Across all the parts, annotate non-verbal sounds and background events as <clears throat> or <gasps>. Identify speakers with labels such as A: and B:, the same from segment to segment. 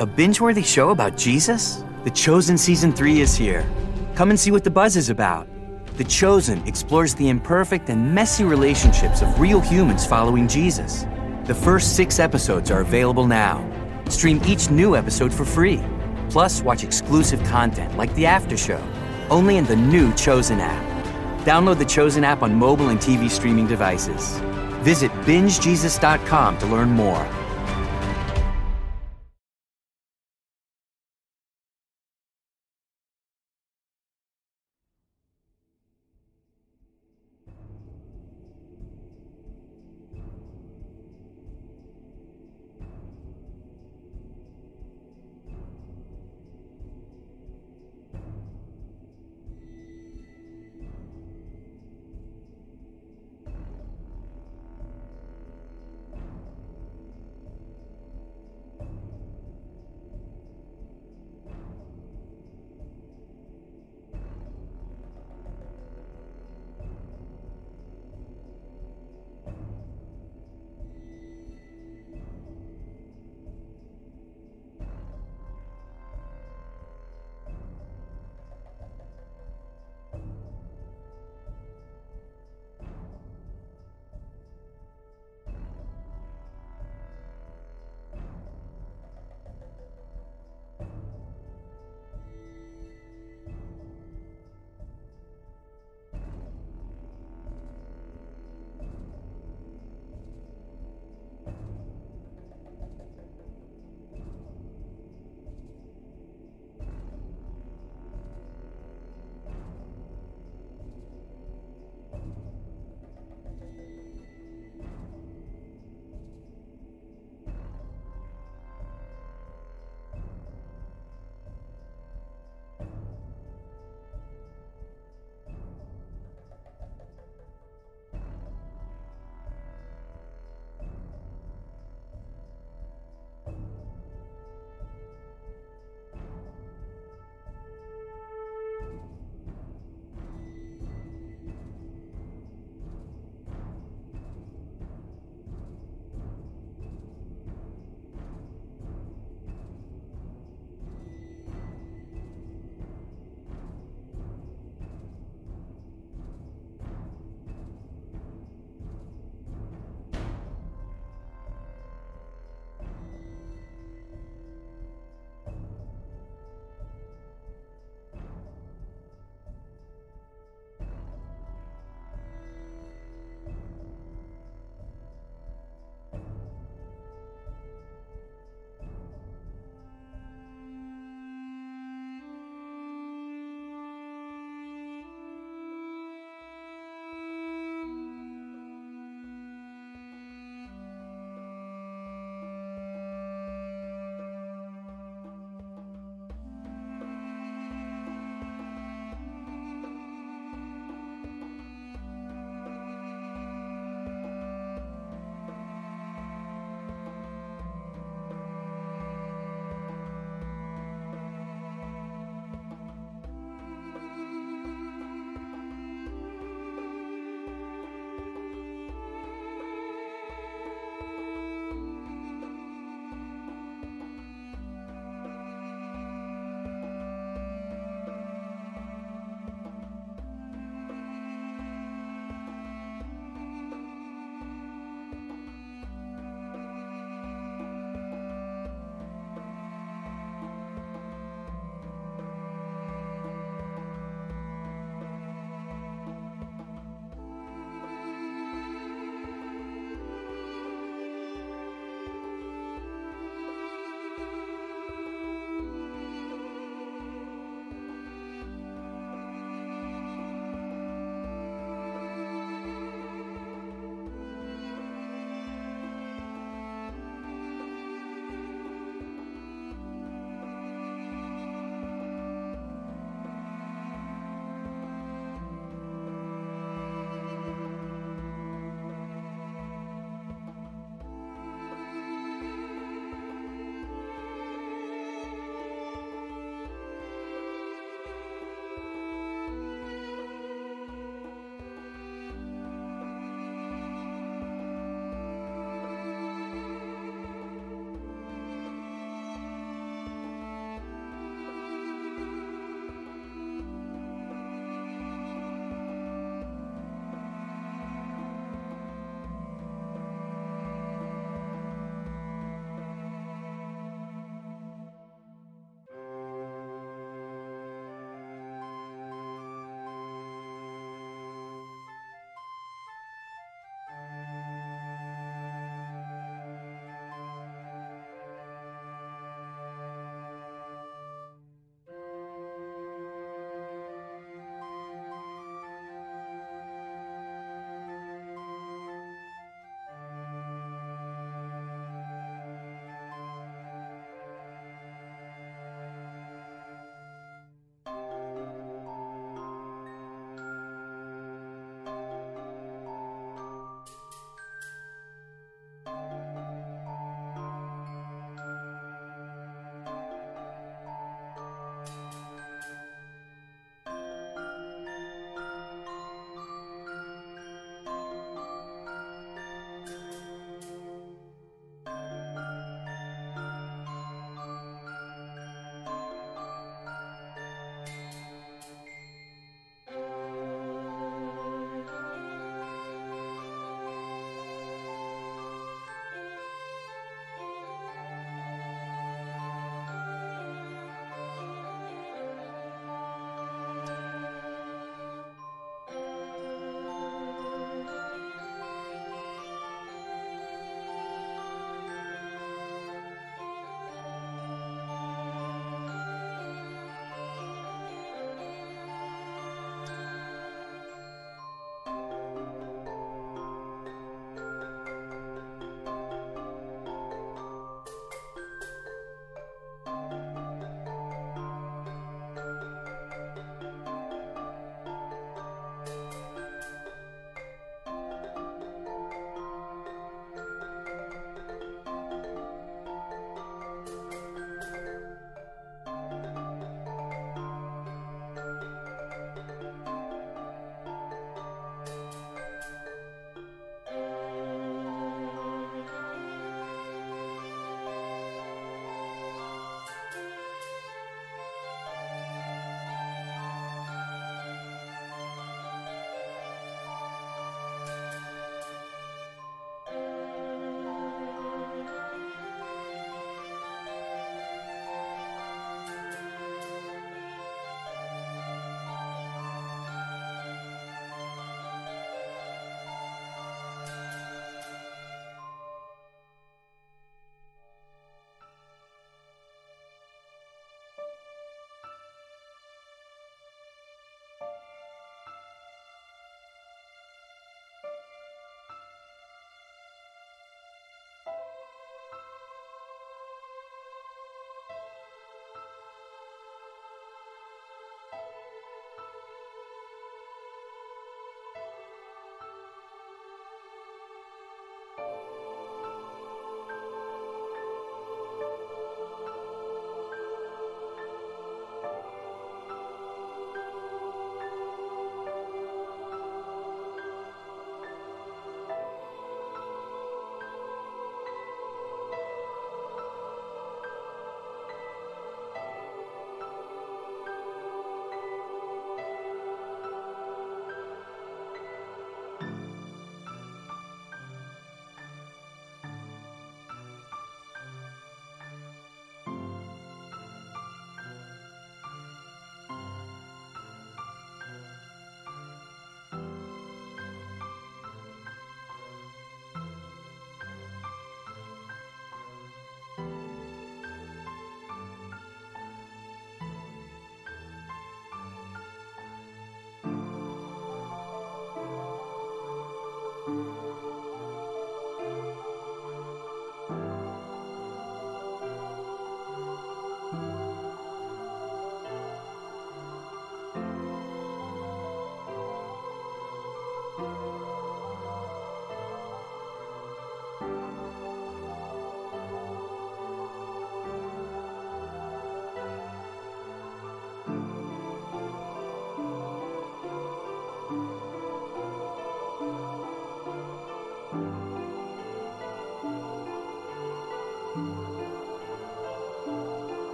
A: A binge worthy show about Jesus? The Chosen Season 3 is here. Come and see what the buzz is about. The Chosen explores the imperfect and messy relationships of real humans following Jesus. The first six episodes are available now. Stream each new episode for free. Plus, watch exclusive content like The After Show, only in the new Chosen app. Download the Chosen app on mobile and TV streaming devices. Visit bingejesus.com to learn more.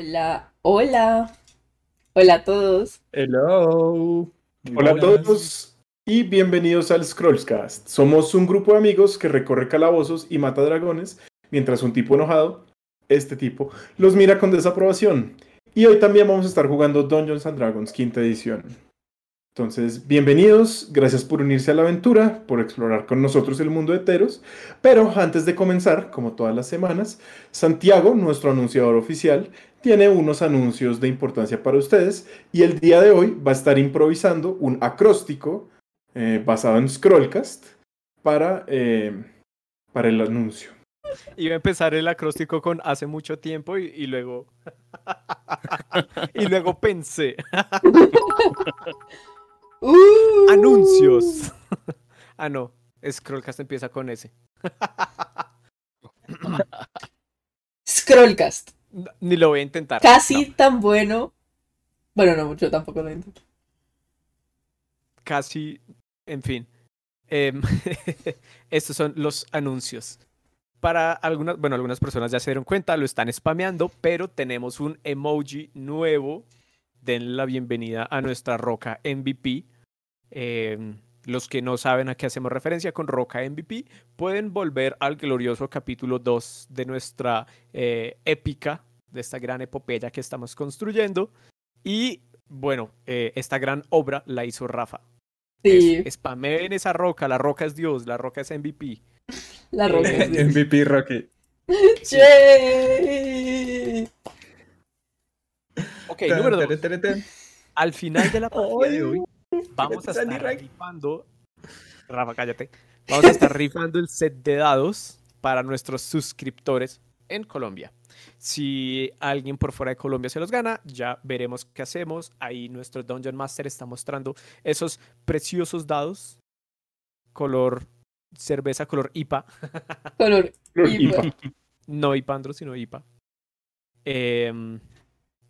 B: Hola, hola. Hola a todos.
C: Hello.
D: Hola a todos y bienvenidos al Scrollscast. Somos un grupo de amigos que recorre calabozos y mata dragones mientras un tipo enojado, este tipo, los mira con desaprobación. Y hoy también vamos a estar jugando Dungeons and Dragons quinta edición. Entonces, bienvenidos, gracias por unirse a la aventura, por explorar con nosotros el mundo de Teros. Pero antes de comenzar, como todas las semanas, Santiago, nuestro anunciador oficial, tiene unos anuncios de importancia para ustedes y el día de hoy va a estar improvisando un acróstico eh, basado en Scrollcast para, eh, para el anuncio.
C: Iba a empezar el acróstico con hace mucho tiempo y, y luego. <laughs> y luego pensé. <laughs>
B: Uh.
C: Anuncios. <laughs> ah, no. Scrollcast empieza con ese.
B: Scrollcast.
C: Ni lo voy a intentar.
B: Casi
C: No,
B: tan bueno. Bueno, no, yo tampoco lo intento.
C: casi. En fin. Em, <laughs> estos son los anuncios. Para algunas, bueno, algunas personas ya se dieron cuenta, lo están spameando, pero tenemos un emoji nuevo. Den la bienvenida a nuestra Roca MVP. Em, los que no saben a qué hacemos referencia con Roca MVP pueden volver al glorioso capítulo 2 de nuestra eh, épica, de esta gran epopeya que estamos construyendo. Y bueno, eh, esta gran obra la hizo Rafa.
B: Sí,
C: Spameen esa roca, la roca es Dios, la roca es MVP.
B: la roca.
C: Eh, <laughs> <laughs>
B: sí.
D: MVP Rocky.
B: Yay.
C: Ok, número dos. Al final de la partida de hoy, vamos a estar rifando. Rafa, cállate. Vamos a estar rifando el set de dados para nuestros suscriptores en Colombia. Si alguien por fuera de Colombia se los gana, ya veremos qué hacemos. Ahí nuestro Dungeon Master está mostrando esos preciosos dados. Color cerveza, color IPA.
B: Color.
D: IPA.
C: No IPAndro, sino IPA. Em,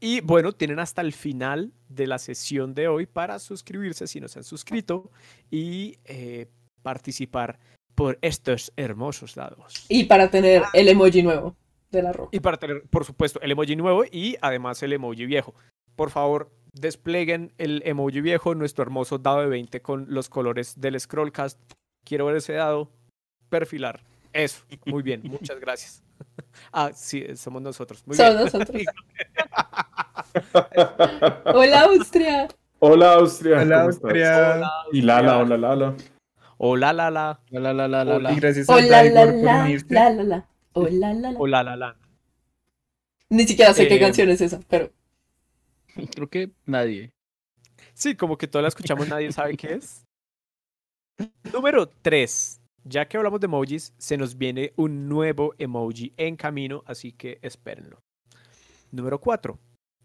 C: y bueno, tienen hasta el final de la sesión de hoy para suscribirse si no se han suscrito y eh, participar por estos hermosos dados.
B: Y para tener el emoji nuevo de la roca.
C: Y para tener, por supuesto, el emoji nuevo y además el emoji viejo. Por favor, desplieguen el emoji viejo, nuestro hermoso dado de 20 con los colores del Scrollcast. Quiero ver ese dado. Perfilar. Eso. Muy bien. <laughs> Muchas gracias. <laughs> Ah, sí, somos nosotros. Muy
B: Son
C: bien.
B: nosotros. <laughs> <laughs> Hola, Austria.
D: Hola Austria.
E: Hola. Austria.
D: Y Lala, hola Lala.
C: Hola, la, la.
E: La, la, la, la,
C: Hola.
E: la. Y gracias a
B: Hola, la, la. Hola, la, la.
C: Hola, la, la.
B: Ni siquiera sé qué
C: Eh,
B: canción es esa, pero. <laughs>
E: Creo que nadie.
C: Sí, como que todos la escuchamos, nadie sabe qué es. <laughs> Número 3. Ya que hablamos de emojis, se nos viene un nuevo emoji en camino, así que espérenlo. Número 4.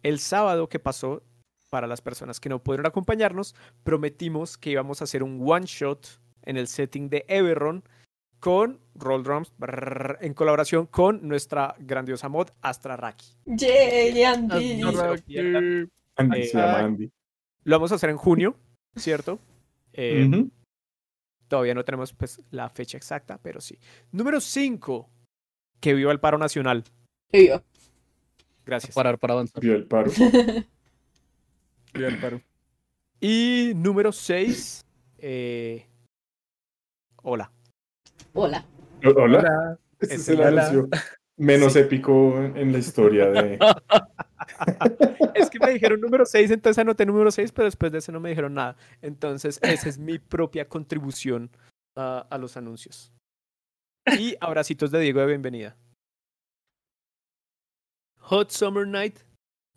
C: El sábado que pasó, para las personas que no pudieron acompañarnos, prometimos que íbamos a hacer un one shot en el setting de Everron con Roll Drums brrr, en colaboración con nuestra grandiosa mod Astra Raki.
B: Yay, Andy.
C: no, no. pierdan.
D: Andy
C: Eh,
D: se llama Andy.
C: Lo vamos a hacer en junio, ¿cierto? Eh. Todavía no tenemos pues, la fecha exacta, pero sí. Número 5. Que viva el paro nacional.
B: Que viva.
C: Gracias.
E: Parar para avanzar.
D: Vio el paro. <laughs>
E: El paro.
C: Y número 6. hola.
B: Hola.
D: Hola. Este
C: Es
D: el
E: hola.
D: anuncio menos
C: Sí.
D: épico en la historia de. <laughs>
C: Es que me dijeron número 6, entonces anoté número 6, pero después de eso no me dijeron nada. Entonces, esa es mi propia contribución a, a los anuncios. Y abracitos de Diego de bienvenida. Hot Summer Night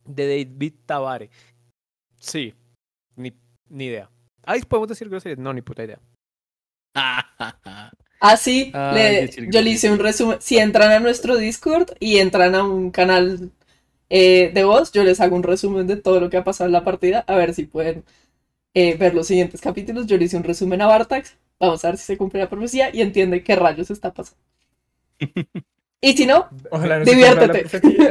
C: de David Tabare. Sí, ni, ni idea. Ay, ¿podemos decir groserías? No, ni puta idea. <laughs>
B: Ah, sí, le- yo le hice un resumen. Si entran a nuestro Discord y entran a un canal eh, de voz, yo les hago un resumen de todo lo que ha pasado en la partida. A ver si pueden eh, ver los siguientes capítulos. Yo le hice un resumen a Bartax. Vamos a ver si se cumple la profecía y entiende qué rayos está pasando. <laughs> Y si no,
E: Ojalá no
B: Diviértete. <laughs>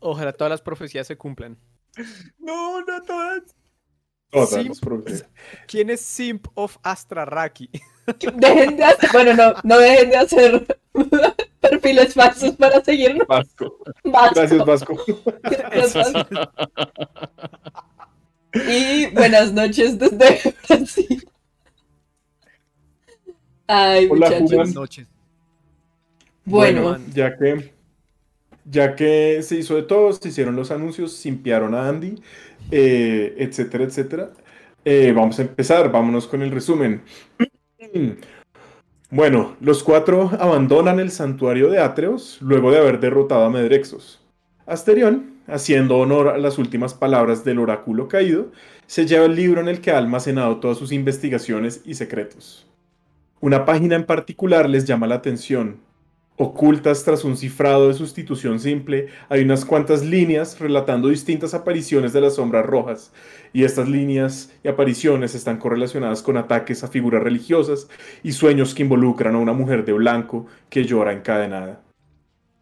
C: Ojalá todas las profecías se cumplan.
E: No, no todas.
D: Todas las profecías.
C: ¿Quién es Simp of Astraraki? <laughs>
B: dejen de hacer. Bueno, no, no dejen de hacer <laughs> perfiles falsos para seguirnos.
D: Vasco.
B: Vasco.
D: Gracias, Vasco.
B: Gracias, Vasco. Y buenas noches desde Brasil. Ay,
D: Hola,
B: muchachos.
C: Buenas noches.
B: Bueno,
D: ya que ya que se hizo de todo, se hicieron los anuncios, simpiaron a Andy, eh, etcétera, etcétera. eh, vamos a empezar, vámonos con el resumen. <clears throat> Bueno, los cuatro abandonan el santuario de Atreos luego de haber derrotado a Medrexos. Asterión, haciendo honor a las últimas palabras del oráculo caído, se lleva el libro en el que ha almacenado todas sus investigaciones y secretos. Una página en particular les llama la atención. Ocultas tras un cifrado de sustitución simple, hay unas cuantas líneas relatando distintas apariciones de las sombras rojas, y estas líneas y apariciones están correlacionadas con ataques a figuras religiosas y sueños que involucran a una mujer de blanco que llora encadenada.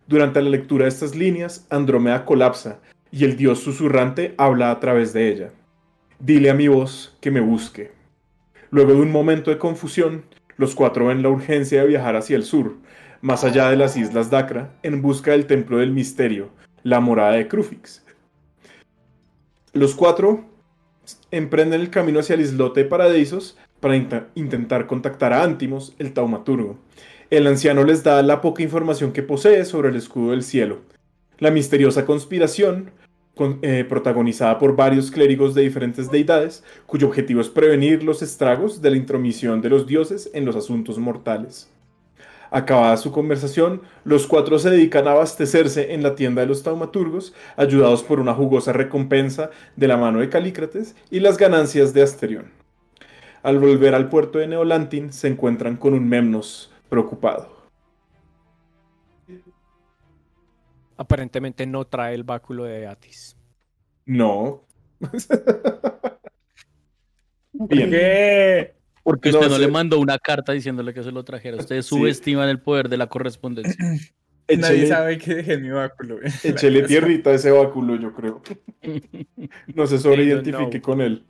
D: Durante la lectura de estas líneas, Andrómeda colapsa y el dios susurrante habla a través de ella. Dile a mi voz que me busque. Luego de un momento de confusión, los cuatro ven la urgencia de viajar hacia el sur, más allá de las islas Dacra, en busca del templo del misterio, la morada de Crufix. Los cuatro emprenden el camino hacia el islote de Paradisos para int- intentar contactar a Antimos, el taumaturgo. El anciano les da la poca información que posee sobre el escudo del cielo. La misteriosa conspiración, con- eh, protagonizada por varios clérigos de diferentes deidades, cuyo objetivo es prevenir los estragos de la intromisión de los dioses en los asuntos mortales. Acabada su conversación, los cuatro se dedican a abastecerse en la tienda de los taumaturgos, ayudados por una jugosa recompensa de la mano de Calícrates y las ganancias de Asterión. Al volver al puerto de Neolantin, se encuentran con un Memnos preocupado.
C: Aparentemente no trae el báculo de Atis.
D: No. <laughs> Bien.
E: ¿Qué? Porque
D: No,
E: usted no,
D: sí.
E: le mandó una carta diciéndole que se lo trajera. Ustedes
D: Sí.
E: subestiman el poder de la correspondencia. <clears throat>
F: Nadie sabe que dejé mi báculo.
D: échele tierrita a ese báculo, yo creo. <laughs> No se sobreidentifique con él.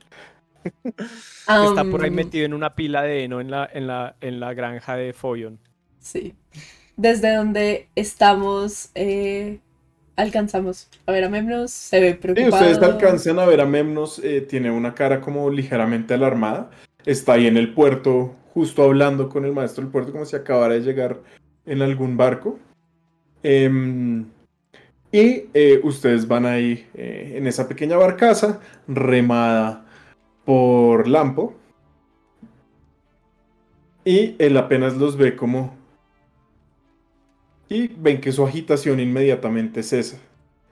C: Está por ahí
B: Am,
C: metido en una pila de heno en la, en la, en la granja de Foyon.
B: Sí. Desde donde estamos, eh, alcanzamos a ver a Memnos, se ve
D: Sí,
B: preocupado.
D: ustedes alcanzan a ver a Memnos, eh, tiene una cara como ligeramente alarmada. Está ahí en el puerto, justo hablando con el maestro del puerto, como si acabara de llegar en algún barco. Em, y eh, ustedes van ahí eh, en esa pequeña barcaza, remada por Lampo. Y él apenas los ve como... Y ven que su agitación inmediatamente cesa.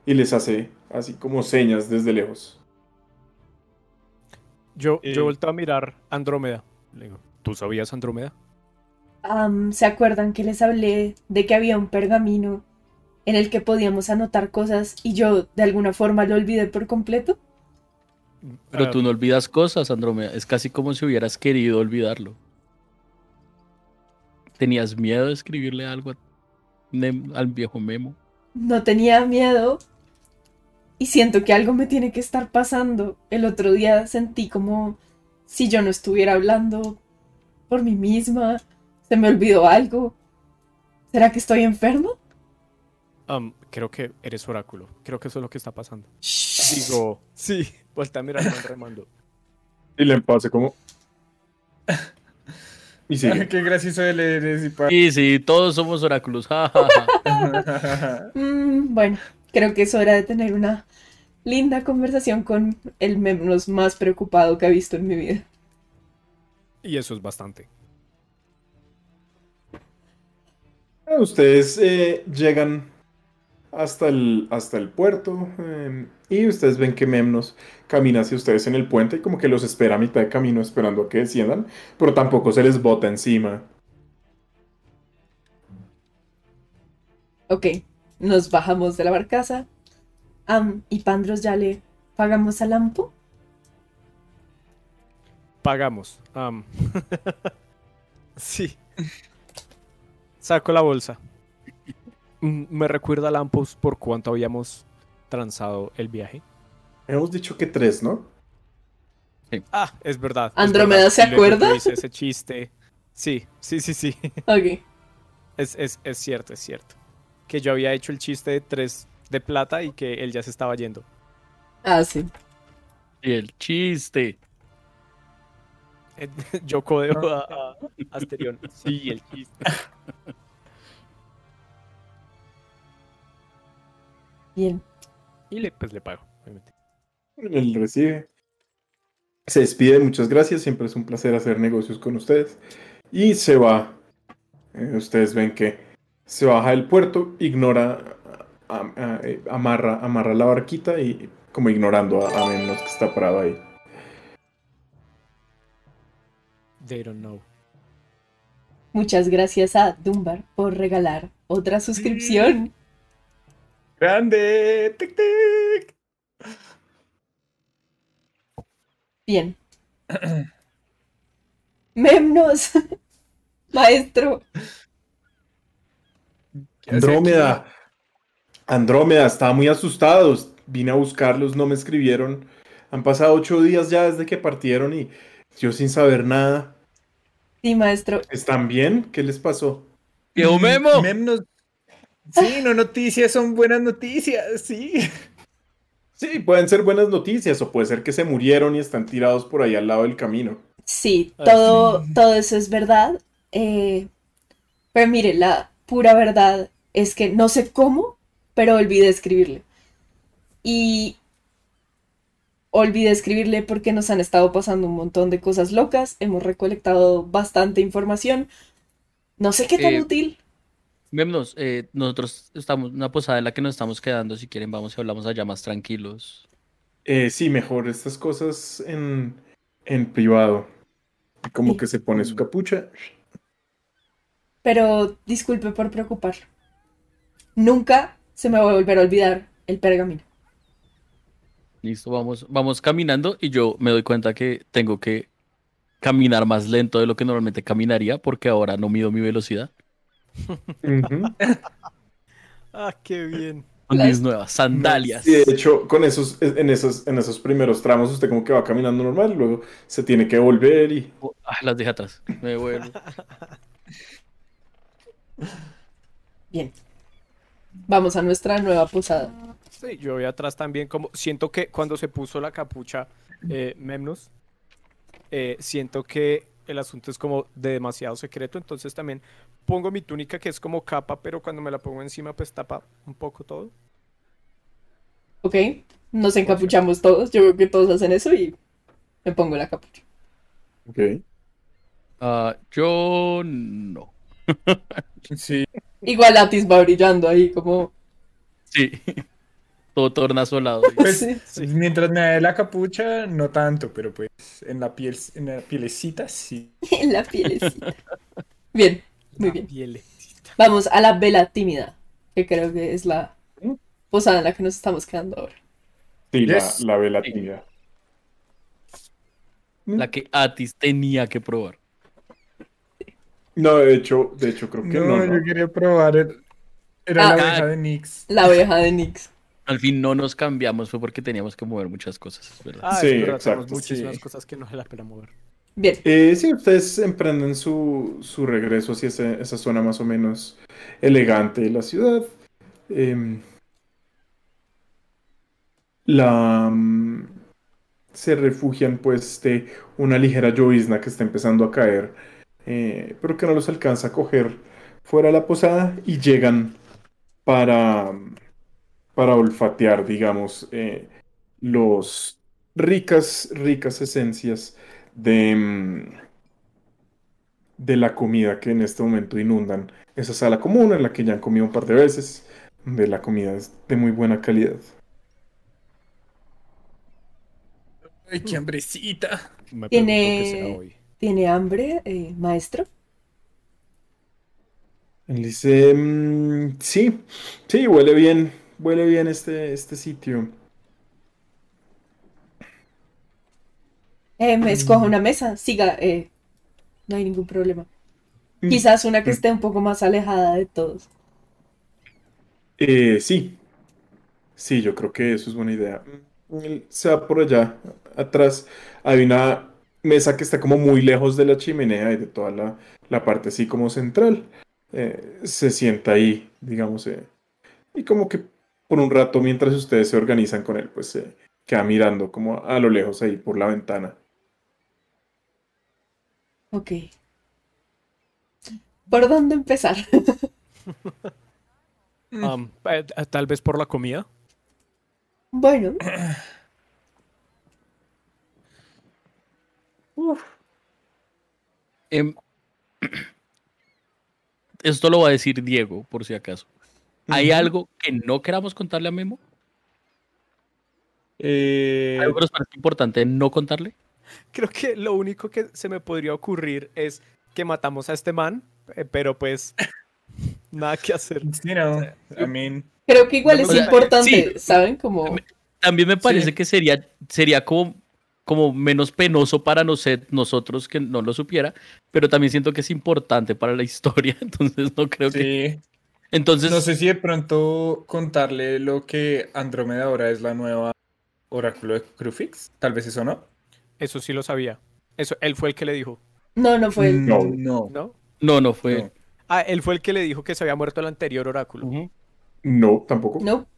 D: Y les hace así como señas desde lejos.
C: Yo,
D: Eh.
C: yo vuelto a mirar Andrómeda. Le digo, ¿tú sabías Andrómeda?
B: Am, ¿se acuerdan que les hablé de que había un pergamino en el que podíamos anotar cosas y yo de alguna forma lo olvidé por completo?
E: Pero
C: Ah,
E: tú no olvidas cosas, Andrómeda. Es casi como si hubieras querido olvidarlo. ¿Tenías miedo de escribirle algo a Nem- al viejo Memo?
B: No tenía miedo y siento que algo me tiene que estar pasando. El otro día sentí como si yo no estuviera hablando por mí misma. Se me olvidó algo. ¿Será que estoy enfermo?
C: am, creo que eres oráculo. Creo que eso es lo que está pasando. Digo, sí, vuelta a mirar al remando.
D: Y le empase como... Y sigue. <laughs>
F: Qué gracioso él eres y
E: Sí, sí, todos somos oráculos. <laughs>
B: Mm, bueno, creo que es hora de tener una linda conversación con el menos más preocupado que he visto en mi vida.
C: Y eso es bastante.
D: Ustedes eh, llegan hasta el, hasta el puerto eh, y ustedes ven que Memnos camina hacia ustedes en el puente y como que los espera a mitad de camino esperando a que desciendan, pero tampoco se les bota encima.
B: Ok, nos bajamos de la barcaza. Am, y Pandros ya le pagamos a Lampo.
C: Pagamos. am. <laughs> sí. Saco la bolsa. Mm, Me recuerda a Lampos por cuánto habíamos transado el viaje.
D: Hemos dicho que tres, ¿no?
C: Ah, es verdad. es
B: ¿Andrómeda
C: verdad.
B: se acuerda?
C: hice ese chiste. Sí, sí, sí, sí.
B: Ok,
C: Es, es, es cierto, es cierto. Que yo había hecho el chiste de tres de plata y que él ya se estaba yendo.
B: Ah, sí.
E: Y el chiste. <laughs>
C: Yo codeo a, a <laughs> Asterión. Sí, el chiste.
B: Bien.
C: Y le, pues le pago, obviamente.
D: Él recibe. Se despide, muchas gracias. Siempre es un placer hacer negocios con ustedes. Y se va. Eh, ustedes ven que se baja del puerto, ignora, a- a- eh, amarra, amarra la barquita y como ignorando a, a Memnos que está parado ahí.
C: They don't know.
B: Muchas gracias a Dumbar por regalar otra suscripción.
F: ¡Grande! ¡Tic, tic!
B: Bien. <clears throat> Memnos, <laughs> maestro.
F: ¿Qué hace
D: Andrómeda. Andrómeda, estaba muy asustados. Vine a buscarlos, no me escribieron. Han pasado ocho días ya desde que partieron y yo sin saber nada.
B: Sí, maestro.
D: ¿Están bien? ¿Qué les pasó?
E: ¡Que un memo!
F: Sí, no noticias, son buenas noticias, sí.
D: Sí, pueden ser buenas noticias o puede ser que se murieron y están tirados por ahí al lado del camino.
B: Sí,
C: Ah,
B: todo, todo eso es verdad. eh, pero mire, la pura verdad es que no sé cómo, pero olvidé escribirle. Y olvidé escribirle porque nos han estado pasando un montón de cosas locas. Hemos recolectado bastante información. No sé qué tan
E: Eh,
B: útil.
E: Memnos, eh, nosotros estamos en una posada en la que nos estamos quedando. Si quieren, vamos y hablamos allá más tranquilos.
D: Eh, sí, mejor estas cosas en, en privado. Como
B: Sí.
D: que se pone su capucha.
B: Pero disculpe por preocupar. Nunca se me va a volver a olvidar el pergamino.
E: Listo, vamos, vamos caminando y yo me doy cuenta que tengo que caminar más lento de lo que normalmente caminaría porque ahora no mido mi velocidad. <laughs>
C: Ah, qué bien.
E: Mis nuevas sandalias.
D: Y de hecho, con esos, en esos, en esos primeros tramos, usted como que va caminando normal, luego se tiene que volver y
E: ah, las dejé atrás. Me vuelvo. <laughs>
B: Bien. Vamos a nuestra nueva posada.
C: Sí, yo voy atrás también como siento que cuando se puso la capucha eh, Memnos, eh, siento que el asunto es como de demasiado secreto, entonces también pongo mi túnica que es como capa, pero cuando me la pongo encima pues tapa un poco todo.
B: ¿Ok? Nos encapuchamos todos. Yo creo que todos hacen eso y me pongo la capucha.
D: Ok.
E: Ah, yo no.
F: Sí.
B: Igual Atis va brillando ahí como...
E: Sí. Todo tornasolado.
F: Pues,
B: Sí.
F: mientras me dé la capucha, no tanto, pero pues en la piel, en la pielecita, sí. <laughs>
B: en la pielecita. Bien, muy
C: La
B: bien.
C: pielecita.
B: Vamos a la vela tímida, que creo que es la posada en la que nos estamos quedando ahora.
D: Sí,
F: Yes.
D: la, la vela tibia.
E: La que Atis tenía que probar.
D: No, de hecho, de hecho creo que
F: No,
D: no, no.
F: yo quería probar el... Era
B: Ah.
F: la abeja de Nix.
B: La oveja de Nix.
E: Al fin no nos cambiamos, fue porque teníamos que mover muchas cosas, es ¿verdad?
C: Ah,
D: Sí,
C: es verdad, tenemos
D: exacto,
C: muchísimas
F: sí.
C: cosas que no vale la pena mover.
B: Bien,
D: Eh, sí, ustedes emprenden su, su regreso hacia ese- esa zona más o menos elegante de la ciudad. Em, la, mm, se refugian pues de una ligera llovizna que está empezando a caer, eh, pero que no los alcanza a coger fuera de la posada y llegan para, para olfatear, digamos, eh, los ricas, ricas esencias de, mm, de la comida que en este momento inundan esa sala común en la que ya han comido un par de veces, de la comida es de muy buena calidad.
F: Ay, qué hambrecita.
C: Me
B: Tiene-
C: pregunto qué será hoy.
B: ¿Tiene hambre, eh, maestro?
D: Él dice, "Mm, sí, sí, huele bien, huele bien este, este sitio.
B: Eh, me escoja una mesa, siga, eh, no hay ningún problema. Quizás una que esté un poco más alejada de todos.
D: Eh, sí, sí, yo creo que eso es buena idea. Él se va por allá, atrás. Hay una mesa que está como muy lejos de la chimenea y de toda la, la parte así como central. Eh, se sienta ahí, digamos, eh, y como que por un rato mientras ustedes se organizan con él, pues se queda mirando como a lo lejos ahí por la ventana.
B: Ok. ¿Por dónde empezar?
C: Eh, <laughs> eh, tal vez por la comida.
B: bueno, <clears throat>
E: Em, <clears throat> esto lo va a decir Diego, por si acaso. ¿Hay algo que no queramos contarle a Memo?
F: Eh,
E: ¿Algo que nos parece importante no contarle?
C: Creo que lo único que se me podría ocurrir es que matamos a este man, eh, pero pues <laughs> nada que hacer.
F: sí, no, I mean,
B: creo que igual
C: No,
B: es importante,
E: sí.
B: ¿saben? Como...
E: También me parece
F: Sí.
E: que sería, sería como, como menos penoso para nosotros que no lo supiera, pero también siento que es importante para la <laughs> historia, entonces no creo que... Entonces,
F: No sé si de pronto contarle lo que Andrómeda ahora es la nueva oráculo de Crufix. Tal vez eso no.
C: Eso sí lo sabía. Eso, él fue el que le dijo,
B: No, no fue él.
D: No.
F: No.
C: ¿no?
E: no, no fue...
F: No.
C: Ah, él fue el que le dijo que se había muerto el anterior oráculo.
D: No, tampoco.
B: No,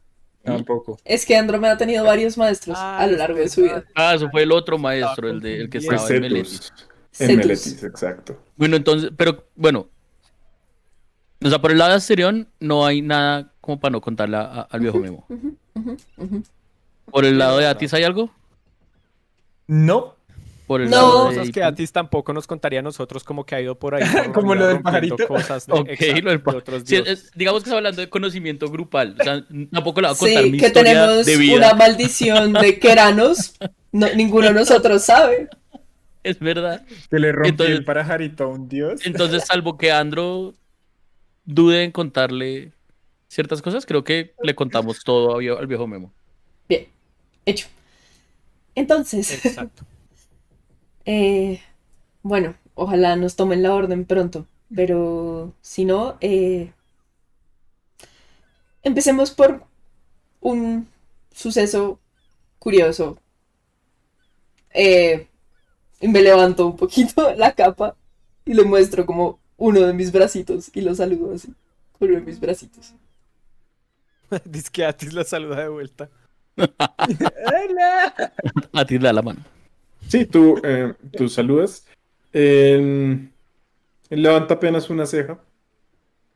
F: Tampoco.
B: es que Andrómeda ha tenido varios maestros
C: Ah,
B: a lo largo de su vida.
E: Ah, eso fue el otro maestro, el, de, el que estaba en
D: Cetus.
E: Meletis.
D: En
B: Cetus.
D: Meletis, exacto.
E: Bueno, entonces, pero bueno. O sea, por el lado de Asterión no hay nada como para no contarle a- a- al viejo Memo. ¿Por el lado de. Atis hay algo?
F: No.
E: Por el
B: No.
E: lado de
C: Cosas que. Atis tampoco nos contaría a nosotros como que ha ido por ahí. <laughs> por
F: Como <laughs> lo del pajarito.
C: Cosas de,
E: Ok,
C: exacto,
E: lo del
C: de
E: pa-
C: otros
E: Sí,
C: dioses.
E: es- digamos que está hablando de conocimiento grupal. O sea, tampoco le va a contar
B: Sí,
E: mi
B: que
E: historia
B: tenemos
E: de vida.
B: una maldición de <laughs> Keranos. No, ninguno de nosotros sabe.
E: Es verdad.
F: Que le rompió
E: Entonces-
F: el pajarito a un dios.
E: Entonces, salvo que Andro dude en contarle ciertas cosas, creo que le contamos todo al viejo Memo.
B: Bien, hecho. Entonces,
C: Exacto.
B: Eh, bueno, ojalá nos tomen la orden pronto, pero si no, eh, empecemos por un suceso curioso. Eh, y me levanto un poquito <laughs> la capa y le muestro como uno de mis bracitos y lo saludo así, con uno de mis bracitos. <laughs>
C: Dice que Atis la saluda de vuelta. <laughs>
F: ¡Hola!
E: A ti le da la mano.
D: Sí, tú, eh, tú saludas. Él, él levanta apenas una ceja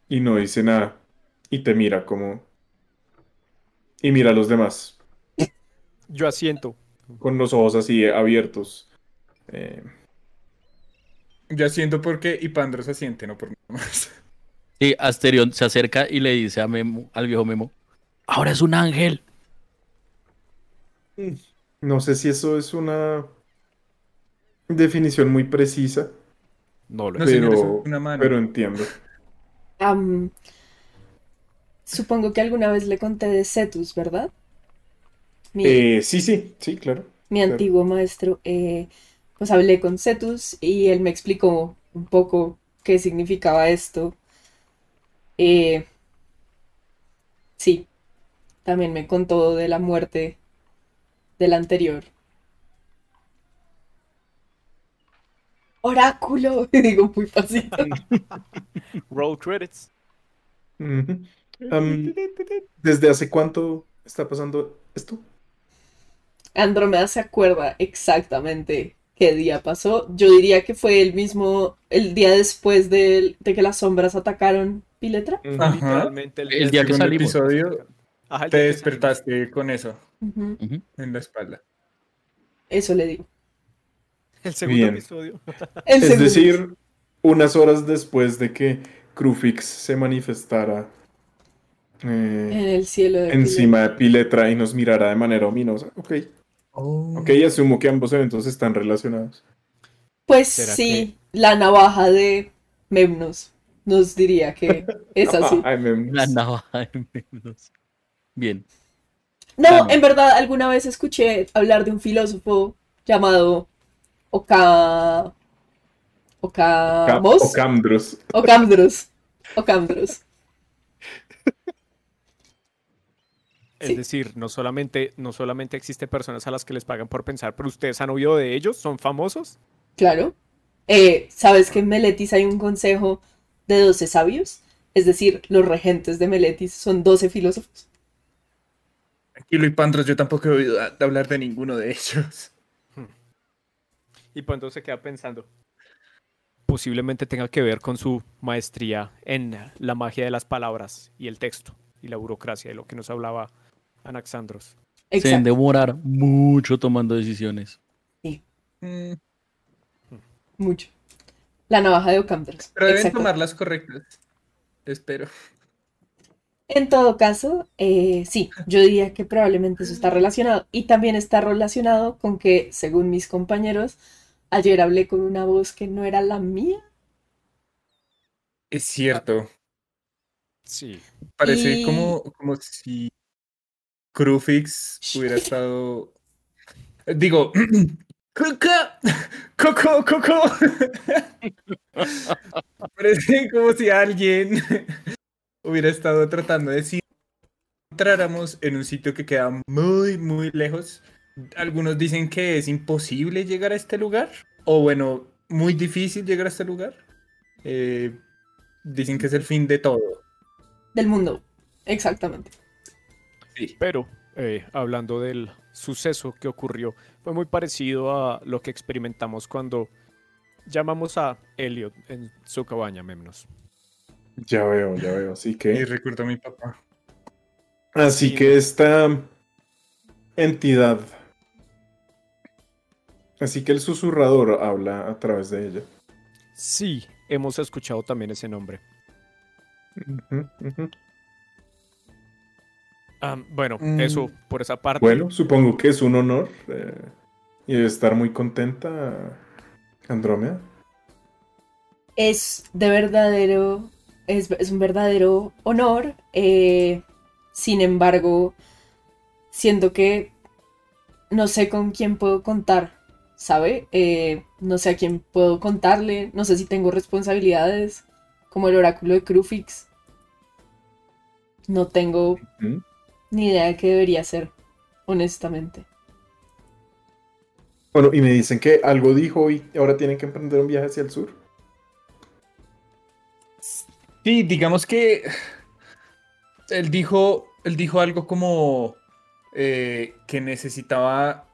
D: y no dice nada. Y te mira como... Y mira a los demás
C: Yo asiento.
D: con los ojos así abiertos. Eh,
F: Yo siento porque Ipandro se siente, no por nada más. <laughs>
E: Sí, Asterión se acerca y le dice a Memo, al viejo Memo, ahora es un ángel.
D: no sé si eso es una definición muy precisa,
C: No lo
F: No, señor, es
D: pero,
F: una mano.
D: pero entiendo.
B: Supongo que alguna vez le conté de Cetus, ¿verdad? Mi,
D: Eh, sí, sí, sí, claro.
B: mi
D: claro.
B: antiguo maestro. eh, pues hablé con Cetus y él me explicó un poco qué significaba esto. Eh, sí, también me contó de la muerte del anterior. Oráculo, <laughs> digo muy fácil. <laughs>
C: Roll credits.
D: ¿Desde hace cuánto está pasando esto?
B: Andrómeda se acuerda exactamente qué día pasó. Yo diría que fue el mismo, el día después de, que las sombras atacaron Piletra.
C: Literalmente
E: El día que salimos.
F: episodio
C: Ajá, el
F: te
C: día que
F: despertaste con eso en la espalda.
B: Eso le digo.
C: El segundo
D: Bien.
C: episodio.
B: El
D: Es
B: segundo.
D: decir, unas horas después de que Crufix se manifestara eh,
B: en el cielo de
D: encima de Piletra y nos mirara de manera ominosa. Ok, ok, asumo que ambos eventos están relacionados.
B: Pues
C: ¿Será
B: sí, la navaja de Memnos nos diría que es así. <laughs>
E: La navaja de Memnos. Bien.
B: No,
E: Vamos.
B: en verdad, alguna vez escuché hablar de un filósofo llamado Oka...
D: Ca-
B: Ocamos.
D: Ocamdros.
B: Ocamdros. Ocamdros.
C: Es
B: Sí.
C: decir, no solamente, no solamente existe personas a las que les pagan por pensar, pero ustedes han oído de ellos, son famosos.
B: Claro. Eh, ¿sabes que en Meletis hay un consejo de 12 sabios? Es decir, los regentes de Meletis son 12 filósofos.
F: Tranquilo y Pandros, yo tampoco he oído de hablar de ninguno de ellos.
C: Y Pando se queda pensando. Posiblemente tenga que ver con su maestría en la magia de las palabras y el texto y la burocracia de lo que nos hablaba Anaxandros.
E: Se deben
B: Exacto.
E: demorar mucho tomando decisiones.
F: Mm,
B: Mucho. La navaja de Ocamdras.
F: pero deben
B: Exacto.
F: tomar las correctas. Espero.
B: En todo caso, eh, sí, yo diría que probablemente eso está relacionado. Y también está relacionado con que, según mis compañeros, ayer hablé con una voz que no era la mía.
F: Es cierto.
C: Sí.
F: Parece
B: Y-
F: como, como si Crufix hubiera estado. Digo. <clears throat> ¡Coco! ¡Coco! ¡Coco! <laughs> Parece como si alguien <laughs> hubiera estado tratando de decir entráramos en un sitio que queda muy, muy lejos. Algunos dicen que es imposible llegar a este lugar. O bueno, muy difícil llegar a este lugar. Eh, dicen que es el fin de todo.
B: Del mundo. Exactamente.
F: Sí.
C: Pero, eh, hablando del suceso que ocurrió, fue muy parecido a lo que experimentamos cuando llamamos a Elliot en su cabaña, Memnos.
D: Ya veo, ya veo. Así
F: Y
D: que,
F: recuerdo a mi papá.
D: así
C: Sí.
D: que esta entidad, así que el susurrador habla a través de ella.
C: Sí, hemos escuchado también ese nombre. Ah, bueno,
F: Mm.
C: eso por esa parte.
D: Bueno, supongo que es un honor eh, y debe estar muy contenta Andrómeda.
B: Es de verdadero, es, es un verdadero honor. eh, sin embargo, siento que no sé con quién puedo contar, ¿sabe? Eh, no sé a quién puedo contarle, no sé si tengo responsabilidades, como el oráculo de Crufix. No tengo ni idea de qué debería ser, honestamente.
D: Bueno, y me dicen que algo dijo y ahora tienen que emprender un viaje hacia el sur.
F: Sí, digamos que él dijo, él dijo algo como eh, que necesitaba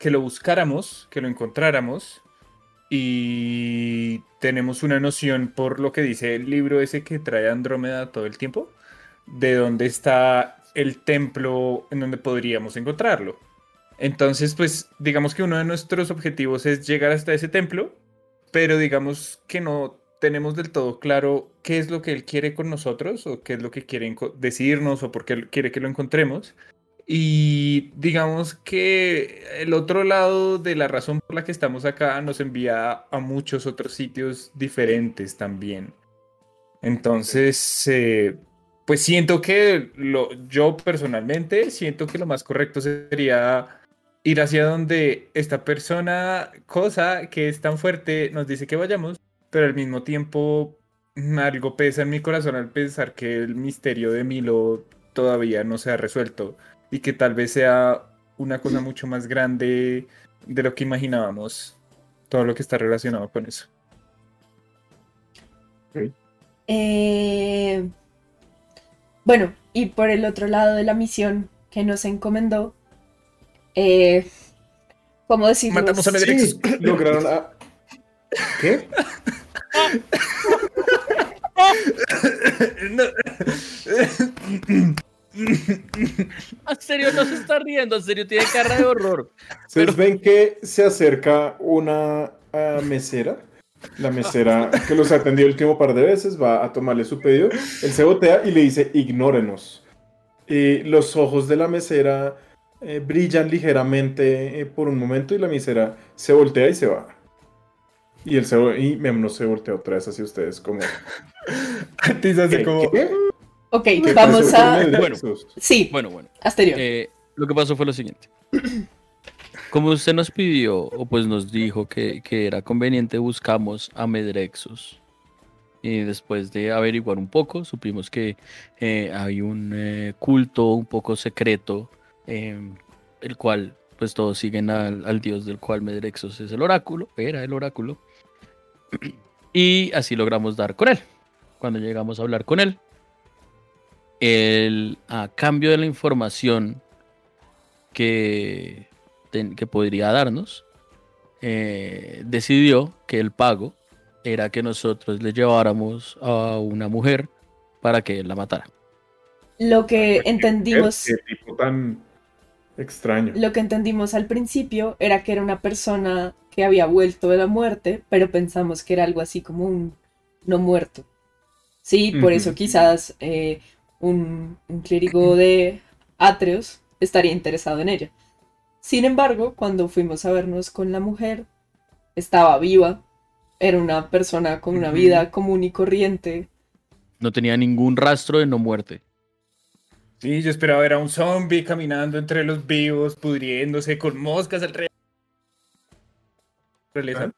F: que lo buscáramos, que lo encontráramos y tenemos una noción por lo que dice el libro ese que trae Andrómeda todo el tiempo, de dónde está el templo en donde podríamos encontrarlo. Entonces, pues digamos que uno de nuestros objetivos es llegar hasta ese templo, pero digamos que no tenemos del todo claro qué es lo que él quiere con nosotros o qué es lo que quiere decirnos o por qué quiere que lo encontremos. Y digamos que el otro lado de la razón por la que estamos acá nos envía a muchos otros sitios diferentes también. Entonces, eh, pues siento que lo, yo personalmente siento que lo más correcto sería ir hacia donde esta persona, cosa que es tan fuerte, nos dice que vayamos, pero al mismo tiempo algo pesa en mi corazón al pensar que el misterio de Milo todavía no se ha resuelto y que tal vez sea una cosa mucho más grande de lo que imaginábamos, todo lo que está relacionado con eso.
B: Eh, bueno, y por el otro lado de la misión que nos encomendó, eh, ¿cómo decirlo?
F: Matamos a Medrix.
D: Sí, <laughs> lograron a... ¿Qué? <laughs> <laughs>
E: ¿En serio no se está riendo? ¿En serio tiene cara de horror?
D: Ustedes ven que se acerca una ah, mesera. La mesera que los atendió el último par de veces va a tomarle su pedido. Él se botea y le dice, ignórenos. Y los ojos de la mesera eh, brillan ligeramente eh, por un momento y la mesera se voltea y se va. Y él se, y Memno se voltea otra vez hacia ustedes como... <laughs>
F: Antes hace
D: ¿Qué?
F: como...
D: ¿Qué?
B: Ok,
D: ¿Qué
B: vamos a...
D: Medrexus?
B: Sí,
E: Bueno, bueno.
B: Asterior.
E: Eh, lo que pasó fue lo siguiente. <clears throat> Como usted nos pidió, o pues nos dijo que, que era conveniente, buscamos a Medrexus. Y después de averiguar un poco, supimos que eh, hay un eh, culto un poco secreto, eh, el cual pues todos siguen al, al dios del cual Medrexus es el oráculo, era el oráculo. <clears throat> Y así logramos dar con él. cuando llegamos a hablar con él, él, a cambio de la información que, ten- que podría darnos, eh, decidió que el pago era que nosotros le lleváramos a una mujer para que él la matara.
B: Lo que entendimos,
D: Qué tipo tan extraño.
B: lo que entendimos al principio era que era una persona que había vuelto de la muerte, pero pensamos que era algo así como un no muerto. Sí, por eso quizás eh, un, un clérigo de Atreus estaría interesado en ella. Sin embargo, cuando fuimos a vernos con la mujer, estaba viva, era una persona con una vida común y corriente.
E: No tenía ningún rastro de no muerte.
F: Sí, yo esperaba ver a un zombie caminando entre los vivos, pudriéndose con moscas alrededor. Realeza.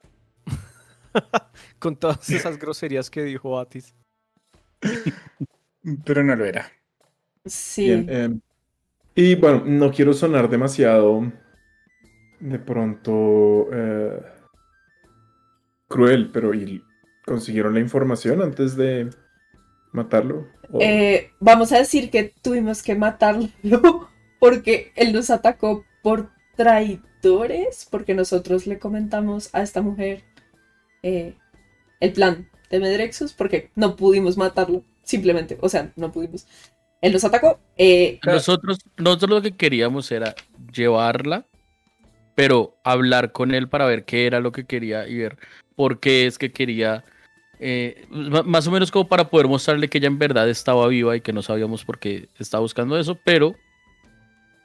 F: <laughs>
C: Con todas esas groserías que dijo Atis. <laughs>
F: Pero no lo era.
B: Sí.
D: Bien, eh, y bueno, no quiero sonar demasiado de pronto eh, cruel, pero ¿y consiguieron la información antes de matarlo? ¿O-
B: Eh, vamos a decir que tuvimos que matarlo <laughs> porque él nos atacó por traidores, porque nosotros le comentamos a esta mujer eh, el plan de Medrexus, porque no pudimos matarlo, simplemente, o sea, no pudimos. Él nos atacó. eh,
E: Nosotros, nosotros lo que queríamos era llevarla, pero hablar con él para ver qué era lo que quería y ver por qué es que quería, eh, más o menos como para poder mostrarle que ella en verdad estaba viva y que no sabíamos por qué estaba buscando eso, pero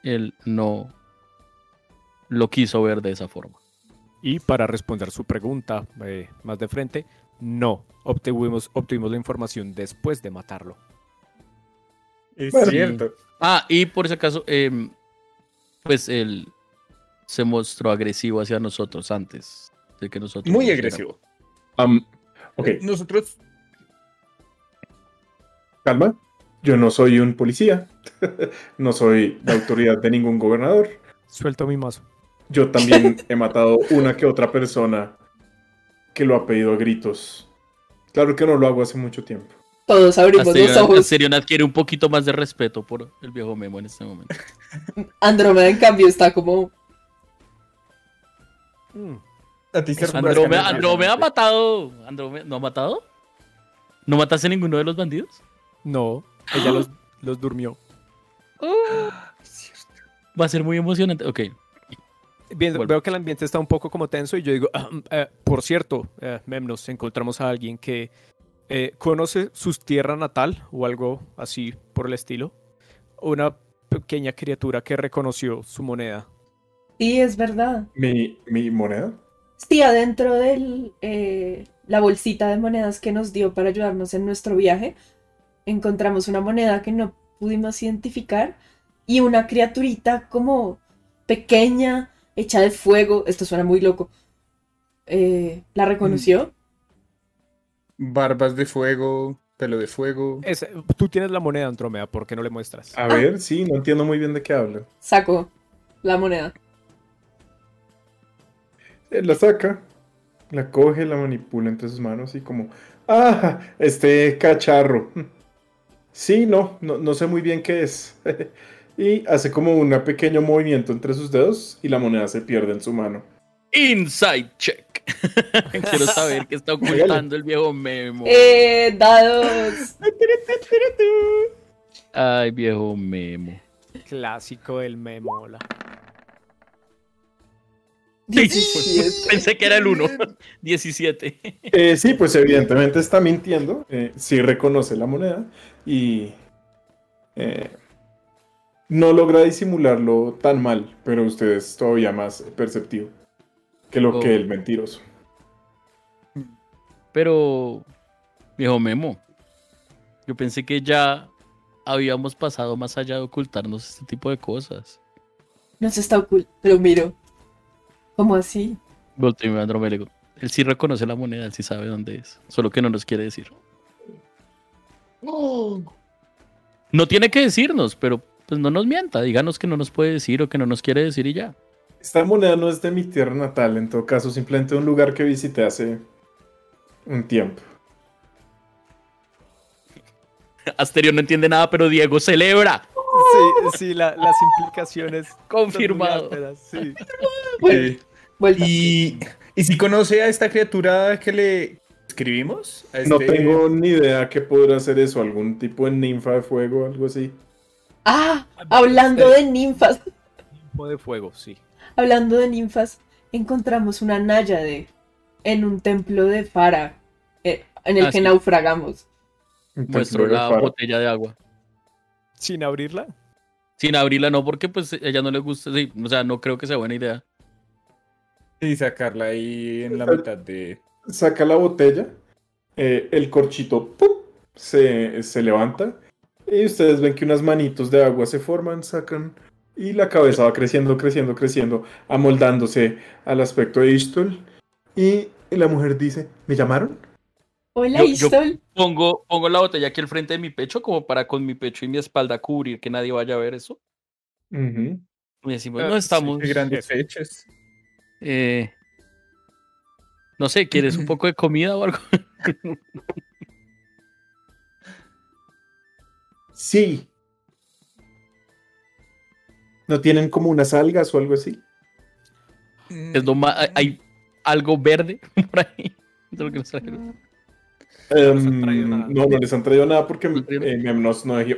E: él no lo quiso ver de esa forma.
C: Y para responder su pregunta eh, más de frente, no, obtuvimos, obtuvimos la información después de matarlo.
F: Es
D: Bueno.
F: cierto.
E: Ah, y por si acaso, em, pues él se mostró agresivo hacia nosotros antes de que nosotros...
F: Muy agresivo.
D: Am, ok,
F: Nosotros.
D: calma. Yo no soy un policía. <laughs> no soy la autoridad de ningún gobernador.
C: Suelto mi mazo.
D: Yo también he matado una que otra persona que lo ha pedido a gritos. Claro que no lo hago hace mucho tiempo.
B: todos abrimos los
E: Asterion,
B: ojos.
E: Asterion adquiere un poquito más de respeto por el viejo Memo en este momento. <laughs>
B: Andrómeda, en cambio, está como.
C: Mm,
F: A ti
E: Andrómeda, Andrómeda ha matado. Andrómeda, ¿No ha matado? ¿No mataste a ninguno de los bandidos?
C: No, ella los, <gasps> los durmió.
E: Va a ser muy emocionante. Ok.
C: Viendo-
E: Vuelvo.
C: veo que el ambiente está un poco como tenso y yo digo, "Ah, <clears throat> eh, por cierto, eh, Memnos, encontramos a alguien que eh, conoce su tierra natal o algo así por el estilo. Una pequeña criatura que reconoció su moneda.
B: Sí, es verdad.
D: ¿Mi, mi moneda?
B: Sí, adentro de la bolsita de monedas que nos dio para ayudarnos en nuestro viaje, encontramos una moneda que no pudimos identificar y una criaturita como pequeña, hecha de fuego. Esto suena muy loco. Eh, ¿La reconoció?
F: Barbas de fuego, pelo de fuego.
C: Es- tú tienes la moneda, Andrómeda, ¿por qué no le muestras?
D: A ver, sí, no entiendo muy bien de qué hablan.
B: Sacó la moneda.
D: Él la saca, la coge, la manipula entre sus manos y como, ah, este cacharro. <laughs> Sí, no, no, no sé muy bien qué es. <laughs> y hace como un pequeño movimiento entre sus dedos y la moneda se pierde en su mano.
E: Inside check. <laughs> Quiero saber qué está ocultando el viejo Memo.
B: Eh, dados.
E: Ay, viejo Memo.
C: Clásico del memola.
B: 17. <laughs>
E: Pensé que era el 1. 17. <laughs>
D: Eh, sí, pues evidentemente está mintiendo. eh, sí reconoce la moneda y eh, no logra disimularlo tan mal, pero usted es todavía más perceptivo que lo
E: Oh.
D: que el mentiroso.
E: Pero, viejo Memo, yo pensé que ya habíamos pasado más allá de ocultarnos este tipo de cosas.
B: No se está oculto, pero miro. ¿Cómo así?
E: Volteo y me digo, Él sí reconoce la moneda, él sí sabe dónde es. Solo que no nos quiere decir. No tiene que decirnos, pero pues no nos mienta. Díganos que no nos puede decir o que no nos quiere decir y ya.
D: Esta moneda no es de mi tierra natal, en todo caso, simplemente un lugar que visité hace un tiempo. <laughs>
E: Asterio no entiende nada, pero Diego celebra.
C: Sí, sí, la- las implicaciones.
E: Confirmado.
C: Sí. <laughs>
F: Y, y si conoce a esta criatura que le escribimos, a
D: No
F: este-
D: tengo ni idea qué podrá hacer eso, algún tipo de ninfa de fuego, algo así.
B: Ah, hablando de ninfas,
C: Tipo de fuego, sí.
B: hablando de ninfas, encontramos una náyade en un templo de Fara, eh, en el
E: Ah,
B: que
E: sí.
B: naufragamos.
E: Muestro la botella de agua.
C: Sin abrirla.
E: Sin abrirla, no, porque pues ella no le gusta. Sí, o sea, no creo que sea buena idea.
F: Y sacarla ahí en la mitad de...
D: Saca la botella, eh, el corchito ¡pum! Se, se levanta y ustedes ven que unas manitos de agua se forman, sacan y la cabeza va creciendo, creciendo, creciendo, amoldándose al aspecto de Istol. Y la mujer dice, ¿me llamaron?
B: Hola,
E: Yo- yo-
B: Istol.
E: Pongo, pongo la botella aquí al frente de mi pecho, como para con mi pecho y mi espalda cubrir que nadie vaya a ver eso.
D: Ujú.
E: Y decimos,
C: Ah,
E: no estamos.
F: de grandes fechas.
E: eh, no sé, ¿quieres un <laughs> poco de comida o algo? <laughs>
D: Sí. ¿No tienen como unas algas o algo así?
E: Es lo ma- hay- hay algo verde <laughs> por ahí. <laughs> Es lo que nos trajeron.
C: les han traído nada.
D: no, no les han traído nada porque eh,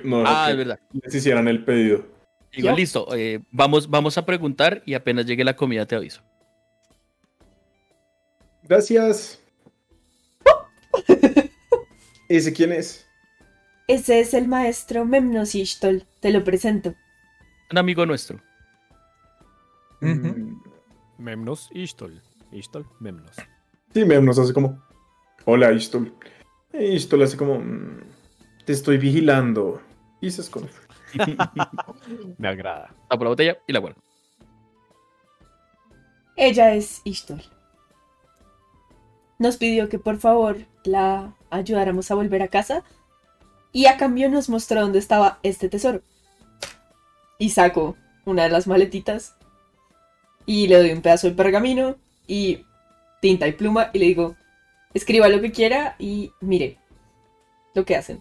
D: no,
E: Ah,
D: que
E: es verdad.
D: les hicieran el pedido.
E: Igual listo. eh, vamos, vamos a preguntar y apenas llegue la comida te aviso.
D: Gracias. <laughs> ¿Ese quién es?
B: Ese es el maestro Memnos Istol. Te lo presento.
E: Un amigo nuestro.
D: Mm,
C: Memnos, Istol. Istol, Memnos.
D: Sí, Memnos hace como. Hola, Istol. E Istol hace como. mm, Te estoy vigilando. Y se esconde. <laughs>
C: Me agrada.
E: Tapo la botella y la guardo.
B: Ella es Istol. Nos pidió que por favor la ayudáramos a volver a casa y a cambio nos mostró dónde estaba este tesoro. Y saco una de las maletitas y le doy un pedazo de pergamino y tinta y pluma y le digo, escriba lo que quiera y mire lo que hacen.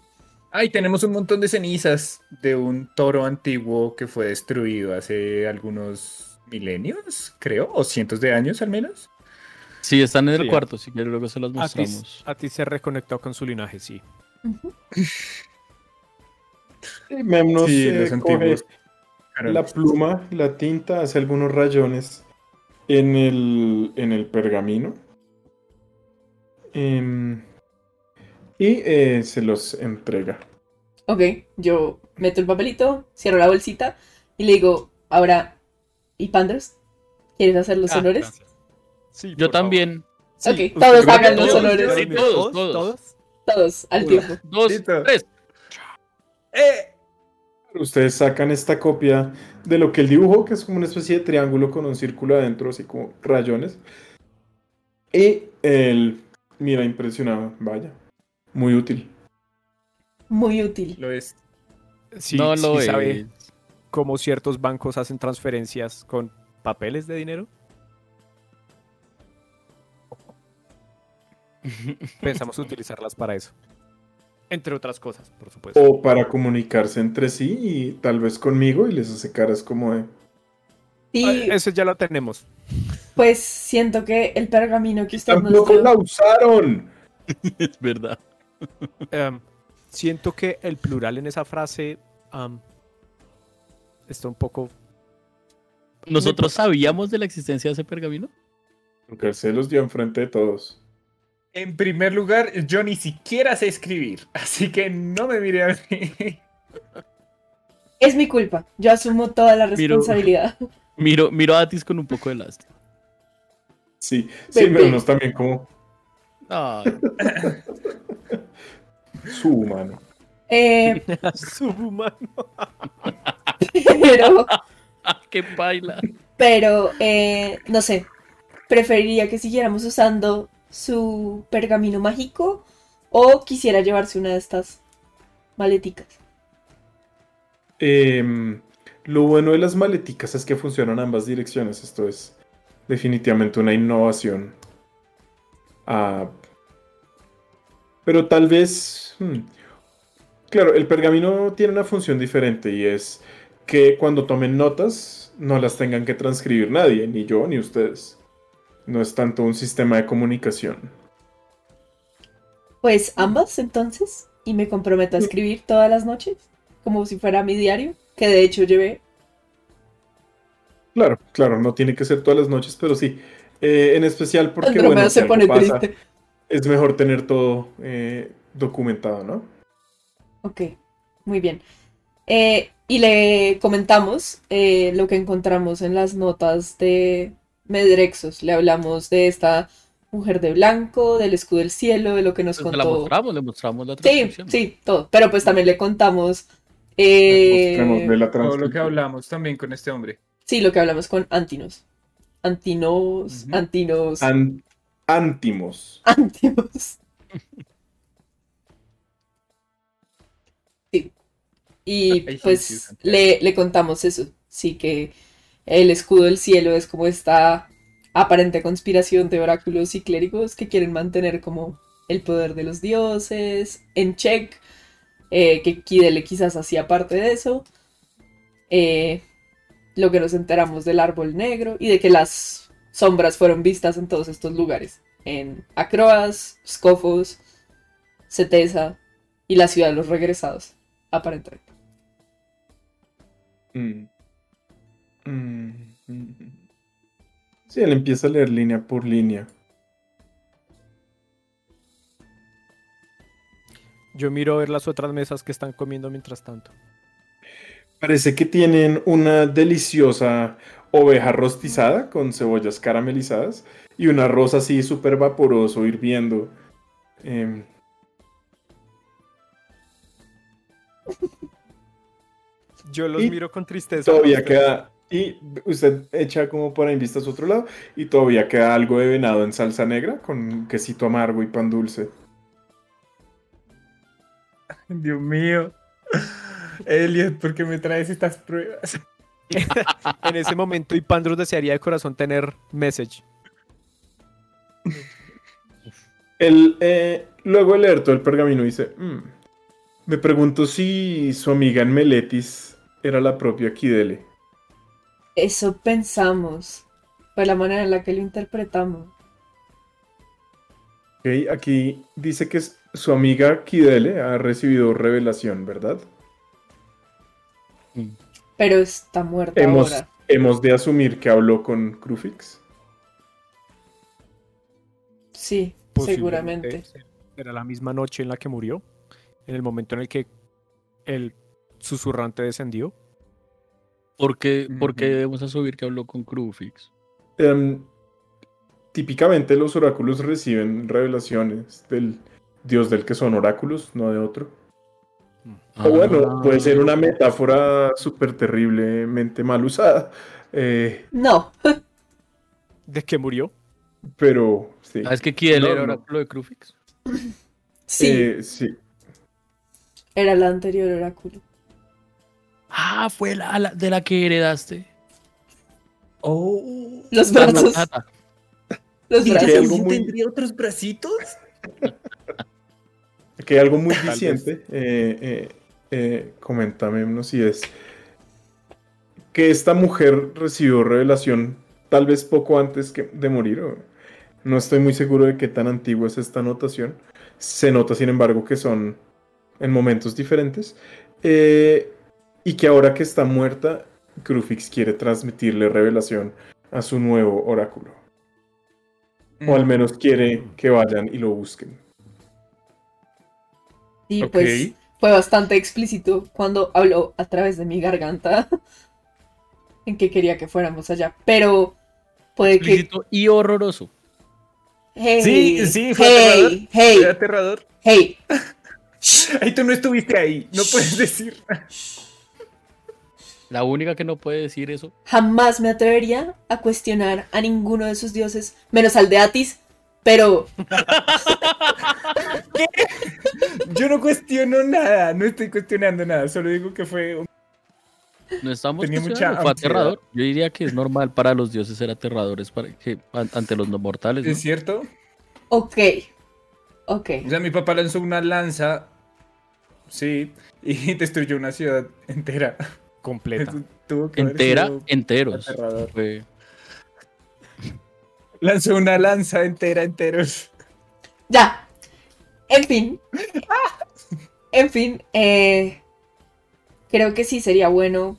F: Ay, tenemos un montón de cenizas de un toro antiguo que fue destruido hace algunos milenios, creo, o cientos de años al menos.
E: Sí, están en el
C: Sí.
E: cuarto. Si quieres, luego se las
C: A ti,
E: mostramos.
C: a ti se reconectó con su linaje, sí.
D: Y <laughs> Memnos
F: sí,
D: eh,
F: los
D: coge la pluma, la tinta, hace algunos rayones en el, en el pergamino. Em, y eh, se los entrega.
B: Ok, yo meto el papelito, cierro la bolsita y le digo, ahora, ¿y Panders? ¿Quieres hacer los
C: Ah,
B: honores?
C: gracias. Sí,
E: Yo
C: favor.
E: también.
B: ok,
C: Sí,
B: todos
C: usted-
B: hagan los
E: todos,
B: honores.
E: sí, todos, todos.
B: Todos, al tiempo.
E: Dos, tres.
F: ¡Eh!
D: Ustedes sacan esta copia de lo que él dibujó, que es como una especie de triángulo con un círculo adentro, así como rayones. Y él mira impresionado, vaya, muy útil.
B: Muy útil.
F: Lo es.
C: Sí,
E: no
C: sí
E: lo
C: sabe
E: es.
C: cómo ciertos bancos hacen transferencias con papeles de dinero. <laughs> Pensamos utilizarlas para eso. Entre otras cosas, por supuesto.
D: O para comunicarse entre sí y tal vez conmigo y les hace caras como de...
B: Y
C: Ah, Eso ya lo tenemos.
B: pues siento que el pergamino que usted nos
D: ¡Tampoco
B: dio...
D: la usaron! <laughs>
E: Es verdad. <laughs>
C: Em, siento que el plural en esa frase está un poco.
E: ¿Nosotros sabíamos de la existencia de ese pergamino?
D: Porque se los dio enfrente de todos.
F: En primer lugar, yo ni siquiera sé escribir, <laughs> así que no me mire a mí.
B: Es mi culpa. Yo asumo toda la responsabilidad. <laughs>
E: Miro, miro a Atis con un poco de lástima.
D: Sí, sí, unos también como
E: Ay, <laughs>
D: su humano.
B: Eh,
C: Subhumano.
B: pero,
E: qué baila.
B: pero, eh, no sé. Preferiría que siguiéramos usando su pergamino mágico o quisiera llevarse una de estas maleticas.
D: Em, lo bueno de las maleticas es que funcionan ambas direcciones. Esto es definitivamente una innovación. Ah, pero tal vez... hmm, Claro, el pergamino tiene una función diferente y es que cuando tomen notas no las tengan que transcribir nadie, ni yo ni ustedes. No es tanto un sistema de comunicación.
B: Pues ambas entonces. Y me comprometo a escribir todas las noches. Como si fuera mi diario. Que de hecho llevé.
D: Claro, claro, no tiene que ser todas las noches, pero sí. Eh, en especial porque bueno,
B: se
D: si algo
B: pone
D: pasa,
B: triste.
D: es mejor tener todo eh, documentado, ¿no?
B: Ok, muy bien. Eh, y le comentamos eh, lo que encontramos en las notas de Medrexos. Le hablamos de esta mujer de blanco, del escudo del cielo, de lo que nos
E: Pues, la
B: contó.
E: mostramos, le mostramos la
B: Sí,
E: transcripción.
B: sí, todo. Pero pues también le contamos. eh,
D: Mostrémosle la
F: Todo lo que hablamos también con este hombre.
B: sí, lo que hablamos con Antinos. Antinos. Antinos,
D: An- Ántimos.
B: Antinos. <laughs> Sí. Y
F: sí,
B: pues
F: sí,
B: le, le contamos eso. Sí, que el escudo del cielo es como esta aparente conspiración de oráculos y clérigos que quieren mantener como el poder de los dioses en check. eh, que Kidele quizás hacía parte de eso. eh, lo que nos enteramos del árbol negro y de que las sombras fueron vistas en todos estos lugares. En Acroas, Scofos, Cetesa y la ciudad de los regresados, aparentemente.
D: Mm. Mm, mm. Sí, él empieza a leer línea por línea.
C: Yo miro a ver las otras mesas que están comiendo mientras tanto.
D: Parece que tienen una deliciosa oveja rostizada con cebollas caramelizadas y un arroz así súper vaporoso hirviendo. Em,
C: Yo los
D: Y
C: miro con tristeza.
D: todavía queda. Y usted echa como para en vistas a otro lado. Y todavía queda algo de venado en salsa negra con quesito amargo y pan dulce. <laughs>
F: Dios mío. Elliot, ¿por qué me traes estas pruebas? <laughs>
C: En ese momento, Ipandros desearía de corazón tener message.
D: Él, eh, luego de leer todo el pergamino dice, "Mm, me pregunto si su amiga en Meletis era la propia Kidele.
B: Eso pensamos. Fue la manera en la que lo interpretamos.
D: Ok, Aquí dice que su amiga Kidele ha recibido revelación, ¿verdad?
B: Pero está muerta
D: Hemos,
B: ahora.
D: hemos de asumir que habló con Crufix.
B: Sí, seguramente.
C: Era la misma noche en la que murió. En el momento en el que el susurrante descendió.
E: ¿Por qué, por qué debemos asumir que habló con Crufix?
D: Em, típicamente los oráculos reciben revelaciones del dios del que son oráculos, no de otro. O bueno, puede ser una metáfora súper terriblemente mal usada. eh,
B: No,
C: ¿De que murió?
D: pero sí.
E: ¿Sabes que Kiel
D: No,
E: era
D: no.
E: oráculo de Crufix?
B: sí,
D: Eh, sí.
B: era el anterior oráculo.
E: Ah, fue la, la- de la que heredaste.
F: Oh.
B: Los brazos, los brazos. <laughs>
D: que algo muy-
F: ¿Tendría otros bracitos?
D: Aquí hay algo muy diciente. Eh, eh, eh, coméntame si es que esta mujer recibió revelación tal vez poco antes que, de morir. o- no estoy muy seguro de qué tan antigua es esta anotación. Se nota, sin embargo, que son en momentos diferentes. Eh, y que ahora que está muerta, Crufix quiere transmitirle revelación a su nuevo oráculo. O al menos quiere que vayan y lo busquen.
B: Y pues fue bastante explícito cuando habló a través de mi garganta <laughs> en que quería que fuéramos allá. Pero puede que.
E: Explícito y horroroso.
B: Hey,
F: Sí, sí, fue aterrador.
B: hey, hey,
F: aterrador.
B: hey.
F: Ay, <laughs> tú no estuviste ahí. No puedes decir.
E: La única que no puede decir eso.
B: Jamás me atrevería a cuestionar a ninguno de sus dioses, menos al de Atis. Pero <laughs>
F: Yo no cuestiono nada. No estoy cuestionando nada. Solo digo que fue. un-
E: No estamos
F: Tenía mucha
E: fue
F: ansiedad.
E: aterrador. Yo diría que es normal para los dioses ser aterradores para que, an- ante los no mortales. ¿no?
F: ¿Es cierto?
B: ok. Ok.
F: O sea, mi papá lanzó una lanza Sí, y <laughs> destruyó una ciudad entera.
C: Completa.
F: Tuvo que
E: Entera, enteros. Fue-
F: Lanzó una lanza entera, enteros.
B: Ya. En fin. En fin, eh, creo que sí sería bueno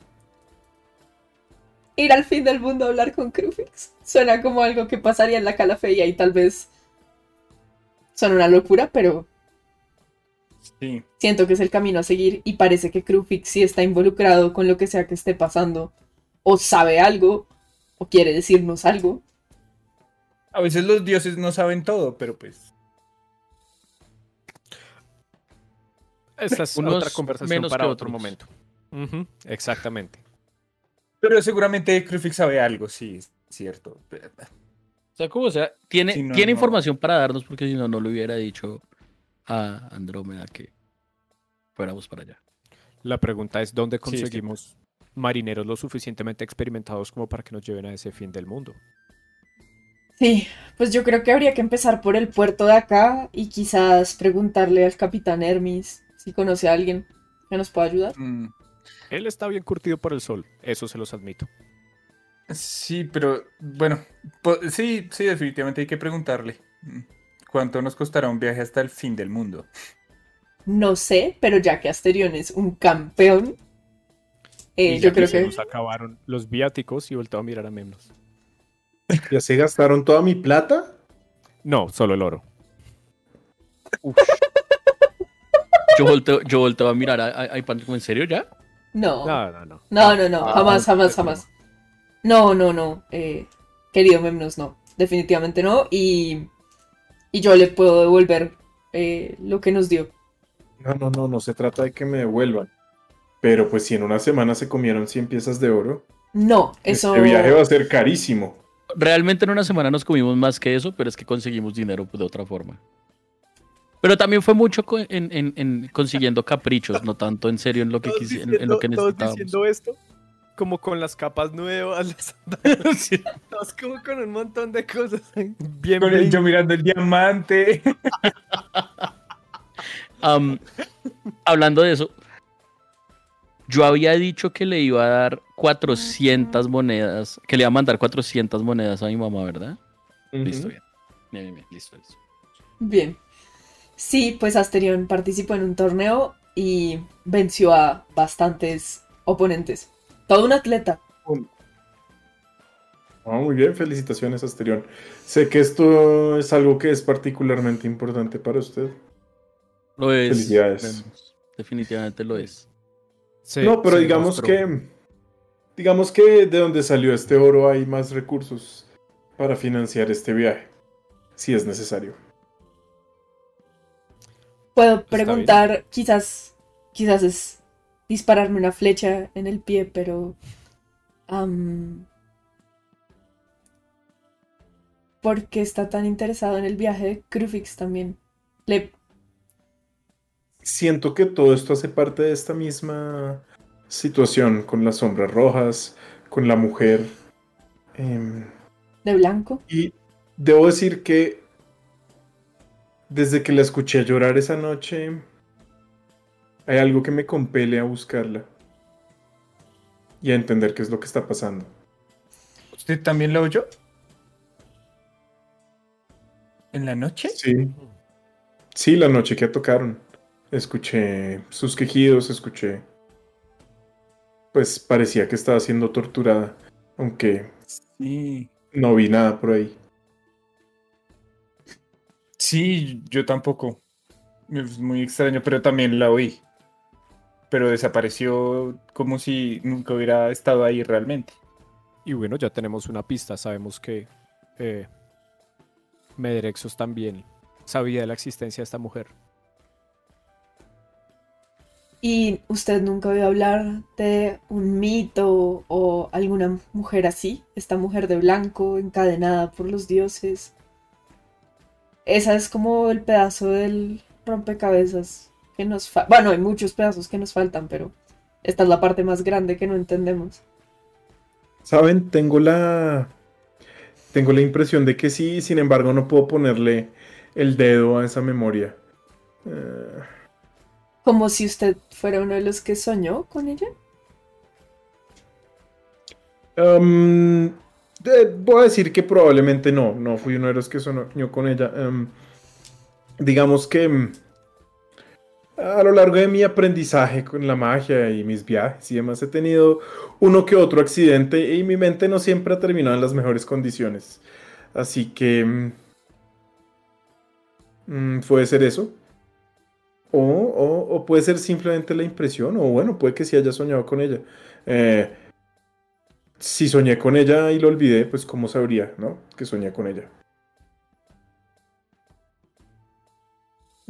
B: ir al fin del mundo a hablar con Crufix. Suena como algo que pasaría en la calafeya y tal vez suena una locura, pero
F: Sí.
B: siento que es el camino a seguir y parece que Crufix sí está involucrado con lo que sea que esté pasando o sabe algo o quiere decirnos algo.
F: A veces los dioses no saben todo, pero pues.
C: Esa es
E: Unos
C: otra conversación
E: menos
C: para otro momento. Exactamente.
F: Pero seguramente Crufix sabe algo, sí, es cierto.
E: O sea, como sea, tiene,
F: no,
E: tiene
F: no.
E: información para darnos porque si no, no le hubiera dicho a Andrómeda que fuéramos para allá.
C: La pregunta es, ¿dónde
F: Sí, es que-
C: conseguimos marineros lo suficientemente experimentados como para que nos lleven a ese fin del mundo?
B: Sí, pues yo creo que habría que empezar por el puerto de acá y quizás preguntarle al capitán Hermes si conoce a alguien que nos pueda ayudar.
F: Mm,
C: Él está bien curtido por el sol, eso se los admito.
F: Sí, pero bueno, sí, sí, definitivamente hay que preguntarle. ¿Cuánto nos costará un viaje hasta el fin del mundo?
B: No sé, pero ya que Asterion es un campeón, eh,
C: Y
B: yo creo
C: se
B: que
C: nos acabaron los viáticos y volteo a mirar a Memnos.
D: ¿Ya se gastaron toda mi plata?
C: No, solo el oro. <laughs>
E: Yo volteo, yo volteo a mirar a, a, a ¿en serio ya?
B: no.
C: No, no, no.
B: No, no, no,
D: Ah,
B: jamás, jamás, jamás. No, no, no. eh, querido Memnos, no. Definitivamente no. Y, y yo le puedo devolver eh, lo que nos dio.
D: No, no, no, no se trata de que me devuelvan. Pero pues si en una semana se comieron 100 piezas de oro,
B: No, eso.
D: este viaje va a ser carísimo.
E: Realmente en una semana nos comimos más que eso, pero es que conseguimos dinero de otra forma. Pero también fue mucho en, en- en consiguiendo caprichos, no tanto en serio en lo que, quisi- en, en lo que necesitábamos.
C: esto como con las capas nuevas, las <laughs>
E: Sí.
C: Estás como con un montón de cosas. Bien,
F: Con el, yo mirando el diamante. <laughs>
E: Am, hablando de eso, yo había dicho que le iba a dar 400 monedas, que le iba a mandar 400 monedas a mi mamá, ¿verdad? Listo, bien. Bien, bien, bien, listo, listo.
B: Bien. Sí, pues Asterion participó en un torneo y venció a bastantes oponentes. Todo un atleta.
D: Ah, muy bien, felicitaciones, Asterión. Sé que esto es algo que es particularmente importante para usted.
E: Lo es.
D: Felicidades.
E: Definitivamente lo es.
C: Sí,
D: no, pero digamos
C: mostró.
D: que. Digamos que de donde salió este oro hay más recursos para financiar este viaje. Si es necesario.
B: Puedo preguntar, quizás, quizás es dispararme una flecha en el pie, pero... am, ¿Por qué está tan interesado en el viaje de Crufix también? Le...
D: Siento que todo esto hace parte de esta misma situación con las sombras rojas, con la mujer. em,
B: ¿De blanco?
D: Y debo decir que desde que la escuché llorar esa noche, hay algo que me compele a buscarla y a entender qué es lo que está pasando.
F: ¿Usted también lo oyó? ¿En la noche?
D: Sí. Sí, la noche que tocaron. Escuché sus quejidos, escuché. Pues parecía que estaba siendo torturada, aunque
F: Sí.
D: no vi nada por ahí.
F: Sí, yo tampoco. Es muy extraño, pero también la oí. Pero desapareció como si nunca hubiera estado ahí realmente.
C: Y bueno, ya tenemos una pista. Sabemos que eh, Medrexos también sabía de la existencia de esta mujer.
B: ¿Y usted nunca oído hablar de un mito o alguna mujer así? Esta mujer de blanco, encadenada por los dioses. Esa es como el pedazo del rompecabezas que nos falta. Bueno, hay muchos pedazos que nos faltan, pero esta es la parte más grande que no entendemos.
D: Saben, tengo la. Tengo la impresión de que sí, sin embargo, no puedo ponerle el dedo a esa memoria. Eh,
B: Como si usted fuera uno de los que soñó con ella.
D: Um, eh, voy a decir que probablemente no, no fui uno de los que soñó con ella. Um, digamos que a lo largo de mi aprendizaje con la magia y mis viajes y demás he tenido uno que otro accidente y mi mente no siempre ha terminado en las mejores condiciones. Así que mm, mm, puede ser eso. O, o- o puede ser simplemente la impresión, o bueno, puede que sí haya soñado con ella. Eh, si soñé con ella y lo olvidé, pues cómo sabría, ¿no? Que soñé con ella.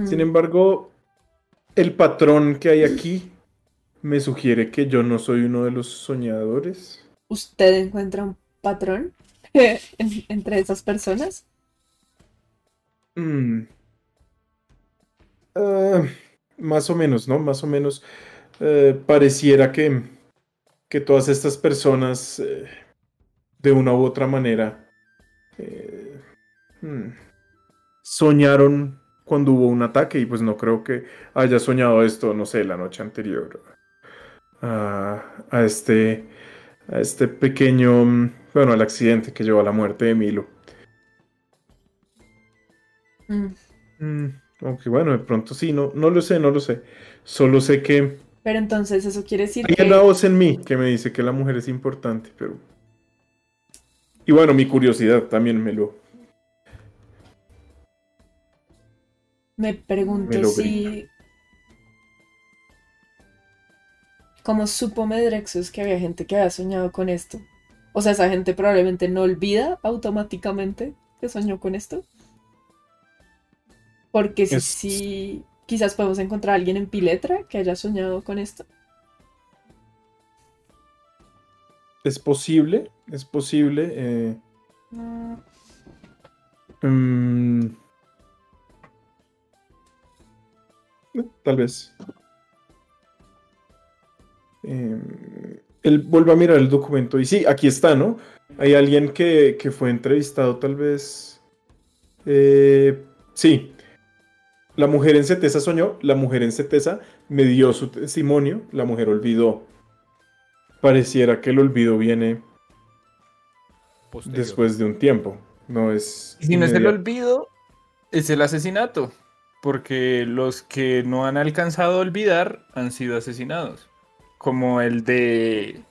D: Sin
B: Mm.
D: embargo, el patrón que hay aquí me sugiere que yo no soy uno de los soñadores.
B: ¿Usted encuentra un patrón <laughs> en- entre esas personas?
D: Mm. Ah, más o menos, ¿no? Más o menos eh, pareciera que, que todas estas personas, eh, de una u otra manera, eh, hmm, soñaron cuando hubo un ataque y pues no creo que haya soñado esto, no sé, la noche anterior a, a este, a este pequeño, bueno, al accidente que llevó a la muerte de Milo.
B: Mm.
D: Mm, aunque bueno, de pronto sí, no, no lo sé, no lo sé. Solo sé que
B: Pero entonces eso quiere decir
D: hay
B: que...
D: una voz en mí que me dice que la mujer es importante, pero... Y bueno, mi curiosidad también me lo...
B: Me pregunto
D: Me
B: si... ¿Cómo supo Medrexus que había gente que había soñado con esto? O sea, esa gente probablemente no olvida automáticamente que soñó con esto. Porque si
D: Es-
B: quizás podemos encontrar a alguien en Piletra que haya soñado con esto.
D: Es posible, es posible. eh, mm, eh, tal vez. Eh, él vuelve a mirar el documento y sí, aquí está, ¿no? Hay alguien que, que fue entrevistado, tal vez. Eh, sí. La mujer en Cetesa soñó, la mujer en Cetesa me dio su testimonio, la mujer olvidó. Pareciera que el olvido viene
C: Posterior.
D: después de un tiempo. No es.
F: Y si no es el olvido, es el asesinato. Porque los que no han alcanzado a olvidar han sido asesinados. Como el de.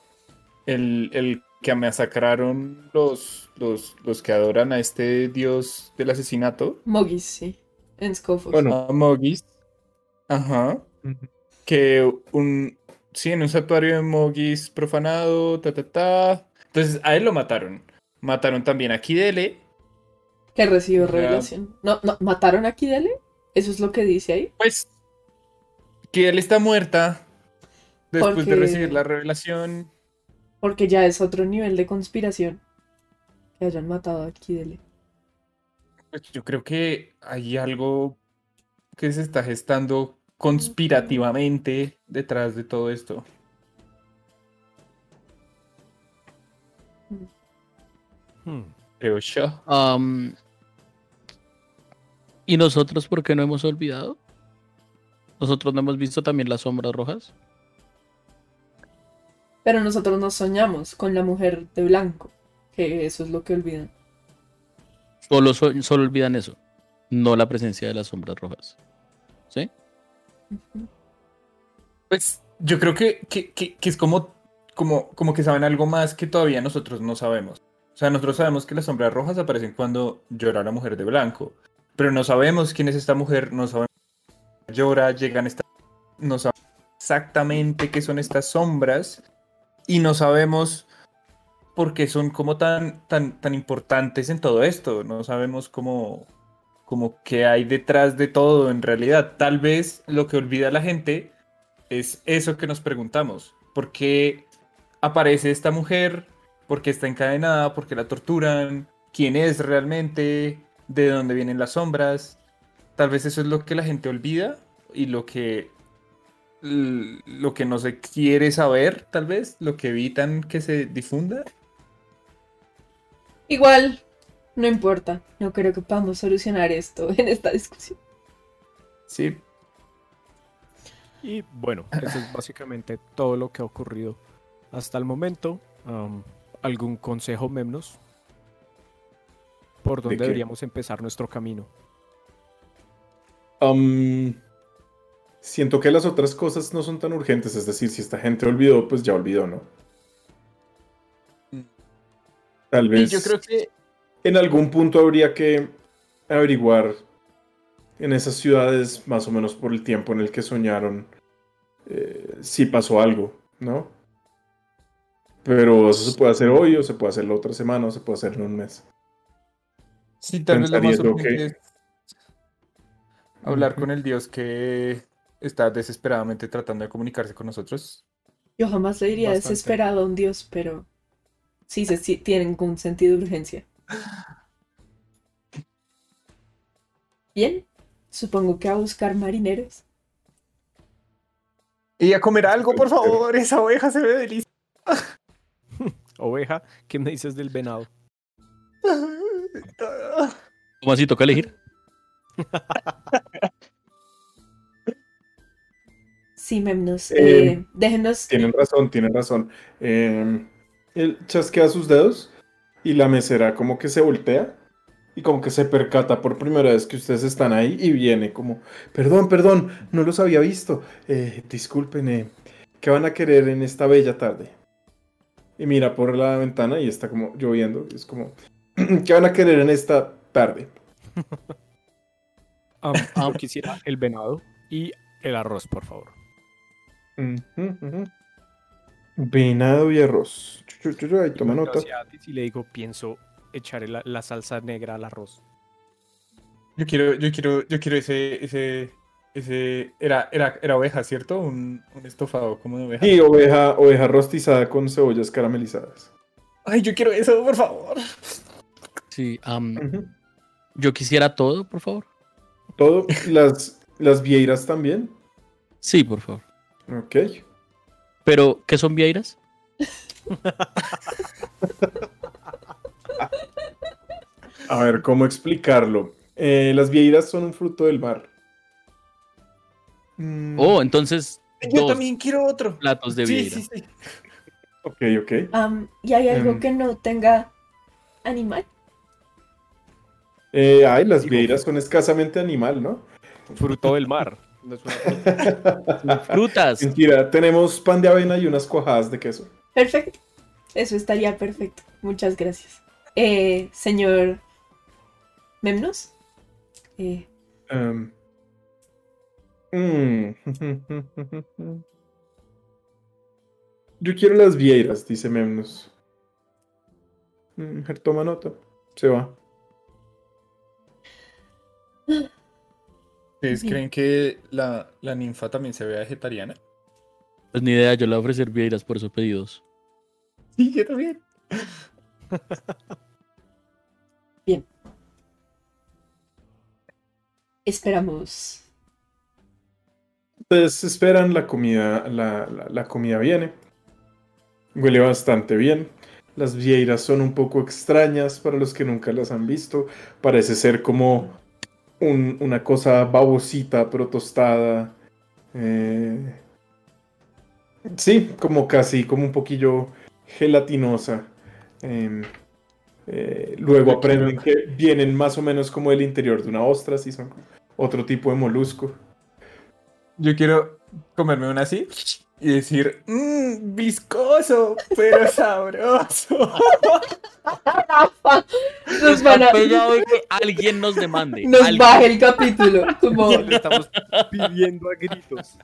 F: El, el que masacraron los, los, los que adoran a este dios del asesinato.
B: Mogis, sí. En Scofos.
D: Bueno.
F: A Mogis. Ajá. Que un. Sí, en un santuario de Mogis profanado. Ta, ta, ta. Entonces a él lo mataron. Mataron también a Kidele.
B: Que recibió revelación. No, no, ¿mataron a Kidele? ¿Eso es lo que dice ahí?
F: Pues que él está muerta después de recibir la revelación.
B: Porque ya es otro nivel de conspiración. Que hayan matado a Kidele.
F: Pues yo creo que hay algo que se está gestando conspirativamente detrás de todo esto.
C: Hmm.
F: Creo yo.
E: Am, ¿Y nosotros por qué no hemos olvidado? ¿Nosotros no hemos visto también las sombras rojas?
B: Pero nosotros nos soñamos con la mujer de blanco. Que eso es lo que olvidan.
E: Solo, so- solo olvidan eso, no la presencia de las sombras rojas. ¿Sí?
F: Pues yo creo que, que, que- que es como, como, como que saben algo más que todavía nosotros no sabemos. O sea, nosotros sabemos que las sombras rojas aparecen cuando llora la mujer de blanco. Pero no sabemos quién es esta mujer, no sabemos llora, llegan estas... No sabemos exactamente qué son estas sombras. Y no sabemos por qué son como tan, tan, tan importantes en todo esto. No sabemos cómo, como qué hay detrás de todo en realidad. Tal vez lo que olvida la gente es eso que nos preguntamos. ¿Por qué aparece esta mujer? ¿Por qué está encadenada? ¿Por qué la torturan? ¿Quién es realmente? ¿De dónde vienen las sombras? Tal vez eso es lo que la gente olvida y lo que lo que no se quiere saber, tal vez, lo que evitan que se difunda.
B: Igual, no importa. No creo que podamos solucionar esto en esta discusión.
F: Sí.
C: Y bueno, eso es básicamente todo lo que ha ocurrido hasta el momento. ¿Algún consejo, Memnos? ¿Por dónde deberíamos empezar nuestro camino?
D: Am, siento que las otras cosas no son tan urgentes, es decir, si esta gente olvidó, pues ya olvidó, ¿no? Tal vez
F: yo creo que
D: en algún punto habría que averiguar en esas ciudades, más o menos por el tiempo en el que soñaron, eh, si pasó algo, ¿no? Pero eso se puede hacer hoy, o se puede hacer la otra semana, o se puede hacer en un mes.
F: Sí, tal vez lo más urgente
D: que-
F: es hablar con el Dios que está desesperadamente tratando de comunicarse con nosotros.
B: Yo jamás le diría
C: Bastante.
B: desesperado a un dios, pero sí, se, sí tienen un sentido de urgencia. Bien, supongo que a buscar marineros.
F: Y a comer algo, por favor. Esa oveja se ve deliciosa. <laughs>
C: Oveja, ¿qué me dices del venado? <laughs>
E: ¿Cómo así toca elegir? <laughs>
B: Sí, Memnos,
D: Eh,
B: eh, déjenos.
D: Tienen razón, tienen razón. Eh, él chasquea sus dedos y la mesera como que se voltea y como que se percata por primera vez que ustedes están ahí y viene como, perdón, perdón, no los había visto. Eh, disculpen, eh, ¿qué van a querer en esta bella tarde? Y mira por la ventana y está como lloviendo. Es como, <clears throat> ¿qué van a querer en esta tarde? <laughs>
C: Am, yo quisiera el venado y el arroz, por favor.
D: Venado y arroz. Ahí toma nota.
C: Y le digo, pienso echarle la, la salsa negra al arroz.
F: Yo quiero, yo quiero, yo quiero ese, ese, ese. Era, era, era oveja, ¿cierto? Un, un estofado como de oveja.
D: Y oveja, oveja rostizada con cebollas caramelizadas.
F: Ay, yo quiero eso, por favor.
E: Sí, yo quisiera todo, por favor.
D: Todo, las, las vieiras también.
E: Sí, por favor.
D: Ok.
E: Pero, ¿qué son vieiras?
D: A ver, ¿cómo explicarlo? Eh, las vieiras son un fruto del mar. Mm,
E: Oh, entonces,
F: Yo también quiero otro.
E: platos de
F: Sí,
E: vieira.
F: sí, sí.
D: Ok, ok.
B: Am, ¿Y hay algo
D: Em.
B: que no tenga animal?
D: Eh, ay, las vieiras son escasamente animal, ¿no?
C: Fruto del mar. No es una fruta. <laughs>
E: Frutas.
D: Mentira, tenemos pan de avena y unas cuajadas de queso.
B: Perfecto. Eso estaría perfecto. Muchas gracias. Eh, señor Memnos. Eh,
D: Em, mm. <laughs> Yo quiero las vieiras, dice Memnos. Mm, toma nota. Se va.
F: ¿Ustedes
B: Bien.
F: creen que la, la ninfa también se ve vegetariana?
E: Pues ni idea, yo le voy a ofrecer vieiras, por eso pedí dos.
F: Sí, yo también. <laughs>
B: esperamos.
D: Ustedes esperan, la comida, la, la- la comida viene. Huele bastante bien. Las vieiras son un poco extrañas para los que nunca las han visto. Parece ser como un- una cosa babosita, pero tostada. Eh, sí, como casi, como un poquillo gelatinosa. Em, eh, luego aprenden que vienen más o menos como del interior de una ostra, sí, son otro tipo de molusco.
F: Yo quiero comerme una así y decir, mmm, viscoso, pero sabroso. <laughs>
B: Nos van a.
E: De que alguien nos demande.
B: Nos
E: alguien.
B: baje el capítulo. Como.
C: Le estamos pidiendo a gritos.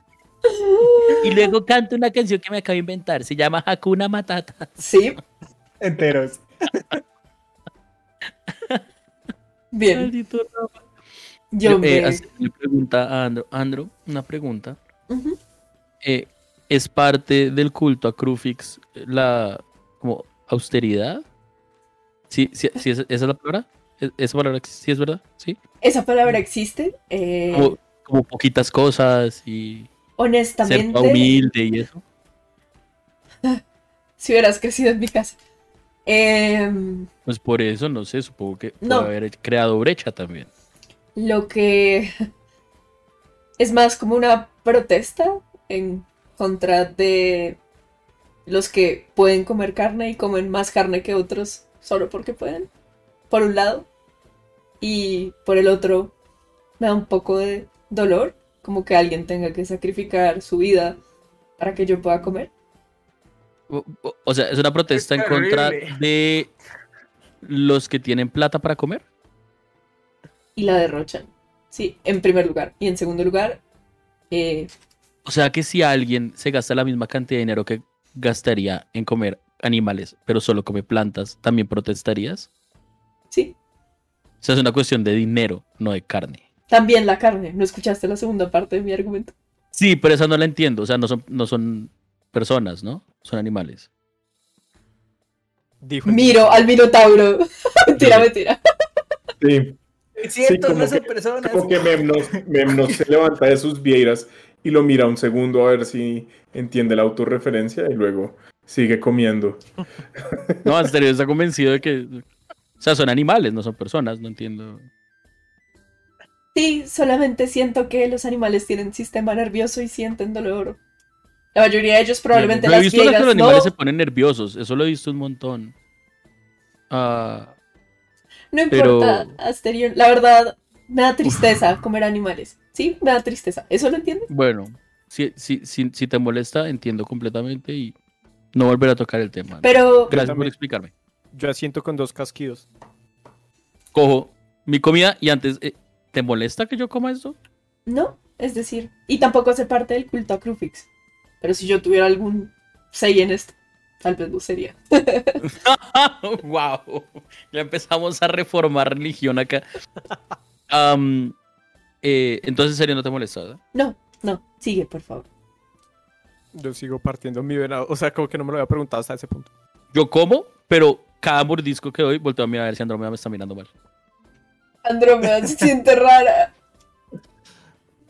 E: Y luego canto una canción que me acabo de inventar. Se llama Hakuna Matata.
B: Sí,
F: Enteros.
B: bien. Yo
E: Eh,
B: me.
E: así le pregunta a Andro. Andro, una pregunta. Eh, ¿Es parte del culto a Crufix la como austeridad? ¿Sí, sí, sí, esa, esa es la palabra? ¿Es- ¿Esa palabra sí es verdad? ¿Sí?
B: Esa palabra existe. eh,
E: Como, como poquitas cosas y ser
B: honestamente,
E: humilde y eso. <laughs>
B: si hubieras crecido en mi casa. Em,
E: Pues por eso, no sé, supongo que puede
B: No.
E: haber creado brecha también.
B: lo que es más como una protesta en contra de los que pueden comer carne y comen más carne que otros solo porque pueden, por un lado. Y por el otro, me da un poco de dolor, como que alguien tenga que sacrificar su vida para que yo pueda comer.
E: O, sea, es una protesta en contra de los que tienen plata para comer.
B: Y la derrochan. Sí, en primer lugar. Y en segundo lugar, eh,
E: O sea que si alguien se gasta la misma cantidad de dinero que gastaría en comer animales, pero solo come plantas, ¿también protestarías?
B: sí,
E: O sea, es una cuestión de dinero, no de carne.
B: también la carne. ¿No escuchaste la segunda parte de mi argumento?
E: Sí, pero esa no la entiendo. O sea, no son, no son personas, ¿no? Son animales.
C: Dijo
B: Miro al Minotauro. <laughs> mentira, mentira.
D: Sí, <laughs>
F: Es
D: cierto,
F: cierto,
D: no son
F: son personas.
D: como que Memnos, Memnos se levanta de sus vieiras y lo mira un segundo a ver si entiende la autorreferencia y luego sigue comiendo.
E: No, Asterio está convencido de que. O sea, son animales, no son personas, no entiendo.
B: Sí, solamente siento que los animales tienen sistema nervioso y sienten dolor. La mayoría de ellos probablemente
E: Yo he
B: las
E: visto que los animales
B: no.
E: se ponen nerviosos, eso lo he visto un montón. Ah,
B: No
E: pero-
B: importa, Asterion. La verdad, me da tristeza comer animales. Sí, me da tristeza. ¿Eso lo entiendes?
E: bueno, si, si, si, si te molesta, entiendo completamente y no volver a tocar el tema.
B: Pero
E: Gracias por explicarme.
C: Yo asiento con dos casquidos.
E: Cojo mi comida y antes, eh, ¿te molesta que yo coma esto?
B: no, es decir, y tampoco hace parte del culto a Crufix. Pero si yo tuviera algún say en esto, tal vez lo sería. <laughs>
E: wow, ya empezamos a reformar religión acá. Eh, entonces, en serio, no te molesta, ¿verdad?
B: No, no, sigue, por favor.
C: Yo sigo partiendo mi venado. O sea, como que no me lo había preguntado hasta ese punto.
E: Yo como, pero cada mordisco que doy, volteo a mirar a ver si Andrómeda me está mirando mal.
B: Andrómeda se siente rara.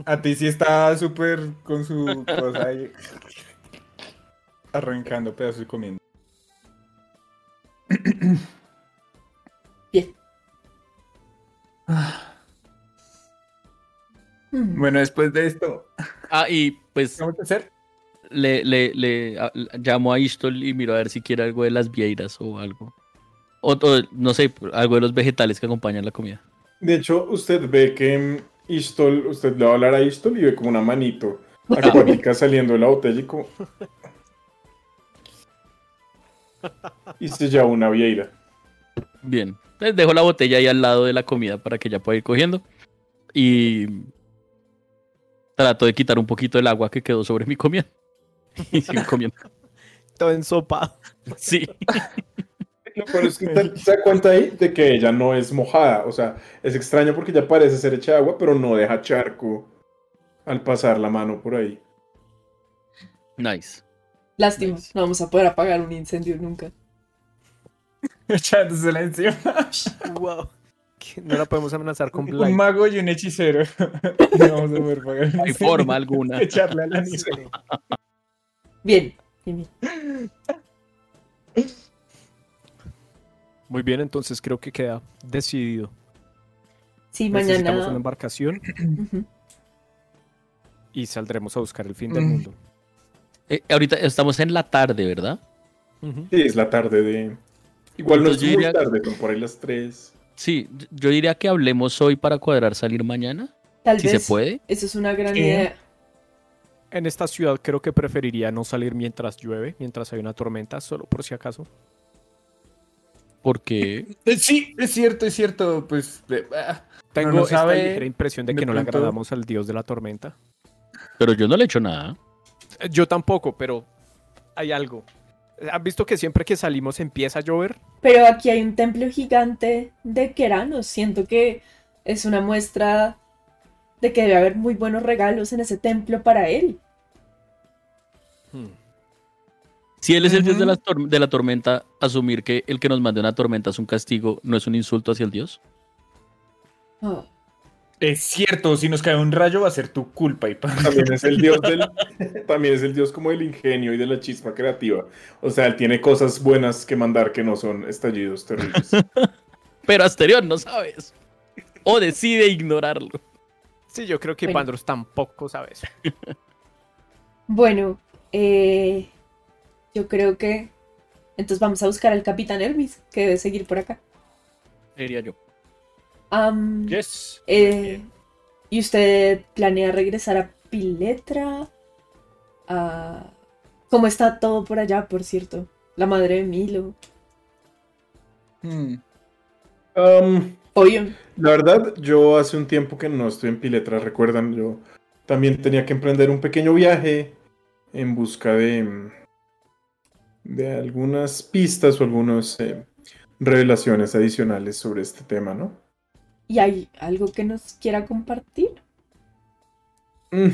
F: A ti sí está súper con su cosa ahí. Arrancando pedazos y comiendo. <clears throat>
B: Bien. Mm.
F: Bueno, después de esto,
E: Ah, y pues
F: ¿qué vamos a hacer?
E: le, le, le a- llamo a Istol y miro a ver si quiere algo de las vieiras o algo. O, o, no sé, algo de los vegetales que acompañan la comida.
D: De hecho, usted ve que Istol, usted le va a hablar a Istol y ve como una manito acuática <laughs> saliendo de la botella y como... Y se lleva una vieira.
E: Bien. Les dejo la botella ahí al lado de la comida para que ella pueda ir cogiendo. Y trato de quitar un poquito del agua que quedó sobre mi comida. <laughs> Y sigo comiendo.
C: Todo ensopado.
E: Sí.
D: Lo peor es que se da cuenta ahí de que ella no es mojada. O sea, es extraño porque ya parece ser hecha de agua, pero no deja charco al pasar la mano por ahí.
E: Nice.
B: Lástima,
E: Nice.
B: no vamos a poder apagar un incendio nunca. <laughs>
F: Echándosela encima. <laughs>
C: wow. No la podemos amenazar con
F: Un mago y un hechicero. <laughs> No vamos a poder pagar.
E: No hay forma alguna.
F: Echarle a la nieve.
B: Bien, bien, bien.
C: Muy bien, entonces creo que queda decidido.
B: Sí,
C: Necesitamos una
B: mañana.
C: embarcación y saldremos a buscar el fin del
F: Mm.
C: mundo.
E: Eh, ahorita estamos en la tarde, ¿verdad?
D: Sí, es la tarde de... Igual no es
E: Entonces
D: muy
E: diría-
D: tarde, son por ahí las 3.
E: Sí, yo diría que hablemos hoy para cuadrar salir mañana,
B: Tal
E: si
B: vez.
E: se puede.
B: Eso es una gran idea.
C: En esta ciudad creo que preferiría no salir mientras llueve, mientras hay una tormenta, solo por si acaso.
E: Porque
F: Eh, Sí, es cierto, es cierto. Pues. eh, ah,
C: Tengo
F: no
C: esta
F: sabe,
C: ligera impresión de
F: de
C: que no le agradamos al dios de la tormenta.
E: pero yo no le he hecho nada.
C: Eh, Yo tampoco, pero hay algo. ¿Han visto que siempre que salimos empieza a llover?
B: Pero aquí hay un templo gigante de Keranos. Siento que es una muestra de que debe haber muy buenos regalos en ese templo para él.
C: Hmm.
E: Si él es el dios de la, de la tormenta, asumir que el que nos mande una tormenta es un castigo, ¿no es un insulto hacia el dios?
B: Oh,
F: Es cierto, si nos cae un rayo va a ser tu culpa, y
D: También es el dios del... <laughs> También es el dios como del ingenio y de la chispa creativa. O sea, él tiene cosas buenas que mandar que no son estallidos terribles. <laughs>
E: Pero Asterión no sabes. O decide ignorarlo.
C: Sí, yo creo que
B: Bueno.
C: Pandros tampoco sabe eso. <laughs>
B: Bueno, eh, yo creo que entonces vamos a buscar al Capitán Elvis, que debe seguir por acá.
E: Diría yo.
F: Yes.
B: eh, ¿Y usted planea regresar a Piletra? Ah, ¿Cómo está todo por allá, por cierto? La madre de Milo.
F: Hmm.
D: Um. La verdad, yo hace un tiempo que no estoy en Piletra, recuerdan, yo también tenía que emprender un pequeño viaje en busca de, de algunas pistas o algunas eh, revelaciones adicionales sobre este tema, ¿no?
B: ¿Y hay algo que nos quiera compartir?
D: Mm,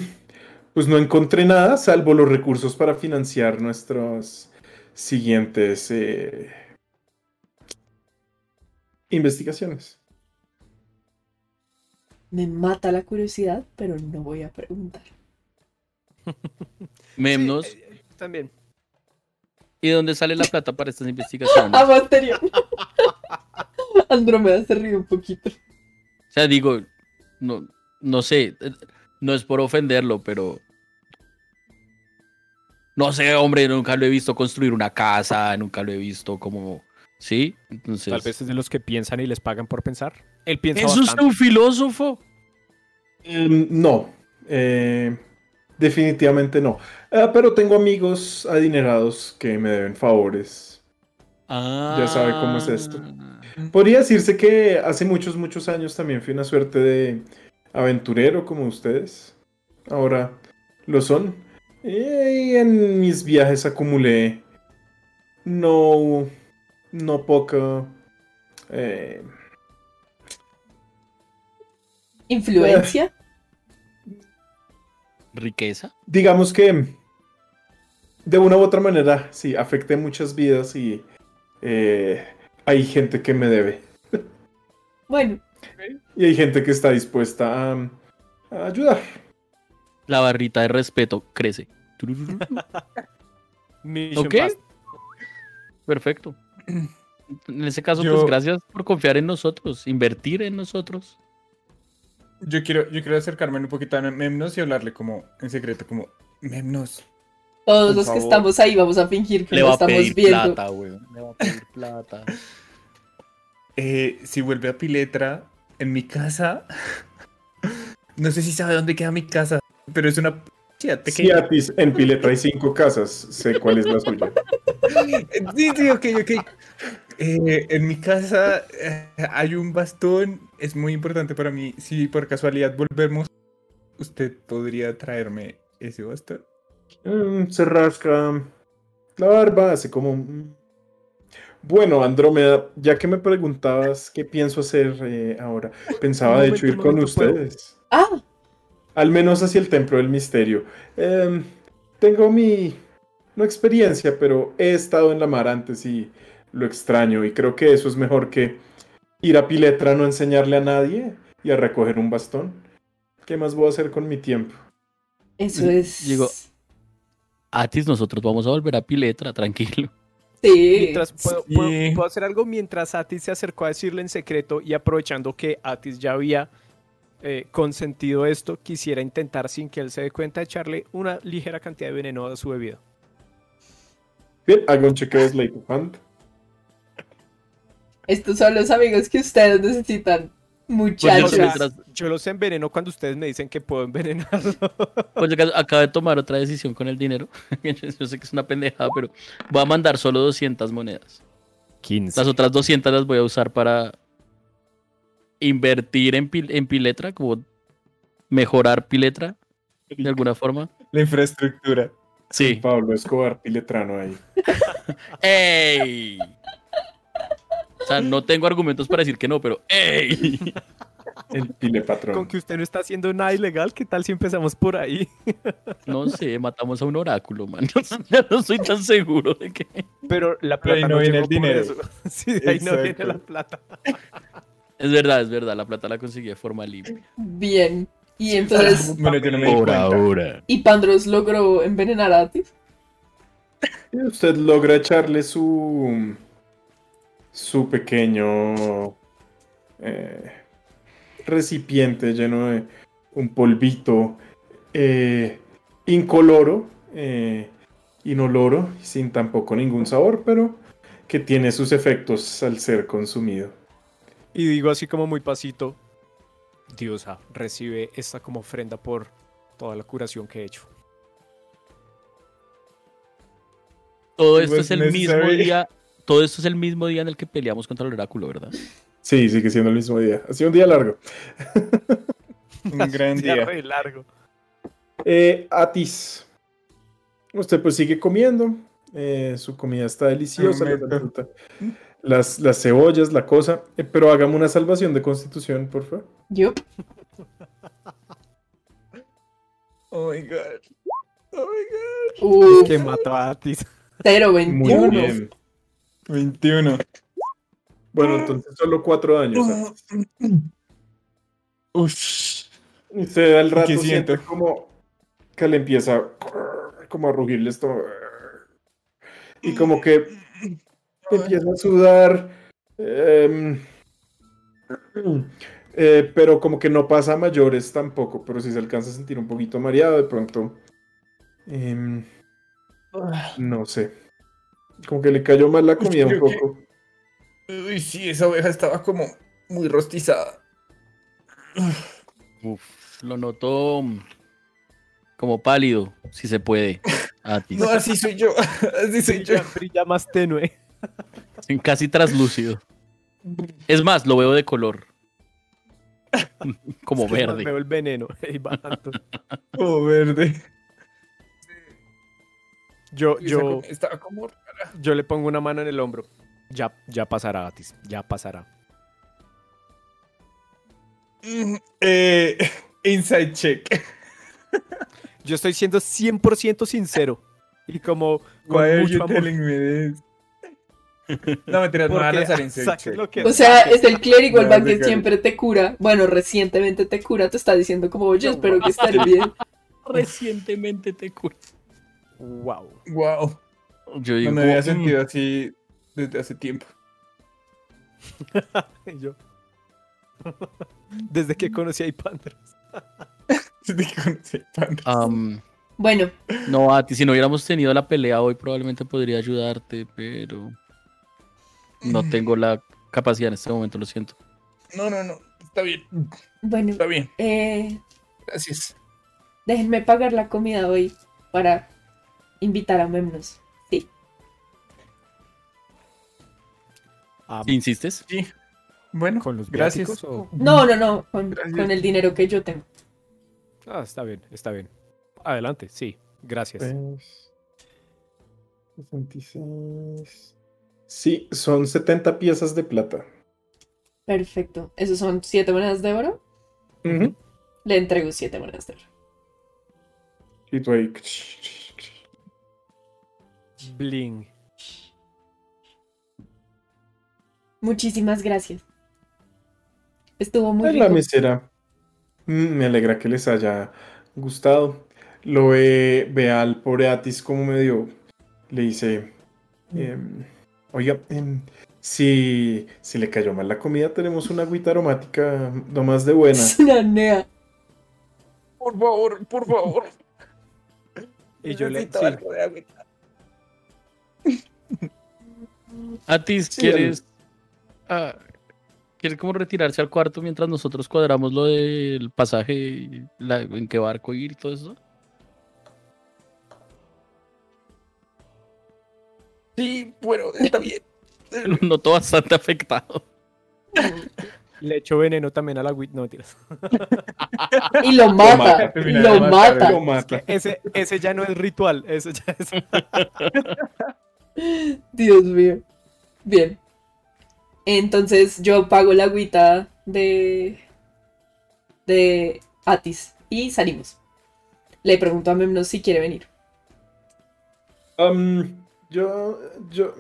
D: Pues no encontré nada, salvo los recursos para financiar nuestras siguientes eh, investigaciones.
B: Me mata la curiosidad, pero no voy a preguntar. <laughs>
E: Memnos.
C: Sí, eh, también.
E: ¿Y dónde sale la plata para estas <laughs> investigaciones?
B: Amo anterior. <laughs> Andrómeda se ríe un poquito.
E: O sea, digo, no, no sé, no es por ofenderlo, pero. No sé, hombre, nunca lo he visto construir una casa, nunca lo he visto como. ¿Sí? Entonces.
C: Tal vez es de los que piensan y les pagan por pensar. Él piensa
E: ¡Eso es
C: bastante.
E: un filósofo!
D: Em, no, eh, definitivamente no. Ah, pero tengo amigos adinerados que me deben favores. Ya sabe cómo es esto.
E: Ah.
D: Podría decirse que hace muchos, muchos años también fui una suerte de aventurero como ustedes. Ahora lo son. Y en mis viajes acumulé no, no poca... eh,
B: ¿Influencia? <laughs>
E: ¿Riqueza?
D: digamos que de una u otra manera, sí, afecté muchas vidas y eh, hay gente que me debe.
B: Bueno, <laughs>
D: Y hay gente que está dispuesta a, a ayudar.
E: La barrita de respeto crece. <laughs> ¿Ok? Perfecto. En ese caso,
F: Yo-
E: pues gracias por confiar en nosotros, invertir en nosotros.
F: Yo quiero, yo quiero acercarme un poquito a Memnos y hablarle como en secreto, como Memnos.
B: Todos
F: Por
B: los que estamos ahí vamos a fingir que
E: Le
B: lo
E: va a
B: estamos
E: pedir
B: viendo.
E: plata, weón. Le va a pedir <laughs> plata.
F: eh, si vuelve a Piletra, en mi casa, <laughs> no sé si sabe dónde queda mi casa, pero es una ciudad
D: Sí,
F: pequeña.
D: Atis, en Piletra hay cinco casas. Sé cuál es la suya. <laughs>
F: Sí, sí, ok, ok. Eh, en mi casa eh, hay un bastón, es muy importante para mí. Si por casualidad volvemos, usted podría traerme ese bastón.
D: Mm, se rasca la barba, hace como... Bueno, Andrómeda, ya que me preguntabas qué pienso hacer eh, ahora, pensaba de hecho ir con ustedes.
B: Ah,
D: Al menos hacia el Templo del Misterio. Em, tengo mi... No experiencia, pero he estado en la mar antes y lo extraño. Y creo que eso es mejor que ir a Piletra a no enseñarle a nadie y a recoger un bastón. ¿Qué más voy a hacer con mi tiempo?
B: eso es.
E: Digo- Atis, nosotros vamos a volver a Piletra, tranquilo.
B: Sí.
C: Mientras, ¿puedo,
F: Sí.
C: puedo- puedo hacer algo mientras Atis se acercó a decirle en secreto y aprovechando que Atis ya había eh, consentido esto, quisiera intentar sin que él se dé cuenta echarle una ligera cantidad de veneno a su bebida.
D: Bien, hago un chequeo de Slate Hand.
B: Estos son los amigos que ustedes necesitan.
E: Pues
B: Muchachos.
E: yo- mientras-
C: Yo los enveneno cuando ustedes me dicen que puedo envenenarlo. <laughs>
E: Pues yo acabo de tomar otra decisión con el dinero. <laughs> yo sé que es una pendejada, pero voy a mandar solo 200 monedas.
C: 15.
E: Las otras 200 las voy a usar para invertir en, pil- en Piletra, como mejorar Piletra de alguna forma.
F: La infraestructura.
E: Sí.
D: Pablo Escobar Piletrano ahí. <laughs>
E: ¡Ey! O sea, no tengo argumentos para decir que no, pero ¡ey! <laughs>
D: El Pile Patrón.
C: Con que usted no está haciendo nada ilegal, ¿qué tal si empezamos por ahí? <laughs>
E: No sé, matamos a un oráculo, man. <laughs> Ya no soy tan seguro de que.
C: Pero la
F: Pero ahí
C: plata
F: no
C: no,
F: viene
C: llegó
F: el dinero.
C: por eso. Sí, de ahí no viene la plata.
E: Es verdad, es verdad, la plata la conseguí de forma libre.
B: Bien. Y entonces.
F: Bueno, yo no me di cuenta.
E: ahora.
B: ¿Y Pandros logró envenenar a Atis?
D: Y usted logra echarle su. Su pequeño. eh, recipiente lleno de un polvito eh, incoloro, eh, inoloro, sin tampoco ningún sabor, pero que tiene sus efectos al ser consumido.
C: Y digo así como muy pasito, Diosa, recibe esta como ofrenda por toda la curación que he hecho.
E: Todo
D: It
E: esto es el mismo día. Todo esto es el mismo día en el que peleamos contra el oráculo, ¿verdad?
D: Sí, sigue siendo el mismo día. Ha sido un día largo.
F: Un <laughs> gran
C: Día
F: día.
C: re largo.
D: Eh, Atis. Usted pues sigue comiendo. eh, su comida está deliciosa. Las, las cebollas, la cosa. eh, pero hágame una salvación de constitución, por favor.
B: Yo.
F: Oh my god. Oh my
B: Uh,
C: Que mató a Atis.
B: 0,
D: Muy
B: 21.
D: bien.
F: God. 21.
D: Bueno, entonces solo cuatro daños. Atis.
F: Uff.
D: Y Usted al rato
F: ¿Qué
D: siente como que le empieza como a rugirle esto. Y como que empieza a sudar. em, eh, pero como que no pasa a mayores tampoco. Pero si se alcanza a sentir un poquito mareado de pronto. em, no sé. Como que le cayó mal la comida un
F: creo que-
D: poco.
F: Uy, sí, esa oveja estaba como muy rostizada.
E: Uf, lo noto mm, como pálido, si se puede. <laughs> Atis.
F: No, así soy yo. <laughs> Así soy yo.
C: Brilla, brilla más tenue.
E: Casi traslúcido. Es más, lo veo de color. <laughs> Como
C: Es que
E: verde.
C: Veo el veneno.
F: Oh, verde.
C: Yo, yo,
F: Estaba como.
C: Yo le pongo una mano en el hombro. Ya, ya pasará, Atis. Ya pasará.
F: Mm, Eh, <laughs> inside check.
C: Yo estoy siendo 100% sincero. Y como con
F: Why are
C: mucho
F: you
C: amor.
F: telling me this? No, mentira, no a lanzar inside check.
B: O sea, es el clérigo, el
F: No,
B: que siempre te cura. Bueno, recientemente te cura, te está diciendo como, oye, espero que estés bien. <laughs>
E: Recientemente te curo.
C: Wow.
F: Wow.
E: Yo
F: No me había
E: mm,
F: sentido así desde hace tiempo. <laughs>
C: Yo. Desde que conocí a Ipandros. <laughs>
F: Desde que conocí a Panda.
E: am,
B: Bueno,
E: no, Ati, si no hubiéramos tenido la pelea hoy, probablemente podría ayudarte, pero no tengo la capacidad en este momento, lo siento.
F: No, no, no. Está bien.
B: bueno,
F: Está bien.
B: eh,
F: Gracias.
B: déjenme pagar la comida hoy para invitar a Memnos.
C: Ah,
E: ¿Insistes?
F: Sí. Bueno,
C: ¿Con los
F: gracias.
C: o-
B: No, no, no, con, con el dinero que yo tengo.
C: Ah, está bien, está bien. Adelante, sí. Gracias.
D: Pues, 66. Sí, son 70 piezas de plata.
B: Perfecto. ¿Esos son siete monedas de oro?
D: Ujú.
B: Le entrego siete monedas de oro.
D: Y tú ahí.
C: Bling.
B: Muchísimas gracias. Estuvo muy
D: Es la
B: rico.
D: mesera. Mm, me alegra que les haya gustado. Lo ve, ve al pobre Atis como medio. Le dice: em, Oiga, em, si, si le cayó mal la comida, tenemos una agüita aromática nomás de buena.
B: Es <laughs> una nea.
F: Por favor, por favor.
C: Y yo le. Sí.
F: algo de agüita.
E: Atis,
D: Sí,
E: ¿quieres, ah, ¿quieres como retirarse al cuarto mientras nosotros cuadramos lo del pasaje, y la- en qué barco ir y todo eso?
F: Sí, bueno, está bien. <laughs>
E: Lo noto bastante afectado.
C: Le echo veneno también a la wit. No, mentiras. <laughs>
B: Y lo mata.
D: mata,
B: y lo mata.
D: Lo mata.
C: Ese, ese ya no es ritual. Ese ya es. <laughs>
B: Dios mío. Bien. Entonces yo pago la agüita de. de Atis. Y salimos. Le pregunto a Memnos si quiere venir.
D: Am, yo, yo,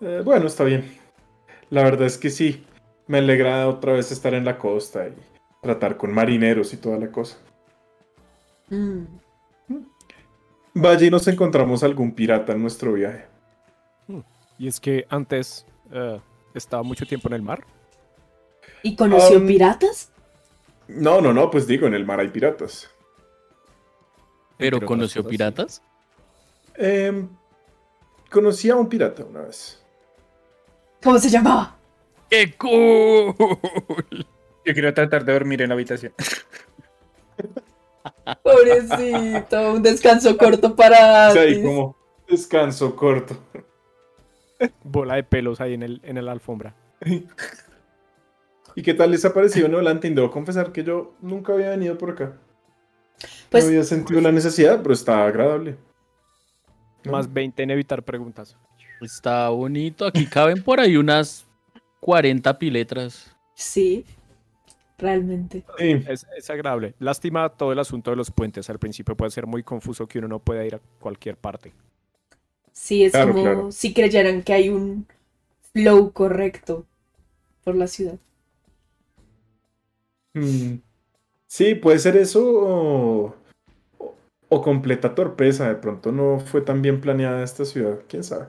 D: eh, bueno, está bien. La verdad es que sí. Me alegra otra vez estar en la costa y tratar con marineros y toda la cosa.
B: Mm.
D: Vaya y nos encontramos algún pirata en nuestro viaje.
C: Y es que antes eh, estaba mucho tiempo en el mar.
B: ¿Y conoció
D: Um,
B: piratas?
D: No, no, no, pues digo, en el mar hay piratas.
E: Pero conoció
C: cosas, sí.
E: piratas.
D: Em, conocí a un pirata una vez.
B: ¿Cómo se llamaba?
E: ¡Qué cool!
F: Yo quiero tratar de dormir en la habitación. <laughs>
B: Pobrecito, un descanso corto para Atis.
D: como descanso corto.
C: Bola de pelos ahí en el, en la alfombra.
D: ¿Y qué tal les ha parecido Neolantin? Debo confesar que yo nunca había venido por acá.
B: Pues-
D: no había sentido la necesidad, pero está agradable. ¿No?
C: Más 20 en evitar preguntas.
E: Está bonito. Aquí caben por ahí unas 40 piletras.
B: Sí, realmente.
D: Sí,
C: Es, es agradable. Lástima todo el asunto de los puentes. Al principio puede ser muy confuso que uno no pueda ir a cualquier parte.
B: Sí, es
D: Claro,
B: como
D: claro.
B: si creyeran que hay un flow correcto por la ciudad.
D: Mm, Sí, puede ser eso o, o- o completa torpeza. De pronto no fue tan bien planeada esta ciudad. ¿Quién sabe?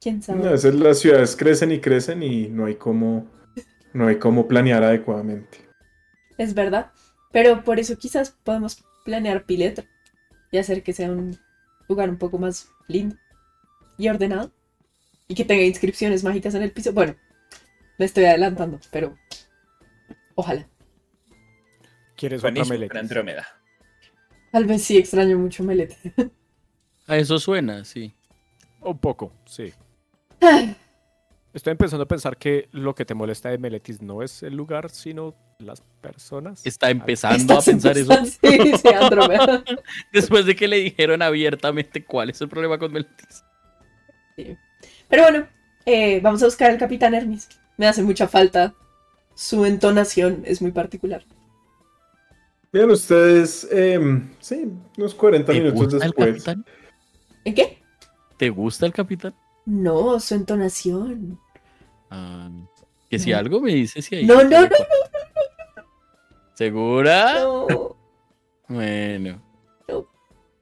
B: ¿Quién sabe?
D: A veces las ciudades crecen y crecen y no hay cómo, no hay cómo planear adecuadamente.
B: Es verdad. Pero por eso quizás podemos planear Piletra y hacer que sea un lugar un poco más lindo y ordenado. Y que tenga inscripciones mágicas en el piso. Bueno, me estoy adelantando, pero ojalá.
C: ¿Quieres otra
F: para Andrómeda.
B: Tal vez sí extraño mucho Melete. <laughs>
E: A eso suena, sí.
C: Un poco, sí. <laughs> Estoy empezando a pensar que lo que te molesta de Meletis no es el lugar, sino las personas.
E: Está empezando a pensar eso
B: Sí, sí, Andrómeda. <laughs>
E: después de que le dijeron abiertamente cuál es el problema con Meletis.
B: Pero bueno, eh, vamos a buscar al Capitán Hermes. Me hace mucha falta. Su entonación es muy particular.
D: Bien, ustedes, em, sí, unos 40
E: ¿Te
D: minutos
E: gusta el
D: después.
E: capitán?
B: ¿En qué?
E: ¿Te gusta el capitán?
B: No, su entonación.
E: Ah, que si
B: No.
E: algo me dice si hay.
B: No, no, no,
E: ¿Segura?
B: No. <laughs>
E: Bueno.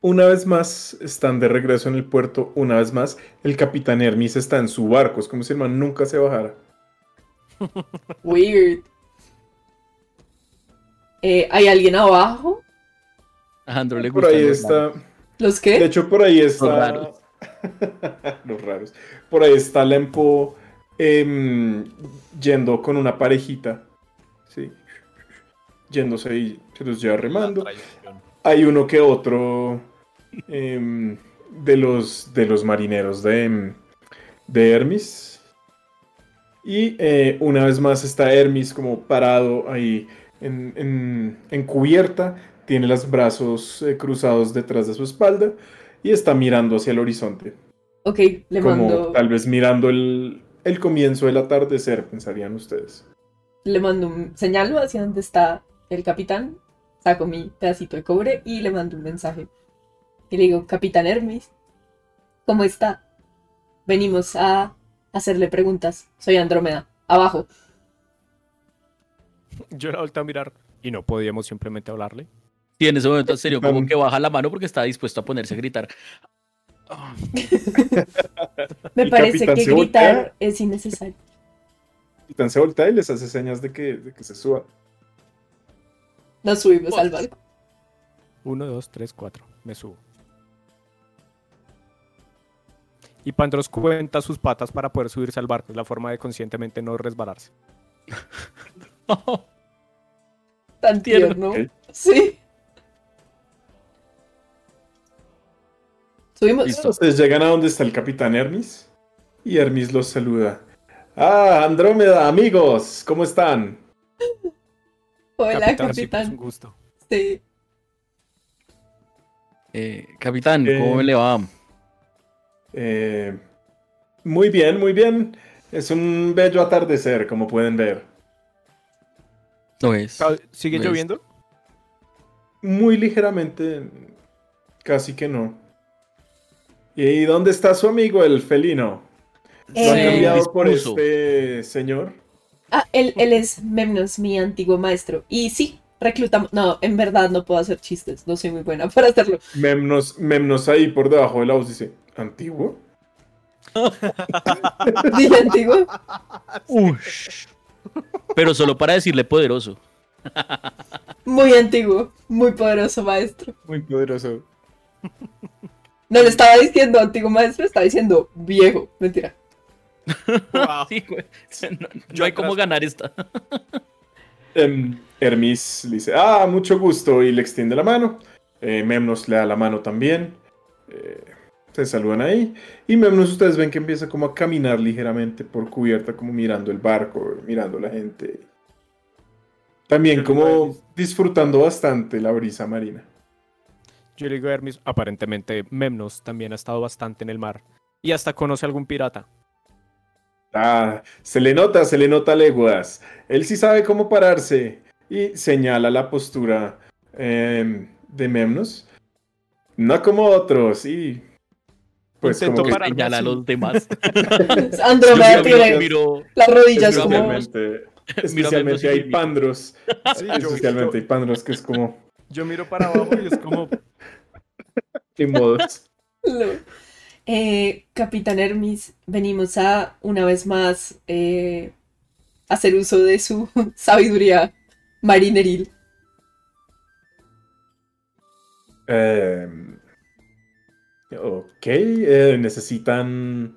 D: Una vez más están de regreso en el puerto. Una vez más, el capitán Hermes está en su barco. Es como si el man nunca se bajara. <laughs>
B: Weird. Eh, ¿Hay alguien abajo?
E: A Andro le
D: Por
E: gusta.
D: ahí está.
B: ¿Los
D: De
B: qué?
D: hecho, por ahí está.
E: raros. <laughs>
D: Los raros. Por ahí está Lempo em, yendo con una parejita. Sí. Yéndose y se los lleva remando. Hay uno que otro em, de, los, de los marineros de, de Hermes. Y eh, una vez más está Hermes como parado ahí en, en- en cubierta. Tiene los brazos eh, cruzados detrás de su espalda y está mirando hacia el horizonte.
B: Ok, le
D: como
B: mando,
D: tal vez mirando el, el comienzo del atardecer, pensarían ustedes.
B: le mando un señalo hacia donde está el capitán. Saco mi pedacito de cobre y le mando un mensaje. Y le digo, Capitán Hermes, ¿cómo está? Venimos a hacerle preguntas. Soy Andrómeda. Abajo.
C: Yo la volteé a mirar y no podíamos simplemente hablarle.
E: Sí, en ese momento, en serio, como que baja la mano porque está dispuesto a ponerse a gritar. <laughs>
B: Me parece que gritar
D: voltea.
B: es innecesario.
D: Capitán se voltea y les hace señas de que, de que se suba.
B: Nos subimos al barco.
C: Uno, dos, tres, cuatro. Me subo. Y Pandros cuenta sus patas para poder subirse al barco. Es la forma de conscientemente no resbalarse. <laughs>
B: Tan
E: Tierno.
D: Ok.
B: Sí. Subimos.
E: Listo.
D: Ustedes llegan a donde está el capitán Hermes y Hermes los saluda. Ah, Andrómeda, amigos, ¿cómo están?
B: Hola,
C: sí, pues,
B: capitán.
C: un gusto.
B: Sí.
E: Eh, capitán, ¿cómo
D: Eh,
E: le va?
D: Eh, muy bien, muy bien. Es un bello atardecer, como pueden ver.
E: No es.
C: ¿Sigue lloviendo?
D: Muy ligeramente, casi que no. ¿Y dónde está su amigo, el felino? ¿Lo han
B: Eh,
D: cambiado por este señor?
B: Ah, él, él es Memnos, mi antiguo maestro. Y sí, reclutamos. No, en verdad no puedo hacer chistes. No soy muy buena <laughs> para hacerlo.
D: Memnos, Memnos ahí por debajo de la voz dice, ¿antiguo? <laughs>
B: Dije antiguo.
E: Ush. Pero solo para decirle poderoso.
B: Muy antiguo, muy poderoso maestro.
F: Muy poderoso.
B: No le estaba diciendo antiguo maestro, estaba diciendo viejo. Mentira.
C: Wow.
E: Sí, güey. No, no hay cómo ganar esta.
D: Em, Hermis le dice, ah, mucho gusto, y le extiende la mano. Eh, Memnos le da la mano también. Eh, se saludan ahí. Y Memnos, ustedes ven que empieza como a caminar ligeramente por cubierta, como mirando el barco, mirando la gente. También como disfrutando bastante la brisa marina.
C: Yo le digo a Hermes, aparentemente Memnos también ha estado bastante en el mar. Y hasta conoce a algún pirata.
D: Ah, se le nota, se le nota leguas. Él sí sabe cómo pararse. Y señala la postura em, de Memnos. No como otros, y. Pues
C: Intento
D: como que
C: pararme
E: Señala a los demás. <laughs>
B: Andromeda tiene
E: miro-
B: las rodillas como.
D: especialmente, <laughs> hay pandros.
C: Sí, yo-
D: Especialmente hay pandros que es como.
C: Yo miro para abajo y es como, <laughs>
D: ¿Qué modos?
B: Eh, Capitán Hermis, venimos a una vez más eh, hacer uso de su sabiduría marineril.
D: Em, ok, eh, ¿necesitan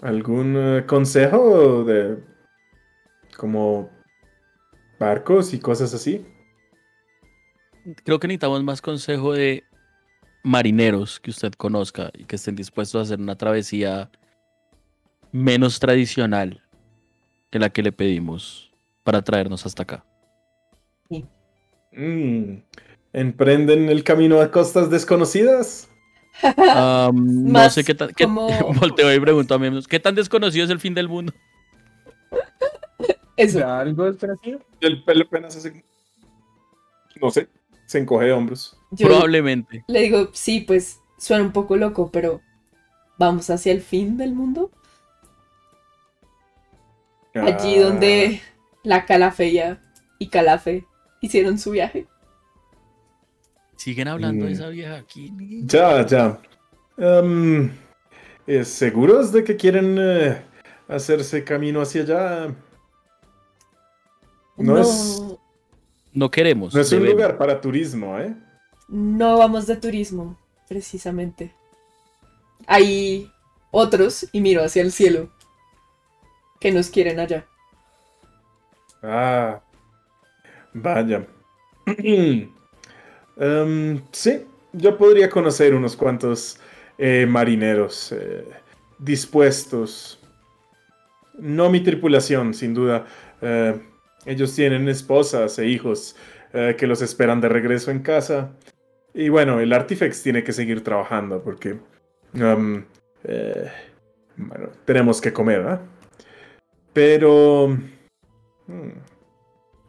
D: algún eh, consejo de como barcos y cosas así?
E: Creo que necesitamos más consejo de marineros que usted conozca y que estén dispuestos a hacer una travesía menos tradicional que la que le pedimos para traernos hasta acá.
D: Mm, ¿Emprenden el camino a costas desconocidas? <laughs>
E: No sé qué tan. qué-
B: como- <laughs>
E: Volteo y pregunto a mí mismo, ¿qué tan desconocido es el fin del mundo?
B: Eso.
F: ¿Ya algo desconocido?
D: El pelo apenas hace. No sé, se encoge de hombros.
B: Yo
E: Probablemente.
B: le digo, sí, pues suena un poco loco, pero ¿vamos hacia el fin del mundo? Allí
D: Ah,
B: donde la Calafeya y Calafe hicieron su viaje.
E: Siguen hablando de esa vieja aquí.
D: Ya, ya. Eh, ¿Seguros de que quieren eh, hacerse camino hacia allá? No es-
E: No queremos.
D: No es un lugar para turismo, ¿eh?
B: No vamos de turismo, precisamente. Hay otros, y miro hacia el cielo, que nos quieren allá.
D: Ah, vaya. <clears throat> Em, sí, yo podría conocer unos cuantos eh, marineros eh, dispuestos. No mi tripulación, sin duda. Eh, ellos tienen esposas e hijos que los esperan de regreso en casa. Y bueno, el Artifex tiene que seguir trabajando porque... eh, bueno, tenemos que comer, ¿ah? Pero... hmm,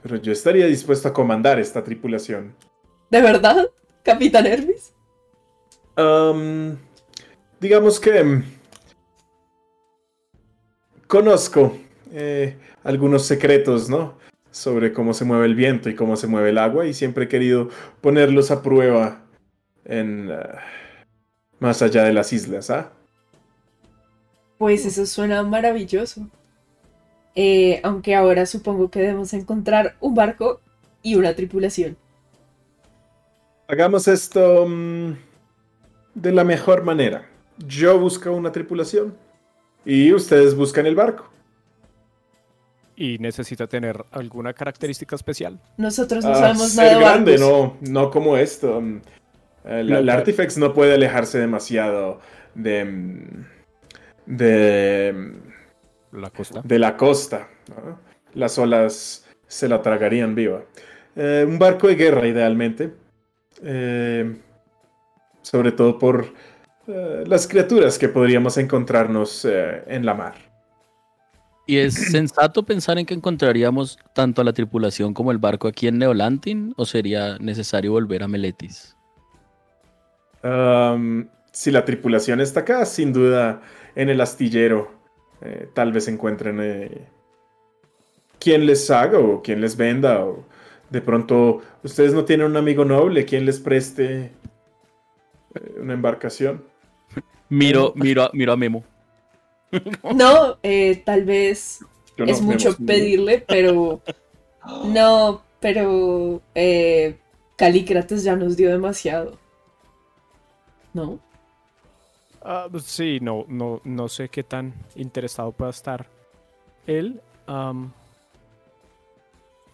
D: Pero yo estaría dispuesto a comandar esta tripulación.
B: ¿De verdad, Capitán Hermes?
D: Am, digamos que mm, conozco eh, algunos secretos, ¿no? Sobre cómo se mueve el viento y cómo se mueve el agua y siempre he querido ponerlos a prueba en ah, más allá de las islas, ¿ah?
B: Pues eso suena maravilloso. Eh, aunque ahora supongo que debemos encontrar un barco y una tripulación.
D: Hagamos esto mm, de la mejor manera. Yo busco una tripulación y ustedes buscan el barco.
C: y necesita tener alguna característica especial.
B: Nosotros no
D: Ah,
B: sabemos
D: ser
B: nada de
D: grande,
B: barcos.
D: no, no como esto. Mm, El, el
F: No,
D: Artifex no puede alejarse demasiado de, mm, de,
C: La costa.
D: de la costa. ¿no? Las olas se la tragarían viva. Eh, un barco de guerra, idealmente. Eh, sobre todo por eh, las criaturas que podríamos encontrarnos eh, en la mar.
E: ¿Y es <clears throat> sensato pensar en que encontraríamos tanto a la tripulación como el barco aquí en Neolantin? ¿O sería necesario volver a Meletis?
D: Um, si la tripulación está acá, sin duda en el astillero, tal vez encuentren quien les haga o quien les venda. O de pronto ustedes no tienen un amigo noble, quien les preste eh, una embarcación.
E: Miro, miro, a- miro a Memo. <laughs>
B: No, eh, tal vez
D: no-
B: es mucho pedirle, pero <gasps> no, pero eh, Calícrates ya nos dio demasiado. ¿No?
C: Ah, pues sí, no, no, no sé qué tan interesado pueda estar él.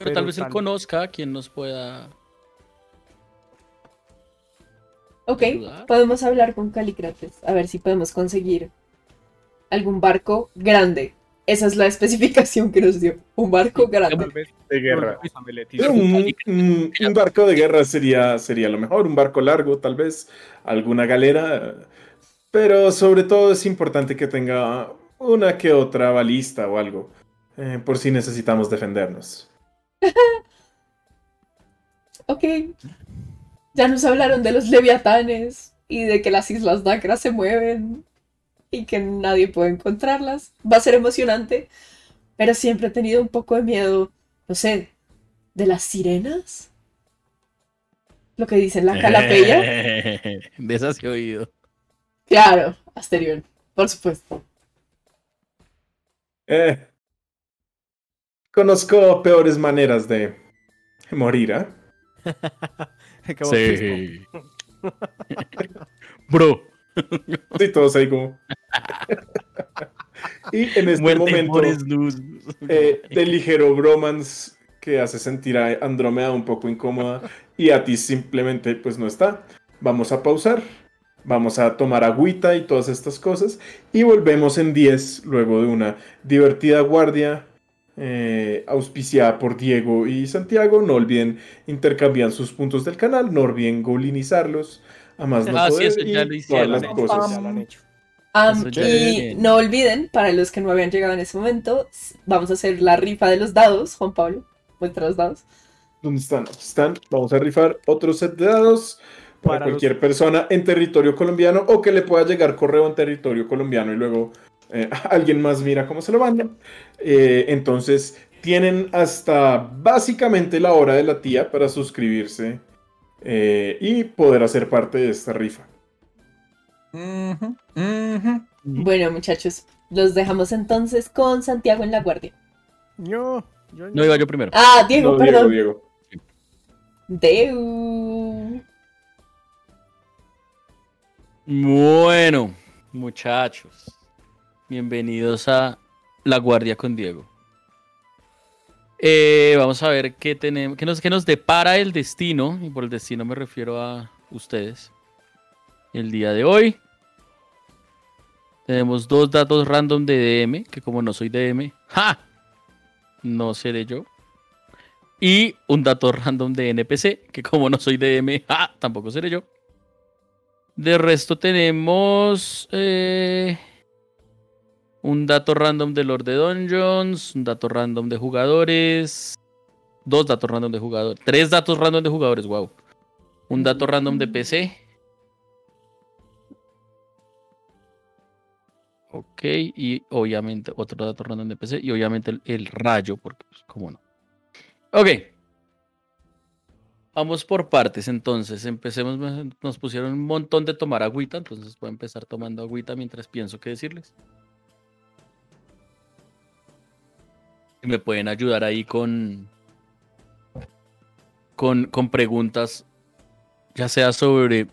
E: Pero,
C: Pero
E: tal vez él conozca a quien nos pueda.
B: Ok,
E: Ayudar.
B: podemos hablar con Calícrates, a ver si podemos conseguir algún barco grande. Esa es la especificación que nos dio. Un barco grande.
C: tal vez
F: De guerra.
D: Un barco de guerra sería, sería lo mejor, un barco largo, tal vez, alguna galera. Pero sobre todo es importante que tenga una que otra balista o algo, eh, por si necesitamos defendernos. <laughs>
B: Ok. Ya nos hablaron de los leviatanes y de que las islas Dacra se mueven y que nadie puede encontrarlas. Va a ser emocionante, pero siempre he tenido un poco de miedo, no sé, de las sirenas. Lo que dicen la calapeya. <laughs>
E: de esas he oído.
B: Claro, Asterion, por supuesto.
D: Eh, conozco peores maneras de morir, ¿ah? <laughs>
C: Qué bautismo. <laughs>
E: Bro.
D: Sí, todos ahí como. <laughs> y en este
E: Muerte
D: momento,
E: luz.
D: eh, de ligero bromance que hace sentir a Andrómeda un poco incómoda y a ti simplemente pues no está. Vamos a pausar, vamos a tomar agüita y todas estas cosas y volvemos en 10 luego de una divertida guardia eh, auspiciada por Diego y Santiago. No olviden intercambiar sus puntos del canal, no olviden golinizarlos. A más no
E: Ah, sí,
D: poder y
E: lo
D: todas las cosas.
C: Ya lo han hecho.
B: Am,
E: Eso ya
B: y no olviden, para los que no habían llegado en ese momento, vamos a hacer la rifa de los dados. Juan Pablo, muestra los dados.
D: ¿Dónde están? Están. Vamos a rifar otro set de dados para,
C: Para los-
D: cualquier persona en territorio colombiano o que le pueda llegar correo en territorio colombiano y luego eh, <laughs> alguien más mira cómo se lo mandan. Eh, entonces, tienen hasta básicamente la hora de la tía para suscribirse eh, y poder hacer parte de esta rifa.
B: Bueno, muchachos, los dejamos entonces con Santiago en la guardia.
C: No, yo
E: No iba yo primero.
B: Ah, Diego,
D: No, Diego,
B: perdón.
D: Diego.
B: Deu.
E: Bueno, muchachos, bienvenidos a La Guardia con Diego. Eh, vamos a ver qué tenemos, qué nos, qué nos depara el destino, y por el destino me refiero a ustedes. El día de hoy tenemos dos datos random de DM, que como no soy DM, ¡ja! No seré yo. Y un dato random de NPC, que como no soy DM, ¡ja! Tampoco seré yo. De resto tenemos eh, un dato random de Lord de Dungeons, un dato random de jugadores, dos datos random de jugadores, tres datos random de jugadores, wow. Un dato random de PC. Ok, y obviamente otro dato random de PC y obviamente el, rayo, porque pues, cómo no. Ok. Vamos por partes, entonces. Empecemos. Nos pusieron un montón de tomar agüita, entonces voy a empezar tomando agüita mientras pienso qué decirles. Y me pueden ayudar ahí con. Con, con preguntas, ya sea sobre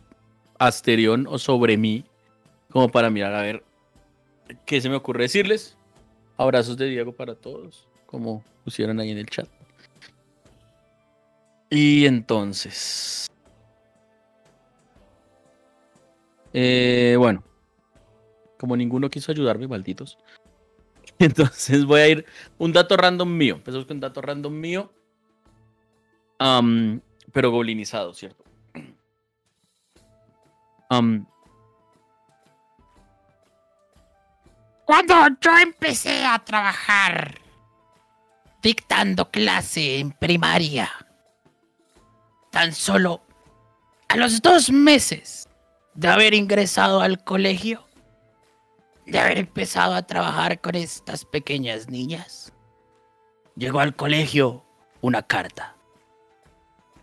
E: Asterión o sobre mí, como para mirar a ver qué se me ocurre decirles. Abrazos de Diego para todos, como pusieron ahí en el chat. Y entonces. Eh, bueno. Como ninguno quiso ayudarme, malditos. <laughs> Entonces voy a ir. Un dato random mío. Empezamos con un dato random mío. Am, pero goblinizado, ¿cierto? <clears throat>
G: Cuando yo empecé a trabajar dictando clase en primaria, tan solo a los dos meses de haber ingresado al colegio, de haber empezado a trabajar con estas pequeñas niñas, llegó al colegio una carta.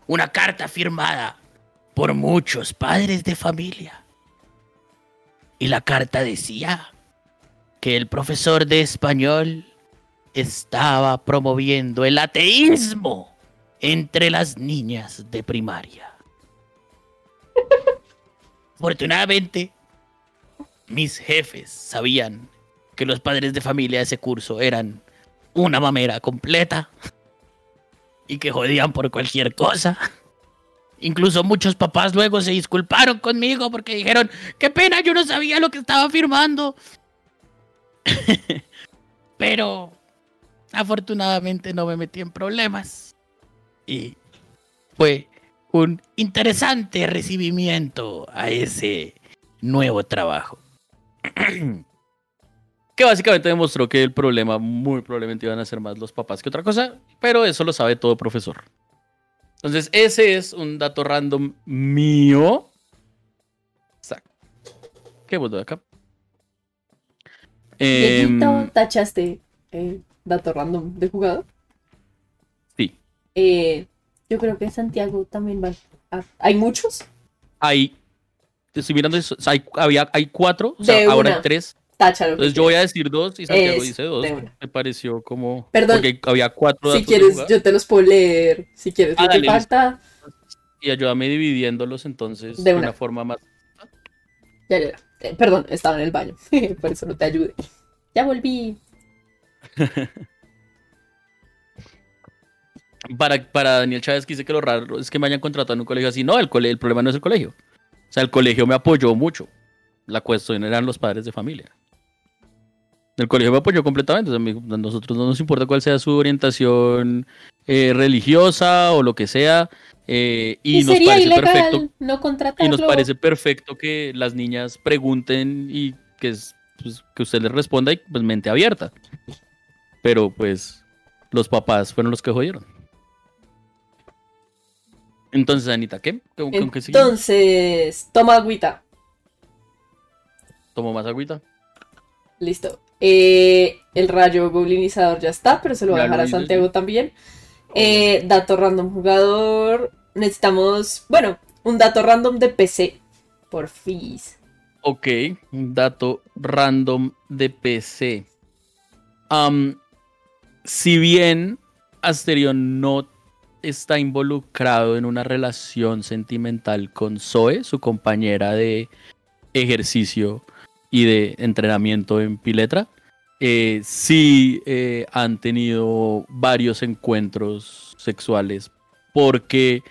G: Una carta firmada por muchos padres de familia. Y la carta decía que el profesor de español estaba promoviendo el ateísmo entre las niñas de primaria. <laughs> Afortunadamente, mis jefes sabían que los padres de familia de ese curso eran una mamera completa y que jodían por cualquier cosa. Incluso muchos papás luego se disculparon conmigo porque dijeron, qué pena, yo no sabía lo que estaba firmando. <laughs> Pero afortunadamente no me metí en problemas. Y fue un interesante recibimiento a ese nuevo trabajo. <clears throat>
E: Que básicamente demostró que el problema muy probablemente iban a ser más los papás que otra cosa, pero eso lo sabe todo profesor. Entonces, ese es un dato random mío. Exacto. ¿Qué de acá? Em,
B: Dieguito, tachaste eh, dato random de jugador.
E: sí,
B: Eh, yo creo que Santiago también va. a- ¿Hay muchos?
E: hay. Te Estoy mirando eso. o sea, hay, había, hay cuatro, o sea, ahora hay tres.
B: Táchalo.
E: Entonces yo voy a decir dos y Santiago dice dos. Me pareció como.
B: Perdón.
E: Porque había cuatro
B: Si quieres, yo te los puedo leer. Si quieres,
E: Ah, dale, listo.
B: falta.
E: Y ayúdame dividiéndolos entonces
B: De
E: de
B: una.
E: forma más.
B: Ya, ya, ya. Eh, perdón, estaba en el baño. <laughs> Por eso no te ayudé. Ya volví. <laughs>
E: Para, para Daniel Chávez que dice que lo raro es que me hayan contratado en un colegio así. No, el, cole, el problema no es el colegio. O sea, el colegio me apoyó mucho. La cuestión eran los padres de familia. El colegio me apoyó completamente. O sea, a nosotros no nos importa cuál sea su orientación eh, religiosa o lo que sea. eh, y,
B: Y,
E: nos
B: sería
E: parece
B: ilegal
E: perfecto.
B: no
E: Y nos parece perfecto que las niñas pregunten y que, es- pues, que usted les responda y pues mente abierta. Pero pues los papás fueron los que jodieron. Entonces, Anita, ¿qué? ¿Con, con qué seguimos?
B: Entonces, toma agüita.
E: ¿Tomo más agüita?
B: Listo. Eh, el rayo goblinizador ya está, pero se lo voy a dejar a Santiago también. Eh, dato random jugador. Necesitamos, bueno, un dato random de PC. Por fin.
E: Ok, un dato random de PC. Si bien Asterion no está involucrado en una relación sentimental con Zoe, su compañera de ejercicio y de entrenamiento en Piletra, eh, sí eh, han tenido varios encuentros sexuales porque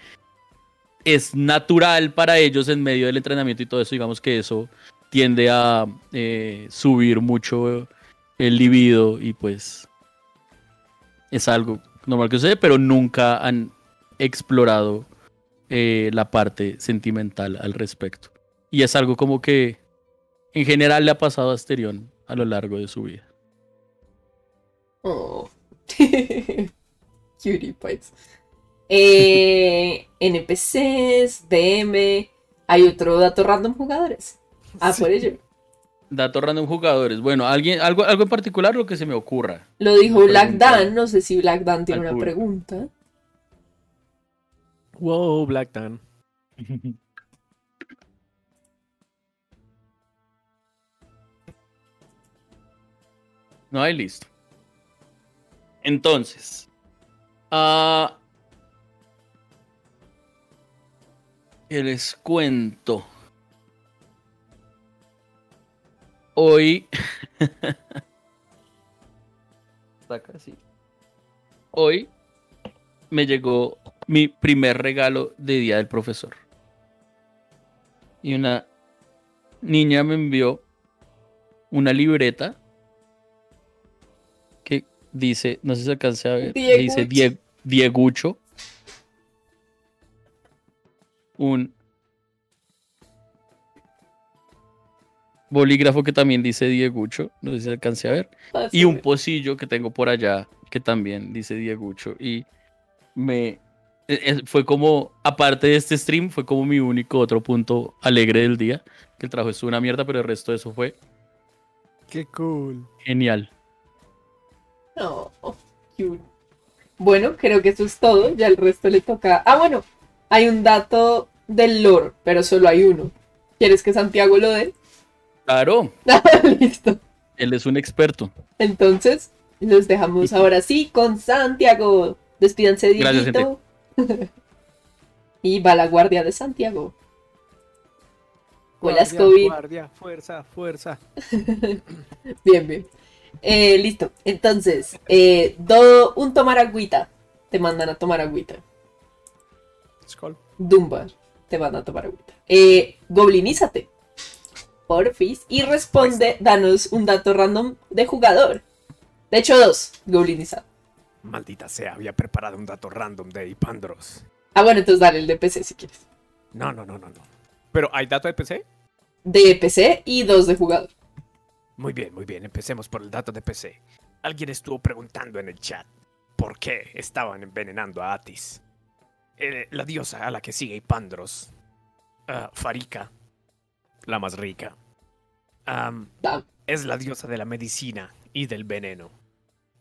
E: es natural para ellos en medio del entrenamiento y todo eso, digamos que eso tiende a eh, subir mucho el libido y pues es algo normal que sucede, pero nunca han explorado eh, la parte sentimental al respecto. Y es algo como que en general le ha pasado a Asterion a lo largo de su vida.
B: Oh. <laughs> Cutie pies. Eh, NPCs, DM. Hay otro dato random jugadores. Ah, por ello.
E: Datos random jugadores. Bueno, alguien, algo, algo en particular lo que se me ocurra.
B: Lo dijo Black. Dan. No sé si Black Dan tiene
E: Al
B: una
E: público.
B: pregunta.
C: Wow, Black Dan. <laughs>
E: No hay listo. Entonces. ah, ¿Qué les cuento? Hoy. <laughs> Está casi. Hoy me llegó mi primer regalo de Día del Profesor. Y una niña me envió una libreta que dice, no sé si alcance a ver, que dice Die- Diegucho. Un bolígrafo que también dice Diegucho, no sé si alcance a ver. Y un pocillo que tengo por allá que también dice Diegucho. Y me e- e- fue como, aparte de este stream, fue como mi único otro punto alegre del día. Que el trabajo estuvo una mierda, pero el resto de eso fue
C: Qué cool.
E: genial.
B: No, cute. Bueno, creo que eso es todo. Ya el resto le toca. Ah, bueno, hay un dato del lore, pero solo hay uno. ¿Quieres que Santiago lo dé?
E: Claro, <laughs>
B: Listo.
E: él es un experto.
B: Entonces, los dejamos ahora sí con Santiago. Despídanse,
E: Gracias,
B: Dieguito. <laughs> Y va la guardia de Santiago. Hola, Scooby.
C: Guardia, fuerza, fuerza. <laughs>
B: Bien, bien. Eh, listo. Entonces, eh, do, un tomar agüita. Te mandan a tomar agüita.
C: Skull.
B: Dumbar. Te van a tomar agüita. Eh, goblinízate. Porfis. Y responde, danos un dato random de jugador. De hecho, dos. Goblinizado.
C: Maldita sea, había preparado un dato random de Ipandros.
B: Ah, bueno, entonces dale el de PC si quieres.
C: No, no, no, no, no. ¿Pero hay dato de PC?
B: De PC y dos de jugador.
C: Muy bien, muy bien. Empecemos por el dato de PC. Alguien estuvo preguntando en el chat por qué estaban envenenando a Atis. Eh, la diosa a la que sigue Ipandros. ah, Farika, la más rica. es la diosa de la medicina y del veneno.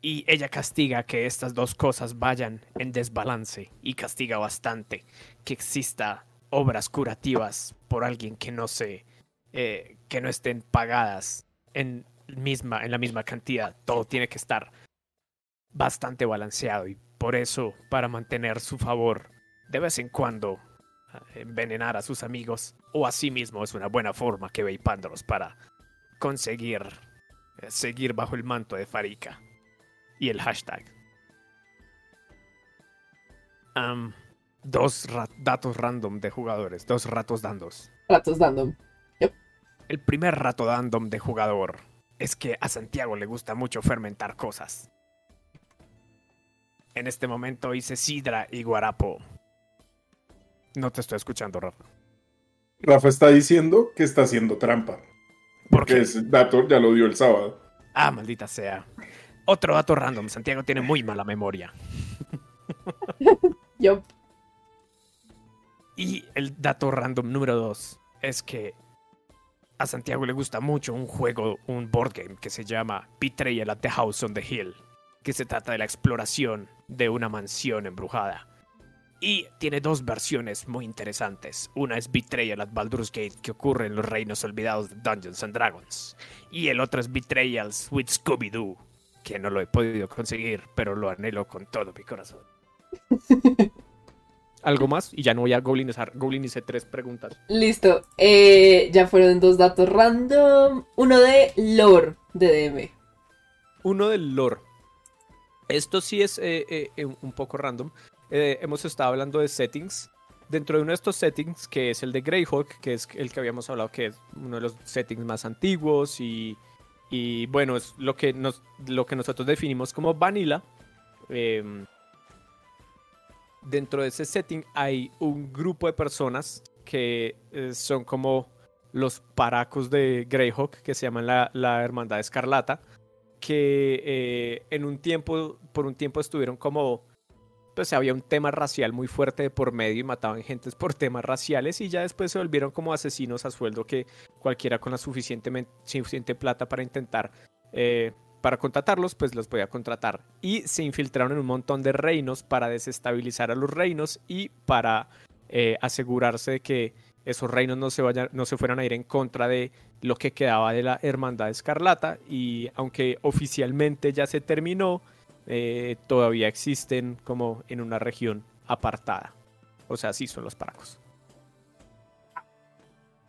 C: Y ella castiga que estas dos cosas vayan en desbalance y castiga bastante que exista obras curativas por alguien que no se eh, que no estén pagadas en misma en la misma cantidad. Todo tiene que estar bastante balanceado y por eso para mantener su favor de vez en cuando envenenar a sus amigos o a sí mismo es una buena forma que ve Pandros para conseguir eh, seguir bajo el manto de Farika y el hashtag. Dos ra- datos random de jugadores, dos ratos dandos.
B: Ratos random.
C: El primer rato random de jugador es que a Santiago le gusta mucho fermentar cosas. En este momento hice sidra y guarapo. No te estoy escuchando, Rafa.
D: Rafa está diciendo que está haciendo trampa.
C: ¿Por
D: Porque
C: qué?
D: ese dato ya lo dio el sábado.
C: Ah, maldita sea. Otro dato random. Santiago tiene muy mala memoria. <laughs>
B: Yo.
C: Y el dato random número dos es que a Santiago le gusta mucho un juego, un board game que se llama Betrayal at the House on the Hill, que se trata de la exploración de una mansión embrujada. Y tiene dos versiones muy interesantes. Una es Betrayal at Baldur's Gate, que ocurre en los reinos olvidados de Dungeons and Dragons. Y el otro es Betrayals with Scooby-Doo, que no lo he podido conseguir, pero lo anhelo con todo mi corazón. <laughs> ¿Algo más? Y ya no voy a goblinizar. Goblinicé tres preguntas.
B: Listo. Eh, ya fueron dos datos random. Uno de lore de DM.
C: Uno del lore. Esto sí es eh, eh, eh, un poco random. Eh, hemos estado hablando de settings. Dentro de uno de estos settings, que es el de Greyhawk, que es el que habíamos hablado, que es uno de los settings más antiguos y, y bueno, es lo que, nos, lo que nosotros definimos como vanilla. Em, dentro de ese setting hay un grupo de personas que eh, son como los paracos de Greyhawk, que se llaman la, la Hermandad Escarlata, que eh, en un tiempo, por un tiempo estuvieron como, pues había un tema racial muy fuerte de por medio y mataban gentes por temas raciales y ya después se volvieron como asesinos a sueldo que cualquiera con la suficientemente, suficiente plata para intentar, eh, para contratarlos, pues los podía contratar. Y se infiltraron en un montón de reinos para desestabilizar a los reinos y para eh, asegurarse de que esos reinos no se, vayan, no se fueran a ir en contra de lo que quedaba de la Hermandad Escarlata. Y aunque oficialmente ya se terminó, eh, todavía existen como en una región apartada. O sea, sí son los paracos.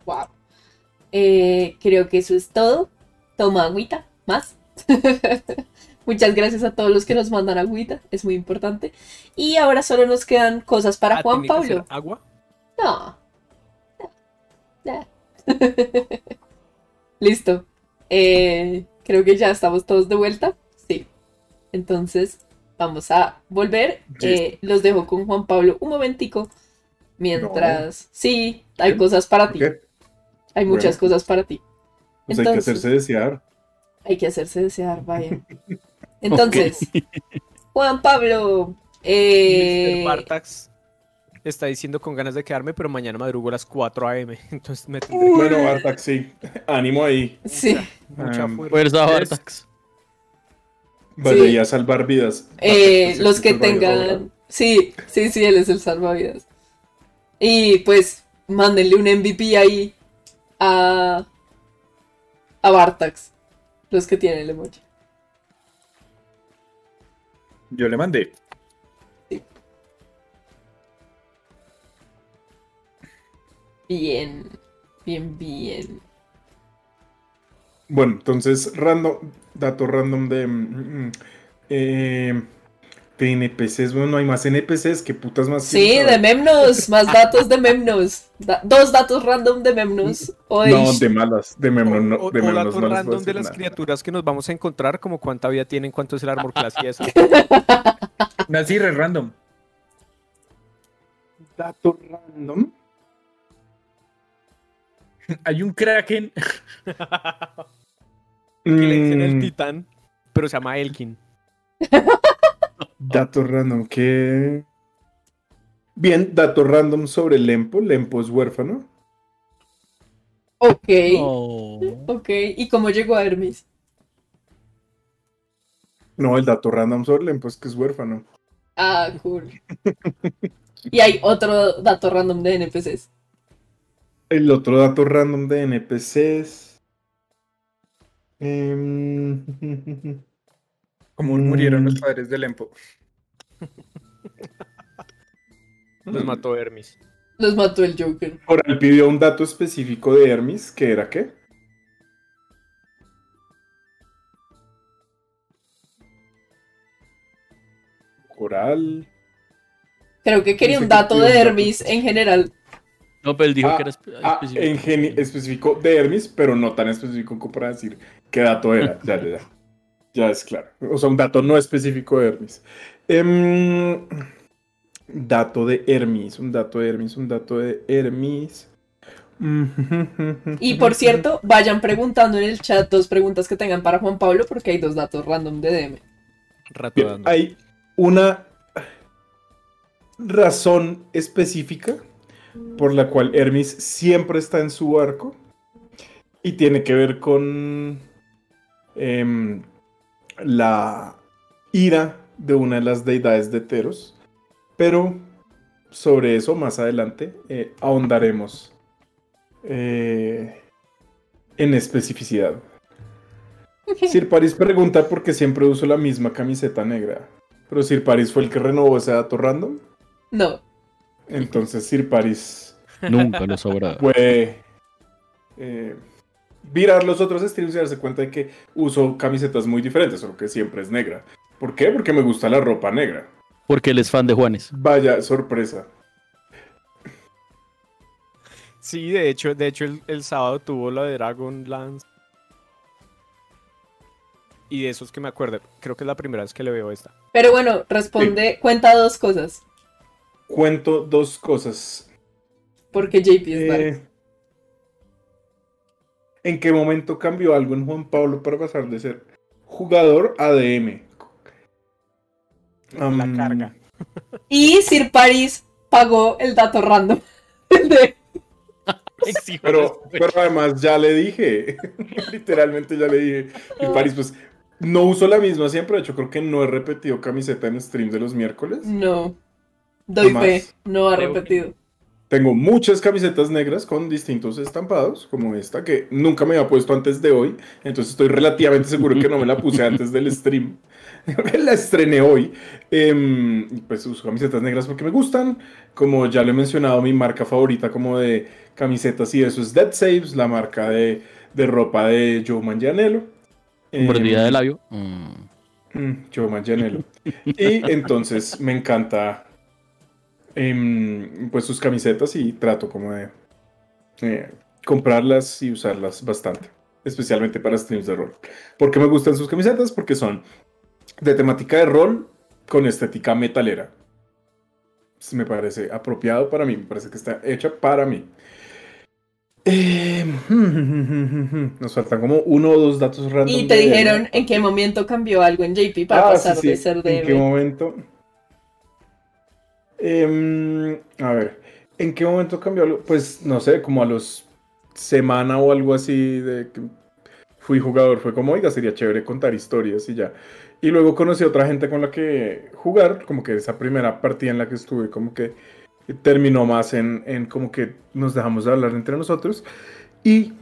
B: Wow. Eh, creo que eso es todo. Toma agüita. Más. <laughs> Muchas gracias a todos los que nos mandan agüita. Es muy importante. Y ahora solo nos quedan cosas para
C: Ah,
B: Juan
C: ¿tenía que ser
B: Pablo.
C: ¿Agua?
B: No. No. <laughs> Listo. Eh, creo que ya estamos todos de vuelta. Entonces, vamos a volver. Eh, los dejo con Juan Pablo un momentico. Mientras. Sí, hay
D: ¿Qué?
B: cosas para ti.
D: ¿Qué?
B: Hay muchas
D: Bueno.
B: cosas para ti.
D: Pues hay que hacerse desear.
B: Hay que hacerse desear, vaya. <laughs> Entonces, Juan Pablo. Eh,
C: Mr. Bartax está diciendo con ganas de quedarme, pero mañana madrugo a las 4 a.m. <laughs> Entonces me tendré
D: Bueno, Bartak, sí. Ánimo ahí.
B: sí.
C: mucha
D: Um,
C: fuerza.
E: Fuerza. Bartax.
D: Vale,
B: sí.
D: a salvar vidas.
B: Eh,
D: pues,
B: los
D: este
B: que tengan. Sí, sí, sí, él es el salvavidas. Y pues, mándenle un MVP ahí a. a Bartax. Los que tienen el emoji.
F: Yo le mandé.
B: Sí. Bien, bien, bien.
D: Bueno, entonces, random, dato random de. mm, mm, eh, de NPCs, bueno, no hay más NPCs, que putas más.
B: Sí, de? Memnos, más datos de Memnos. Da- dos datos random de Memnos. Hoy.
D: No, de malas, de Memno, no,
C: o,
D: de
C: o
D: Memno
C: datos
D: no
C: random de las
D: nada.
C: criaturas que nos vamos a encontrar, como cuánta vida tienen, cuánto es el armor class y eso. <laughs>
F: Así re random.
D: Dato random.
F: Hay un Kraken. <laughs>
C: Que le dicen el
D: Mm,
C: titán, pero se llama Elkin.
D: dato random, que. Bien, dato random sobre Lempo. Lempo es huérfano.
B: Ok.
E: Oh.
B: Ok. ¿Y cómo llegó a Hermes?
D: No, el dato random sobre Lempo es que es huérfano.
B: Ah, cool. Y hay otro dato random de NPCs.
D: El otro dato random de NPCs. Em, <laughs>
F: Como
D: Mm.
F: murieron los padres del Empo. <laughs>
C: Los mató Hermes.
B: Los mató el Joker.
D: Coral pidió un dato específico de Hermes, que era qué? Coral.
B: Creo que quería un dato de Hermes en general.
E: No, pero él dijo
D: Ah,
E: que era espe-
D: Ah,
E: específico.
D: en geni- específico de Hermes, pero no tan específico como para decir qué dato era. Ya, ya, ya. Ya es claro. O sea, un dato no específico de Hermes. Em, dato de Hermes, un dato de Hermes, un dato de Hermes.
B: Y por cierto, vayan preguntando en el chat dos preguntas que tengan para Juan Pablo porque hay dos datos random de DM.
C: Rato
D: Bien,
C: dando.
D: hay una razón específica por la cual Hermes siempre está en su barco y tiene que ver con em, la ira de una de las deidades de Teros, pero sobre eso más adelante eh, ahondaremos eh, en especificidad. <laughs> Sir Paris pregunta por qué siempre uso la misma camiseta negra. Pero Sir Paris fue el que renovó ese dato random.
B: No.
D: Entonces Sir Paris
E: Nunca lo sabrá.
D: puede eh, virar los otros streams y darse cuenta de que uso camisetas muy diferentes, solo que siempre es negra. ¿Por qué? Porque me gusta la ropa negra.
E: Porque él es fan de Juanes.
D: Vaya sorpresa.
C: Sí, de hecho, de hecho el, el sábado tuvo la de Dragon Lance. Y de esos que me acuerdo, creo que es la primera vez que le veo esta.
B: Pero bueno, responde, cuenta dos cosas.
D: Cuento dos cosas.
B: Porque JP es dark.
D: Eh, ¿En qué momento cambió algo en Juan Pablo para pasar de ser jugador a DM?
C: La
D: Am,
C: carga.
B: Y Sir Paris pagó el dato random. <laughs> de-
D: Pero, pero además ya le dije, <laughs> literalmente ya le dije, y París pues no uso la misma siempre, de hecho creo que no he repetido camiseta en stream de los miércoles.
B: No. Doy
D: Jamás.
B: fe, no ha repetido.
D: Tengo muchas camisetas negras con distintos estampados, como esta, que nunca me había puesto antes de hoy, entonces estoy relativamente seguro que no me la puse antes del stream. <laughs> la estrené hoy. Em, pues uso camisetas negras porque me gustan. Como ya lo he mencionado, mi marca favorita como de camisetas y eso es Dead Saves, la marca de, de ropa de Joe Manganiello.
E: Mordida
D: Em,
E: de labio. Mm.
D: Mm, Joe Manganiello. Y entonces me encanta em, pues sus camisetas y trato como de eh, comprarlas y usarlas bastante. Especialmente para streams de rol. ¿Por qué me gustan sus camisetas? Porque son de temática de rol con estética metalera. Me parece apropiado para mí, me parece que está hecha para mí. Eh, <laughs> nos faltan como uno o dos datos random.
B: Y te
D: de-
B: dijeron en qué momento cambió algo en JP para
D: Ah,
B: pasar
D: sí, sí.
B: de ser
D: ¿En qué momento? Em, a ver, ¿en qué momento cambió? Pues no sé, como a los semana o algo así de que fui jugador. Fue como, oiga, sería chévere contar historias y ya. Y luego conocí a otra gente con la que jugar, como que esa primera partida en la que estuve, como que terminó más en, en como que nos dejamos de hablar entre nosotros. Y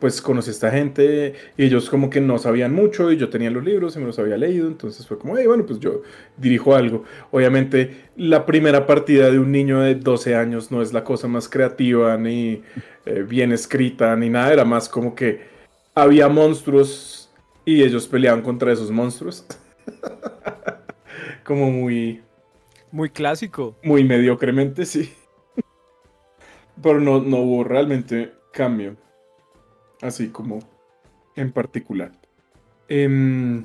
D: pues conocí a esta gente y ellos como que no sabían mucho y yo tenía los libros y me los había leído, entonces fue como, "Hey, bueno, pues yo dirijo algo. Obviamente la primera partida de un niño de 12 años no es la cosa más creativa ni eh, bien escrita ni nada, era más como que había monstruos y ellos peleaban contra esos monstruos. <laughs> como muy,
C: Muy clásico.
D: muy mediocremente, sí. Pero no, no hubo realmente cambio. Así como en particular. Em,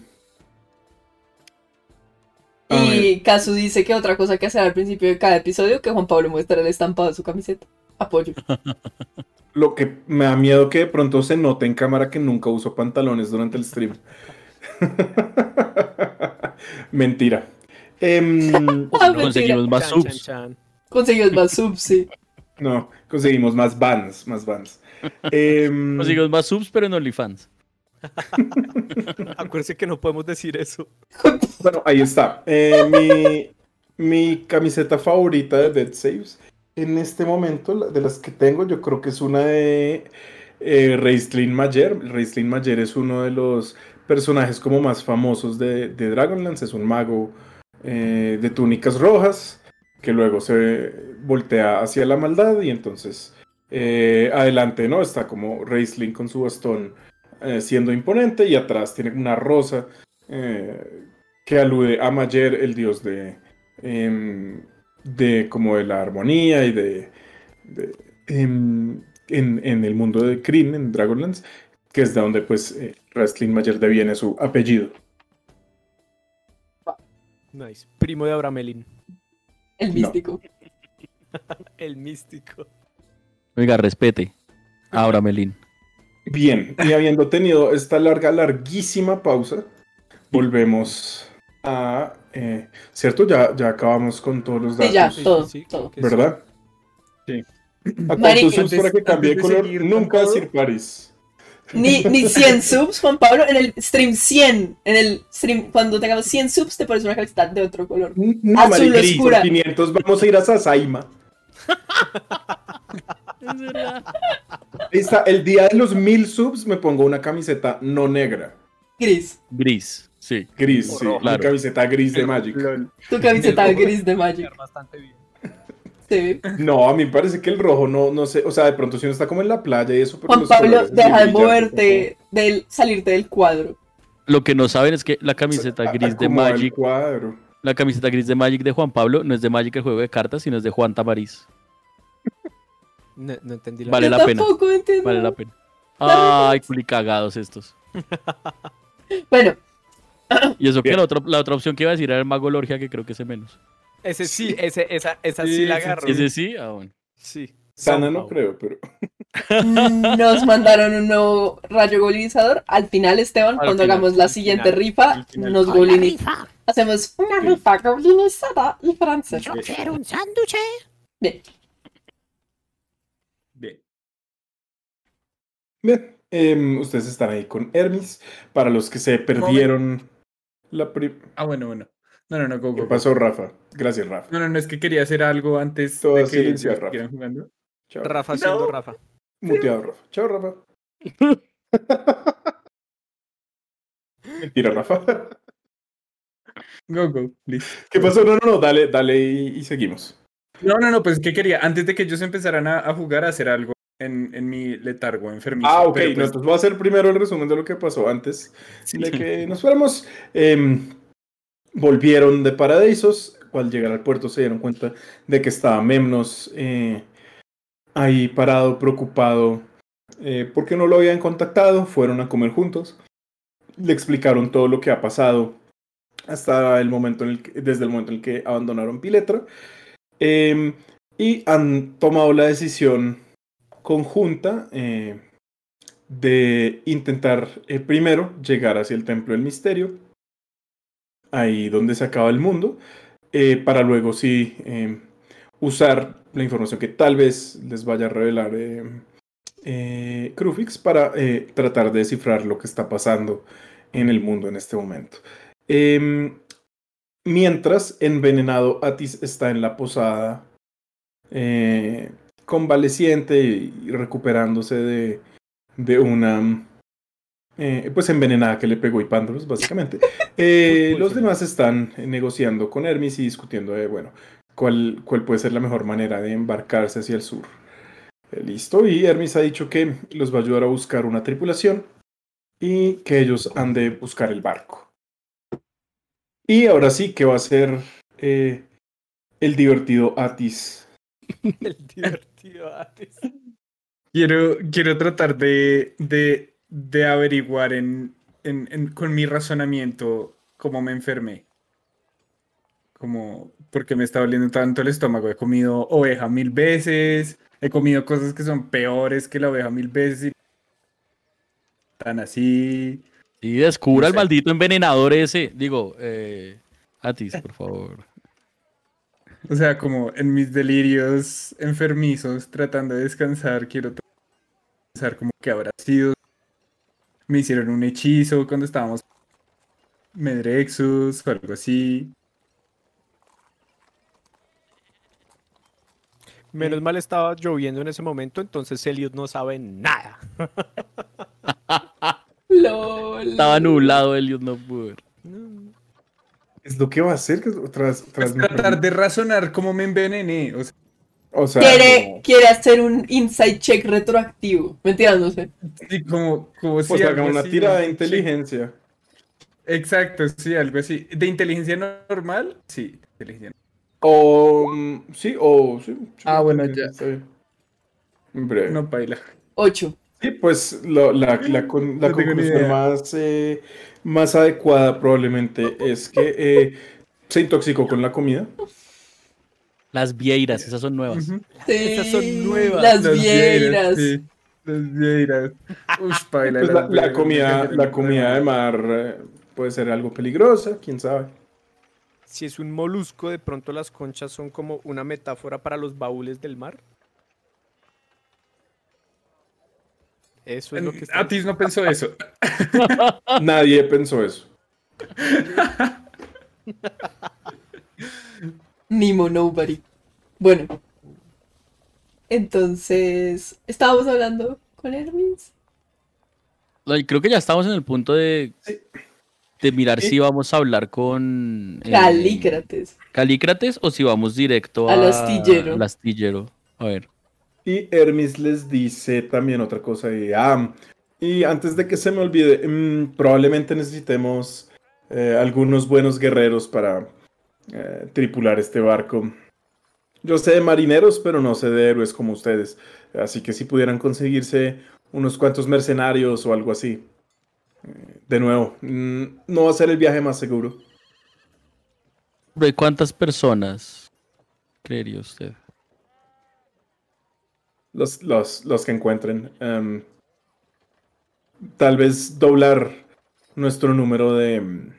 B: Y Kazu dice que otra cosa que hacer al principio de cada episodio, que Juan Pablo muestra el estampado de su camiseta. Apoyo. <laughs>
D: lo que me da miedo que de pronto se note en cámara que nunca uso pantalones durante el stream. <laughs> Mentira. Em, <laughs>
B: Ah, mentira.
E: Conseguimos más subs.
C: chan, chan.
B: Consiguió más subs, sí.
D: No, conseguimos más bans, más bans. <laughs> Em,
E: Conseguimos más subs, pero en OnlyFans. <laughs>
C: Acuérdense que no podemos decir eso.
D: Bueno, ahí está. Eh, mi, mi camiseta favorita de Dead Saves. En este momento, de las que tengo, yo creo que es una de eh, Raistlin Mayer. Raistlin Mayer es uno de los personajes como más famosos de, de Dragonlance. Es un mago eh, de túnicas rojas que luego se voltea hacia la maldad y entonces eh, adelante, ¿no? Está como Raistlin con su bastón eh, siendo imponente y atrás tiene una rosa. eh, que alude a Mayer, el dios de, em, de como de la armonía y de, em, en, en el mundo de Kryn, en Dragonlance, que es de donde pues Rastlin Mayer deviene su apellido.
C: Primo de Abramelin.
B: El
D: No.
B: místico. <laughs>
C: El místico.
E: Oiga, respete. Ahora, Melín.
D: Bien, y habiendo tenido esta larga, larguísima pausa, volvemos a... eh, ¿Cierto? Ya, ya acabamos con todos los datos.
B: Sí, ya, todo,
C: sí, sí.
D: ¿Verdad?
F: Sí.
D: ¿A cuántos subs para que
F: Antes-
D: cambie de
F: antes de
D: color?
F: seguir
D: Nunca
F: todo.
D: Sir Paris.
B: Ni, ni 100 subs, Juan Pablo. En el stream 100. En el stream, cuando tengamos 100 subs, te pones una camiseta de otro color.
D: No,
B: Azul
D: Mari Gris,
B: oscura.
D: por 500 vamos a ir a Sasaima. Está, el día de los mil subs me pongo una camiseta no negra,
B: Gris.
E: Gris. Sí.
D: gris, sí,
E: Claro.
D: camiseta gris de Magic.
B: Tu camiseta <laughs> gris de Magic.
C: Bastante bien.
B: Sí.
D: No, a mí me parece que el rojo no, no sé, o sea, de pronto si uno está como en la playa y eso, pero
B: Juan Pablo, deja de moverte, del, salirte del cuadro.
E: Lo que no saben es que la camiseta gris de Magic,
D: cuadro.
E: la camiseta gris de Magic de Juan Pablo no es de Magic el juego de cartas, sino es de Juan Tamariz.
C: No, no entendí la
E: Vale la pena. Vale la pena. Ay, culicagados estos.
B: Bueno,
E: Y eso que la otra, la otra opción que iba a decir era el Mago Lorgia, que creo que es el menos.
C: Ese sí, ese, esa, esa sí,
F: Sí,
C: la agarro.
E: ¿Y ese sí? Ah, bueno.
C: Sí.
D: Sana no creo, pero <laughs>
B: nos mandaron un nuevo rayo golinizador. Al final, Esteban,
C: Al
B: cuando
C: final,
B: hagamos la siguiente
C: final,
B: rifa, nos
G: rifa.
B: Hacemos una rifa golinizada y francesa.
G: Yo quiero un sándwich.
B: Bien.
F: Bien.
D: bien. em, ustedes están ahí con Hermes. Para los que se perdieron la pri-
F: Ah, bueno, bueno. No, no, no, go, go,
D: ¿Qué pasó, Rafa? Gracias, Rafa.
F: No, no, no, es que quería hacer algo antes
D: Todo
F: de que
D: silencio, Rafa.
F: jugando.
D: Chao.
C: Rafa siendo
F: No.
C: Rafa.
D: Muteado, Rafa. Chao, Rafa. Mentira, <laughs> Rafa.
F: Go, go, please.
D: ¿Qué pasó? No, no, no, dale, dale y, y seguimos.
F: No, no, no, pues que quería, antes de que ellos empezaran a, a jugar, a hacer algo en, en mi letargo enfermizo.
D: Ah, ok,
F: pero,
D: no,
F: pues,
D: entonces voy a hacer primero el resumen de lo que pasó antes
F: sí.
D: de que nos fuéramos. Em, volvieron de Paradisos, al llegar al puerto se dieron cuenta de que estaba Memnos eh, ahí parado, preocupado, eh, porque no lo habían contactado, fueron a comer juntos, le explicaron todo lo que ha pasado hasta el momento en el que, desde el momento en el que abandonaron Piletra, em, y han tomado la decisión conjunta eh, de intentar primero llegar hacia el Templo del Misterio, ahí donde se acaba el mundo, eh, para luego sí eh, usar la información que tal vez les vaya a revelar eh, eh, Crufix para eh, tratar de descifrar lo que está pasando en el mundo en este momento. Em, mientras, envenenado Atis está en la posada eh, convaleciente y recuperándose de, de una eh, pues envenenada que le pegó Hipandros, básicamente. <laughs> Eh, los demás están negociando con Hermes y discutiendo de, bueno, cuál, cuál puede ser la mejor manera de embarcarse hacia el sur. Eh, listo, y Hermes ha dicho que los va a ayudar a buscar una tripulación y que ellos han de buscar el barco. Y ahora sí, que va a ser eh, el divertido Atis. <laughs>
C: El divertido Atis.
F: Quiero, quiero tratar de, de, de averiguar en, en- en- con mi razonamiento cómo me enfermé. Como, porque me está doliendo tanto el estómago. He comido oveja mil veces, he comido cosas que son peores que la oveja mil veces. Y tan así.
E: Y descubra
F: No
E: el maldito envenenador ese. Digo, eh, Atis, por favor.
F: O sea, como en mis delirios enfermizos, tratando de descansar, quiero pensar como que habrá sido. Me hicieron un hechizo cuando estábamos Medrexus o algo así.
C: Menos mal estaba lloviendo en ese momento, entonces Elliot no sabe nada. <laughs>
B: LOL.
E: Estaba nublado, Elliot no pudo ver.
D: Es lo que va a hacer que tras,
F: Es
D: tras
F: tratar de razonar cómo me envenené. O sea,
D: O sea,
B: Quiere,
D: como-
B: quiere hacer un inside check retroactivo. Mentiras, no sé.
F: sí, como, como si
D: pues haga
F: algo
D: una
F: así,
D: tira de
F: sí.
D: inteligencia.
F: Exacto, sí, algo así. ¿De inteligencia normal? Sí, inteligencia
D: O mm, sí, o sí. sí,
F: Ah, bueno,
D: sí,
F: ya.
D: está bien. Breve.
F: No baila.
B: Ocho.
D: Sí, pues lo- la, la, con- la
F: No
D: conclusión más, eh, más adecuada probablemente es que eh, se intoxicó con la comida.
E: Las vieiras, esas son nuevas.
B: Sí, <laughs>
C: Esas son nuevas.
B: Las
F: Las
B: vieiras.
F: sí, Las vieiras. Ush, baila.
D: Pues la,
F: las
D: la
F: vieiras,
D: comida, la comida de
F: mar.
D: mar eh, puede ser algo peligrosa, quién sabe.
C: Si es un molusco, de pronto las conchas son como una metáfora para los baúles del mar. Eso es lo que está.
F: Atis no pensó <laughs> eso.
D: Nadie pensó eso. <laughs>
B: Nemo Nobody. Bueno. Entonces, estábamos hablando con Hermes.
E: Creo que ya estamos en el punto de, de mirar si vamos a hablar con eh,
B: Calícrates.
E: Calícrates o si vamos directo
B: Al
E: a-
B: astillero.
E: al astillero. A ver.
D: Y Hermes les dice también otra cosa. Y, ah, y antes de que se me olvide, mm, probablemente necesitemos eh, algunos buenos guerreros para eh, tripular este barco. Yo sé de marineros, pero no sé de héroes como ustedes. Así que si pudieran conseguirse unos cuantos mercenarios o algo así. Eh, de nuevo, mm, no va a ser el viaje más seguro.
E: ¿De cuántas personas creería usted?
D: Los, los, los que encuentren. Em, tal vez doblar nuestro número de,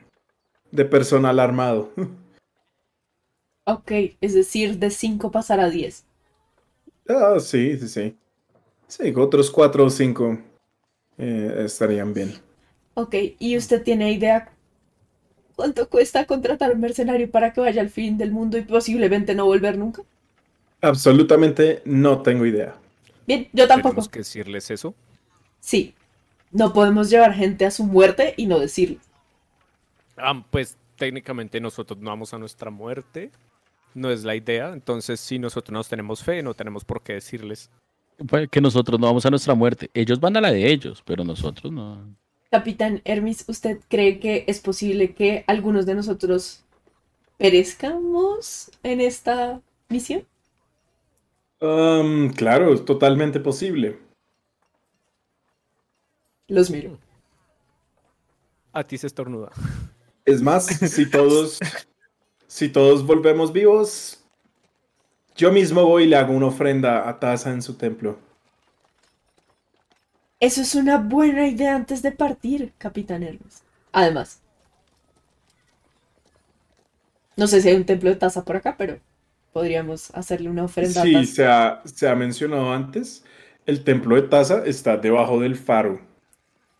D: de personal armado. <laughs>
B: Ok, es decir, de 5 pasar a 10.
D: ah, sí, sí, sí. Sí, otros cuatro o cinco eh, estarían bien.
B: Ok, ¿y usted tiene idea cuánto cuesta contratar un mercenario para que vaya al fin del mundo y posiblemente no volver nunca?
D: Absolutamente no tengo idea.
B: Bien, yo tampoco.
C: Tenemos que decirles eso.
B: Sí, no podemos llevar gente a su muerte y no decirlo.
C: Ah, pues técnicamente nosotros no vamos a nuestra muerte. No es la idea. Entonces, si nosotros nos tenemos fe, no tenemos por qué decirles.
E: Pues, Que nosotros no vamos a nuestra muerte. Ellos van a la de ellos, pero nosotros no.
B: Capitán Hermes, ¿usted cree que es posible que algunos de nosotros perezcamos en esta misión?
D: Um, claro, es totalmente posible.
B: Los miro.
C: A ti se estornuda.
D: Es más, si <laughs> todos, si todos volvemos vivos, yo mismo voy y le hago una ofrenda a Taza en su templo.
B: Eso es una buena idea antes de partir, Capitán Hermes. Además, no sé si hay un templo de taza por acá, pero podríamos hacerle una ofrenda a
D: Sí,
B: Taza.
D: se ha, se ha mencionado antes, el templo de Taza está debajo del faro,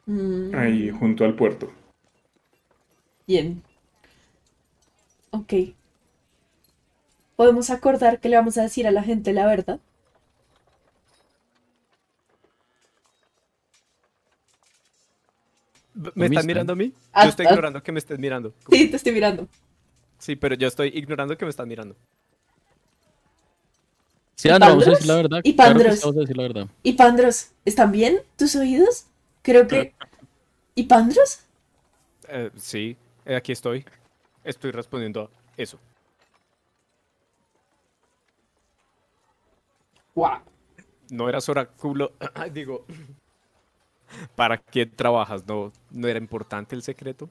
B: Mm,
D: ahí junto al puerto.
B: Bien. Ok. ¿Podemos acordar que le vamos a decir a la gente la verdad?
C: ¿Me estás mirando a ¿eh? mí?
B: Ah,
C: yo estoy
B: ah.
C: ignorando que me estés mirando. <laughs>
B: Sí, te estoy mirando.
C: Sí, pero yo estoy ignorando que me estás mirando.
E: Sí, ah, Ana, vamos a decir la verdad.
B: Y Pandros. Y Pandros, ¿están bien tus oídos? Creo que. ¿Y Pandros?
C: Eh, sí, eh, aquí estoy. Estoy respondiendo a eso.
B: Wow.
C: No eras oráculo. <clears throat> Digo, <clears throat> ¿para quién trabajas? ¿No, ¿No era importante el secreto?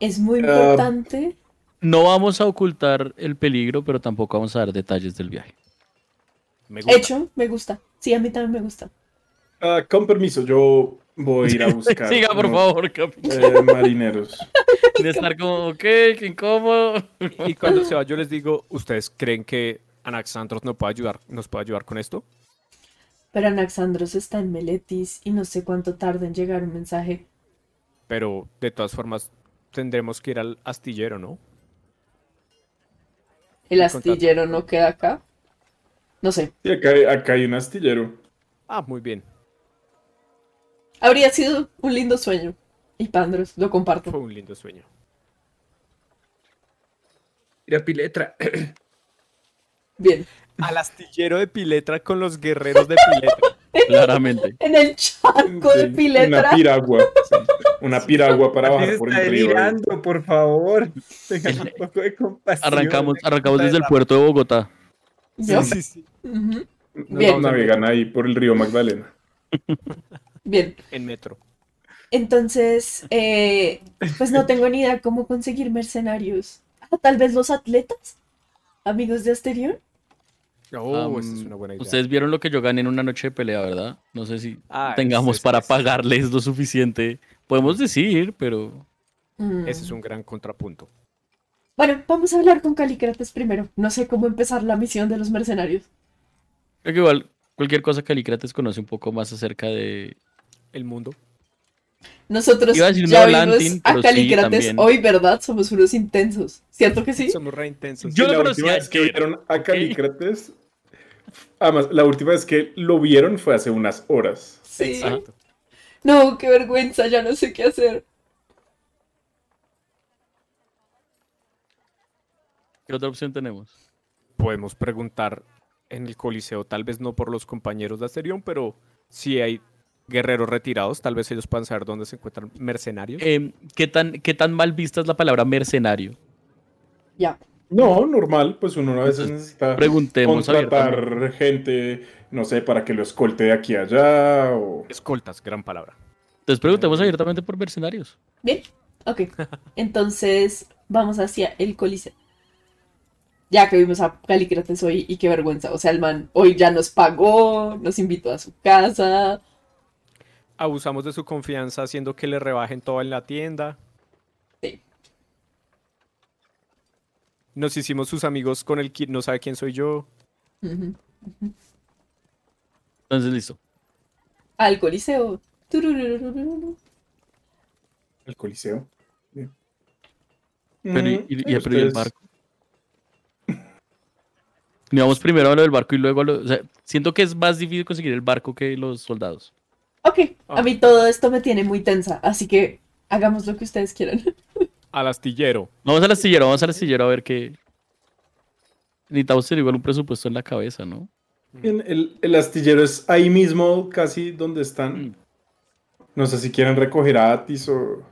B: Es muy
D: Ah.
B: importante.
E: No vamos a ocultar el peligro, pero tampoco vamos a dar detalles del viaje.
C: Me gusta.
B: Hecho, me gusta. Sí, a mí también me gusta.
D: Ah, con permiso, yo voy a ir a buscar.
E: Siga, por favor, capitán.
D: eh, marineros. <laughs>
E: De estar como, ok, qué incómodo.
C: Y cuando se va, yo les digo, ¿ustedes creen que Anaxandros nos puede ayudar, nos puede ayudar con esto?
B: Pero Anaxandros está en Meletis y no sé cuánto tarda en llegar un mensaje.
C: Pero de todas formas, tendremos que ir al astillero, ¿no?
B: El astillero no queda acá. No sé.
D: Sí, acá, acá hay un astillero.
C: Ah, muy bien.
B: Habría sido un lindo sueño. Y Pandros, lo comparto.
C: Fue un lindo sueño.
F: Mira, Piletra.
B: Bien.
C: Al astillero de Piletra con los guerreros de Piletra. <laughs>
E: Claramente.
B: En el charco de Piletra.
D: Una piragua. sí. Una piragua para bajar por el río.
F: delirando, por favor. Tengan un poco de compasión.
E: Arrancamos, arrancamos desde el puerto de Bogotá.
B: ¿Yo?
C: Sí, sí, sí. Nos
B: Bien.
C: vamos en
D: Navegan ahí por el río Magdalena. <laughs>
B: Bien.
C: En metro.
B: Entonces, eh, pues no tengo ni idea cómo conseguir mercenarios. Ah, tal vez los atletas, amigos de Asterión.
C: Oh, esa es una buena idea.
E: Ustedes vieron lo que yo gané en una noche de pelea, ¿verdad? No sé si
C: Ah,
E: tengamos
C: ese es-
E: para
C: ese-
E: pagarles lo suficiente. Podemos decir, pero
B: Mm.
C: Ese es un gran contrapunto.
B: Bueno, vamos a hablar con Calícrates primero. No sé cómo empezar la misión de los mercenarios.
E: creo que igual cualquier cosa que Alicrates conoce un poco más acerca de...
C: El mundo.
B: Nosotros
E: Iba a decir
B: ya vimos
E: Lantin,
B: a
E: pero sí,
B: Calícrates
E: también.
B: hoy, ¿verdad? Somos unos intensos. ¿Cierto que sí?
C: Somos re intensos.
E: Yo
D: Y
E: lo
D: la
E: conocía
D: última vez que vieron a Calícrates. Además, la última vez que lo vieron fue hace unas horas.
B: Sí.
C: Exacto.
B: No, qué vergüenza, ya no sé qué hacer.
E: ¿Qué otra opción tenemos?
C: Podemos preguntar en el Coliseo, tal vez no por los compañeros de Asterión, pero si hay guerreros retirados, tal vez ellos puedan saber dónde se encuentran mercenarios.
E: Em, ¿qué, tan, ¿Qué tan mal vista es la palabra mercenario?
B: Ya.
D: No, normal, pues uno a veces necesita
E: Preguntemos
D: contratar gente, no sé, para que lo escolte de aquí a allá o...
C: Escoltas, gran palabra.
E: Entonces preguntemos abiertamente por mercenarios.
B: Bien, ok. <laughs> Entonces vamos hacia el Coliseo. Ya que vimos a Calícrates hoy y qué vergüenza. O sea, el man hoy ya nos pagó, nos invitó a su casa.
C: Abusamos de su confianza haciendo que le rebajen todo en la tienda.
B: Sí.
C: Nos hicimos sus amigos con el que no sabe quién soy yo.
E: Entonces, listo.
B: Al Coliseo.
D: El Coliseo. Bien.
E: Pero, ¿y,
D: Mm,
E: y-
D: sí,
E: y- pero ¿y el barco? Vamos primero a lo del barco y luego a lo... o sea, siento que es más difícil conseguir el barco que los soldados.
B: Ok,
C: Ah.
B: a mí todo esto me tiene muy tensa, así que hagamos lo que ustedes quieran. <laughs>
C: Al astillero.
E: Vamos al astillero, vamos al astillero a ver qué... Necesitamos tener igual un presupuesto en la cabeza, ¿no?
D: Bien, el, el astillero es ahí mismo, casi donde están.
E: Mm.
D: No sé si quieren recoger a Atis o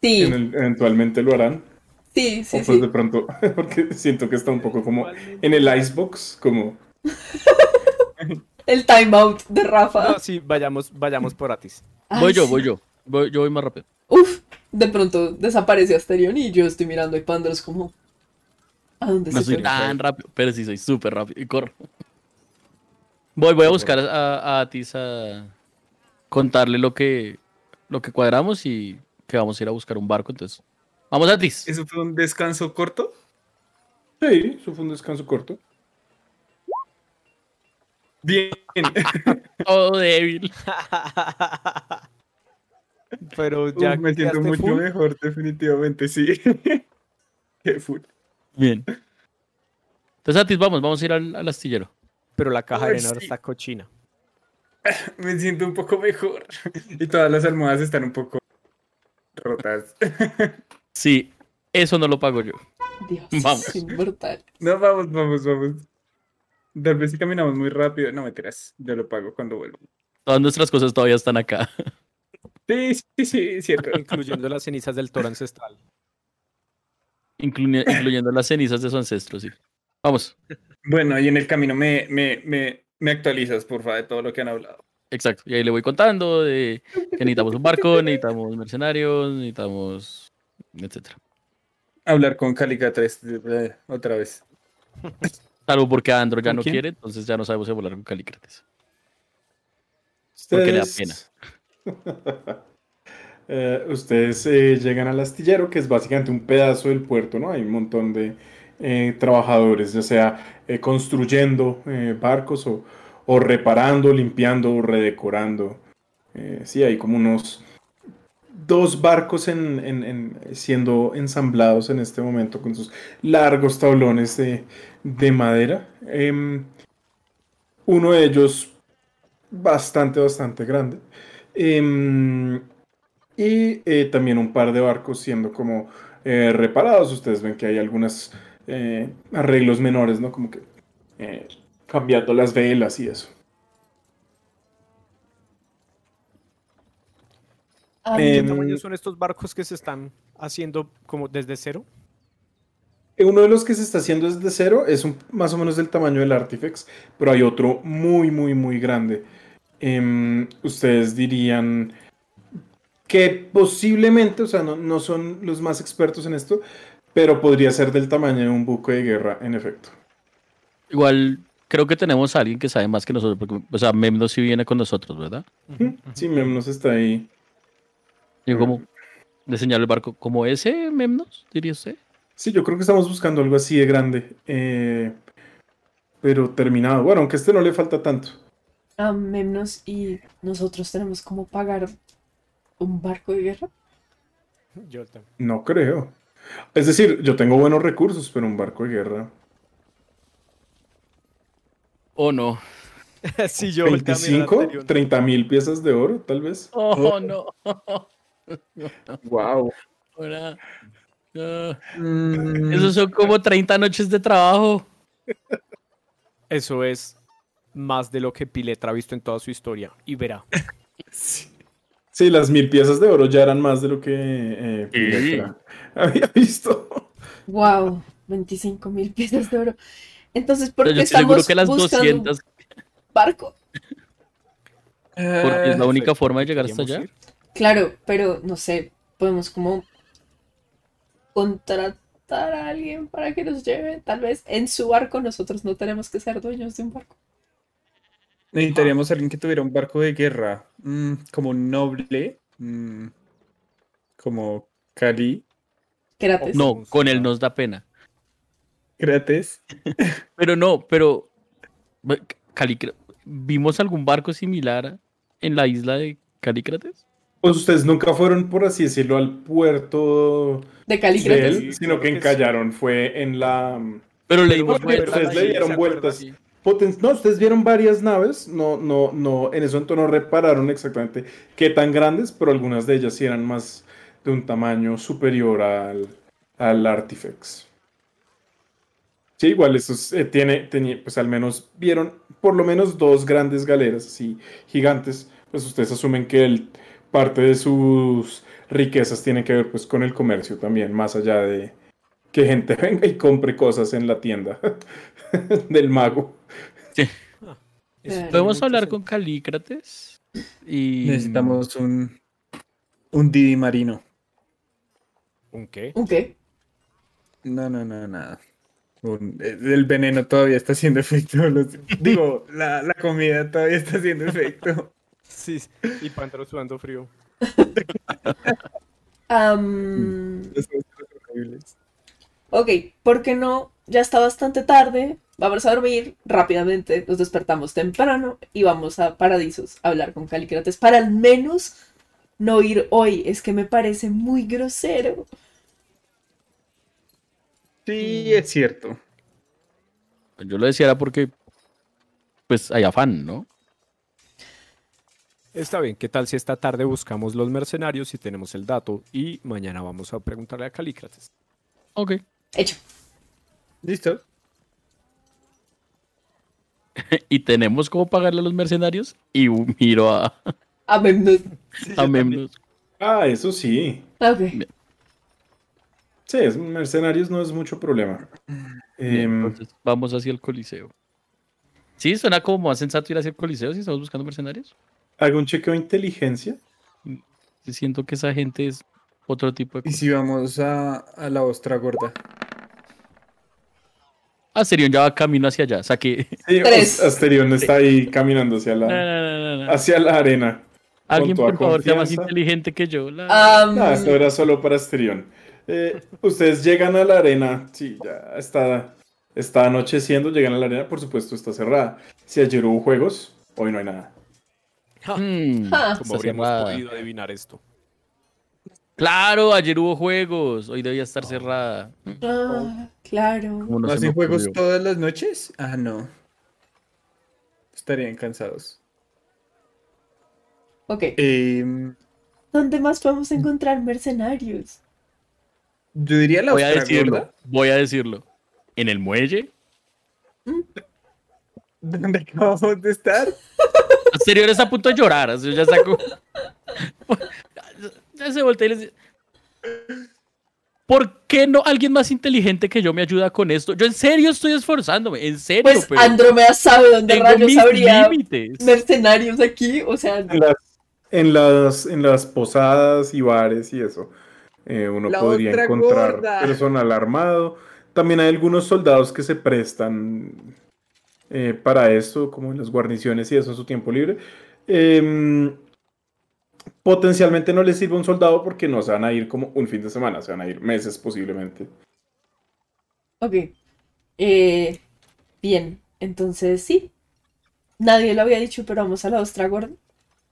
B: Sí,
D: en el- eventualmente lo harán.
B: sí, sí,
D: o pues
B: sí.
D: de pronto, <laughs> porque siento que está un poco como en el icebox, como <laughs>
B: El timeout de Rafa.
C: No, sí, vayamos, vayamos por Atis.
B: Ay,
E: voy yo,
B: sí.
E: voy yo. Voy- yo voy más rápido.
B: Uf, de pronto desaparece Asterion y yo estoy mirando a Pandros como... ¿A dónde
E: No
B: se
E: soy
B: fue?
E: tan rápido, pero sí soy súper rápido y corro. Voy, voy a buscar a, a Atis a contarle lo que, lo que cuadramos y que vamos a ir a buscar un barco. Entonces, vamos a Atis.
F: ¿Eso fue un descanso corto?
D: sí, eso fue un descanso corto.
F: Bien. <laughs>
E: Oh, débil. <laughs>
C: Pero ya
F: Uf, me siento mucho
C: full.
F: mejor, definitivamente, sí. <laughs> Qué full.
E: Bien. Entonces, Atis, vamos, vamos a ir al, al astillero.
C: Pero la caja de arena ahora
F: sí.
C: está cochina.
F: Me siento un poco mejor. Y todas las almohadas están un poco rotas.
E: Sí, eso no lo pago yo.
B: Dios,
E: Vamos.
B: es inmortal.
F: No, vamos, vamos, vamos. Tal vez si caminamos muy rápido. No me tiras. Yo lo pago cuando vuelvo.
E: Todas nuestras cosas todavía están acá.
F: Sí, sí, sí, cierto. <laughs>
C: Incluyendo las cenizas del toro ancestral.
E: incluye- incluyendo las cenizas de su ancestro, sí. Vamos,
F: Bueno, y en el camino me, me, me, me actualizas, porfa, de todo lo que han hablado.
E: exacto. Y ahí le voy contando de que necesitamos un barco, necesitamos mercenarios, necesitamos, etcétera.
F: Hablar con Calica 3 eh, otra vez. <laughs>
E: Salvo porque Andro ya
C: ¿Con
E: no
C: quién?
E: quiere, entonces ya no sabemos si volar con Calícrates. Porque le da pena. <laughs>
D: Eh, ustedes eh, llegan al astillero, que es básicamente un pedazo del puerto, ¿no? Hay un montón de eh, trabajadores, ya sea eh, construyendo eh, barcos o, o reparando, limpiando o redecorando. Eh, sí, hay como unos dos barcos en, en- en- siendo ensamblados en este momento con sus largos tablones de, de madera. Em, uno de ellos bastante, bastante grande. Em, y eh, también un par de barcos siendo como eh, reparados. Ustedes ven que hay algunos arreglos menores, ¿no? Como que eh, cambiando las velas y eso.
B: Ah,
C: ¿Qué
D: Em,
C: tamaño son estos barcos que se están haciendo como desde cero?
D: Eh, Uno de los que se está haciendo desde cero es un- más o menos del tamaño del Artifex, pero hay otro muy, muy, muy grande. Em, ustedes dirían que posiblemente, o sea, no, no son los más expertos en esto, pero podría ser del tamaño de un buque de guerra, en efecto.
E: Igual creo que tenemos a alguien que sabe más que nosotros, porque, o sea, Memno sí viene con nosotros, ¿verdad?
D: Sí, Memnos está ahí.
E: Yo como de señalar el barco como ese Memnos, diría usted.
D: Sí, yo creo que estamos buscando algo así de grande, eh, pero terminado. Bueno, aunque a este no le falta tanto.
B: a Memnos y nosotros tenemos como pagar un barco de guerra.
C: Yo también.
D: No creo. Es decir, yo tengo buenos recursos, pero un barco de guerra.
E: ¿O no? <laughs>
C: sí, yo volteé a mirar al
D: 25,
C: anterior.
D: 30 mil piezas de oro, tal vez.
E: Oh, no. <laughs> <laughs>
F: Wow.
E: No. Esos son como 30 noches de trabajo.
C: Eso es más de lo que Piletra ha visto en toda su historia. Y verá.
D: Sí, las mil piezas de oro ya eran más de lo que eh, Piletra había visto.
B: Wow, 25 mil piezas de oro. Entonces, ¿por
E: Pero
B: qué
E: yo estoy seguro
B: estamos
E: que las
B: buscando un
E: 200,
B: barco?
E: porque es la única forma de llegar hasta
C: ¿Queríamos
E: allá.
C: ir?
B: Claro, pero no sé, podemos como contratar a alguien para que nos lleve. Tal vez en su barco nosotros no tenemos que ser dueños de un barco.
F: Necesitaríamos a alguien que tuviera un barco de guerra. mm, como noble. mm, como Cali.
B: Krates.
E: No, con él nos da pena.
F: Krates. <laughs>
E: Pero no, pero Calicra- ¿vimos algún barco similar en la isla de Calícrates?
D: Pues ustedes nunca fueron, por así decirlo, al puerto
B: De
D: él, sino que
C: creo que sí.
D: encallaron. Fue en la...
E: Pero le dimos vueltas.
D: ustedes le dieron vueltas. Poten- No, ustedes vieron varias naves, no, no, no, en eso entonces no repararon exactamente qué tan grandes, pero algunas de ellas sí eran más de un tamaño superior al, al Artifex. Sí, igual esos eh, tiene, tenía, pues al menos vieron por lo menos dos grandes galeras así gigantes, pues ustedes asumen que el, parte de sus riquezas tiene que ver pues con el comercio también, más allá de que gente <laughs> venga y compre cosas en la tienda <laughs> del mago.
B: Claro.
E: Podemos hablar con Calícrates y
F: Necesitamos un. Un Didi marino.
C: ¿Un qué?
B: ¿Un qué?
F: No, no, no, nada. Un- eh, el veneno todavía está haciendo efecto. los- digo, la, la comida todavía está haciendo efecto.
C: Sí, y Pantero sudando frío.
F: Horribles.
B: ok, ¿por qué no? Ya está bastante tarde. Vamos a dormir rápidamente. Nos despertamos temprano y vamos a Paradisos a hablar con Calícrates para al menos no ir hoy. Es que me parece muy grosero.
F: Sí, es cierto.
E: yo lo decía era porque pues hay afán, ¿no?
C: Está bien, ¿qué tal si esta tarde buscamos los mercenarios y tenemos el dato y mañana vamos a preguntarle a Calícrates?
E: Ok.
B: Hecho.
F: ¿Listo? <laughs>
E: y tenemos cómo pagarle a los mercenarios. Y miro a,
B: A Memnos. <laughs>
E: a Memnos.
D: Ah, eso sí.
B: Ok.
D: Sí, mercenarios no es mucho problema. Em,
E: Entonces, vamos hacia el Coliseo. Sí, suena como más sensato ir hacia el Coliseo si estamos buscando mercenarios.
D: Hago un chequeo de inteligencia.
E: Siento que esa gente es otro tipo de
F: ¿Y
E: cosa.
F: si vamos a, a la ostra gorda?
E: Asterion ya va camino hacia allá. Saqué.
D: Sí,
B: Tres.
D: As- Asterión está ahí caminando hacia la,
E: no, no, no, no.
D: hacia la arena.
E: Alguien, por favor, sea más inteligente que yo. La-
B: Am,
D: No, esto era solo para Asterión. Eh, ustedes llegan a la arena. Sí, ya está, está anocheciendo. Llegan a la arena, por supuesto, está cerrada. Si ayer hubo juegos, hoy no hay nada.
B: Ah.
C: ¿Cómo
E: está
C: habríamos
E: cerrada.
C: podido adivinar esto?
E: Claro, ayer hubo juegos. Hoy debía estar cerrada.
B: ah, claro.
E: ¿Cómo no
F: ¿No
E: se me
F: hacen juegos todas las noches? Ah, no. Estarían cansados.
B: Ok.
F: Em,
B: ¿Dónde más podemos encontrar mercenarios?
F: yo diría la
E: Voy a decirlo.
F: gorda.
E: Voy a decirlo. En el muelle.
F: ¿Dónde acabamos de estar?
E: Asterion está a punto de llorar. sea, ya sacó. ya se voltea y le dice. ¿Por qué no alguien más inteligente que yo me ayuda con esto? Yo en serio estoy esforzándome, en serio,
B: Pues
E: pero
B: Andrómeda sabe dónde rayos habría
E: límites.
B: mercenarios aquí. O sea,
D: En las, en las, en las posadas y bares y eso. eh, uno
F: La
D: podría encontrar
F: gorda.
D: personal armado. También hay algunos soldados que se prestan eh, para esto, como en las guarniciones y eso en su tiempo libre. Em, potencialmente no les sirve un soldado porque no se van a ir como un fin de semana, se van a ir meses posiblemente.
B: ok. Eh, bien, entonces sí. Nadie lo había dicho, pero vamos a la ostra gorda.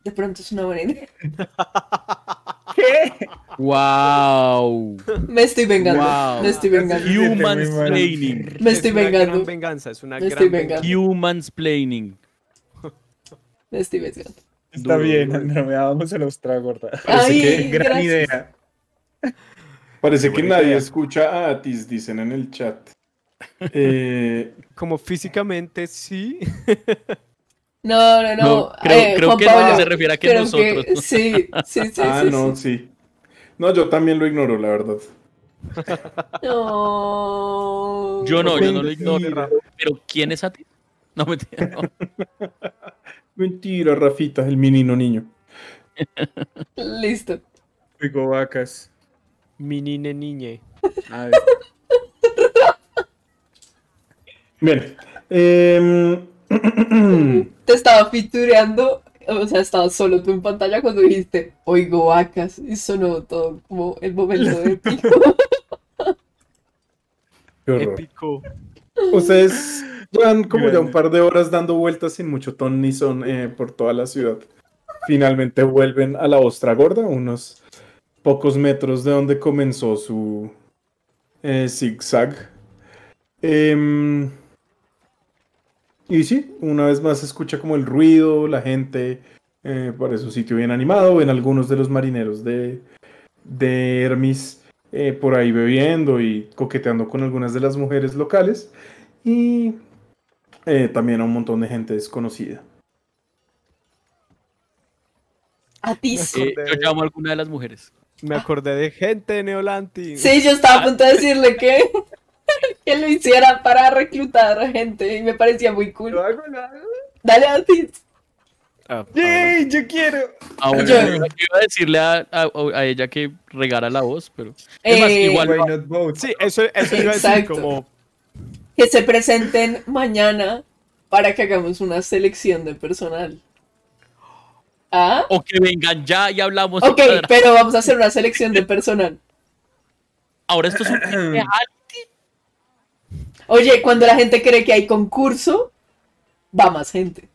B: De pronto es una buena idea. <laughs>
F: ¿Qué?
E: Wow.
B: Me estoy vengando.
E: Wow.
B: Me estoy vengando.
F: Mal.
E: planning.
B: Me estoy
C: es una
B: vengando.
C: gran venganza, es una
B: Me
C: gran
B: estoy.
E: Humans planning.
B: Me estoy vengando.
F: Está
E: Duro,
F: bien,
E: duro.
F: Andrómeda, vamos a ostra gorda. <laughs>
D: Parece
B: Ay,
D: que-
F: Gran
B: gracias.
F: idea.
D: Parece que nadie
C: idea.
D: escucha a Atis, dicen en el chat. <laughs> Eh,
C: Como físicamente sí.
B: No, no, no.
E: No, creo,
B: eh,
E: creo que
B: Pablo,
E: se refiere a que nosotros.
B: que- sí, sí, <laughs> sí.
D: ah,
B: sí,
D: no,
B: sí.
D: sí. No, yo también lo ignoro, la verdad. <laughs>
B: No.
E: Yo no, yo no lo
D: Mentira.
E: ignoro. Pero ¿quién es a ti? No me no. <laughs>
D: Mentira, Rafita, el menino niño. <laughs>
B: Listo.
F: Oigo vacas.
C: Mi niñe niñe.
F: A ver.
D: Bien. em, <clears throat>
B: Te estaba fitureando, o sea, estabas solo tú en pantalla cuando dijiste, oigo vacas, y sonó todo como el momento <laughs> de pico. <laughs>
D: qué horror.
C: Épico.
D: Ustedes llevan como ya un par de horas dando vueltas sin mucho ton ni son eh, por toda la ciudad. Finalmente vuelven a la Ostra Gorda, unos pocos metros de donde comenzó su eh, zigzag. Em, y sí, una vez más se escucha como el ruido, la gente eh, por su sitio bien animado. Ven algunos de los marineros de, de Hermis eh, por ahí bebiendo y coqueteando con algunas de las mujeres locales. Y eh, también a un montón de gente desconocida.
B: A ti.
E: Yo llamo a alguna de las mujeres.
C: Me acordé de gente de Neolanti.
B: Sí, yo estaba a punto de decirle que, <laughs> que lo hiciera para reclutar a gente y me parecía muy cool.
F: No hago nada.
B: Dale a ti.
C: Ah,
F: ¡Yay! ¡Yo quiero!
E: Ah, bueno,
B: Yo-
E: iba a decirle a, a- a ella que regara la voz, pero. Es más,
B: Eh,
E: igual-
F: Why not both?
C: Sí, eso, eso iba a decir como
B: que se presenten mañana para que hagamos una selección de personal. ¿Ah?
E: O que vengan ya y hablamos.
B: Ok, pero vamos a hacer una selección de personal.
E: Ahora esto es un. <clears throat>
B: Oye, cuando la gente cree que hay concurso, va más gente.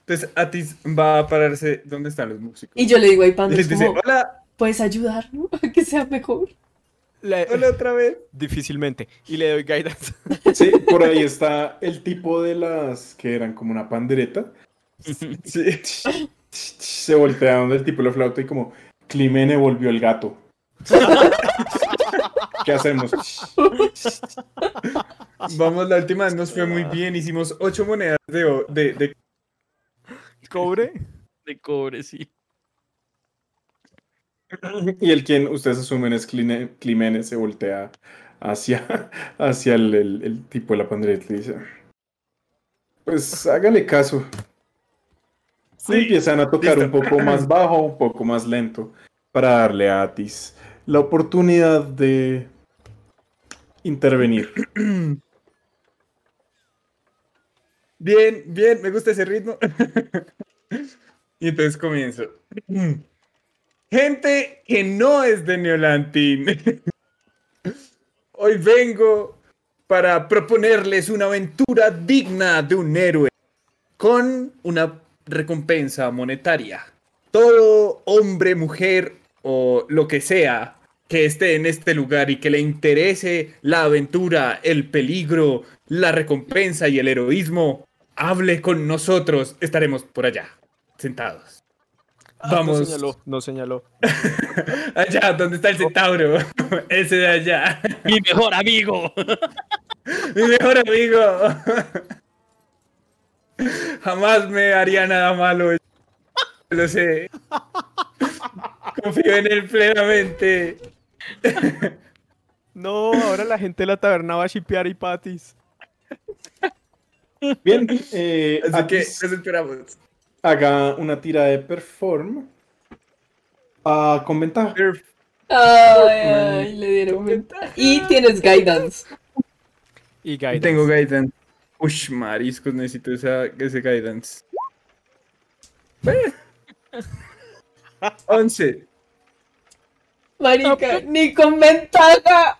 F: Entonces, Atis va a pararse. ¿Dónde están los músicos?
B: Y yo le digo a
F: Y
B: Ipando,
F: les dice:
B: como,
F: Hola.
B: ¿puedes ayudarnos <laughs> a que sea mejor?
C: Le-
F: Hola otra vez.
C: Difícilmente. Y le doy guidance. <laughs>
D: Sí, por ahí está el tipo de las que eran como una pandereta. <laughs>
F: Sí.
D: Se voltea donde el tipo le flauta y como, Climene volvió el gato. ¿Qué hacemos?
F: Vamos, la última vez nos fue muy bien. Hicimos ocho monedas de, de, de-
C: Cobre.
E: De cobre, sí.
D: Y el quien ustedes asumen es Climene, se voltea hacia, hacia el, el- el tipo de la pandereta y dice, pues hágale caso. Y empiezan a tocar
F: listo.
D: un poco más bajo, un poco más lento, para darle a Atis la oportunidad de intervenir. <clears throat>
F: Bien, bien, me gusta ese ritmo. <laughs> y entonces comienzo. <clears throat> Gente que no es de Neolantin. <laughs> Hoy vengo para proponerles una aventura digna de un héroe con una recompensa monetaria. Todo hombre, mujer o lo que sea que esté en este lugar y que le interese la aventura, el peligro, la recompensa y el heroísmo, hable con nosotros. Estaremos por allá, sentados.
C: No
F: Vamos
C: señaló, no señaló. <laughs>
F: allá, donde está el centauro. <laughs> Ese de allá.
E: Mi mejor amigo. <laughs>
F: Mi mejor amigo. Jamás me haría nada malo. Lo sé. Confío en él plenamente. <laughs>
C: No, ahora la gente de la taberna va a shipear y patis.
D: Bien, eh,
F: Así que
D: haga una tira de perform ah, con ventaja.
B: Ay, ay, le dieron ventaja. Y tienes guidance.
C: Y
F: Y
C: guidance.
F: tengo guidance. Ush, mariscos, necesito esa, ese guidance. <laughs> Eh. 11.
B: Marica, ni con ventaja.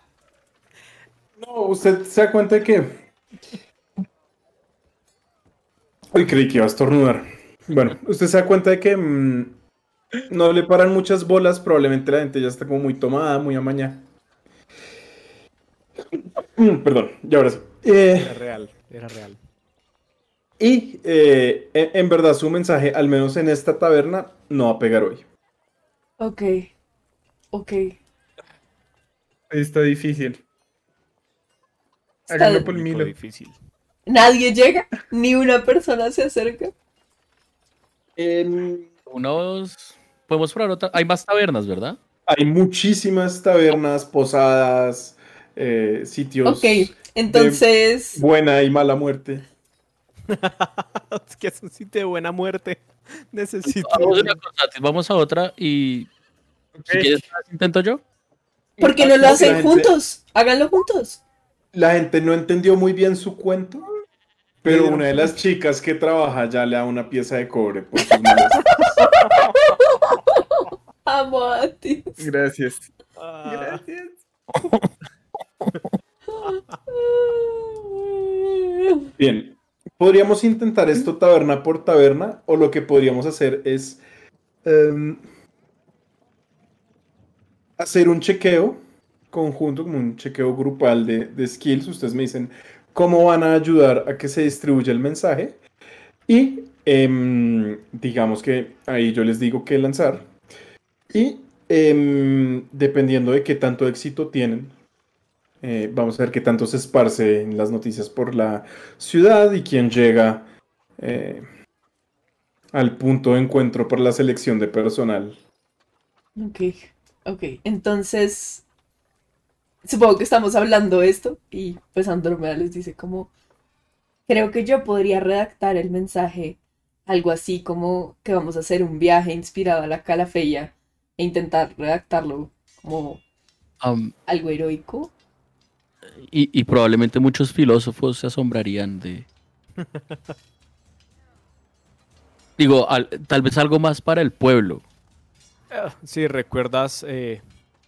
D: No, usted se da cuenta de que. Uy, creí que iba a estornudar. Bueno, usted se da cuenta de que mm, no le paran muchas bolas. Probablemente la gente ya está como muy tomada, muy amañada. Mm, Perdón, ya ahora sí. Eh,
C: Era real, era real.
D: y eh, en, en verdad su mensaje, al menos en esta taberna, no va a pegar hoy.
B: Ok. Ok.
F: Está difícil.
B: Está
F: Háganlo por
C: poco difícil.
B: Nadie llega, ni una persona se acerca.
E: Unos. Podemos probar otra. Hay más tabernas, ¿verdad?
D: Hay muchísimas tabernas, posadas, eh, sitios.
B: Ok, entonces.
D: Buena y mala muerte. <laughs>
C: es que es un sitio de buena muerte. Necesito.
E: Vamos a, una cosa, Tis, vamos a otra y. Si quieres, intento yo.
B: ¿Por qué no lo
D: La
B: hacen
D: gente-
B: juntos? Háganlo juntos.
D: La gente no entendió muy bien su cuento, pero una de las chicas que trabaja ya le da una pieza de cobre por sus manos. <laughs>
B: Amo a ti.
F: Gracias.
C: Ah,
F: Gracias.
D: Bien, podríamos intentar esto taberna por taberna, o lo que podríamos hacer es em, hacer un chequeo conjunto, como un chequeo grupal de, de skills. Ustedes me dicen cómo van a ayudar a que se distribuya el mensaje. Y em, digamos que ahí yo les digo qué lanzar. Y em, dependiendo de qué tanto éxito tienen, eh, vamos a ver qué tanto se esparce en las noticias por la ciudad y quién llega eh, al punto de encuentro por la selección de personal.
B: Ok, ok. Entonces, supongo que estamos hablando esto y pues Andrómeda les dice como, creo que yo podría redactar el mensaje algo así como que vamos a hacer un viaje inspirado a la Calafeya e intentar redactarlo como algo heroico.
E: y, y probablemente muchos filósofos se asombrarían de. <laughs> Digo, al- tal vez algo más para el pueblo.
C: Si recuerdas, eh,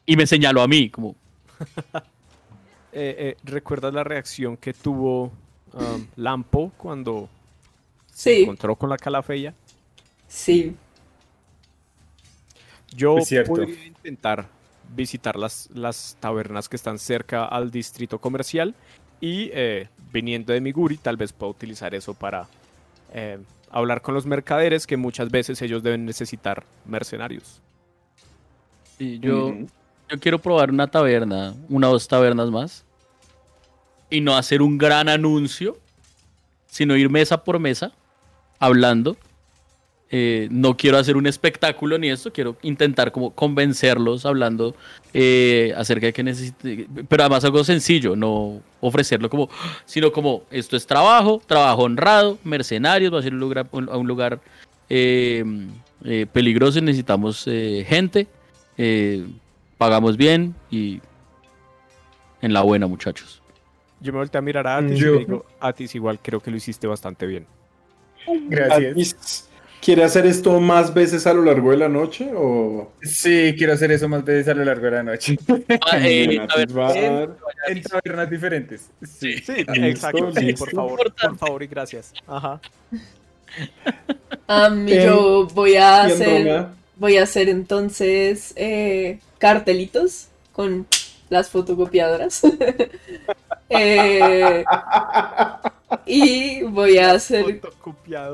E: Y me señaló a mí, como. <laughs>
C: eh, eh, recuerdas la reacción que tuvo um, Lampo cuando se
B: Sí,
C: encontró con la calafeya.
B: sí.
C: Yo podría intentar visitar las, las tabernas que están cerca al distrito comercial y eh, viniendo de Miguri tal vez pueda utilizar eso para eh, hablar con los mercaderes que muchas veces ellos deben necesitar mercenarios.
E: Yo, yo quiero probar una taberna, una o dos tabernas más. Y no hacer un gran anuncio, sino ir mesa por mesa, hablando. Eh, no quiero hacer un espectáculo ni esto, quiero intentar como convencerlos hablando eh, acerca de que necesite, pero además algo sencillo, no ofrecerlo como, sino como esto es trabajo, trabajo honrado, mercenarios, va a ser un lugar, a un lugar eh, peligroso, y necesitamos gente, eh, pagamos bien y en la buena muchachos.
C: Yo me volteé a mirar a Atis
F: Yo-
C: y digo, Atis igual creo que lo hiciste bastante bien.
F: Gracias.
D: Atis, ¿Quiere hacer esto más veces a lo largo de la noche o...?
F: Sí, quiero hacer eso más veces a lo largo de la noche. <laughs>
E: Ah, eh, a ver,
D: a
F: en- tabernas diferentes. Sí.
C: Sí, exacto. sí, por favor, por favor y gracias. Ajá.
B: Am,
D: Em,
B: yo voy a hacer. Voy a hacer entonces eh, cartelitos con las fotocopiadoras. <laughs> Eh, y voy a hacer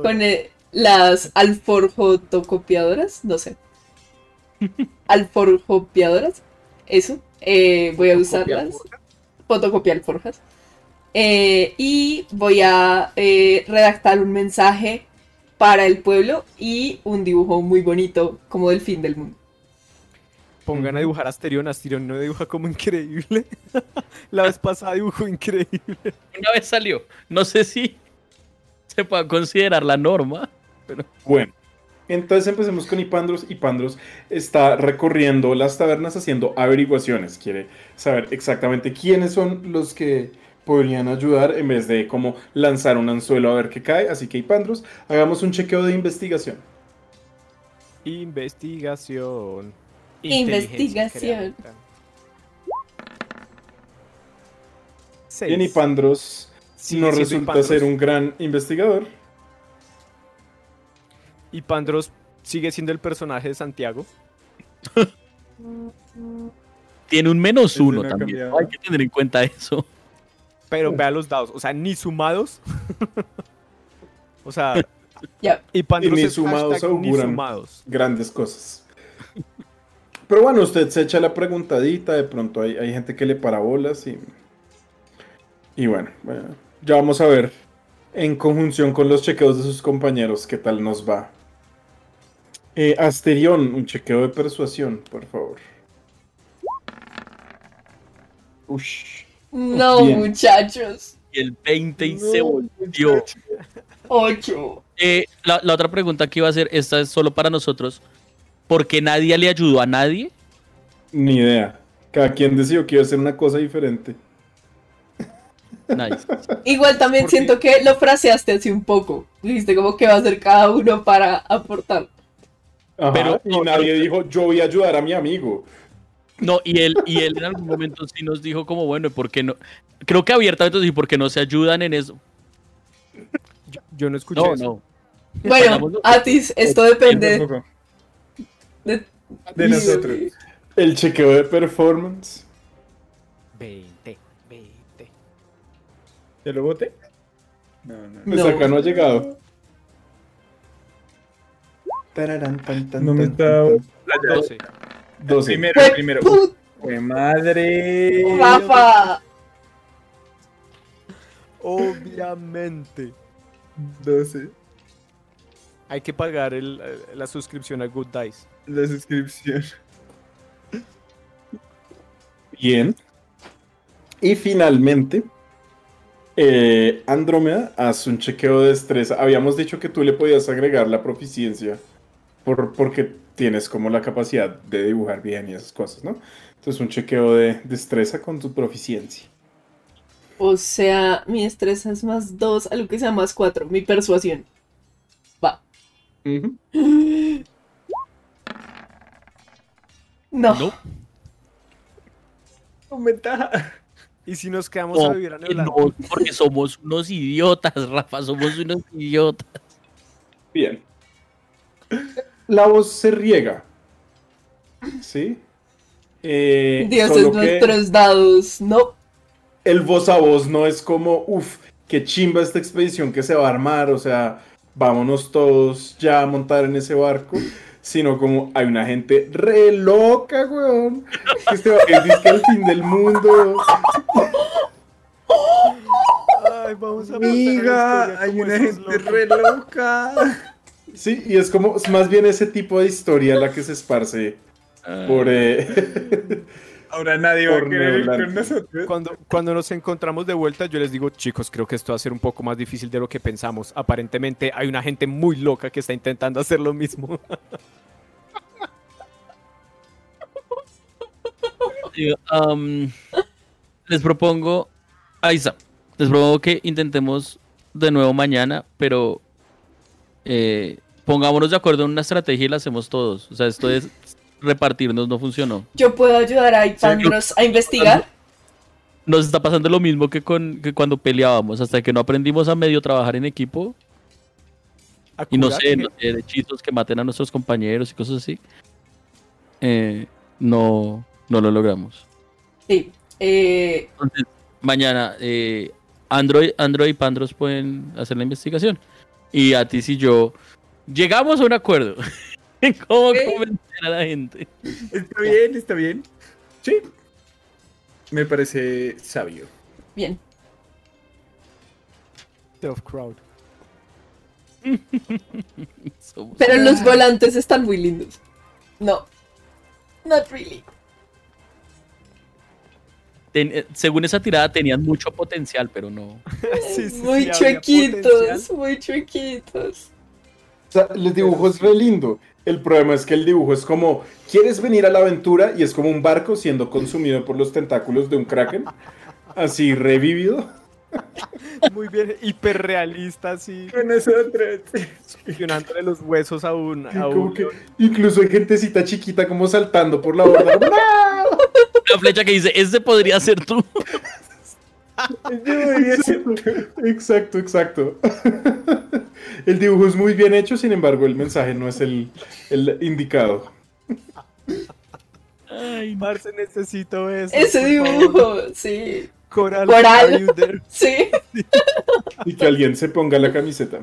B: con las alforjotocopiadoras, no sé. <laughs> Alforjopiadoras, eso. eh, voy a usarlas. Fotocopiar forjas. Eh, y voy a redactar un mensaje para el pueblo y un dibujo muy bonito como del fin del mundo.
C: Pongan a dibujar a Asterión. Asterión no dibuja como increíble. <laughs> La vez pasada dibujó increíble.
E: una vez salió. No sé si se puede considerar la norma.
D: Bueno, entonces empecemos con Ipandros. Ipandros está recorriendo las tabernas haciendo averiguaciones. Quiere saber exactamente quiénes son los que podrían ayudar en vez de como lanzar un anzuelo a ver qué cae. Así que Ipandros, hagamos un chequeo de investigación.
C: Investigación.
B: Investigación.
D: Bien. Ipandros
C: Sigue
D: no resulta
C: Ipandros.
D: ser un gran investigador.
C: Y Pandros sigue siendo el personaje de Santiago. <laughs>
E: Tiene un menos uno también.
F: cambiado.
E: Hay que tener en cuenta eso.
C: Pero vea los dados. O sea, ni sumados. <laughs> o sea, y
D: ni sumados
C: ni
D: auguran.
C: sumados.
D: Grandes cosas. Pero bueno, usted se echa la preguntadita, de pronto hay, hay gente que le para bolas y... Y bueno, bueno, ya vamos a ver en conjunción con los chequeos de sus compañeros qué tal nos va. Eh, Asterión, un chequeo de persuasión, por favor. Ush.
B: No,
D: Bien.
B: muchachos.
E: Y el 20 y se volvió.
B: Ocho.
E: Eh, la, la otra pregunta que iba a hacer, esta es solo para nosotros. ¿Por qué nadie le ayudó a nadie?
D: Ni idea. Cada quien decidió que iba a hacer una cosa diferente.
E: Nice.
B: Igual también siento que lo fraseaste así un poco. Dijiste como que va a ser cada uno para aportar.
D: Ajá,
E: Pero-
D: y nadie dijo, yo voy a ayudar a mi amigo.
E: No, y él, y él en algún momento sí nos dijo como, bueno, ¿y ¿por qué no? Creo que abiertamente sí, ¿por qué no se ayudan en eso?
C: Yo, yo no escuché
E: No,
C: eso.
E: no.
B: Bueno. Atis, esto depende de,
F: De nosotros.
D: El chequeo de performance.
C: 20, 20.
F: ¿Ya lo boté? No, no.
D: Me
B: No.
D: saca, no ha llegado. Tararán, tan, tan,
F: No me
D: tan,
F: está-
D: tan, tan.
C: 12.
D: Doce.
F: Primero,
B: ¡Fue
F: primero.
B: put-
F: ¡Fue madre!
B: Rafa!
C: Obviamente.
F: 12.
C: Hay que pagar el- la suscripción a Good Dice.
F: La suscripción.
D: Bien. Y finalmente, eh, Andrómeda, haz un chequeo de destreza. Habíamos dicho que tú le podías agregar la proficiencia por, porque tienes como la capacidad de dibujar bien y esas cosas, ¿no? Entonces un chequeo de destreza con tu proficiencia.
B: O sea, mi destreza es más 2, algo que sea más 4. Mi persuasión. Va. <gasps> No.
E: No.
F: Con ventaja.
C: Y si nos quedamos
E: No,
C: a vivir en
E: que
C: Irlanda.
E: no, porque somos unos idiotas, Rafa, somos unos idiotas.
D: Bien. La voz se riega. ¿Sí? Eh,
B: Dioses
D: solo que
B: nuestros dados, no.
D: el voz a voz no es como, uff, qué chimba esta expedición que se va a armar, o sea, vámonos todos ya a montar en ese barco, sino como hay una gente re loca, weón, que este va- es el fin del mundo.
C: Ay, vamos a
F: Amiga, hay una gente re loca.
D: Sí, y es como, es más bien ese tipo de historia la que se esparce por... eh, <laughs>
F: Ahora nadie va a querer ir con
D: Neolante.
F: nosotros.
C: Cuando, cuando nos encontramos de vuelta, yo les digo, chicos, creo que esto va a ser un poco más difícil de lo que pensamos. Aparentemente hay una gente muy loca que está intentando hacer lo mismo. <laughs>
E: Les propongo, ahí está, les propongo que intentemos de nuevo mañana, pero eh, pongámonos de acuerdo en una estrategia y la hacemos todos. O sea, esto es repartirnos no funcionó.
B: Yo puedo ayudar a Ipandros a investigar.
E: Nos está pasando lo mismo que, con, que cuando peleábamos, hasta que no aprendimos a medio trabajar en equipo y no sé, no sé, de hechizos que maten a nuestros compañeros y cosas así. eh, no, no lo logramos.
B: Sí. Eh,
E: Entonces, mañana eh, Android, Android y Pandros pueden hacer la investigación. Y Atis y yo llegamos a un acuerdo <laughs> cómo
F: Ok.
E: convencer a la gente.
F: Está bien, está bien. Sí. Me parece sabio.
B: bien.
C: Self crowd. <laughs>
E: Somos-
B: Pero los volantes están muy lindos. No. Not really.
E: Ten- eh, según esa tirada tenían mucho potencial, pero no. <laughs>
C: Sí, sí,
B: muy
C: sí,
B: chuequitos, muy chuequitos.
D: O sea, el dibujo es re lindo. El problema es que el dibujo es como, ¿quieres venir a la aventura? Y es como un barco siendo consumido por los tentáculos de un kraken. Así revivido. <laughs>
C: Muy bien, hiperrealista, así,
F: Con nosotros.
C: funcionándole los huesos a un... A
D: Como
C: un
D: que incluso hay gentecita chiquita como saltando por la borda. <laughs> ¡No!
E: La flecha que dice, este podría ser tú.
D: Exacto, exacto. El dibujo es muy bien hecho, sin embargo, el mensaje no es el, el indicado.
E: Ay.
C: Marce, necesito eso.
B: Ese dibujo, sí.
C: Coral.
B: Coral. <laughs> Sí.
D: Y que alguien se ponga la camiseta.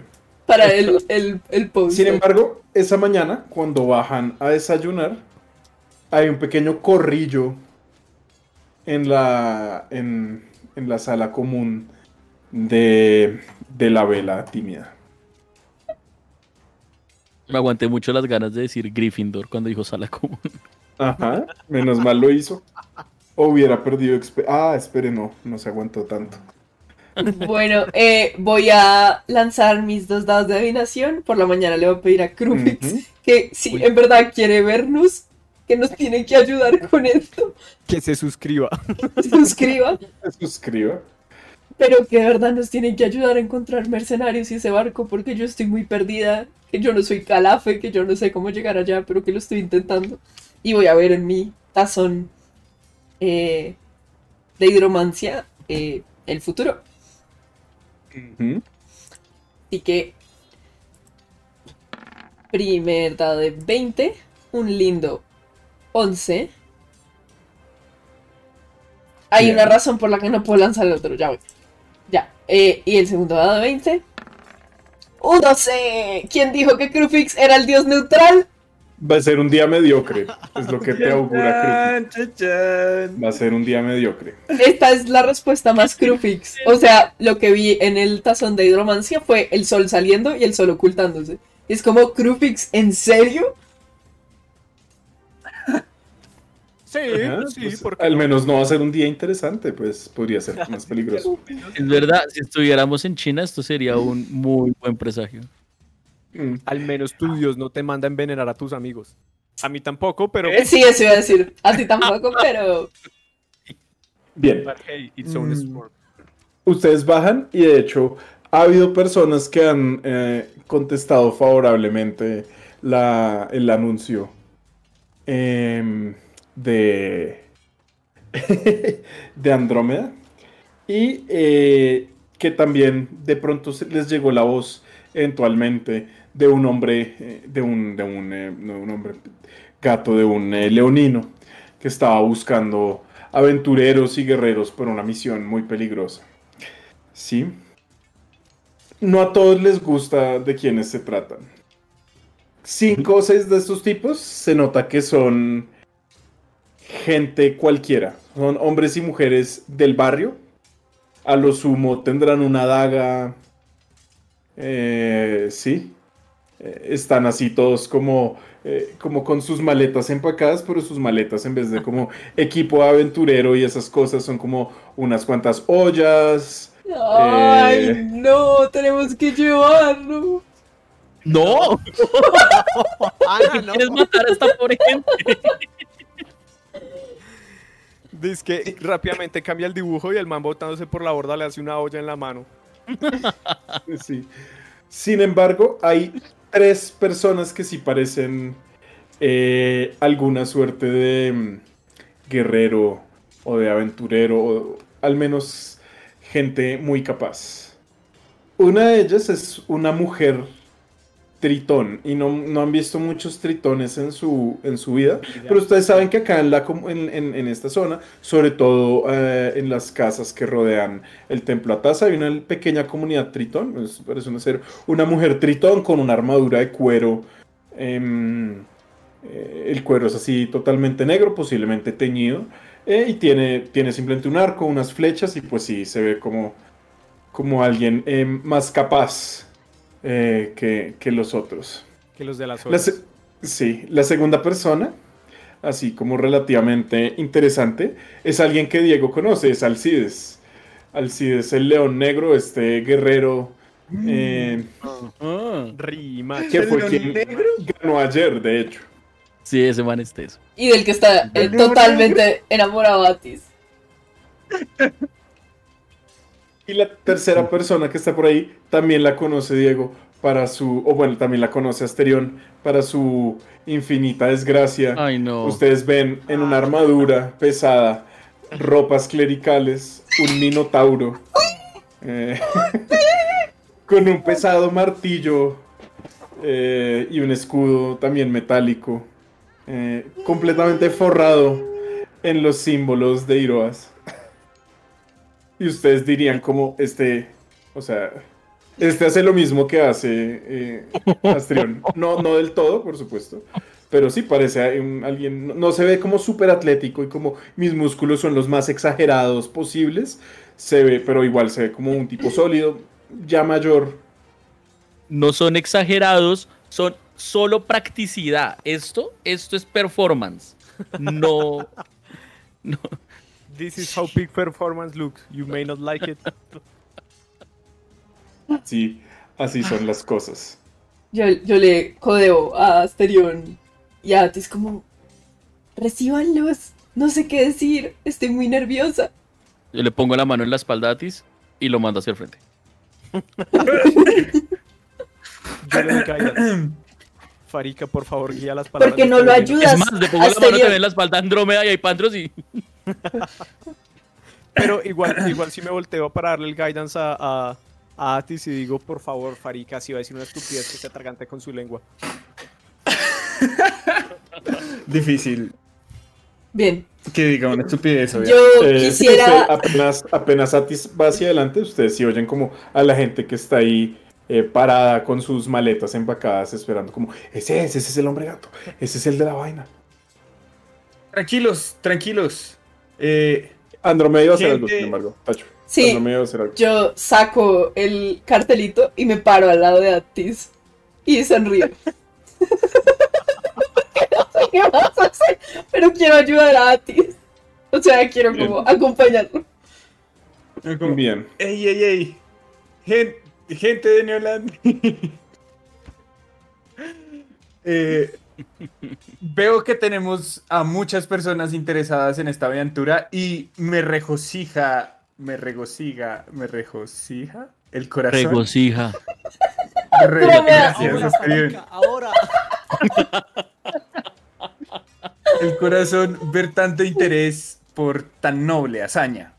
B: Para el, el, el post.
D: Sin embargo, esa mañana, cuando bajan a desayunar, hay un pequeño corrillo en la, en, en la sala común de, de la vela tímida.
E: Me aguanté mucho las ganas de decir Gryffindor cuando dijo sala común.
D: Ajá, menos mal lo hizo. O hubiera perdido... expe- Ah, espere, no, no se aguantó tanto.
B: Bueno, eh, voy a lanzar mis dos dados de adivinación. Por la mañana le voy a pedir a Krupix que si
E: Uy.
B: en verdad quiere vernos, que nos tiene que ayudar con esto,
C: Que se suscriba. <laughs>
B: suscriba.
D: Se suscriba.
B: Pero que de verdad nos tiene que ayudar a encontrar mercenarios y ese barco porque yo estoy muy perdida, que yo no soy calafe, que yo no sé cómo llegar allá, pero que lo estoy intentando. Y voy a ver en mi tazón eh, de hidromancia eh, el futuro. Así que primer dado de 20, un lindo 11. Hay
D: Bien.
B: una razón por la que no puedo lanzar el otro, ya voy. Ya. eh, y el segundo dado de 20. ¡Un 12! ¿Quién dijo que Crufix era el dios neutral?
D: Va a ser un día mediocre, es lo que te augura
F: chan.
D: Va a ser un día mediocre.
B: Esta es la respuesta más Crufix. O sea, lo que vi en el tazón de hidromancia fue el sol saliendo y el sol ocultándose. Es como Crufix, ¿en serio?
C: Sí,
D: Ajá,
C: sí,
D: pues,
C: porque
D: al menos no va a ser un día interesante, pues podría ser <laughs> más peligroso.
E: Es verdad, si estuviéramos en China, esto sería un muy buen presagio.
D: Mm.
C: al menos tu Dios no te manda a envenenar a tus amigos. A mí tampoco, pero...
B: Eh, Sí, eso iba a decir. A ti tampoco, <laughs> pero.
D: Bien,
C: But hey, it's only
F: Mm.
D: ustedes bajan y de hecho ha habido personas que han eh, contestado favorablemente la, el anuncio em, de, <laughs> de Andrómeda y eh, que también de pronto les llegó la voz eventualmente de un hombre, eh, de un, de un, eh, un hombre gato, de un leonino, que que estaba buscando aventureros y guerreros por una misión muy peligrosa. Sí. No a todos les gusta de quienes se tratan. Cinco o seis de estos tipos se nota que son gente cualquiera. Son hombres y mujeres del barrio. A lo sumo tendrán una daga. Eh, sí. Eh, están así todos como, eh, como con sus maletas empacadas, pero sus maletas en vez de como <laughs> equipo aventurero y esas cosas son como unas cuantas ollas.
B: Ay,
D: Eh.
B: no, tenemos que llevarlo.
E: ¡No!
C: Ana, <laughs> <laughs> no.
E: ¿Quieres matar a esta pobre gente?
C: Dice que rápidamente cambia el dibujo y el man botándose por la borda le hace una olla en la mano. <laughs>
D: Sí. Sin embargo, hay tres personas que sí parecen eh, alguna suerte de mm, guerrero o de aventurero, o al menos gente muy capaz. Una de ellas es una mujer tritón, y no, no han visto muchos tritones en su, en su vida, pero ustedes saben que acá en, la, en- en esta zona, sobre todo eh, en las casas que rodean el templo Atasa, hay una pequeña comunidad tritón, es- parece una, ser una mujer tritón con una armadura de cuero. em, eh, el cuero es así totalmente negro, posiblemente teñido, eh, y tiene, tiene simplemente un arco, unas flechas, y pues sí, se ve como, como alguien em, más capaz eh, que, que los otros.
C: Que los de las
D: La se- sí, la segunda persona, así como relativamente interesante, es alguien que Diego conoce, es Alcides. Alcides, el león negro, este guerrero eh,
E: Ah,
C: Rima.
D: que
F: ¿El
D: fue quien
F: negro?
D: ganó ayer, de hecho.
E: sí, ese man es teso.
B: Y del que está eh,
F: ¿El león
B: totalmente enamorado de Atis. <laughs>
D: Y la tercera persona que está por ahí también la conoce Diego para su, o bueno, también la conoce Asterión para su infinita desgracia.
E: Ay, no.
D: Ustedes ven en una armadura pesada, ropas clericales, un minotauro, eh, <laughs> con un pesado martillo eh, y un escudo también metálico, eh, completamente forrado en los símbolos de Iroas. Y ustedes dirían como este, o sea, este hace lo mismo que hace eh, Astrión. No, no del todo, por supuesto. Pero sí parece alguien, no, no se ve como súper atlético y como mis músculos son los más exagerados posibles. Se ve, pero igual se ve como un tipo sólido, ya mayor.
E: No son exagerados, son solo practicidad. Esto, esto es performance. No. no.
C: This is how peak performance looks. You may not like it. <laughs>
D: Sí, así son las cosas.
B: Yo, yo le codeo a Asterión y a Atis como, recíbanlos, no sé qué decir, estoy muy nerviosa.
E: Yo le pongo la mano en la espalda a Atis y lo mando hacia el frente. <laughs>
C: Yo <clears throat> Farika, por favor, guía las palabras.
B: Porque no lo ayudas.
E: Es más, le pongo la mano también en la espalda a Andrómeda y hay Pandros y. <laughs>
C: Pero igual, igual si me volteo para darle el guidance a, a, a Atis y digo, por favor, Farika, si va a decir una estupidez que se atragante con su lengua. <laughs>
F: Difícil
B: Bien,
F: que diga una estupidez,
B: yo
D: Eh,
B: quisiera...
D: usted apenas, apenas Atis va hacia adelante, ustedes sí oyen como a la gente que está ahí eh, parada con sus maletas empacadas esperando como, ese es, ese es el hombre gato, ese es el de la vaina.
F: Tranquilos, tranquilos. Eh,
D: Andromeda iba a hacer algo,
F: Gente-
D: sin embargo. Tacho.
B: Sí,
D: Andromeda iba a hacer algo.
B: yo saco el cartelito y me paro al lado de Atis y sonrío. no sé qué vas a hacer, pero quiero ayudar a Atis. O sea, quiero como acompañarlo.
D: Bien.
F: ey, ey, ey. Gen- gente de Neoland. <laughs> Eh, veo que tenemos a muchas personas interesadas en esta aventura y me regocija, me regocija, me regocija el corazón.
E: Regocija.
F: Re- gracias,
C: ahora.
F: el corazón ver tanto interés por tan noble hazaña.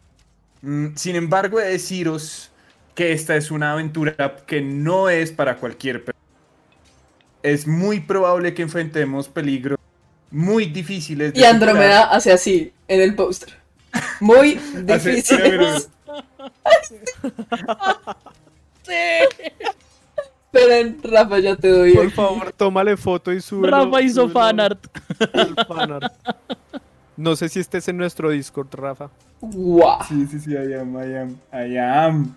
F: Mm, Sin embargo, he de deciros que esta es una aventura que no es para cualquier persona. Es muy probable que enfrentemos peligros muy difíciles de
B: Y Andrómeda
F: superar.
B: hace así en el póster. Muy <laughs> difíciles. <laughs> Esperen, Rafa, ya te doy.
C: Por favor, tómale foto y sube.
E: Rafa hizo fanart.
C: No sé si estés en nuestro Discord, Rafa.
B: Guau.
F: Sí, sí, sí, I am, I am, I am.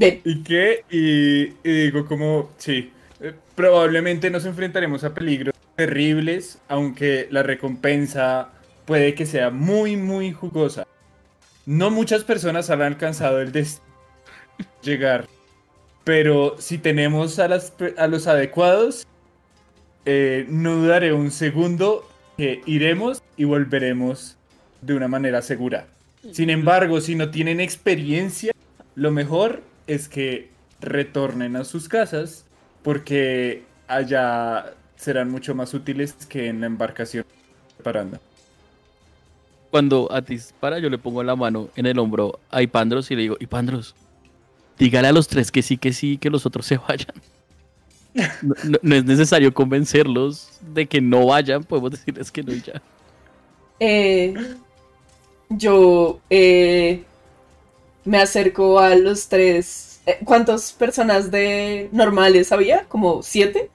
F: ¿Y qué? Y, y digo como, sí, eh, probablemente nos enfrentaremos a peligros terribles, aunque la recompensa puede que sea muy, muy jugosa. No muchas personas han alcanzado el destino de llegar, pero si tenemos a, las, a los adecuados, eh, no dudaré un segundo que iremos y volveremos de una manera segura. Sin embargo, si no tienen experiencia, lo mejor es que retornen a sus casas porque allá serán mucho más útiles que en la embarcación preparando.
E: Cuando a ti para, yo le pongo la mano en el hombro a Ipandros y le digo, Ipandros, dígale a los tres que sí, que sí, que los otros se vayan. No, no- no es necesario convencerlos de que no vayan, podemos decirles que no y ya.
B: eh, yo eh, me acerco a los tres. eh, ¿Cuántas personas de normales había? ¿Como siete?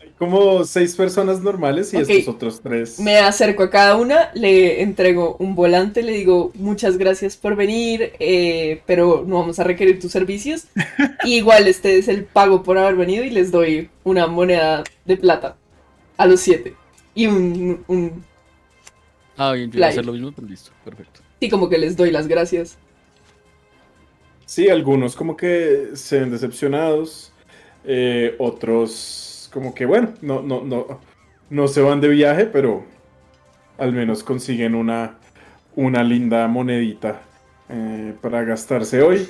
D: Hay como seis personas normales y
B: Ok.
D: estos otros tres.
B: Me acerco a cada una, le entrego un volante, le digo muchas gracias por venir, eh, pero no vamos a requerir tus servicios. <laughs> Igual este es el pago por haber venido y les doy una moneda de plata a los siete. Y un, un
E: Ah, bien, yo voy a hacer lo mismo, pero listo, perfecto.
B: sí, como que les doy las gracias.
D: Sí, algunos como que se ven decepcionados. eh, otros como que, bueno, no, no, no, no se van de viaje, pero al menos consiguen una, una linda monedita eh, para gastarse hoy.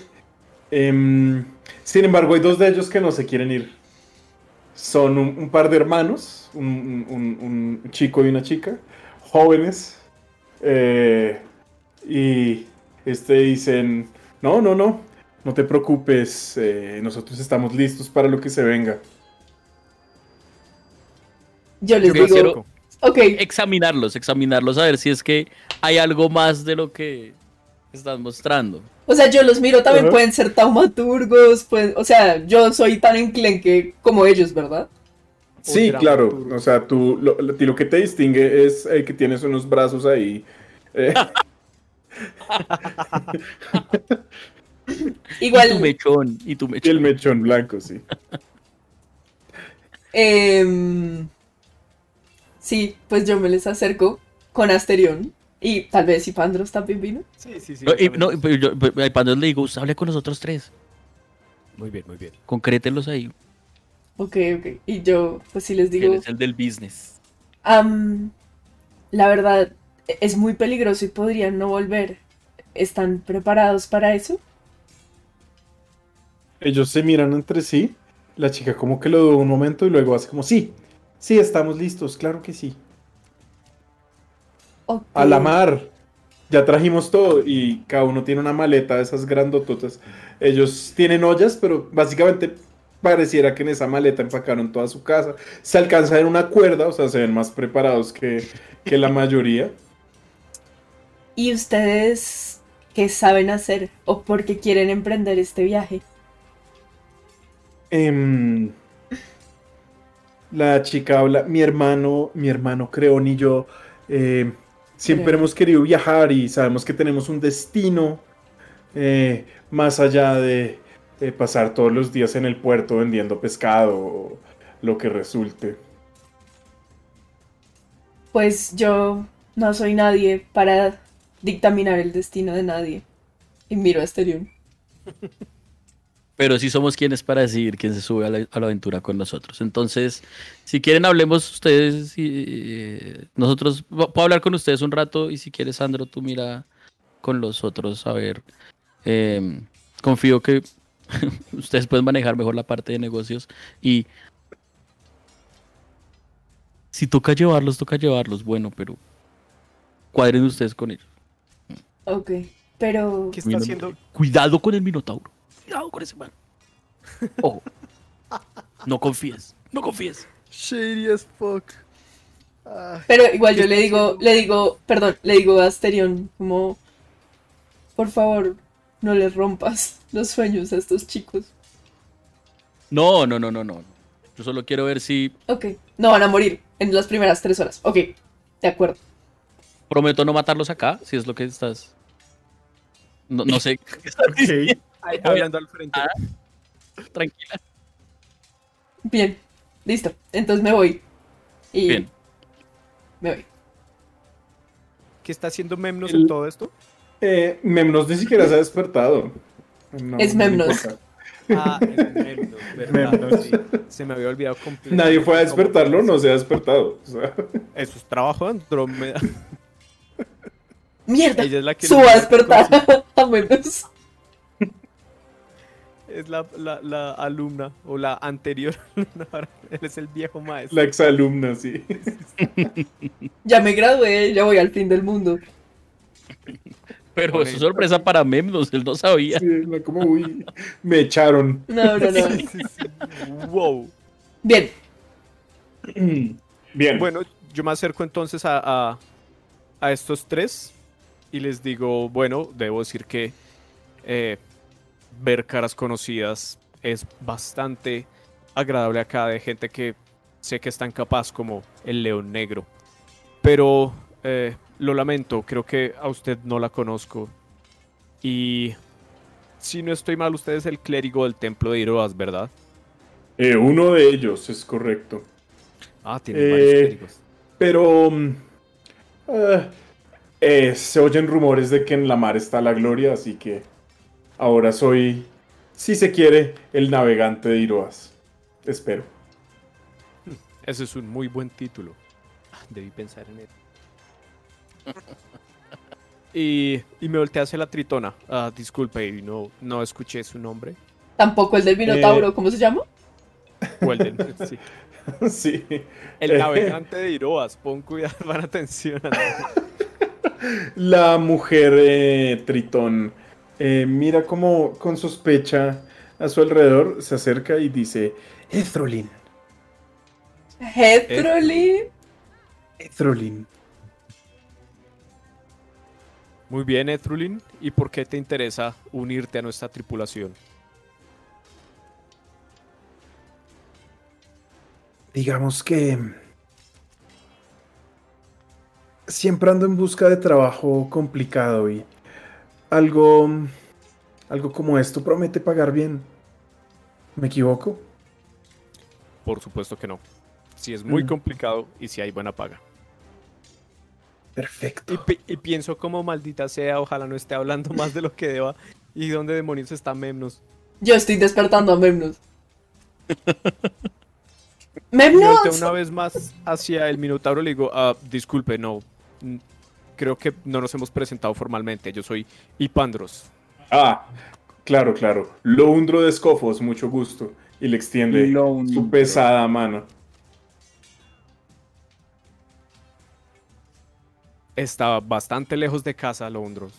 D: Em, sin embargo, hay dos de ellos que no se quieren ir. Son un, par de hermanos, un, un- un- un chico y una chica, jóvenes. eh, y este dicen, no, no, no, no te preocupes, eh, nosotros estamos listos para lo que se venga.
B: Yo les
E: Yo
B: digo,
E: quiero-
B: ok,
E: Examinarlos, examinarlos, a ver si es que hay algo más de lo que estás mostrando.
B: o sea, yo los miro, también pueden ser taumaturgos, pueden, o sea, yo soy tan enclenque como ellos, ¿verdad?
D: Sí, claro, o sea, tú, lo, lo que te distingue es eh, que tienes unos brazos ahí. eh, <laughs> <laughs> <coughs>
B: Igual...
E: Y tu mechón, y tu
D: y
E: mechón.
D: el mechón blanco, sí. <laughs>
B: Em, sí, pues yo me les acerco con Asterión y tal vez si Pandros también vino.
C: Sí, sí, sí.
E: No, y- no, pero yo pero a Ipandros le digo, hable con los otros tres,
C: Muy bien, muy bien.
E: concrétenlos ahí.
B: Ok, ok. Y yo, pues sí les digo,
E: es el del business.
B: la verdad e- es muy peligroso y podrían no volver. ¿Están preparados para eso?
D: Ellos se miran entre sí. La chica como que lo duda un momento y luego hace como, sí, sí, estamos listos, claro que sí.
B: Ok.
D: A la mar. Ya trajimos todo y cada uno tiene una maleta de esas grandototas. Ellos tienen ollas, pero básicamente pareciera que en esa maleta empacaron toda su casa. Se alcanza en una cuerda, o sea, se ven más preparados que, que la mayoría.
B: ¿Y ustedes qué saben hacer o por qué quieren emprender este viaje?
D: Em, la chica habla, mi hermano, mi hermano Creón y yo eh, siempre hemos querido viajar y sabemos que tenemos un destino eh, más allá de, de pasar todos los días en el puerto vendiendo pescado o lo que resulte.
B: Pues yo no soy nadie para dictaminar el destino de nadie. Y miro a Asterión. <laughs>
E: Pero sí somos quienes para decidir quién se sube a la, a la aventura con nosotros. Entonces, si quieren, hablemos ustedes y eh, nosotros. Puedo hablar con ustedes un rato y si quieres, Sandro, tú mira con los otros. A ver, eh, confío que <laughs> ustedes pueden manejar mejor la parte de negocios y. Si toca llevarlos, toca llevarlos. Bueno, pero cuadren ustedes con ellos.
B: Ok, pero...
C: ¿Qué está haciendo?
E: Cuidado con el Minotauro. Cuidado con ese man. <laughs> Ojo. No confíes. No confíes.
C: Shady as fuck.
B: Pero igual yo le digo, le digo, perdón, le digo a Asterion como, por favor, no les rompas los sueños a estos chicos.
E: No, no, no, no, no. Yo solo quiero ver si
B: Ok, no van a morir en las primeras tres horas. Ok, de acuerdo.
E: prometo no matarlos acá, si es lo que estás. No, no sé. <laughs>
F: Ok.
C: Ahí, hablando al frente.
E: Tranquila.
B: Bien, listo. Entonces me voy. Y
E: Bien.
B: me voy.
C: ¿Qué está haciendo Memnos
D: El-
C: en todo esto?
D: Eh, Memnos ni siquiera se ha despertado. No,
B: Es Memnos.
C: Ah, es Memnos, ¿verdad?
F: Memnos.
C: Sí, se me había olvidado completamente.
D: Nadie fue a despertarlo, no se ha despertado. O sea,
C: Eso es trabajo de Andrómeda.
B: ¡Mierda!
C: Ella es la que
B: Subo a despertar a menos. <laughs>
C: Es la, la, la alumna o la anterior <laughs> alumna. ahora Él es el viejo maestro.
D: la exalumna, <laughs> sí.
B: Ya me gradué, ya voy al fin del mundo.
E: Pero es sorpresa para Memnos, él no sabía.
D: Sí, como, uy, me echaron.
B: No, no, no.
C: Sí, sí, sí. Wow.
B: Bien, <clears throat>
D: Bien.
C: Bueno, yo me acerco entonces a, a, a estos tres y les digo, bueno, debo decir que eh, ver caras conocidas es bastante agradable acá de gente que sé que es tan capaz como el león negro. Pero eh, lo lamento, creo que a usted no la conozco. Y si no estoy mal, usted es el clérigo del templo de Iroas, ¿verdad?
D: Eh, uno de ellos es correcto.
C: Ah, tiene
D: Eh,
C: varios clérigos.
D: Pero mm, eh, se oyen rumores de que en la mar está la gloria, así que ahora soy, si se quiere, el navegante de Iroas. Espero.
C: Ese es un muy buen título. Ah, Debí pensar en él. <laughs> Y, y me volteé hacia la tritona. Ah, disculpe, y no, no escuché su nombre.
B: tampoco el del Minotauro, ¿cómo se llama?
C: Welden, sí. <laughs>
D: sí.
C: El
D: Eh,
C: navegante de Iroas. Pon cuidado, <laughs> van atención. <laughs>
D: La mujer eh, tritón eh, mira como con sospecha a su alrededor, se acerca y dice, Ethrolin,
B: Hetrolin.
D: Ethrolin.
C: Muy bien, Ethrulin. ¿Y por qué te interesa unirte a nuestra tripulación?
D: Digamos que siempre ando en busca de trabajo complicado y algo algo como esto promete pagar bien. ¿Me equivoco?
C: Por supuesto que no. Si es muy
D: Mm.
C: complicado y si hay buena paga.
D: Perfecto.
C: Y, pi- y pienso como maldita sea, ojalá no esté hablando más de lo que deba. ¿Y dónde demonios está Memnos?
B: Yo estoy despertando a Memnos. <laughs> ¡Memnos!
C: una vez más hacia el Minotauro y le digo, ah, disculpe, no. Mm, Creo que no nos hemos presentado formalmente. Yo soy Ipandros.
D: Ah, claro, claro. Loundro de Escofos, mucho gusto. Y le extiende
F: Loundro.
D: su pesada mano.
C: Está bastante lejos de casa, Londros.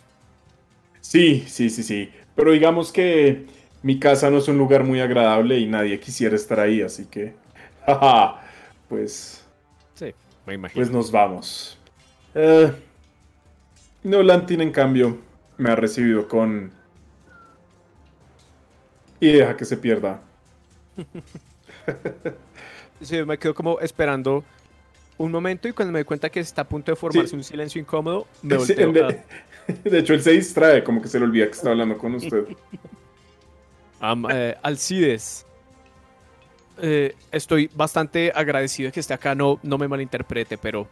D: Sí, sí, sí, sí. Pero digamos que mi casa no es un lugar muy agradable y nadie quisiera estar ahí, así que... <laughs> Jaja, pues,
C: Sí, me imagino.
D: pues nos vamos. Eh, Nolantin, en cambio, me ha recibido con... Y deja que se pierda. <laughs>
C: Sí, me quedo como esperando un momento y cuando me doy cuenta que está a punto de formarse
D: Sí.
C: un silencio incómodo, me
D: Sí,
C: volteo.
D: de, <laughs> de hecho, él se distrae, como que se le olvida que está hablando con usted. <laughs>
C: Eh, Alcides. Eh, estoy bastante agradecido de que esté acá, no, no me malinterprete, pero...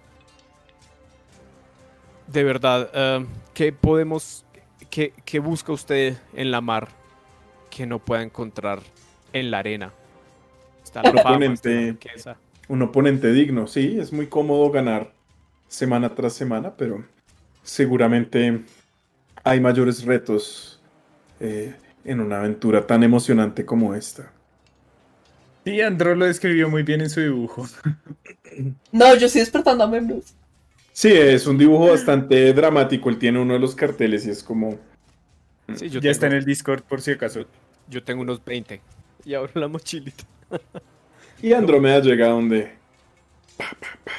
C: De verdad, eh, ¿qué podemos... Qué, qué busca usted en la mar que no pueda encontrar en la arena? Está fama, la
D: Oponente.
C: riqueza.
D: un oponente digno. Sí, es muy cómodo ganar semana tras semana, pero seguramente hay mayores retos eh, en una aventura tan emocionante como esta.
F: Sí, Andro lo describió muy bien en su dibujo. <laughs>
B: No, yo estoy despertando a Memnos.
D: Sí, es un dibujo bastante dramático. Él tiene uno de los carteles y es como...
C: Sí, yo
F: ya está en
C: tengo-
F: el Discord por si acaso.
C: Yo tengo unos 20. Y abro la mochilita. <laughs>
D: Y Andrómeda llega donde... pa, pa, pa.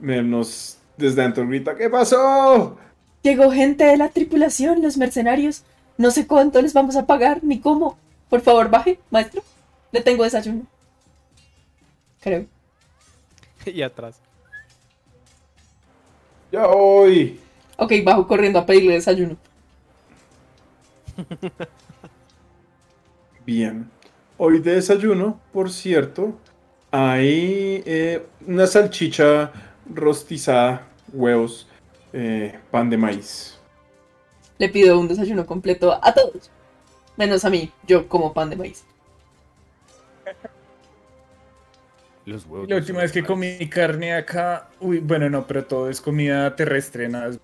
D: Memnos desde dentro grita, ¿qué pasó?
B: Llegó gente de la tripulación, los mercenarios. No sé cuánto les vamos a pagar ni cómo. Por favor, baje, maestro. Le tengo desayuno. Creo. <laughs>
C: y atrás.
D: Ya voy.
B: Ok, bajo corriendo a pedirle desayuno. <laughs>
D: Bien. Hoy de desayuno, por cierto, hay eh, una salchicha rostizada, huevos, eh, pan de maíz.
B: Le pido un desayuno completo a todos. Menos a mí, yo como pan de maíz.
C: Los huevos.
F: La última vez que comí carne acá, uy, bueno, no, pero todo es comida terrestre, nada.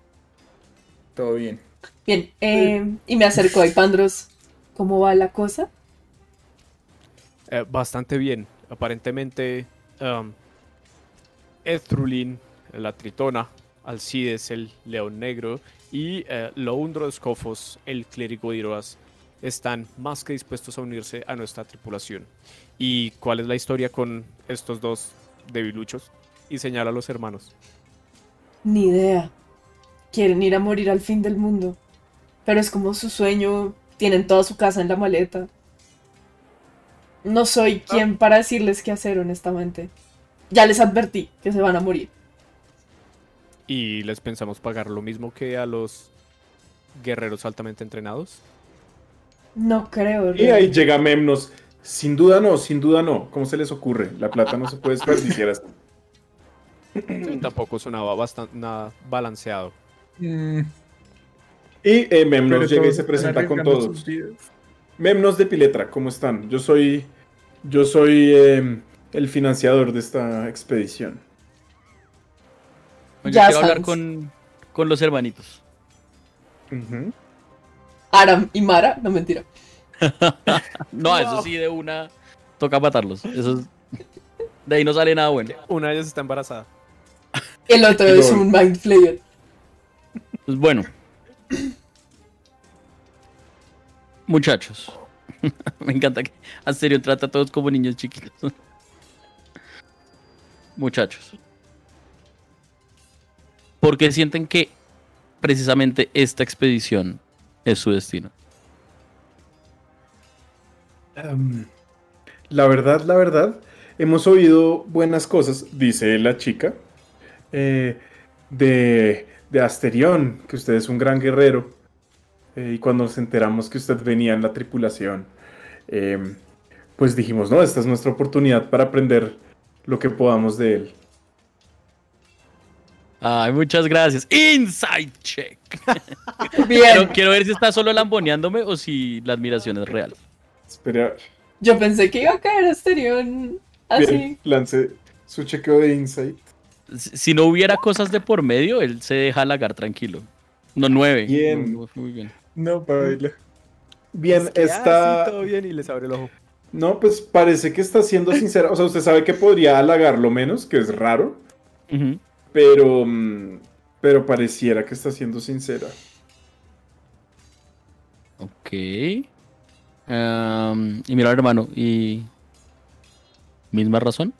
F: Todo bien.
B: Bien, eh, y me acerco a Ipandros. ¿Cómo va la cosa?
C: Eh, bastante bien. Aparentemente, um, Ethrulin, la tritona, Alcides, el león negro, y eh, Loundro de Scofos, el clérigo de Iroas, están más que dispuestos a unirse a nuestra tripulación. ¿Y cuál es la historia con estos dos debiluchos? Y señala a los hermanos.
B: Ni idea. Quieren ir a morir al fin del mundo. Pero es como su sueño. Tienen toda su casa en la maleta. No soy quien para decirles qué hacer, honestamente. Ya les advertí que se van a morir.
C: Y les pensamos pagar lo mismo que a los guerreros altamente entrenados.
B: No creo.
D: Y ahí llega Memnos. Sin duda no, sin duda no. ¿Cómo se les ocurre? La plata no se puede desperdiciar así.
C: Sí, Tampoco sonaba bastante nada balanceado.
F: Mm,
D: Y eh, Memnos llega y se presenta con todos. Memnos de Piletra, ¿cómo están? Yo soy. Yo soy eh, el financiador de esta expedición.
E: Yo
B: Ya
E: quiero hablar con, con los hermanitos.
D: Ujú.
B: Aram y Mara, no mentira. <laughs>
E: No, eso sí, de una toca matarlos. Eso es- De ahí no sale nada bueno.
C: Una de ellas está embarazada.
B: El otro <laughs> es un Mind Flayer.
E: Pues bueno. Muchachos. <laughs> Me encanta que Asterion trata a todos como niños chiquitos. Muchachos. ¿Por qué sienten que precisamente esta expedición es su destino?
D: La verdad, la verdad, hemos oído buenas cosas, dice la chica, eh, de, de Asterión, que usted es un gran guerrero. eh, y cuando nos enteramos que usted venía en la tripulación, em, pues dijimos, no, esta es nuestra oportunidad para aprender lo que podamos de él.
E: Ay, muchas gracias. Inside check. <laughs>
B: Bien,
E: Quiero, quiero ver si está solo lamboneándome o si la admiración es real.
D: Espera,
B: yo pensé que iba a caer Asterion así.
D: bien, lance su chequeo de insight.
E: Si no hubiera cosas de por medio, él se deja halagar tranquilo. No, nueve.
D: Bien.
E: No, muy bien.
F: No, baila.
D: Bien,
C: Es que, ah,
D: está...
C: sí, todo bien y les abre el ojo.
D: No, pues parece que está siendo sincera. O sea, usted sabe que podría halagarlo menos, que es raro,
E: Ujú.
D: Pero, mm, pero pareciera que está siendo sincera.
E: Ok. Y mira, hermano, ¿y misma razón?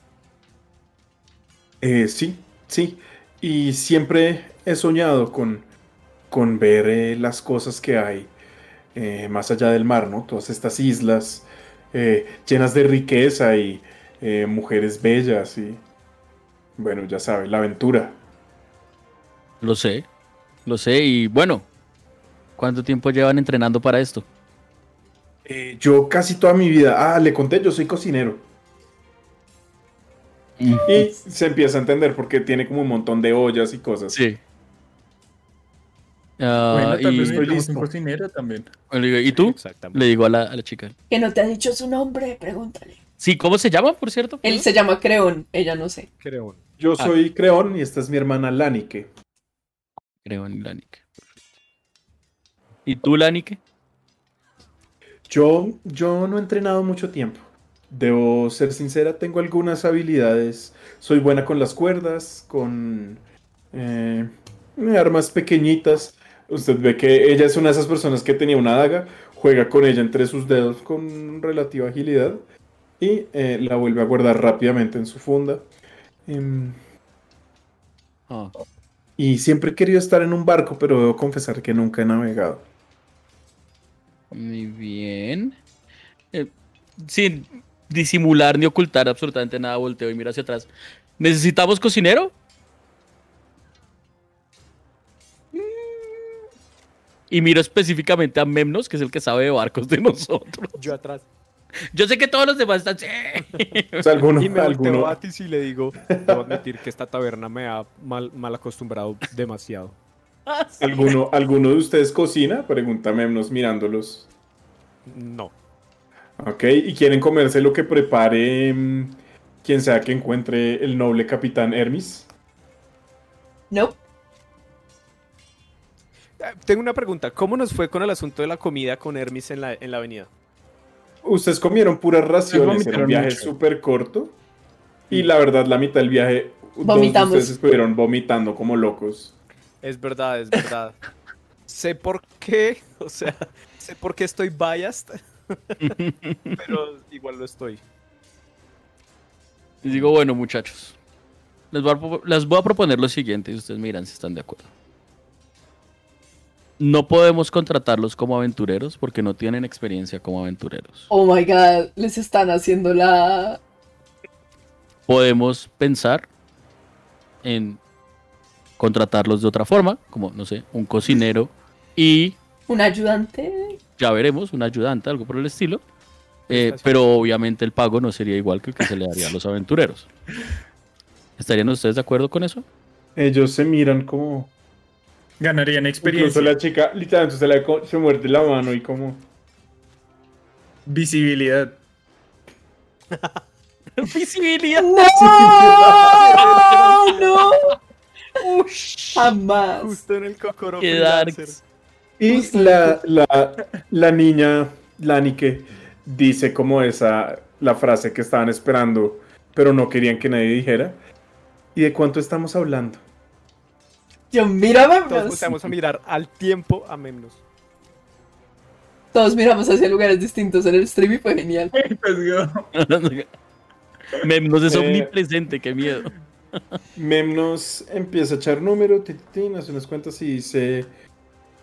D: Eh, sí, sí. Y siempre he soñado con, con ver eh, las cosas que hay eh, más allá del mar, ¿no? Todas estas islas eh, llenas de riqueza y mujeres bellas y, bueno, ya sabe, la aventura.
E: Lo sé, lo sé. Y bueno, ¿cuánto tiempo llevan entrenando para esto?
D: Eh, yo casi toda mi vida, ah, le conté, yo soy cocinero. Y se empieza a entender porque tiene como un montón de ollas y cosas.
E: Sí. Ah,
F: Bueno,
E: y,
D: estoy listo.
F: cocinero también.
E: ¿y tú? Le digo a la, a la chica.
B: Que no te ha dicho su nombre, pregúntale.
E: Sí, ¿cómo se llama, por cierto?
B: Él se llama Creón, ella no sé.
C: Creo.
D: Yo
E: Ah.
D: soy Creón y esta es mi hermana Lanike.
E: Creo en Lanike. ¿Y tú, Lanike?
D: Yo, yo no he entrenado mucho tiempo. Debo ser sincera, tengo algunas habilidades. Soy buena con las cuerdas, con eh, armas pequeñitas. Usted ve que ella es una de esas personas que tenía una daga, juega con ella entre sus dedos con relativa agilidad y eh, la vuelve a guardar rápidamente en su funda. Em,
E: Ah,
D: Y siempre he querido estar en un barco, pero debo confesar que nunca he navegado.
E: muy bien. Eh, sin disimular ni ocultar absolutamente nada, volteo y miro hacia atrás. ¿Necesitamos cocinero? Y miro específicamente a Memnos, que es el que sabe de barcos de <laughs> nosotros.
C: Yo atrás.
E: Yo sé que todos los demás están. "Sí".
D: O sea, alguno,
C: Y me
D: alguno,
C: a Atis y le digo, debo admitir que esta taberna me ha mal, mal acostumbrado demasiado.
D: alguno, alguno de ustedes cocina, pregunta Memnos mirándolos.
C: No.
D: Ok, y quieren comerse lo que prepare mm, quien sea que encuentre el noble capitán Hermis.
B: No.
C: Eh, Tengo una pregunta. ¿Cómo nos fue con el asunto de la comida con Hermis en la, en la avenida?
D: Ustedes comieron puras raciones, era un viaje súper corto. Y la verdad, la mitad del viaje,
B: Vomitamos.
D: ustedes estuvieron vomitando como locos.
C: Es verdad, es verdad. <laughs> sé por qué, o sea, sé por qué estoy biased, <laughs> pero igual lo estoy.
E: Y digo, bueno, muchachos. Les voy, a, les voy a proponer lo siguiente y ustedes me dirán si están de acuerdo. No podemos contratarlos como aventureros porque no tienen experiencia como aventureros.
B: Oh my god, les están haciendo la.
E: Podemos pensar en contratarlos de otra forma, como, no sé, un cocinero y
B: ¿Un ayudante?
E: ya veremos, un ayudante, algo por el estilo. Eh, pero obviamente el pago no sería igual que el que se le daría a los aventureros. ¿Estarían ustedes de acuerdo con eso?
D: Ellos se miran como...
F: Ganarían
D: Incluso
F: experiencia,
D: la chica literalmente se, le, co- se muerde la mano y como...
F: visibilidad. <laughs>
E: Visibilidad.
B: ¡No! <laughs> ¡No! Ush, jamás.
C: Justo en el cocoro
E: Qué
C: freelancer.
E: darks.
D: Y la, la, la niña, Lanike, dice como esa, la frase que estaban esperando, pero no querían que nadie dijera. ¿Y de cuánto estamos hablando?
B: Yo, mírame.
C: Todos volteamos a mirar al tiempo a Memnos.
B: Todos miramos hacia lugares distintos en el stream y fue genial. <laughs>
E: Memnos es
D: Eh.
E: omnipresente, qué miedo.
D: Memnos empieza a echar número, ti, ti, ti, hace unas cuentas y dice...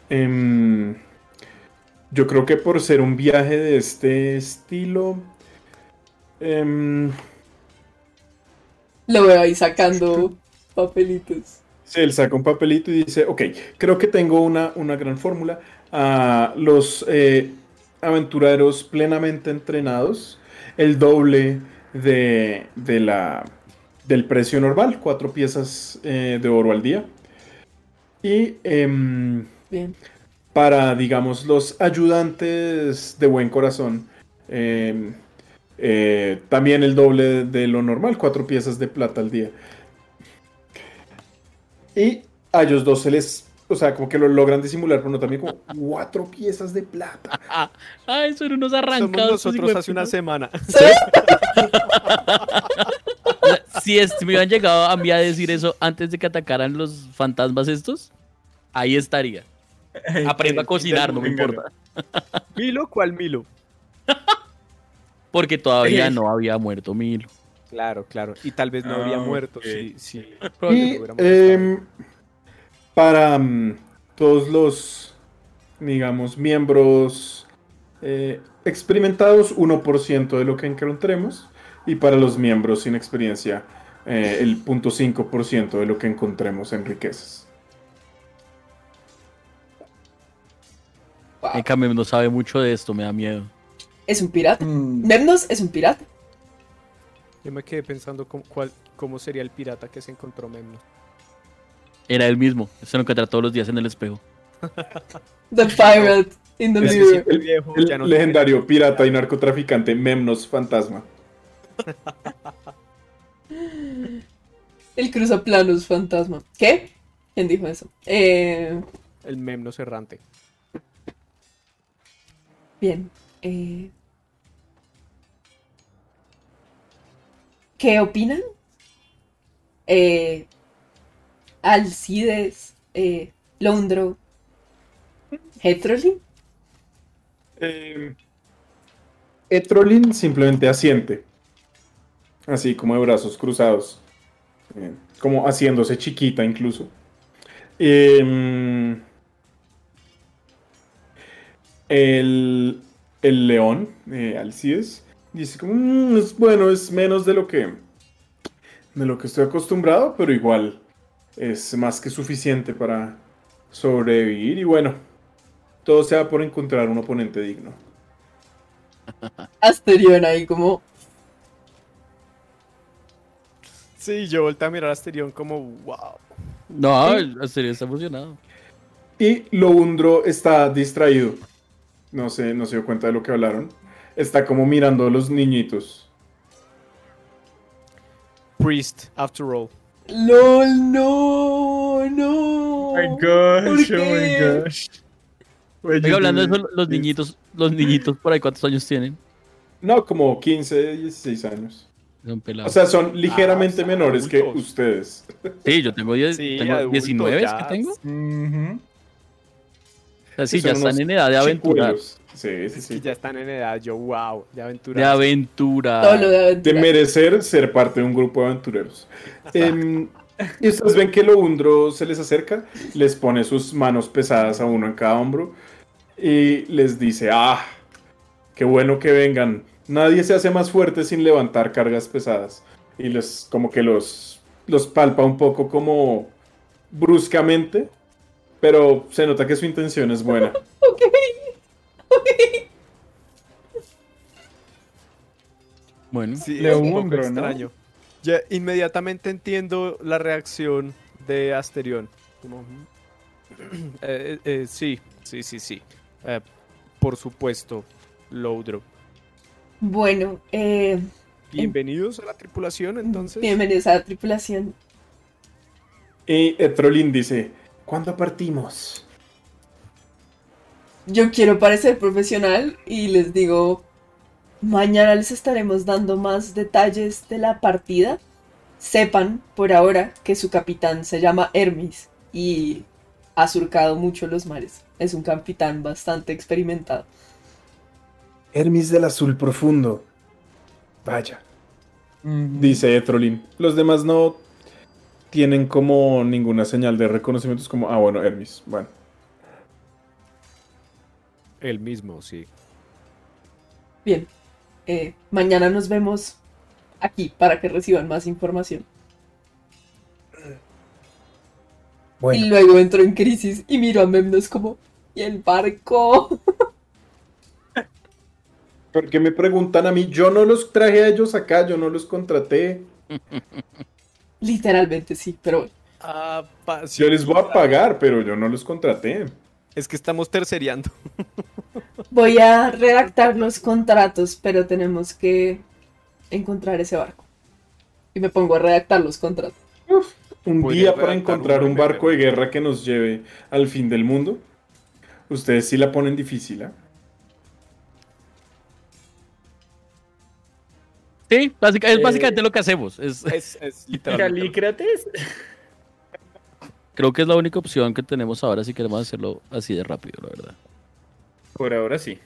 D: em, yo creo que por ser un viaje de este estilo... em,
B: Lo veo ahí sacando papelitos.
D: Sí, él saca un papelito y dice, ok, creo que tengo una, una gran fórmula. A los eh, aventureros plenamente entrenados, el doble de, de la, del precio normal, cuatro piezas eh, de oro al día. Y em,
B: Bien.
D: para, digamos, los ayudantes de buen corazón, em, eh, también el doble de lo normal, cuatro piezas de plata al día. Y a ellos dos se les, o sea, como que lo logran disimular, pero no también como cuatro piezas de plata. <laughs>
E: Ay, son unos
C: Somos
E: arrancados.
C: nosotros hace una semana. <laughs>
E: Si es- me hubieran llegado a mí a decir eso antes de que atacaran los fantasmas estos, ahí estaría. Aprendo a cocinar, no me importa.
C: ¿Milo? ¿Cuál Milo?
E: Porque todavía no había muerto Milo.
C: Claro, claro. Y tal vez no habría
F: Ah,
C: muerto
F: ok.
C: si, si
D: Y em, para mm, todos los, digamos, miembros eh, experimentados, 1% de lo que encontremos. Y para los miembros sin experiencia, eh, el 0.5% de lo que encontremos en riquezas.
E: En cambio, no sabe mucho de esto, me da miedo.
B: Es un pirata.
F: Mm,
B: Memnos es un pirata.
C: Yo me quedé pensando cómo, cuál, cómo sería el pirata que se encontró Memnos.
E: Era él mismo. Se lo encuentra todos los días en el espejo. <laughs>
B: The pirate in the mirror.
C: viejo,
D: El
C: no
D: legendario pirata y narcotraficante Memnos Fantasma. <laughs>
B: El cruzaplanos fantasma. ¿Qué? ¿Quién dijo eso? Eh,
C: El Memnos errante.
B: bien. eh, ¿Qué opinan? Eh, Alcides, eh, Londro, Hetrolin.
D: Eh, simplemente asiente. Así como de brazos cruzados. eh, como haciéndose chiquita incluso. Em, el, el león, eh, Alcides, dice como, "Mm, es bueno, es menos de lo que de lo que estoy acostumbrado, pero igual es más que suficiente para sobrevivir y bueno, todo sea por encontrar un oponente digno. <laughs>
B: Asterion ahí como,
C: Sí, yo volteé a mirar a Asterion como, wow.
E: No, en serio, está emocionado.
D: Y Loundro está distraído. No sé, no se dio cuenta de lo que hablaron. Está como mirando a los niñitos.
C: Priest, after all.
B: LOL, no, no.
F: Oh my gosh,
B: ¿Por
F: oh my
B: qué?
F: gosh.
E: Oiga, hablando de eso, los niñitos, los niñitos por ahí, ¿cuántos años tienen?
D: No, como 15, 16 años.
E: Son pelados.
D: O sea, son ligeramente
C: son
D: menores que ustedes.
E: sí, yo tengo, 10,
C: Sí,
E: tengo
C: adultos
E: 19 es
C: ya.
E: que tengo. O sea, sí,
D: son
E: ya están en edad de aventurar.
D: Sí, sí,
C: Es que
D: sí.
C: ya están en edad, yo, wow, de aventura.
E: De aventura.
B: Todo lo de
D: De
B: aventura.
D: merecer ser parte de un grupo de aventureros. Em, y ustedes ven que Loundro se les acerca, les pone sus manos pesadas a uno en cada hombro y les dice, ah, qué bueno que vengan. Nadie se hace más fuerte sin levantar cargas pesadas. Y les como que los, los palpa un poco como bruscamente, pero se nota que su intención es buena. <laughs> <laughs>
E: Bueno,
C: Sí,
F: Le
C: es un poco
F: hombro, ¿no?
C: extraño. Ya inmediatamente entiendo la reacción de Asterion. Como, <clears throat> eh, eh, eh, sí, sí, sí, sí. Eh, por supuesto, Loudro.
B: Bueno, eh,
C: Bienvenidos a la tripulación, entonces.
B: bienvenidos a la tripulación.
D: Y Etrolin dice, ¿cuándo partimos?
B: Yo quiero parecer profesional y les digo, mañana les estaremos dando más detalles de la partida. Sepan por ahora que su capitán se llama Hermes y ha surcado mucho los mares. Es un capitán bastante experimentado.
D: Hermes del azul profundo. Vaya. Dice Etrolin. Los demás no tienen como ninguna señal de reconocimiento. Es como, ah, bueno, Hermes. Bueno.
C: El mismo, sí.
B: Bien, eh, mañana nos vemos aquí para que reciban más información. Y luego entro en crisis y miro a Memnos como, ¿y el barco? <laughs>
D: ¿Por qué me preguntan a mí? Yo no los traje a ellos acá, yo no los contraté. <laughs>
B: Literalmente sí, pero
C: sí,
D: Yo les voy a pagar, pero yo no los contraté.
C: Es que estamos tercereando. <laughs>
B: Voy a redactar los contratos, pero tenemos que encontrar ese barco. Y me pongo a redactar los contratos.
D: Un día para encontrar
C: un
D: barco de guerra que nos lleve al fin del mundo. Ustedes sí la ponen difícil, ¿ah?
E: sí, básica- es
C: Eh,
E: básicamente lo que hacemos. Es,
C: Es, es <laughs> literalmente.
E: Creo que es la única opción que tenemos ahora si queremos hacerlo así de rápido, la verdad.
F: Por ahora sí.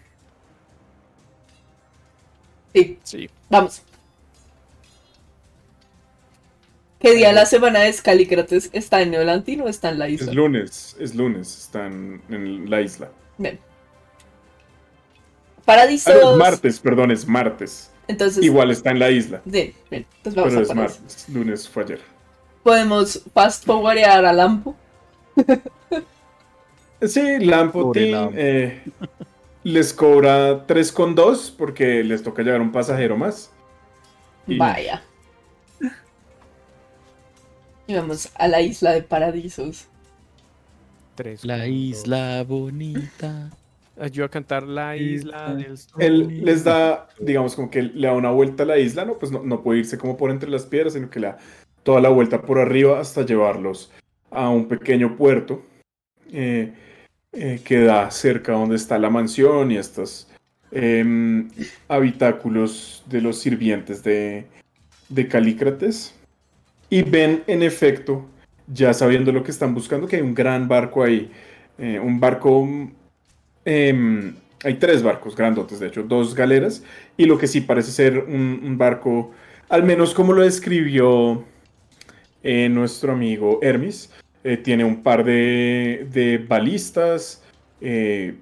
B: Sí,
C: Sí.
B: vamos. ¿Qué día de la semana es Calícrates? ¿Está en Neolantin o está en la
D: Es
B: isla?
D: lunes, es lunes, están en la isla.
B: Bien.
D: Ah,
B: Paradiso.
D: no, es martes, perdón, es martes.
B: Entonces,
D: Igual está en la isla,
B: Bien, bien. Entonces vamos
D: pero
B: a
D: es martes. Lunes fue ayer.
B: Podemos fast forwardear a Lampo. <laughs>
D: Sí, Lampo Team,
E: Lampo.
D: eh, les cobra 3,2 porque les toca llevar un pasajero más. Y-
B: Vaya. Y vamos a la isla de Paradisos.
C: Tres,
E: La
C: cuatro.
E: isla bonita. <laughs>
C: Ayuda a cantar la isla del sol.
D: Él les da, digamos, como que le da una vuelta a la isla, ¿no? Pues no, no puede irse como por entre las piedras, sino que le da toda la vuelta por arriba hasta llevarlos a un pequeño puerto eh, eh, que da cerca donde está la mansión y estos em, habitáculos de los sirvientes de, de Calícrates. Y ven, en efecto, ya sabiendo lo que están buscando, que hay un gran barco ahí. eh, un barco em, hay tres barcos grandotes, de hecho, dos galeras, y lo que sí parece ser un, un barco, al menos como lo describió eh, nuestro amigo Hermes. Eh, tiene un par de, de balistas. eh,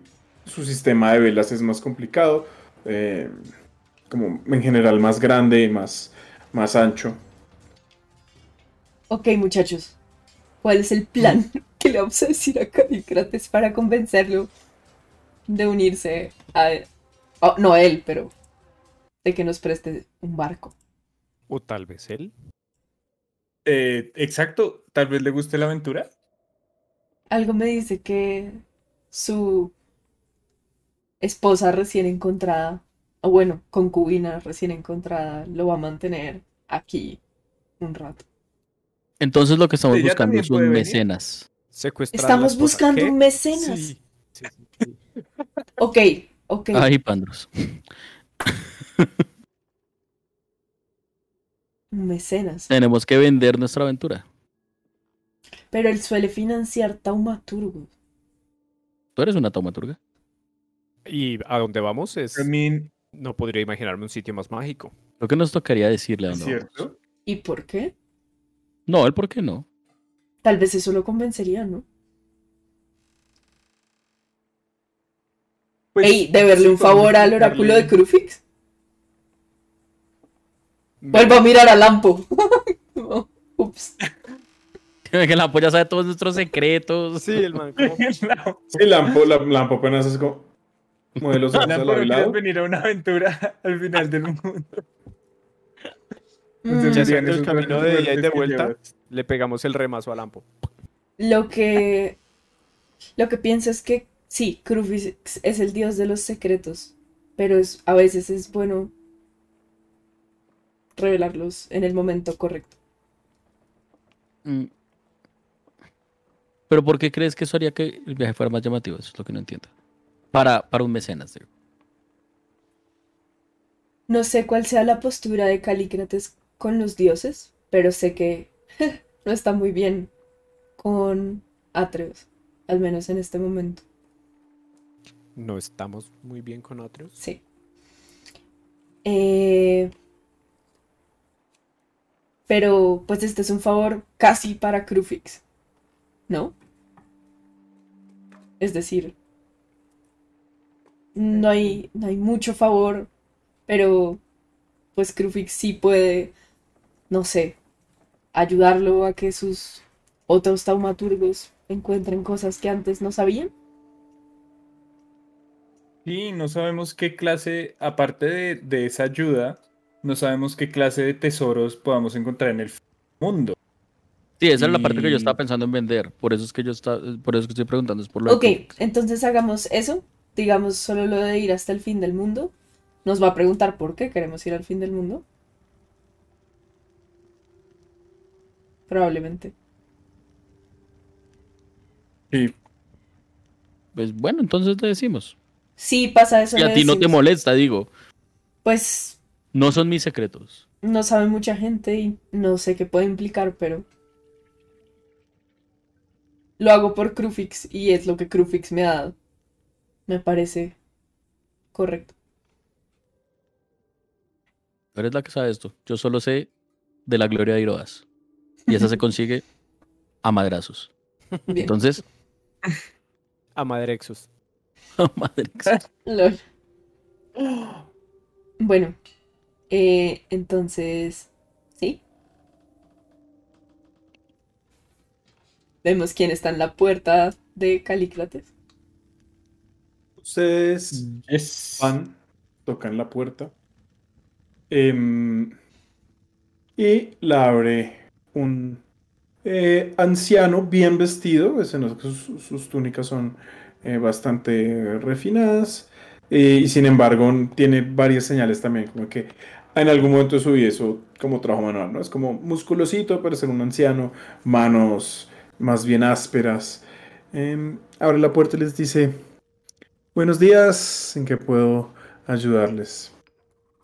D: su sistema de velas es más complicado. eh, como en general más grande, más, más ancho.
B: Ok, muchachos. ¿Cuál es el plan <laughs> que le vamos a decir a Calícrates para convencerlo de unirse a... oh, no a él, pero de que nos preste un barco?
C: O tal vez él.
F: Eh, exacto, tal vez le guste la aventura.
B: Algo me dice que su esposa recién encontrada, o bueno, concubina recién encontrada, lo va a mantener aquí un rato.
E: Entonces lo que estamos
F: Ella
E: buscando es un mecenas.
B: Estamos buscando
C: ¿Qué?
B: un mecenas.
C: Sí, sí, sí, sí.
B: Ok, ok.
E: Ay, Pandros. <laughs>
B: Mecenas.
E: Tenemos que vender nuestra aventura.
B: Pero él suele financiar taumaturgos.
E: Tú eres una taumaturga.
C: Y a dónde vamos es.
F: I mean,
C: No podría imaginarme un sitio más mágico.
E: Lo que nos tocaría decirle a dónde vamos.
B: ¿Y por qué?
E: No, el por qué no.
B: Tal vez eso lo convencería, ¿no?
F: Pues,
B: Ey, deberle un favor al oráculo de Crufix. Vuelvo a mirar a Lampo. <laughs> Ups.
E: Que la polla sabe todos nuestros secretos.
C: Sí, el man. como- <laughs>
D: Sí, Lampo, la, Lampo apenas es como. Mueve los ojos
F: Lampo,
D: al
F: ¿no
D: lado y
F: quieres
D: lado.
F: venir a una aventura al final del mundo. <laughs>
B: Mm,
C: Ya
F: Serían
C: haciendo el camino de ida y de vuelta, le pegamos el remazo a Lampo.
B: Lo que. Lo que pienso es que sí, Crufix es el dios de los secretos. Pero es, a veces es bueno revelarlos en el momento correcto.
E: Mm. Pero ¿por qué crees que eso haría que el viaje fuera más llamativo? Eso es lo que no entiendo. Para, para un mecenas, digo.
B: No sé cuál sea la postura de Calícrates con los dioses, pero sé que <laughs> no está muy bien con Atreus, al menos en este momento.
C: No estamos muy bien con otros.
B: Sí. Eh, pero pues este es un favor casi para Crufix, ¿no? Es decir, no hay, no hay mucho favor, pero pues Crufix sí puede, no sé, ayudarlo a que sus otros taumaturgos encuentren cosas que antes no sabían.
F: Sí, no sabemos qué clase, aparte de, de esa ayuda, no sabemos qué clase de tesoros podamos encontrar en el mundo.
E: Sí, esa es la parte que yo estaba pensando en vender. Por eso es que yo está, por eso es que estoy preguntando, es por lo
B: Ok, entonces hagamos eso. Digamos solo lo de ir hasta el fin del mundo. Nos va a preguntar por qué queremos ir al fin del mundo. Probablemente.
F: Sí,
E: Pues bueno, entonces te decimos.
B: Si pasa eso,
E: Y a ti no te molesta, digo.
B: Pues
E: No son mis secretos.
B: no sabe mucha gente y no sé qué puede implicar, pero lo hago por Crufix y es lo que Crufix me ha dado. Me parece correcto.
E: Tú eres la que sabe esto. Yo solo sé de la gloria de Iroas. Y esa se <laughs> consigue a madrazos.
B: Bien.
E: Entonces,
C: A Madrexus. <laughs>
E: a madrazos. <laughs>
B: Lol. Bueno, eh, entonces, ¿sí? Vemos quién está en la puerta de Calícrates.
D: Ustedes
F: Yes.
D: van, tocan la puerta. em, y la abre un eh, anciano bien vestido. sus, sus túnicas son eh, bastante refinadas. eh, y sin embargo, tiene varias señales también, como que en algún momento de su vida eso como trabajo manual, ¿no? Es como musculosito, pero ser un anciano, manos más bien ásperas. Em, abre la puerta y les dice. Buenos días, ¿en qué puedo ayudarles?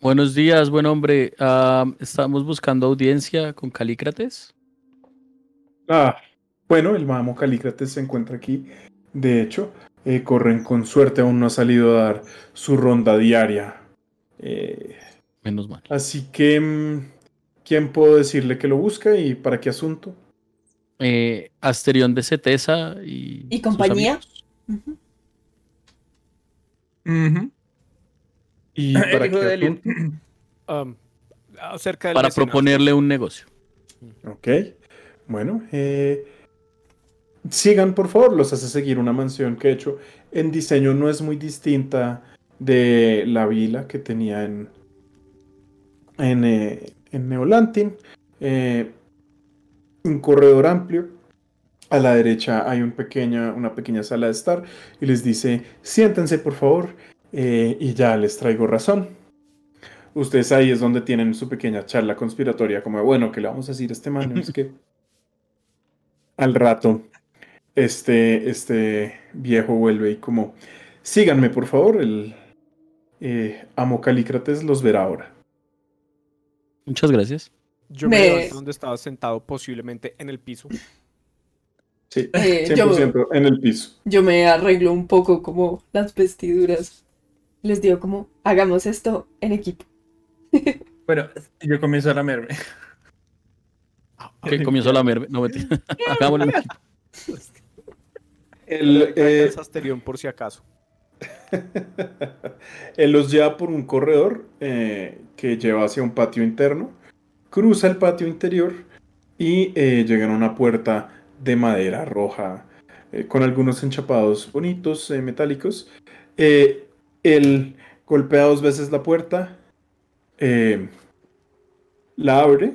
E: Buenos días, buen hombre. Estamos buscando audiencia con Calícrates.
D: Ah, bueno, el mamo Calícrates se encuentra aquí. De hecho, eh, corren con suerte, aún no ha salido a dar su ronda diaria. Eh,
E: Menos mal.
D: así que, mm, ¿Quién puedo decirle que lo busca y para qué asunto?
E: Eh, Asterión de Cetesa y.
B: ¿Y compañía?
D: ¿Y
F: El
D: para qué
F: de? <clears throat>
C: Um, acerca del
E: Para proponerle un negocio.
D: Ok. Bueno, eh, sigan por favor, los hace seguir una mansión que de hecho en diseño no es muy distinta de la vila que tenía en, en, eh, en Neolantin. Eh, un corredor amplio. A la derecha hay un pequeña, una pequeña sala de estar y les dice, siéntense por favor eh, y ya les traigo razón. Ustedes ahí es donde tienen su pequeña charla conspiratoria, como bueno, ¿qué le vamos a decir a este man? Es que <laughs> al rato, este, este viejo vuelve y como, síganme por favor, el amo Calícrates los verá ahora.
E: Muchas gracias.
C: Yo me
B: Me-
C: donde estaba sentado, posiblemente en el piso.
D: Sí,
B: Eh, yo-
D: 100% en el piso.
B: Yo me arreglo un poco como las vestiduras. Les digo como, hagamos esto en equipo. <laughs>
F: Bueno, yo comienzo a lamerme.
E: Que comienzo la merme. No, mentira. <laughs> Hagámoslo en equipo.
D: El, eh,
C: El Asterión, por si acaso. <laughs>
D: Él los lleva por un corredor eh, que lleva hacia un patio interno, cruza el patio interior y eh, llegan a una puerta de madera roja eh, con algunos enchapados bonitos, metálicos. Él golpea dos veces la puerta, la abre,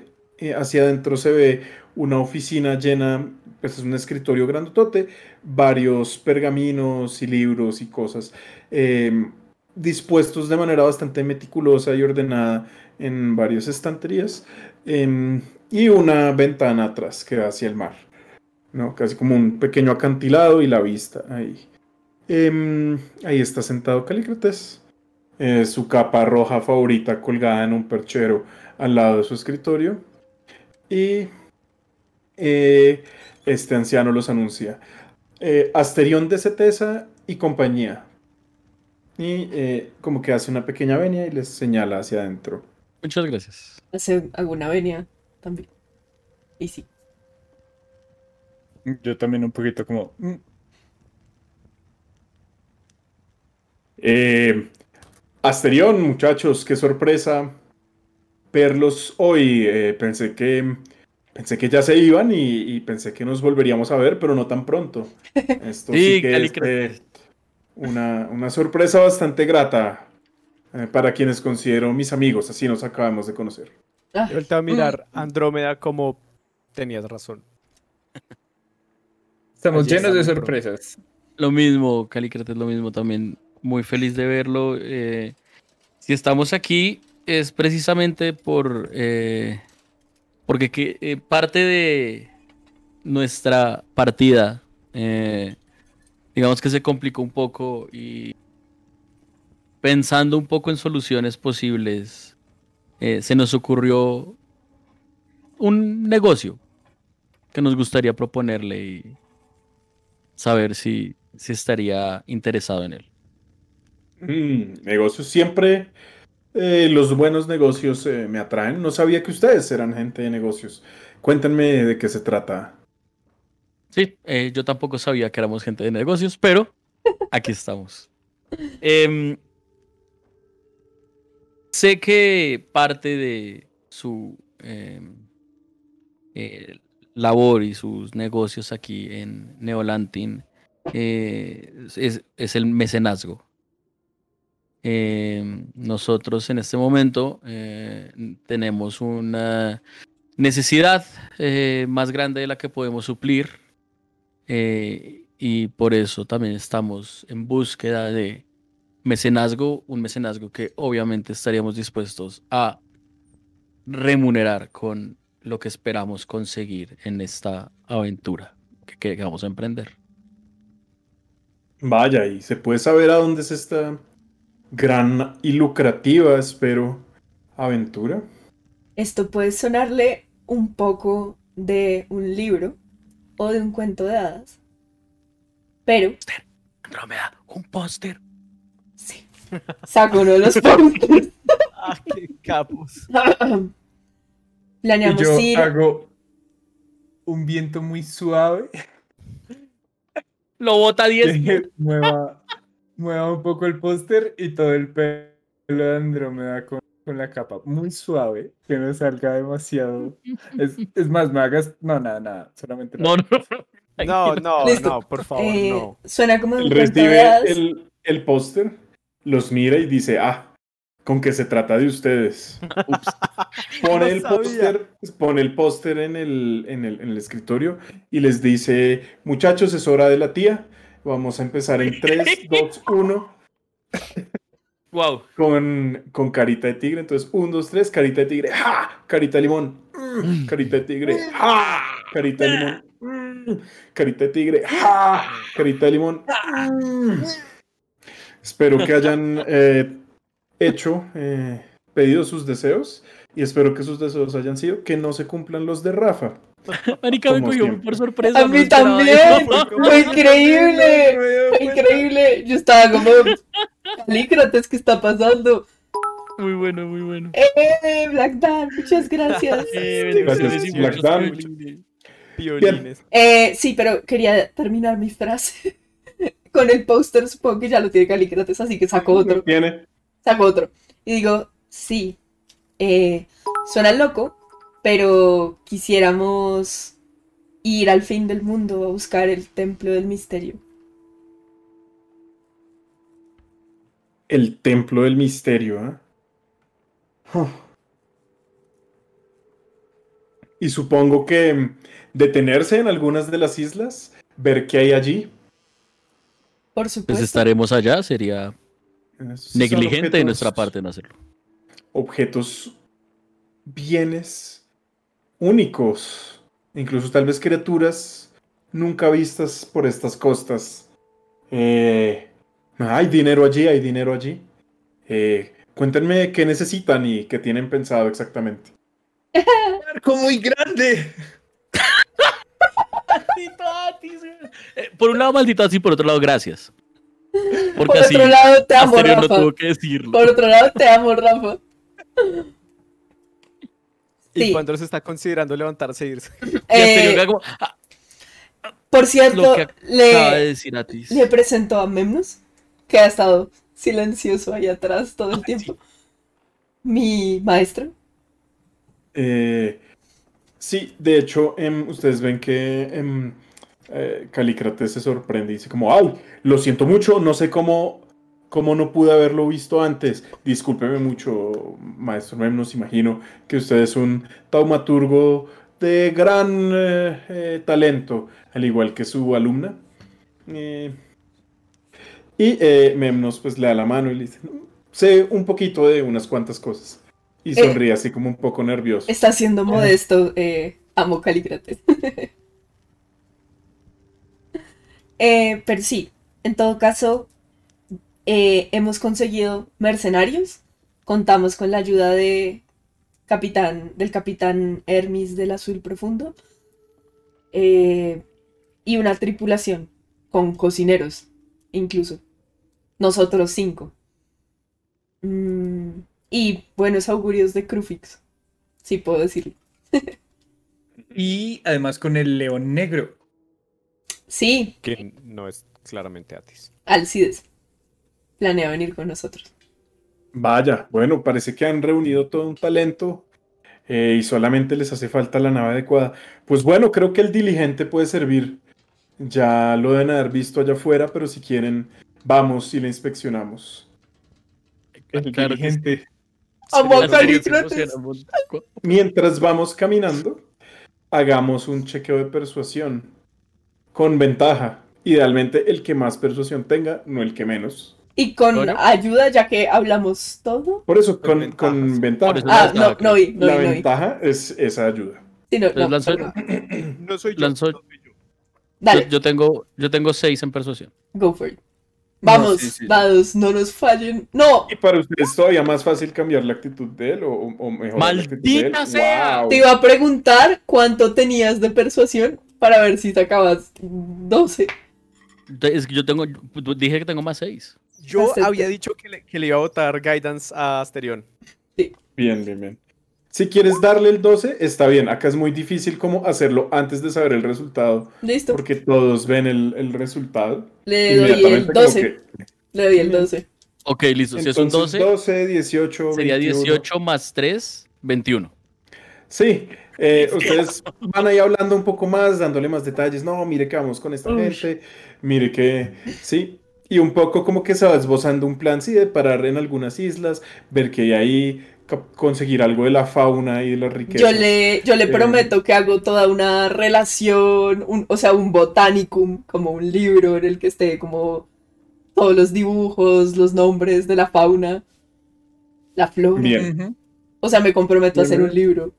D: hacia adentro se ve una oficina llena, pues es un escritorio grandotote, varios pergaminos y libros y cosas eh, dispuestos de manera bastante meticulosa y ordenada en varias estanterías em, y una ventana atrás que da hacia el mar, ¿no? Casi como un pequeño acantilado y la vista ahí. Em, ahí está sentado Calícrates, eh, su capa roja favorita colgada en un perchero al lado de su escritorio y eh, este anciano los anuncia. Eh, Asterión de Cetesa y compañía. Y eh, como que hace una pequeña venia y les señala hacia adentro.
E: Muchas gracias.
B: Hace alguna venia también. Y sí.
F: Yo también un poquito como... mm,
D: Eh, Asterión, muchachos, qué sorpresa verlos hoy. Eh, pensé que pensé que ya se iban y, y pensé que nos volveríamos a ver, pero no tan pronto. <laughs> Esto sí,
E: Sí,
D: que es
E: Calícrates.
D: eh, una, una sorpresa bastante grata eh, para quienes considero mis amigos. Así nos acabamos de conocer.
B: Ah,
C: Yo volteo a mirar Andrómeda como tenías razón. <laughs>
F: Estamos
C: Allí
F: llenos de sorpresas.
E: Lo mismo, Calicrates, lo mismo también. Muy feliz de verlo. eh, si estamos aquí es precisamente por eh, porque que, eh, parte de nuestra partida, eh, digamos que se complicó un poco y pensando un poco en soluciones posibles, eh, se nos ocurrió un negocio que nos gustaría proponerle y saber si, si estaría interesado en él.
D: Mm, negocios siempre. Eh, los buenos negocios eh, me atraen. No sabía que ustedes eran gente de negocios. Cuéntenme de qué se trata.
E: Sí, eh, yo tampoco sabía que éramos gente de negocios, pero aquí estamos. Em, sé que parte de su em, labor y sus negocios aquí en Neolantin es el mecenazgo. Em, nosotros en este momento eh, tenemos una necesidad eh, más grande de la que podemos suplir eh, y por eso también estamos en búsqueda de mecenazgo, un mecenazgo que obviamente estaríamos dispuestos a remunerar con lo que esperamos conseguir en esta aventura que, que vamos a emprender.
D: Vaya, y se puede saber a dónde es esta gran y lucrativa, espero, aventura.
B: Esto puede sonarle un poco de un libro o de un cuento de hadas. Pero,
E: Andrómeda, un póster.
B: sí, saco uno de los pósters. <laughs>
C: Ah, qué capos.
F: Y <laughs>
B: Planeamos
F: yo
B: ir.
F: hago un viento muy suave.
E: Lo bota 10. <laughs>
F: que mueva, un poco el póster y todo el pelo de Andrómeda con, con la capa muy suave, que no salga demasiado. Es, <laughs> es más, me hagas. No, nada, nada. Solamente la- <laughs>
E: No, no, no.
C: No, no, no, por favor,
B: Eh,
C: no.
B: Suena como un
D: recibe el, el póster, los mira y dice, ah, con que se trata de ustedes. Ups. <laughs> Pone
C: No
D: el póster, pone el póster en el, en, el, en el escritorio y les dice, muchachos, es hora de la tía. Vamos a empezar en 3, 2, 1
E: Wow.
D: con, con carita de tigre. Entonces, 1, 2, 3, carita de tigre. ¡Ja! Carita de limón. Mm, Carita de tigre. ¡Ja! Carita de limón. Mm, Carita de tigre. ¡Ja! Carita de limón. Mm. Espero que hayan eh, hecho, eh, pedido sus deseos. Y espero que sus deseos hayan sido que no se cumplan los de Rafa.
E: Marica, me <laughs> cogió por sorpresa.
B: A mí también. Fue increíble. Fue increíble. Yo estaba como. Calícrates, ¿qué está pasando?
E: Muy bueno, muy bueno.
B: Eh, Black Dan, muchas gracias. <laughs>
E: Eh,
D: Gracias, Black Dan.
E: Violines.
B: Eh, sí, pero quería terminar mi frase. <laughs> Con el póster, supongo que ya lo tiene Calícrates, así que saco otro.
D: Tiene.
B: saco otro. Y digo, sí, eh, suena loco, pero quisiéramos ir al fin del mundo a buscar el templo del misterio.
D: El templo del misterio, ¿ah? Huh. Y supongo que detenerse en algunas de las islas, ver qué hay allí.
B: Por
E: Pues
B: supuesto.
E: estaremos allá, sería negligente de nuestra parte no hacerlo.
D: Objetos, bienes únicos, incluso tal vez criaturas nunca vistas por estas costas. Eh, hay dinero allí, hay dinero allí. Eh, cuéntenme qué necesitan y qué tienen pensado exactamente.
F: ¡Arco muy grande!
E: Eh, Por un lado, maldito así, por otro lado, gracias. Porque
B: Por
E: así,
B: otro lado, te amo,
E: no
B: Rafa.
E: tuvo que decirlo.
B: Por otro lado, te amo, Rafa. <laughs>
C: ¿Y
B: Sí.
C: cuándo se está considerando levantarse e irse? <laughs>
E: Y
B: Eh,
E: era como, ah,
B: por cierto,
E: de
B: le,
E: decir Atis.
B: le presento a Memnos, que ha estado silencioso ahí atrás todo el tiempo. Mi maestro.
D: Eh, sí, de hecho, em, ustedes ven que em, eh, Calícrates se sorprende y dice como, ay, lo siento mucho, no sé cómo, cómo no pude haberlo visto antes. Discúlpeme mucho, maestro Memnos, imagino que usted es un taumaturgo de gran eh, eh, talento, al igual que su alumna. Eh, y Memnos pues le da la mano y le dice, sé un poquito de unas cuantas cosas. Y sonríe así como un poco nervioso.
B: Está siendo modesto. amo Calícrates. <laughs> Pero sí, en todo caso, eh, hemos conseguido mercenarios. Contamos con la ayuda de capitán, del capitán Hermes del Azul Profundo. eh, y una tripulación con cocineros, incluso. Nosotros cinco. Mm, y buenos augurios de Crufix, si puedo decirlo.
F: Y además con el león negro.
B: Sí,
C: Que no es claramente Atis.
B: Alcides. Planea venir con nosotros.
D: Vaya, bueno, parece que han reunido todo un talento eh, y solamente les hace falta la nave adecuada. Pues bueno, creo que el diligente puede servir. Ya lo deben haber visto allá afuera, pero si quieren, vamos y le inspeccionamos. El
E: Claro
D: diligente. Mientras vamos caminando, hagamos un chequeo de persuasión. Con ventaja. Idealmente el que más persuasión tenga, no el que menos.
B: Y con ayuda, ya que hablamos todo.
D: Por eso,
C: Con
D: con,
C: ventajas.
D: con ventaja.
E: Eso
B: Ah, no,
E: ventaja,
B: no vi, no
D: la
B: vi, no vi.
D: ventaja es esa ayuda.
B: Sí, no, no. <clears throat>
C: No soy yo.
E: Lanzó-
C: no soy yo.
B: Dale,
E: Yo, yo tengo, yo tengo seis en persuasión.
B: go for it. Vamos,
F: sí, sí.
B: vados, no nos fallen. ¡No!
D: ¿Y para ustedes es todavía más fácil cambiar la actitud de él o, o mejor la actitud de él?
E: ¡Maldita sea!
D: Wow.
B: Te iba a preguntar cuánto tenías de persuasión para ver si sacabas 12.
E: Te- Es que yo tengo, dije que tengo más seis.
C: Yo
B: Acepto.
C: había dicho que le, que le iba a votar guidance a Asterion.
D: Bien, bien, bien. Si quieres darle el 12, está bien. Acá es muy difícil como hacerlo antes de saber el resultado,
B: Listo.
D: porque todos ven el, el resultado.
B: Le doy el
D: Inmediatamente como
B: 12.
D: que-
B: Le doy el 12.
E: Ok, listo. Si es un
D: Entonces,
E: 12,
D: 12, 18,
E: sería
D: 21.
E: 18 más 3, 21.
D: Sí, eh, ustedes van ahí hablando un poco más, dándole más detalles. No, mire que vamos con esta
B: Uy.
D: gente, mire que, sí, y un poco como que se va esbozando un plan, sí, de parar en algunas islas, ver que hay ahí, co- conseguir algo de la fauna y de las riquezas.
B: Yo le, yo le
D: Eh.
B: prometo que hago toda una relación, un- o sea, un botanicum, como un libro en el que esté como todos los dibujos, los nombres de la fauna, la flora.
D: Bien.
B: O sea, me comprometo a hacer
D: Bien.
B: un libro.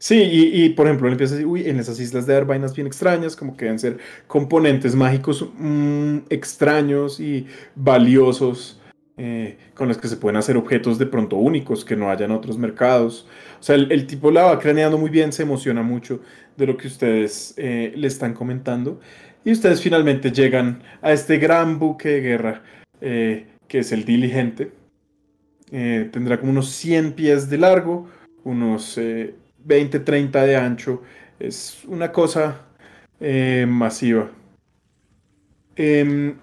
D: Sí, y, por ejemplo, él empieza a decir, uy, en esas islas de haber vainas bien extrañas, como que deben ser componentes mágicos mm, extraños y valiosos, eh, con los que se pueden hacer objetos de pronto únicos que no haya en otros mercados. O sea, el, tipo la va craneando muy bien, se emociona mucho de lo que ustedes eh, le están comentando. Y ustedes finalmente llegan a este gran buque de guerra, eh, que es el Diligente. Tendrá como unos 100 pies de largo, unos 20, 30 de ancho. Es una cosa eh, masiva. Em,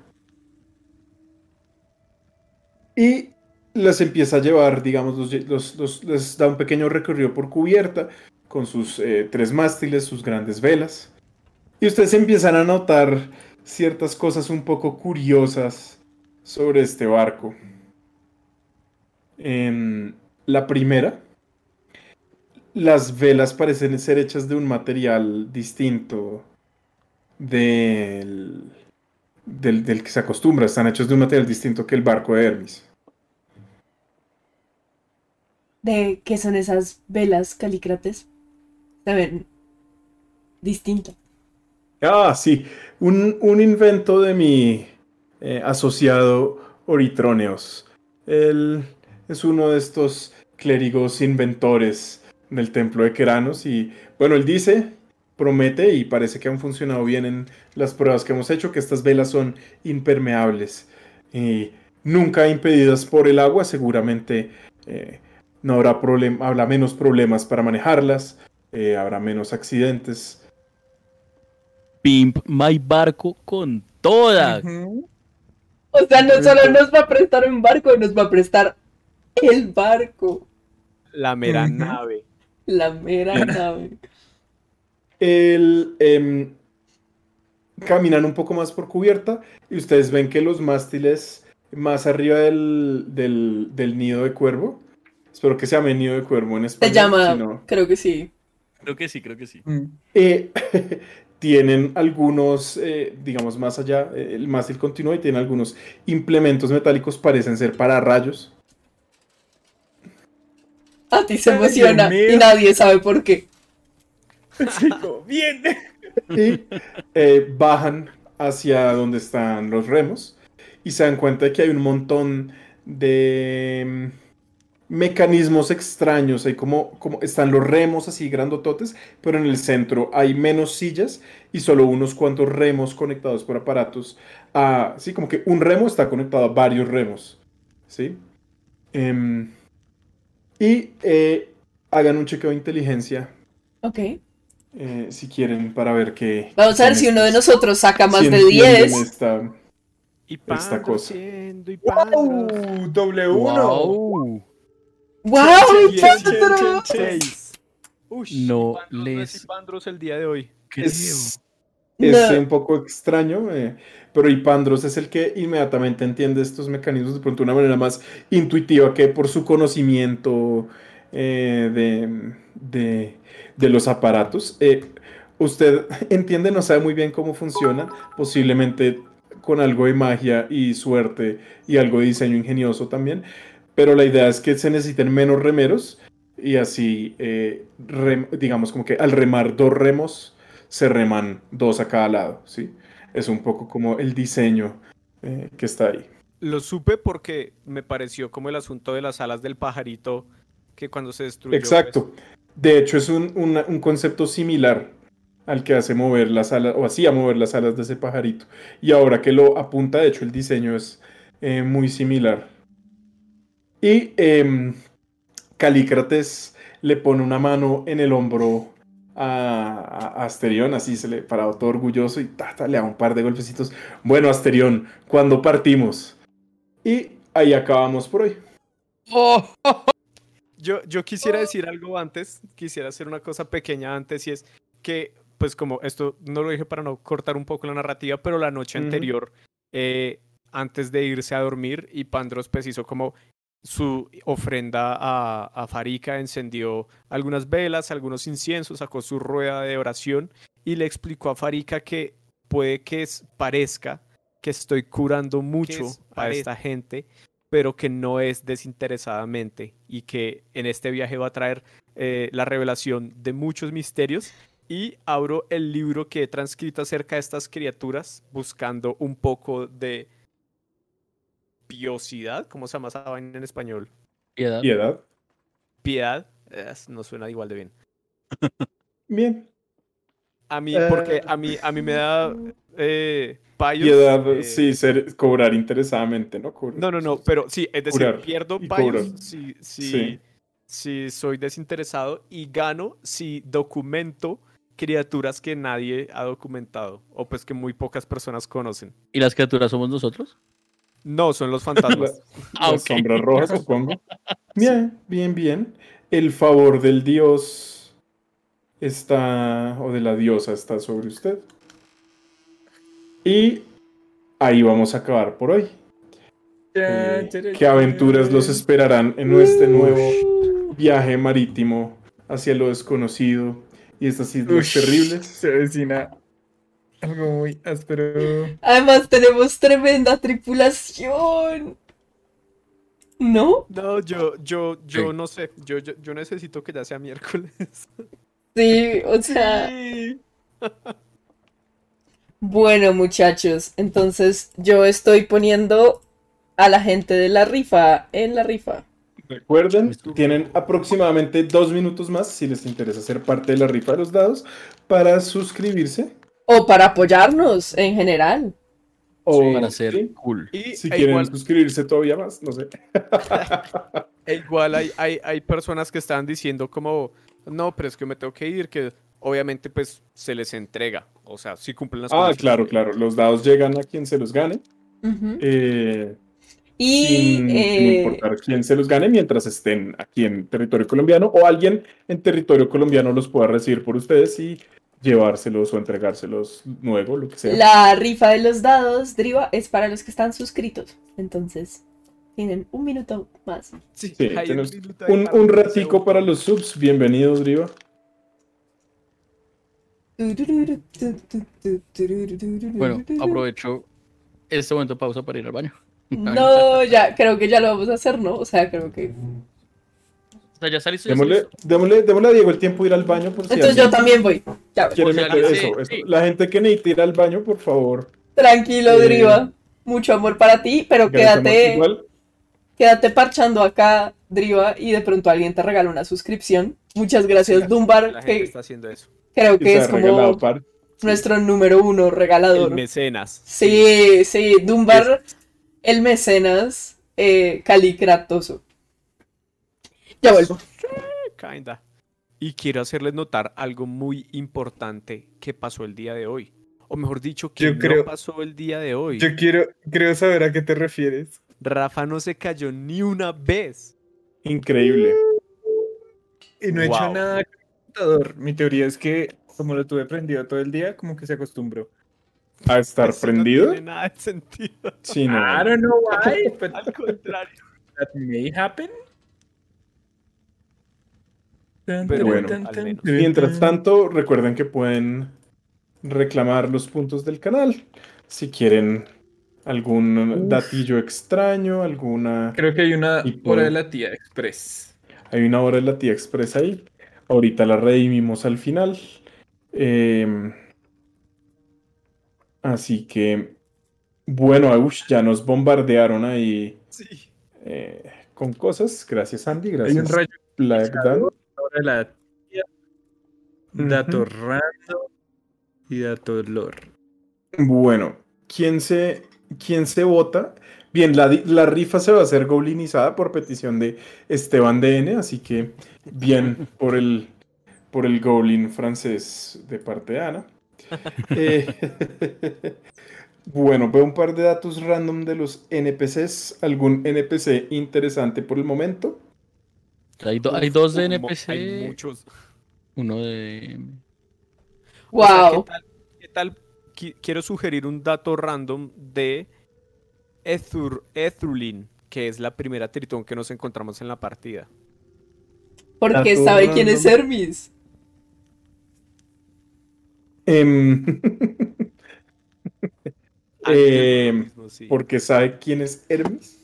D: y las empieza a llevar, digamos, les da un pequeño recorrido por cubierta con sus eh, tres mástiles, sus grandes velas. Y ustedes empiezan a notar ciertas cosas un poco curiosas sobre este barco. Em, la primera, las velas parecen ser hechas de un material distinto del, del, del que se acostumbra. Están hechos de un material distinto que el barco de Hermes.
B: ¿De qué son esas velas calícrates? Se ven distintas.
D: Ah, sí. Un, un invento de mi eh, asociado Oritroneos. Él es uno de estos clérigos inventores del templo de Queranos y bueno, él dice, promete y parece que han funcionado bien en las pruebas que hemos hecho, que estas velas son impermeables y nunca impedidas por el agua, seguramente eh, no habrá, problem- habrá menos problemas para manejarlas, eh, habrá menos accidentes.
E: Pimp My Barco con toda.
F: Ujú.
B: O sea, no solo nos va a prestar un barco, nos va a prestar el barco.
C: La mera nave.
B: La mera <laughs> nave.
D: El, em, caminan un poco más por cubierta y ustedes ven que los mástiles más arriba del, del, del nido de cuervo, espero que se llame nido de cuervo en
B: Se
D: español,
B: llama,
D: si no,
B: creo que sí.
E: Creo que sí, creo que sí.
F: Mm.
D: eh, <laughs> tienen algunos, eh, digamos más allá, eh, el mástil continúa y tiene algunos implementos metálicos, parecen ser para rayos.
B: A ti se emociona y nadie sabe por qué. <laughs>
F: Sí, como, bien.
D: y eh, bajan hacia donde están los remos y se dan cuenta de que hay un montón de mm, mecanismos extraños. Hay como, como están los remos así grandototes, pero en el centro hay menos sillas y solo unos cuantos remos conectados por aparatos. A, sí, como que un remo está conectado a varios remos. ¿Sí? Em, y eh, hagan un chequeo de inteligencia
B: Ok.
D: eh, si quieren para ver qué.
B: Vamos a ver si uno de nosotros saca más
D: si
B: de
D: entienden
B: 10.
D: esta-
C: Y
D: Esta cosa.
C: siendo y
F: ¡Wow! Doble uno.
E: Wow.
B: ¡Wow!
E: No les-
C: el día de hoy.
E: Creo.
D: Es,
B: No.
D: es un poco extraño, eh, pero Ipandros es el que inmediatamente entiende estos mecanismos de pronto de una manera más intuitiva que por su conocimiento eh, de, de- de los aparatos. Eh, usted <laughs> entiende, no sabe muy bien cómo funcionan, posiblemente con algo de magia y suerte y algo de diseño ingenioso también, pero la idea es que se necesiten menos remeros y así, eh, digamos como que al remar dos remos, se reman dos a cada lado, ¿sí? Es un poco como el diseño eh, que está ahí.
C: Lo supe porque me pareció como el asunto de las alas del pajarito que cuando se destruyó.
D: Exacto. De hecho, es un, un concepto similar al que hace mover las alas, o hacía mover las alas de ese pajarito. Y ahora que lo apunta, de hecho, el diseño es eh, muy similar. Y em, Calícrates le pone una mano en el hombro a, a- Asterión, así se le parado todo orgulloso y ta, ta, le da un par de golpecitos. Bueno, Asterión, ¿cuándo partimos? Y ahí acabamos por hoy.
E: ¡Oh! <laughs>
C: Yo, yo quisiera decir algo antes, quisiera hacer una cosa pequeña antes y es que, pues como esto no lo dije para no cortar un poco la narrativa, pero la noche anterior, eh, antes de irse a dormir, y Pandros pues hizo como su ofrenda a, a Farika, encendió algunas velas, algunos inciensos, sacó su rueda de oración y le explicó a Farika que puede que es- parezca que estoy curando mucho
H: es-
C: a esta gente, pero que no es desinteresadamente y que en este viaje va a traer eh, la revelación de muchos misterios. Y abro el libro que he transcrito acerca de estas criaturas, buscando un poco de piosidad, ¿cómo se llama esa vaina en español?
E: Piedad.
D: Piedad.
C: Piedad, eh, no suena igual de bien. <laughs>
D: Bien.
C: A mí,
D: Eh,
C: porque a mí, a mí me da eh, payos,
D: Piedad,
C: eh,
D: sí, ser, cobrar interesadamente, ¿no? Cobrar-
C: No, no, no, pero sí, es decir,
D: Curar
C: pierdo payos si, si,
D: Sí.
C: si soy desinteresado y gano si documento criaturas que nadie ha documentado o pues que muy pocas personas conocen.
E: ¿Y las criaturas somos nosotros?
C: No, son los fantasmas. <laughs>
E: Ah,
D: Las sombras rojas, supongo. <laughs> Bien, bien, bien. El favor del dios está, o de la diosa está sobre usted. Y ahí vamos a acabar por hoy. Eh, ¿Qué aventuras los esperarán en nuestro nuevo viaje marítimo hacia lo desconocido y estas islas terribles?
F: Se avecina algo muy áspero.
B: Además tenemos tremenda tripulación. ¿No?
C: No, yo, yo, yo
E: Sí.
C: no sé. Yo, yo, yo necesito que ya sea miércoles.
B: Sí, o sea. Bueno, muchachos, entonces yo estoy poniendo a la gente de la rifa en la rifa.
D: Recuerden, tienen aproximadamente dos minutos más si les interesa ser parte de la rifa de los dados para suscribirse.
B: O para apoyarnos en general.
D: O
E: Para ser
D: sí,
E: cool.
C: Y
D: si
C: e
D: quieren
C: igual,
D: suscribirse todavía más, no sé. <laughs>
C: e igual hay, hay, hay personas que están diciendo como, no, pero es que me tengo que ir, que obviamente pues se les entrega. O sea, si cumplen las
D: Ah,
C: condiciones.
D: claro, claro. Los dados llegan a quien se los gane. Eh,
B: Y
D: sin, sin
B: eh,
D: importar quién se los gane mientras estén aquí en territorio colombiano o alguien en territorio colombiano los pueda recibir por ustedes y llevárselos o entregárselos luego, lo que sea.
B: la rifa de los dados, Driva, es para los que están suscritos. Entonces, tienen un minuto más.
C: Sí,
D: tenemos
C: minuto
D: un, ratico para los subs. Bienvenidos, Driva.
E: Bueno, aprovecho este momento de pausa para ir al baño.
B: No, ya, creo que ya lo vamos a hacer, ¿no? O sea, creo que.
E: O sea, ya saliste. ya
D: Démosle,
E: saliste.
D: démosle, démosle a Diego el tiempo de ir al baño por si
B: Entonces yo también voy. Ya voy.
D: quiere meter eso,
E: sí,
D: eso.
E: sí.
D: La gente que necesita ir al baño, por favor.
B: Tranquilo,
D: Eh,
B: Driva. Mucho amor para ti, pero quédate,
D: igual.
B: quédate parchando acá, Driva, y de pronto alguien te regala una suscripción. Muchas gracias,
C: La
B: Dumbar,
C: gente
B: que
C: está haciendo eso.
B: creo
D: que
B: es como
D: par.
B: nuestro número uno
C: El
B: regalador.
C: mecenas.
B: Sí, sí, Dumbar, el mecenas eh, calicratoso. Ya vuelvo. <laughs>
C: Kinda. Y quiero hacerles notar algo muy importante que pasó el día de hoy. O mejor dicho, que
F: Yo
C: no
F: creo-
C: pasó el día de hoy.
F: Yo quiero, creo saber a qué te refieres.
C: Rafa no se cayó ni una vez.
D: Increíble.
F: Y no he hecho nada computador. Mi teoría es que, como lo tuve prendido todo el día, como que se acostumbró.
D: A estar
C: Eso
D: prendido.
C: No tiene nada de sentido.
D: Sí, no.
F: I don't know why, <laughs> but
C: Al contrario.
F: that may happen.
C: Pero
D: bueno. Mientras tanto, recuerden que pueden reclamar los puntos del canal. Si quieren algún datillo extraño, alguna...
F: Creo que hay una hora de la tía express.
D: Hay una hora de la tía express ahí. Ahorita la redimimos al final. Em, así que, bueno, ya nos bombardearon ahí
C: Sí.
D: eh, con cosas. Gracias, Andy.
F: Hay un
D: Gracias,
F: rayo
D: Black Dan.
F: La tía. Dato random y dato lore.
D: Bueno, ¿quién se, quién se vota? Bien, la, la rifa se va a hacer goblinizada por petición de Esteban DN, así que bien <laughs> por el, por el goblin francés de parte de Ana. <laughs> Eh, <laughs> bueno, veo un par de datos random de los NPCs. ¿Algún NPC interesante por el momento?
E: Hay, do- hay dos de NPC,
C: Hay muchos.
E: uno de...
C: O sea,
B: Wow.
C: ¿qué tal? qué tal? Qui- Quiero sugerir un dato random de Ethur, Ethurlin, que es la primera tritón que nos encontramos en la partida.
B: Porque
D: Dato
B: sabe quién es. Hermes. <laughs>
C: Ah,
D: Eh,
C: lo mismo, sí.
D: porque sabe quién es Hermes.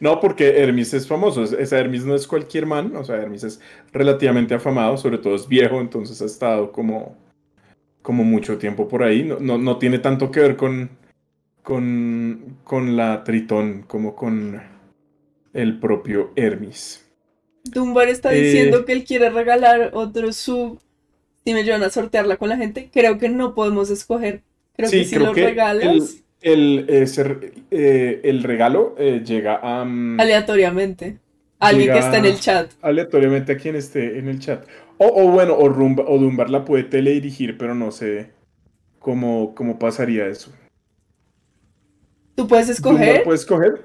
D: No, porque Hermes es famoso. es- Ese Hermes no es cualquier man. O sea, Hermes es relativamente afamado, sobre todo es viejo, entonces ha estado como, como mucho tiempo por ahí. No, no, no tiene tanto que ver con, con, con la Tritón como con el propio Hermes.
B: Dumbar está
D: Eh.
B: diciendo que él quiere regalar otro sub. Si me llevan a sortearla con la gente, creo que no podemos escoger. Creo que si lo regalas
D: el, ese re- eh, el regalo eh, llega a, mm,
B: aleatoriamente. a Alguien que está en el chat.
D: aleatoriamente a quien esté en el chat. O, o bueno, o, Rumba, o Dumbar la puede teledirigir, pero no sé cómo, cómo pasaría eso.
B: ¿Tú puedes
D: ¿Dumbar
B: escoger?
D: puede escoger?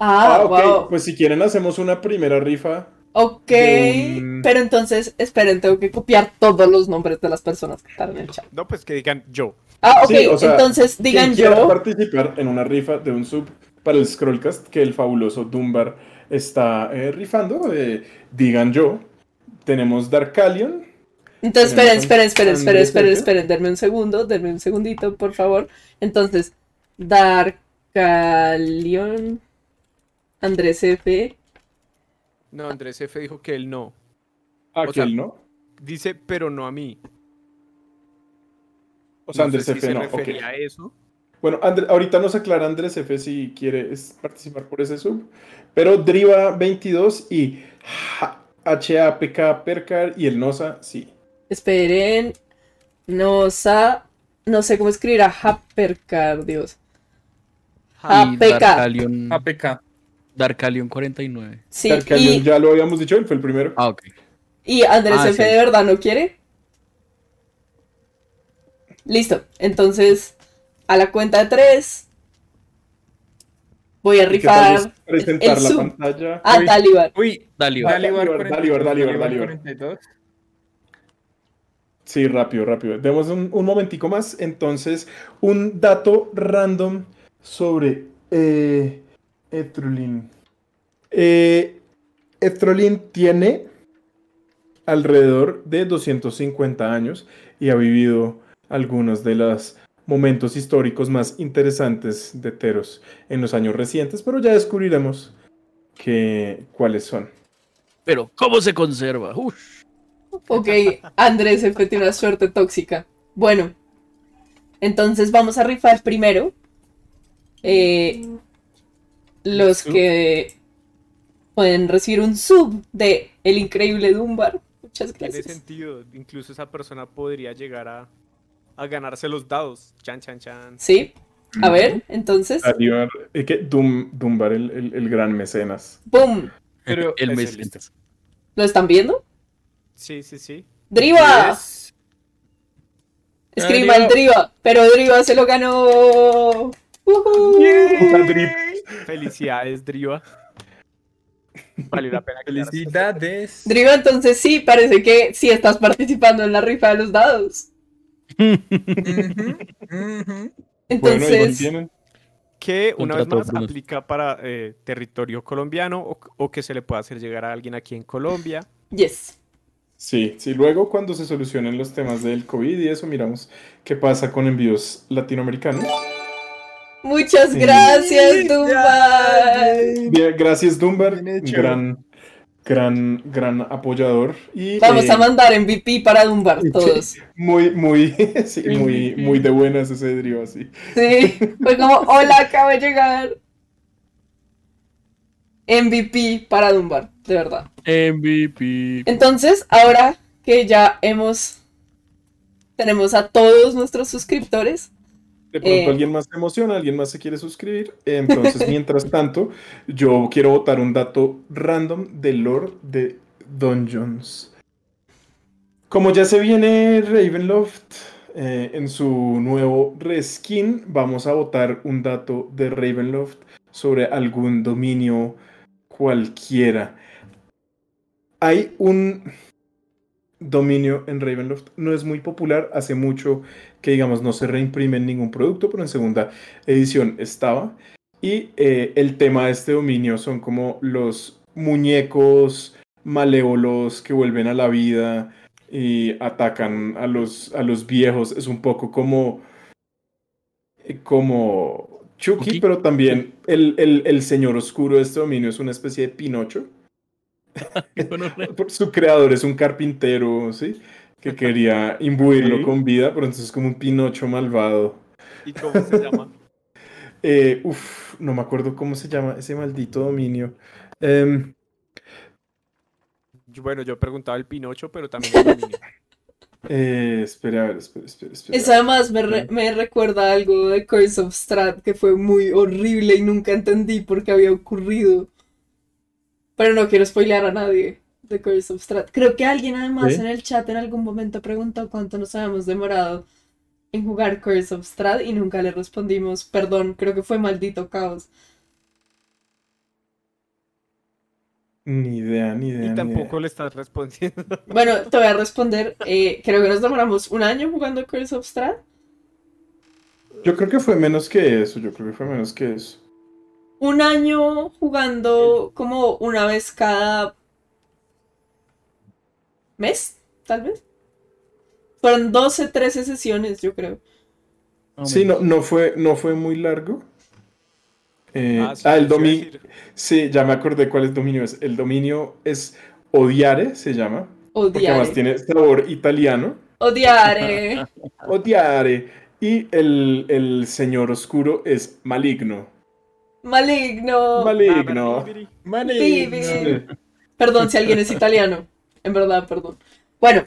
B: Ah,
D: Ah, ok.
B: wow.
D: Pues si quieren hacemos una primera rifa.
B: Ok,
D: un-
B: pero entonces, esperen, tengo que copiar todos los nombres de las personas que están en el chat.
C: No, pues que digan yo.
B: Ah, ok,
D: Sí, o sea,
B: entonces digan
D: Quien
B: yo.
D: participar en una rifa de un sub para el Scrollcast que el fabuloso Dumbar está eh, rifando, eh, digan yo. Tenemos Darkalion.
B: Entonces,
D: tenemos
B: esperen, esperen, esperen, esperen, esperen, esperen, denme un segundo, denme un segundito, por favor. Entonces, Darkalion, Andrés F.
C: No, Andrés F dijo que él no.
D: Aquel,
C: sea,
D: ¿no?
C: Dice, pero no a mí.
D: O sea,
C: No
D: Andrés F
C: se
D: no. ok.
C: refería a eso.
D: Bueno, Andr- ahorita nos aclara Andrés F si quiere participar por ese sub. Pero Driva 22 y H- HAPK Percar y el Nosa, sí.
B: Esperen, Nosa, no sé cómo escribir a Hapercar, Dios.
E: y
B: APK.
E: Darkalion,
F: APK.
E: Darkalion 49.
B: Sí,
D: Darkalion,
B: y,
D: ya lo habíamos dicho, él fue el primero.
E: Ah, ok.
B: y Andrés
E: Ah,
B: F
E: sí.
B: de verdad no quiere. Listo, entonces, a la cuenta de tres, voy a
D: ¿Y qué tal es
B: rifar
D: presentar
B: el
D: la
B: sub.
D: pantalla.
B: a
F: Uy.
B: Dalibar.
F: Uy,
E: Dalibar.
F: Dalibar
D: Dalibar,
F: 42,
D: Dalibar, Dalibar.
F: 42.
D: Sí, rápido, rápido. Demos un, un momentico más. Entonces, un dato random sobre eh, Etrulin. Eh, Etrulin tiene alrededor de 250 años y ha vivido algunos de los momentos históricos más interesantes de Teros en los años recientes, pero ya descubriremos que, cuáles son.
E: Pero, ¿cómo se conserva? Uf.
B: Ok, Andrés F tiene una suerte tóxica. Bueno, entonces vamos a rifar primero. eh, los
C: Sub.
B: que pueden recibir un sub de El Increíble Dumbar. Muchas
C: Tiene
B: gracias.
C: sentido. Incluso esa persona podría llegar a, a ganarse los dados. Chan, chan, chan.
B: Sí. A ver, entonces,
D: Dalibar, eh, que Dum- Dumbar, el, el- el gran mecenas.
B: ¡pum!
C: Pero
E: el
C: listo.
B: ¿Lo están viendo?
C: Sí, sí, sí.
B: ¡Driva!
F: Driva.
B: mal Driva, pero Driva se lo ganó.
D: Puta drip. <laughs>
C: Felicidades, Driva. Vale la pena
F: Felicidades.
B: Driva, entonces sí, parece que sí estás participando en la rifa de los dados.
D: Bueno, ahí lo
B: Entonces,
D: tienen.
C: Que una vez más
E: Bruno.
C: aplica para eh, territorio colombiano o, o que se le pueda hacer llegar a alguien aquí en Colombia.
B: yes.
D: Sí, sí, luego cuando se solucionen los temas del COVID y eso, miramos qué pasa con envíos latinoamericanos.
B: Muchas
D: Sí.
B: gracias, Dumbar.
D: Bien, gracias Dumbar, gran, gran, gran apoyador. Y,
B: Vamos
D: eh,
B: a mandar MVP para Dumbar todos.
D: Muy, muy, <laughs> sí, muy, muy de buenas ese drío así.
B: Sí, fue como, <laughs> hola, acabo de llegar. MVP para Dumbar, de verdad.
E: MVP.
B: Entonces, ahora que ya hemos, tenemos a todos nuestros suscriptores,
D: De pronto
B: Eh.
D: alguien más se emociona, alguien más se quiere suscribir. Entonces, <laughs> mientras tanto, yo quiero botar un dato random de Lord de Dungeons. Como ya se viene Ravenloft eh, en su nuevo reskin, vamos a botar un dato de Ravenloft sobre algún dominio cualquiera. Hay un dominio en Ravenloft, no es muy popular, hace mucho que digamos no se reimprime en ningún producto, pero en segunda edición estaba. Y eh, el tema de este dominio son como los muñecos malévolos que vuelven a la vida y atacan a los, a los viejos. Es un poco como, eh, como Chucky, pero también el, el, el señor oscuro de este dominio es una especie de Pinocho. <laughs> <laughs> Su creador es un carpintero, ¿sí? Que quería imbuirlo con vida, pero entonces es como un Pinocho malvado.
C: ¿Y cómo se llama? <laughs>
D: Eh, uf, no me acuerdo cómo se llama ese maldito dominio. Em,
C: Bueno, yo preguntaba el Pinocho, pero también el dominio. <laughs>
D: eh, espera, a ver, espera, espera, espera.
B: Eso además me, re- me recuerda algo de Curse of Strahd que fue muy horrible y nunca entendí por qué había ocurrido. Pero no quiero spoilear a nadie de Curse of Strahd. Creo que alguien además
D: ¿Sí?
B: en el chat en algún momento preguntó cuánto nos habíamos demorado en jugar Curse of Strahd y nunca le respondimos. Perdón, creo que fue maldito caos.
D: Ni idea, ni idea.
C: Y
D: ni
C: tampoco
D: idea.
C: le estás respondiendo. <laughs>
B: Bueno, te voy a responder. eh, creo que nos demoramos un año jugando Curse of Strahd.
D: Yo creo que fue menos que eso, yo creo que fue menos que eso.
B: un año jugando como una vez cada mes, tal vez. Fueron 12, 13 sesiones, yo creo.
D: Sí, no, no fue, no fue muy largo. Eh,
C: Ah,
D: ah,
C: sí,
D: el
C: eso iba a
D: dominio. Sí, ya me acordé cuál es el dominio. Es. El dominio es Odiare, se llama. Porque además
B: Odiare.
D: tiene sabor italiano.
B: Odiare. <laughs>
D: Odiare. Y el, el señor oscuro es maligno.
B: Maligno.
D: Maligno.
B: Vivi. Perdón si alguien es italiano. En verdad, perdón. Bueno,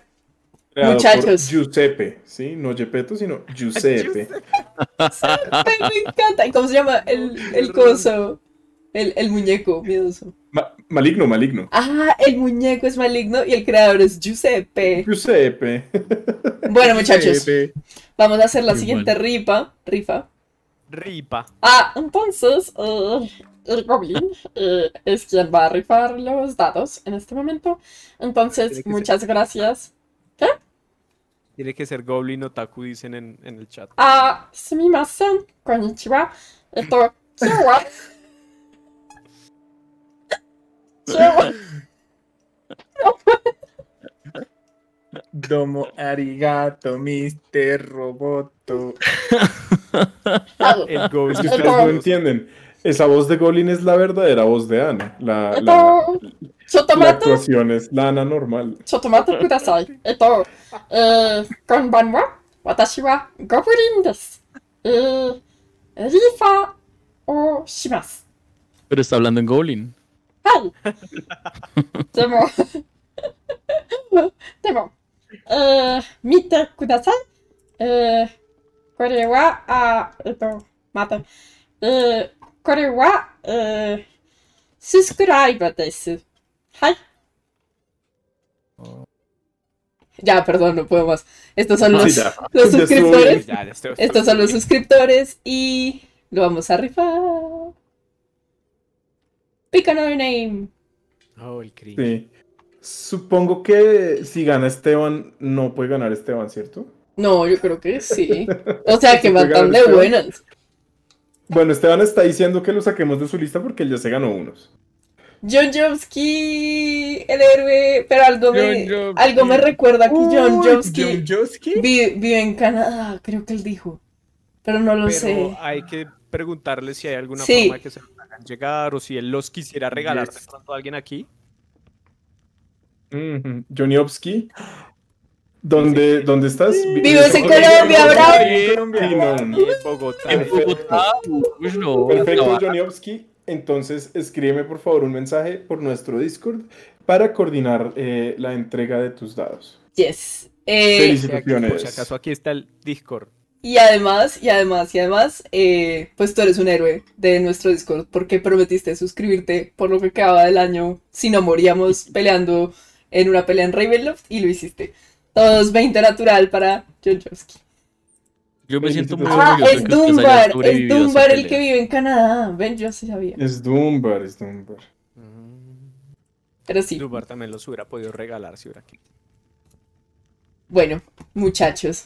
D: Creado por
B: Muchachos.
D: Giuseppe, ¿sí? No Gepetto, sino <laughs> Giuseppe.
B: me, me encanta. ¿Y cómo se llama? El, el coso. El, el muñeco miedoso.
D: Ma- maligno, maligno.
B: Ah, el muñeco es maligno y el creador es Giuseppe.
D: Giuseppe. <laughs>
B: Bueno, muchachos, vamos a hacer la
E: Muy
B: siguiente rifa. Rifa.
C: Ripa.
B: Ah, entonces, eh, el Goblin eh, es quien va a rifar los dados en este momento. Entonces, muchas gracias.
C: Tiene que ser Goblin Otaku, dicen en, en el chat.
B: Ah, sumimasen, konnichiwa. Esto, kiwa. Kiwa. <laughs>
F: Domo arigato, Mr. Roboto. <laughs>
C: El Goblin.
D: Es que ustedes no entienden. Esa voz de Golin es la verdadera voz de Ana. La, la, la actuación es la Ana normal.
B: Chotomato kudasai. Eto, eh, konbanwa, watashi wa Goblin desu. Eh, rifa o shimasu.
E: Pero está hablando en Goblin.
B: ¡Ay! Demo. Demo. Eh, mite kudasai. Eh, kore wa, ah, eto, mate. Eh, これは、えー、サスクライブです。はい。Ya, perdón, no puedo más. Estos son
D: ah,
B: los,
D: los
B: suscriptores. Estos son los suscriptores y lo vamos a rifar. Pick another name.
C: Oh, el cringe.
D: Supongo que si gana Esteban, no puede ganar Esteban, ¿cierto?
B: No, yo creo que sí. O sea, <laughs> que
D: si
B: van tan de buenas.
D: Bueno, Esteban está diciendo que lo saquemos de su lista porque él ya se ganó unos.
B: John Jovsky, el héroe, pero algo me, algo me recuerda que John vi- vive en Canadá, creo que él dijo. Pero no lo
C: Pero
B: sé.
C: hay que preguntarle si hay alguna
B: Sí.
C: forma que se hagan llegar o si él los quisiera regalar de
D: Yes.
C: pronto a alguien aquí.
D: Ujú. ¿Dónde, ¿Dónde estás? Vi-
B: Vives en Colombia, bravo.
D: en Colombia. Sí, no, no.
C: Y en Bogotá.
E: En.
D: Perfecto,
E: no.
D: Joniowski. Entonces, escríbeme por favor un mensaje por nuestro Discord para coordinar eh, la entrega de tus dados.
B: Yes. Eh,
C: Sí,
D: Felicitaciones.
C: por si acaso aquí está el Discord.
B: Y además, y además, y además, eh, pues tú eres un héroe de nuestro Discord porque prometiste suscribirte por lo que quedaba del año si no moríamos peleando en una pelea en Ravenloft y lo hiciste. Todos 20 natural para John Jowski.
E: Yo me siento muy
B: Ah,
E: orgulloso
B: es
E: que
B: Dunbar, es Dunbar el que vive en Canadá. Ven, yo sí sabía.
D: Es Dunbar, es Dunbar.
B: Pero sí,
C: Dubar también los hubiera podido regalar si hubiera querido.
B: bueno, muchachos.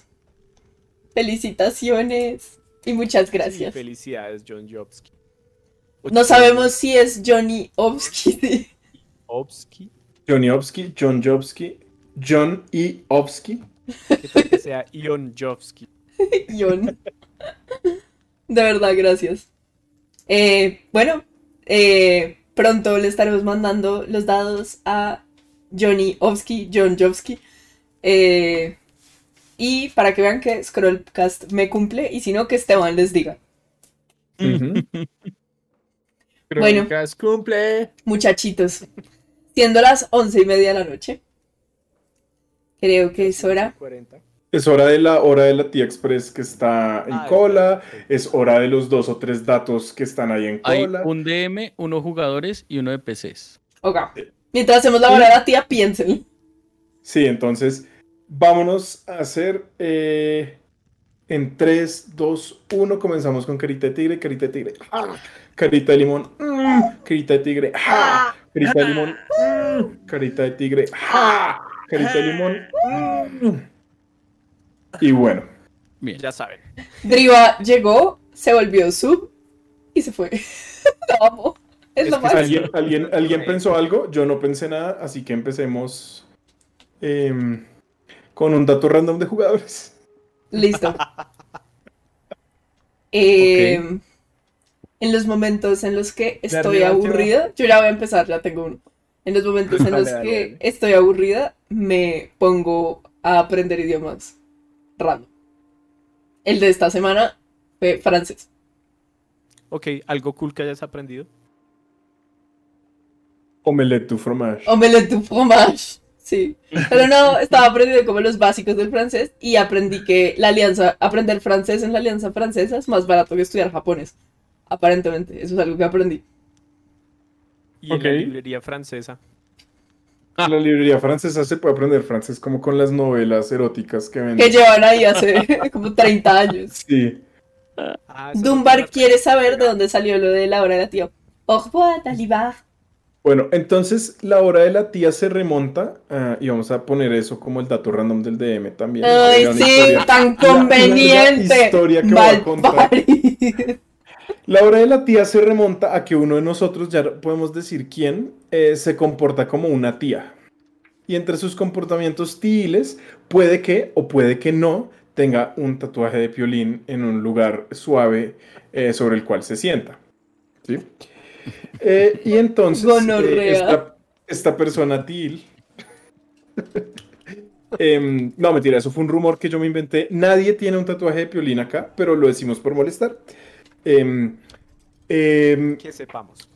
B: Felicitaciones y muchas
C: Sí,
B: gracias.
C: felicidades, John Jobski.
B: No sabemos si es Johnny Obsky.
C: Jobski.
D: Johnny Obsky, John Jobsky, John E. Obsky.
C: Que tal que sea Ion Jobski. <laughs>
B: John. De verdad, gracias. Eh, bueno, eh, pronto le estaremos mandando los dados a Johnny Obsky, John Jobsky. Eh, y para que vean que Scrollcast me cumple y si no, que Esteban les diga.
D: Ujú.
B: Bueno.
C: Crónicas cumple.
B: Muchachitos, siendo las once y media de la noche, creo que es hora.
C: 40.
D: Es hora de la hora de la tía Express que está en
C: Ah,
D: cola.
C: verdad.
D: Es hora de los dos o tres datos que están ahí en
E: Hay
D: cola.
E: un DM, uno jugadores y uno de PCs.
B: Ok. Mientras hacemos la hora de la tía, piensen.
D: Sí, entonces vámonos a hacer eh, en 3, 2, 1. Comenzamos con carita de tigre, carita de tigre. ¡ah! Carita de limón. mm, Carita de tigre. ¡ah! Carita de limón. mm, Carita de tigre. ¡ah! Carita de limón. Y bueno,
E: Bien.
C: Ya saben.
B: Driva llegó, se volvió sub y se fue. <laughs> Lo amo. Es,
C: Es
B: lo más.
D: ¿alguien, alguien, ¿alguien pensó algo? Yo no pensé nada, así que empecemos em, con un dato random de jugadores.
B: Listo. <laughs> Eh, En los momentos en los que estoy aburrida, yo ya voy a empezar, ya tengo uno. En los momentos en
F: Dale,
B: los
F: dale,
B: que
F: dale.
B: estoy aburrida, me pongo a aprender idiomas random. El de esta semana fue francés.
C: Ok, algo cool que hayas aprendido.
D: Omelette du fromage.
B: Omelette du fromage. Sí. <laughs> Pero no, estaba aprendiendo como los básicos del francés y aprendí que la alianza, aprender francés en la alianza francesa es más barato que estudiar japonés. Aparentemente, eso es algo que aprendí.
C: Y en la librería francesa.
D: En <laughs> la librería francesa se puede aprender francés como con las novelas eróticas que
B: Que
D: venden.
B: llevan ahí hace <laughs> como 30 años.
D: Sí.
C: Ah,
B: Dunbar quiere saber de dónde salió lo de la hora de la tía. Au revoir.
D: Bueno, entonces la hora de la tía se remonta ah, y vamos a poner eso como el dato random del DM también.
B: Ay, sí,
D: historia-
B: tan
D: la- la
B: conveniente.
D: historia que voy a contar. La hora de la tía se remonta a que uno de nosotros, ya podemos decir quién, eh, se comporta como una tía. Y entre sus comportamientos tiles, puede que o puede que no tenga un tatuaje de piolín en un lugar suave eh, sobre el cual se sienta. ¿Sí? Eh, y entonces, esta, esta persona til. <laughs> Em, no, mentira, eso fue un rumor que yo me inventé. Nadie tiene un tatuaje de piolín acá, pero lo decimos por molestar. Em, em,
C: Que sepamos.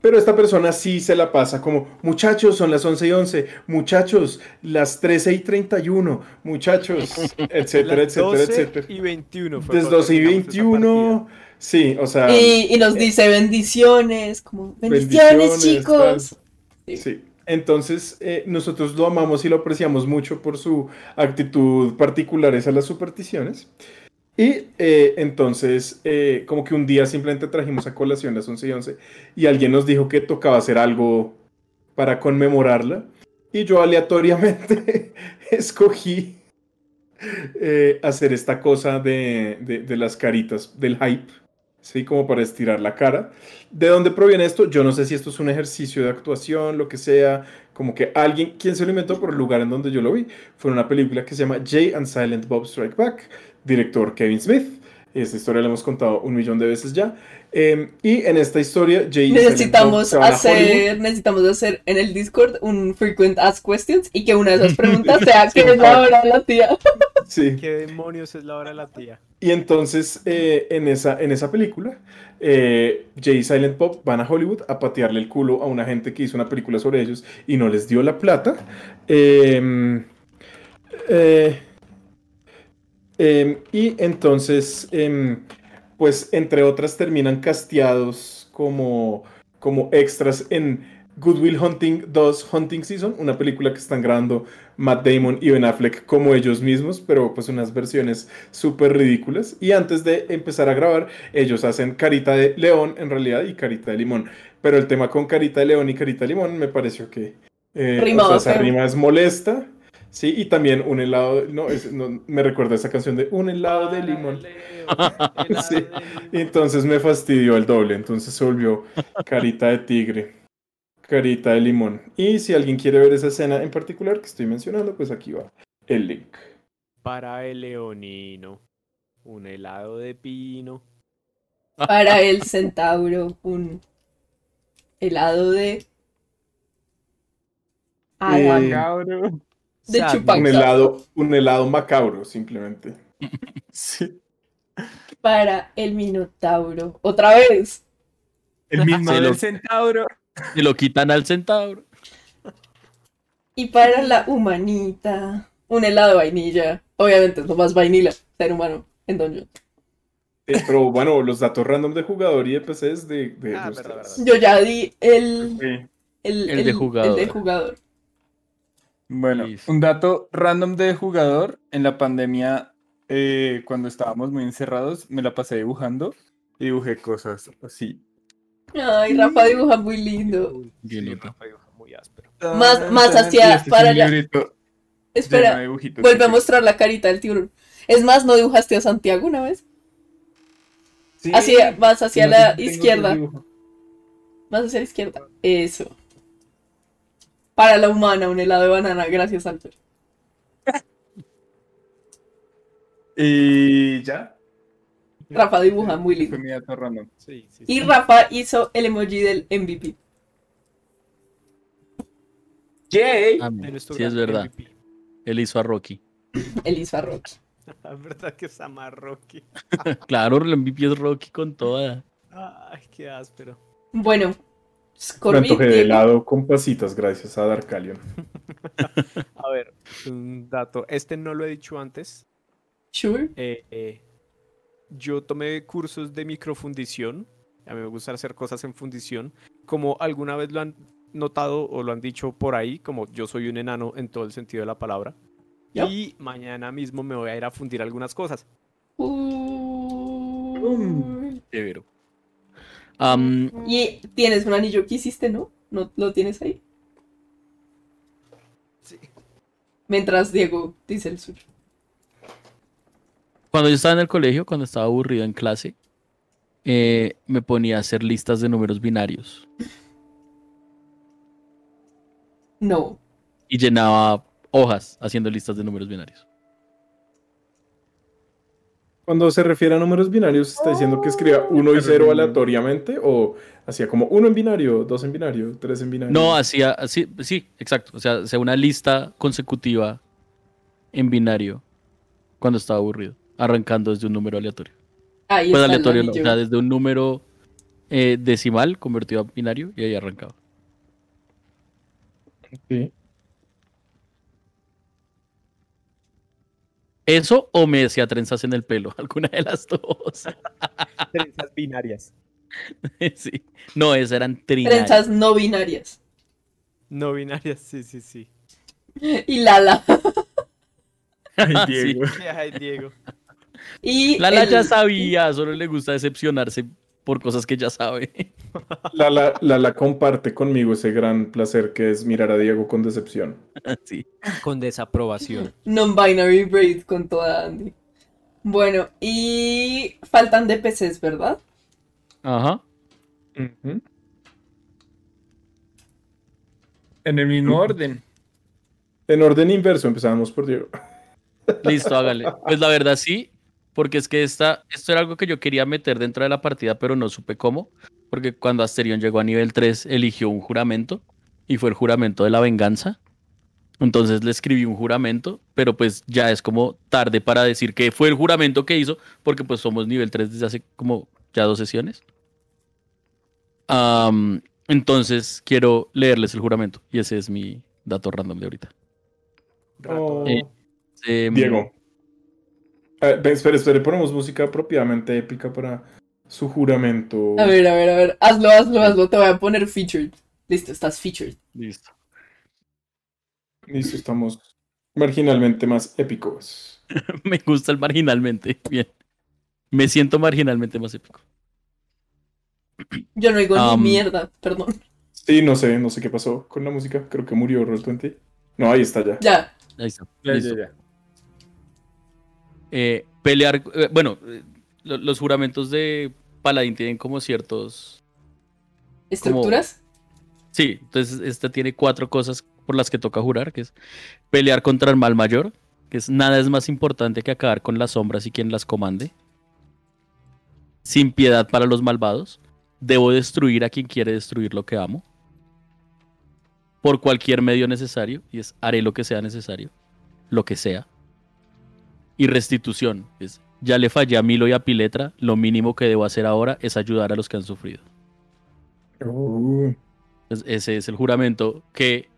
D: pero esta persona sí se la pasa como, muchachos, son las 11 y 11, muchachos, las 13 y 31, muchachos, etcétera, <laughs>
C: Las
D: etcétera,
C: 12
D: etcétera.
C: y 21 fue
D: Desde
C: cuando
D: 12 y
C: terminamos esa
D: 21, sí, o sea,
B: Y, y nos dice bendiciones, como bendiciones,
D: bendiciones,
B: chicos. Sí.
D: Sí. Entonces, eh, nosotros lo amamos y lo apreciamos mucho por su actitud particulares a las supersticiones. Y eh, entonces, eh, como que un día simplemente trajimos a colación las 11 y 11 y alguien nos dijo que tocaba hacer algo para conmemorarla. Y yo aleatoriamente <laughs> escogí eh, hacer esta cosa de, de- de las caritas, del hype, ¿sí? Como para estirar la cara. ¿De dónde proviene esto? Yo no sé si esto es un ejercicio de actuación, lo que sea, como que alguien, quien se lo inventó por el lugar en donde yo lo vi, fue una película que se llama Jay and Silent Bob Strike Back, director Kevin Smith. Esta historia la hemos contado un millón de veces ya. Eh, y en esta historia, Jay
B: Necesitamos hacer, necesitamos hacer en el Discord un frequent ask questions y que una de esas <laughs> preguntas sea
D: Sí,
B: ¿qué es la hora de la tía? <laughs>
D: Sí.
C: ¿Qué demonios es la hora de la tía?
D: Y entonces, eh, en, esa, en esa película, eh, Jay y Silent Bob van a Hollywood a patearle el culo a una gente que hizo una película sobre ellos y no les dio la plata. Eh, eh, Em, y entonces, em, pues entre otras terminan casteados como, como extras en Good Will Hunting 2 Hunting Season, una película que están grabando Matt Damon y Ben Affleck como ellos mismos, pero pues unas versiones súper ridículas. Y antes de empezar a grabar, ellos hacen carita de león en realidad y carita de limón. Pero el tema con carita de león y carita de limón me pareció que eh, o
B: Rimaba
D: sea, esa rima es molesta. Sí, y también un helado, no, es- no, me recuerda esa canción de un helado de limón. <laughs> Sí. Entonces me fastidió el doble, entonces se volvió carita de tigre, carita de limón. Y si alguien quiere ver esa escena en particular que estoy mencionando, pues aquí va el link.
C: Para el leonino, un helado de pino.
B: Para el centauro, un helado de. Hada.
D: Eh,
F: Cabrón.
B: De
C: Sad.
D: Un helado, un helado macabro, simplemente. <laughs> Sí.
B: Para el minotauro. Otra vez.
F: El mismo
E: Se lo-
F: del centauro.
E: Y lo quitan al centauro.
B: Y para la humanita, un helado de vainilla. Obviamente es lo más vainilla, ser humano, en Dungeon.
D: Eh, pero bueno, los datos random de jugador y de PCs de, de
C: Ah,
D: los
C: verdad,
D: tres.
C: verdad.
B: Yo ya di el,
F: Sí.
B: el,
E: El de jugador.
B: el de jugador.
F: Bueno,
E: Listo.
F: un dato random de jugador. En la pandemia, eh, cuando estábamos muy encerrados, me la pasé dibujando y dibujé cosas así.
B: Ay, Rafa dibuja muy lindo.
E: Bien
C: sí. Rafa dibuja muy áspero.
B: Más- más
F: Ah,
B: hacia-
F: este es
B: para allá. Espera, vuelve a mostrar la carita del tiburón. Es más, ¿no dibujaste a Santiago una vez?
F: Sí,
B: Hacia, más hacia
F: no
B: la izquierda. Más hacia la izquierda. Eso. Para la humana, un helado de banana, gracias, Alper.
F: Y ya.
B: Rafa dibuja muy lindo.
C: Sí, sí,
B: Y. Rafa hizo el emoji del MVP.
F: Yay.
E: Ah, sí, es verdad.
C: MVP.
E: Él hizo a Rocky.
B: El hizo a Rocky. <laughs>
C: La verdad que es Rocky. <laughs>
E: Claro, el MVP es Rocky con toda.
C: Ay, qué áspero.
B: Bueno,
D: Me antojé de helado con pasitas gracias a Darkalion. <laughs>
C: A ver, un dato. Este no lo he dicho antes.
B: Sure.
C: Eh, eh, yo tomé cursos de microfundición. A mí me gusta hacer cosas en fundición. Como alguna vez lo han notado o lo han dicho por ahí, como yo soy un enano en todo el sentido de la palabra. Y mañana mismo me voy a ir a fundir algunas cosas.
B: Uy.
E: Severo.
B: Y tienes un anillo que hiciste, ¿no? ¿No lo tienes ahí?
C: Sí.
B: Mientras Diego dice el suyo.
E: cuando yo estaba en el colegio, cuando estaba aburrido en clase, eh, me ponía a hacer listas de números binarios
B: No.
E: y llenaba hojas haciendo listas de números binarios.
D: Cuando se refiere a números binarios, ¿está diciendo que escriba 1 y 0 aleatoriamente? ¿O hacía como 1 en binario, 2 en binario, 3 en binario?
E: No, hacía así, sí, exacto. O sea, hacía una lista consecutiva en binario cuando estaba aburrido, arrancando desde un número aleatorio.
B: Ahí
E: Pues
B: está el
E: aleatorio, no, o sea, desde un número eh, decimal convertido a binario y ahí arrancaba.
D: Sí.
E: Eso o me hacía trenzas en el pelo, <laughs> alguna de las dos. <laughs>
C: Trenzas binarias. <laughs>
E: sí. No, esas eran trinarias.
B: Trenzas no binarias.
C: No binarias, sí, sí, sí.
B: Y Lala.
F: Ay,
E: Sí.
F: Diego.
C: Ay, Diego.
B: Y
E: Lala
B: el-
E: ya sabía, solo le gusta decepcionarse por cosas que ya sabe. <laughs>
D: Lala, Lala comparte conmigo ese gran placer que es mirar a Diego con decepción. <laughs>
E: sí.
C: Con desaprobación.
B: Non-binary braid con toda Andy. Bueno, y faltan DPCs, ¿verdad?
E: Ajá.
D: Ujú.
F: En el mismo orden.
D: En orden inverso, empezamos por Diego.
E: Listo, hágale. Pues la verdad sí, porque es que esta, esto era algo que yo quería meter dentro de la partida, pero no supe cómo. Porque cuando Asterion llegó a nivel 3, eligió un juramento y fue el juramento de la venganza. Entonces le escribí un juramento, pero pues ya es como tarde para decir que fue el juramento que hizo, porque pues somos nivel 3 desde hace como ya dos sesiones. Entonces quiero leerles el juramento y ese es mi dato random de ahorita.
D: Oh,
E: Eh, Em,
D: Diego. Eh, ve, espere, espere, ponemos música propiamente épica para su juramento.
B: A ver, a ver, a ver. Hazlo, hazlo, hazlo. Te voy a poner featured. Listo, estás featured.
E: Listo.
D: Listo, estamos marginalmente más épicos. <laughs>
E: Me gusta el marginalmente. Bien. Me siento marginalmente más épico.
B: Yo no digo
E: Am.
B: ni mierda, perdón.
D: Sí, no sé, no sé qué pasó con la música. Creo que murió Roll20. No, ahí está ya.
B: Ya.
E: Ahí está.
F: Ya,
E: Listo.
F: ya, ya.
E: Eh, pelear. eh, bueno, eh, lo- los juramentos de Paladín tienen como ciertos.
B: ¿Estructuras?
E: Sí, entonces esta tiene cuatro cosas por las que toca jurar, que es pelear contra el mal mayor, que es nada es más importante que acabar con las sombras y quien las comande. Sin piedad para los malvados. Debo destruir a quien quiere destruir lo que amo. Por cualquier medio necesario, y es haré lo que sea necesario, lo que sea. Y restitución, es ya le fallé a Milo y a Piletra, lo mínimo que debo hacer ahora es ayudar a los que han sufrido.
D: Uh,
E: ese es el juramento que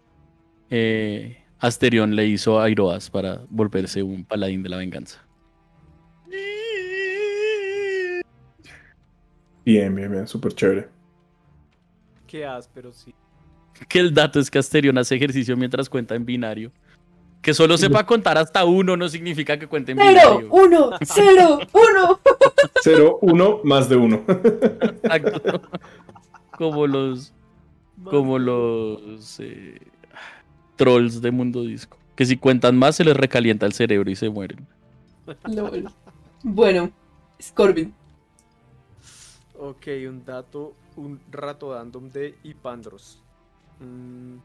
E: eh, Asterión le hizo a Iroas para volverse un paladín de la venganza.
D: bien, bien, bien, súper chévere.
C: Qué áspero, sí.
E: Que el dato es que Asterión hace ejercicio mientras cuenta en binario. Que solo sepa contar hasta uno no significa que cuente en
B: Cero,
E: binario.
B: uno, <laughs> cero, uno.
D: Cero, uno, más de uno.
E: Exacto. Como los. Como los. eh, trolls de Mundo Disco. Que si cuentan más se les recalienta el cerebro y se mueren.
B: Lol. Bueno, Scorbin.
C: Ok, un dato, un rato random de Ipandros. Mm.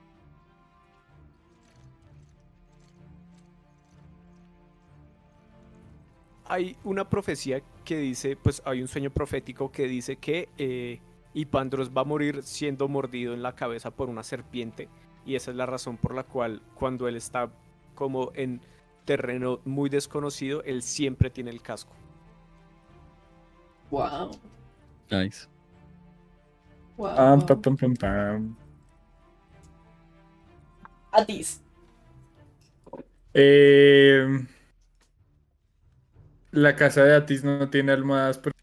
C: Hay una profecía que dice, pues hay un sueño profético que dice que eh, Ipandros va a morir siendo mordido en la cabeza por una serpiente. Y esa es la razón por la cual cuando él está como en terreno muy desconocido, él siempre tiene el casco.
B: Wow.
E: Nice.
B: Wow.
F: Pam, pam, pam, pam, pam.
B: Atis.
F: Eh, la casa de Atis no tiene almohadas por-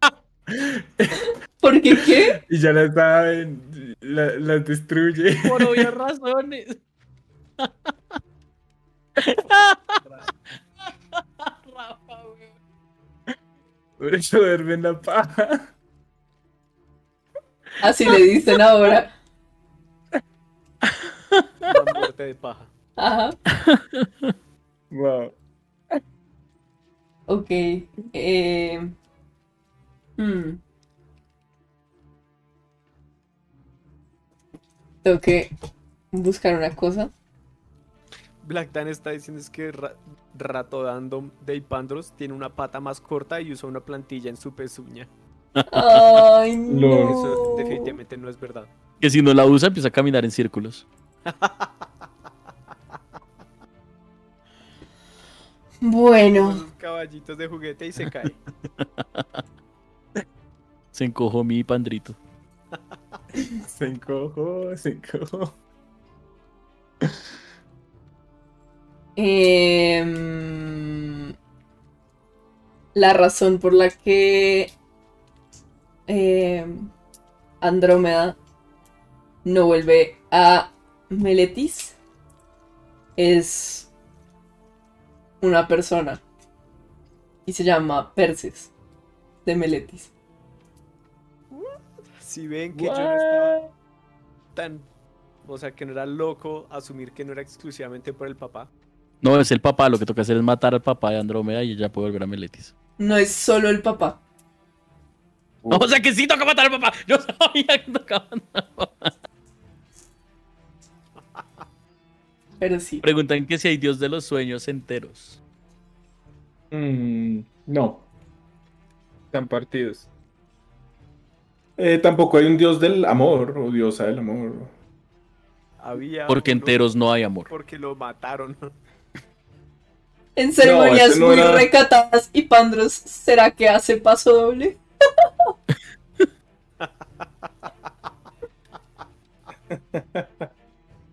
F: <laughs>
B: ¿Por qué qué?
F: y ya las saben, la- las destruye.
E: Por obvias <laughs> razones.
F: Por eso duerme en la paja.
B: Así le dicen ahora.
C: La muerte de paja.
B: Ajá.
F: Wow.
B: Ok. Eh... hmm. Tengo que buscar una cosa.
C: Black Dan está diciendo es que Ra- Rato Random de Ipandros tiene una pata más corta y usa una plantilla en su pezuña.
B: Ay, <laughs> no.
C: Eso definitivamente no es verdad.
E: Que si no la usa empieza a caminar en círculos. <laughs>
B: Bueno,
C: Con sus caballitos de juguete y se <laughs> cae.
E: Se encojó mi pandrito. <laughs>
F: Se encojó, se encojó.
B: em, la razón por la que em, Andrómeda no vuelve a Meletis es una persona y se llama Perses de Meletis.
C: Si ven que yo no estaba tan. O sea, que no era loco asumir que no era exclusivamente por el papá.
E: No, es el papá. Lo que toca hacer es matar al papá de Andrómeda y ella puede volver a Meletis.
B: No es solo el papá.
E: O sea que sí toca matar al papá. Yo sabía que tocaba matar al papá.
B: Pero sí.
E: Preguntan que si hay dios de los sueños enteros.
D: Mm, no.
F: Están partidos.
D: Eh, tampoco hay un dios del amor o diosa del amor.
C: Había.
E: Porque
C: uno
E: enteros no hay amor.
C: Porque lo mataron.
B: En ceremonias
D: no
B: muy
D: era-
B: recatadas y Pandros, ¿será que hace paso doble? <laughs>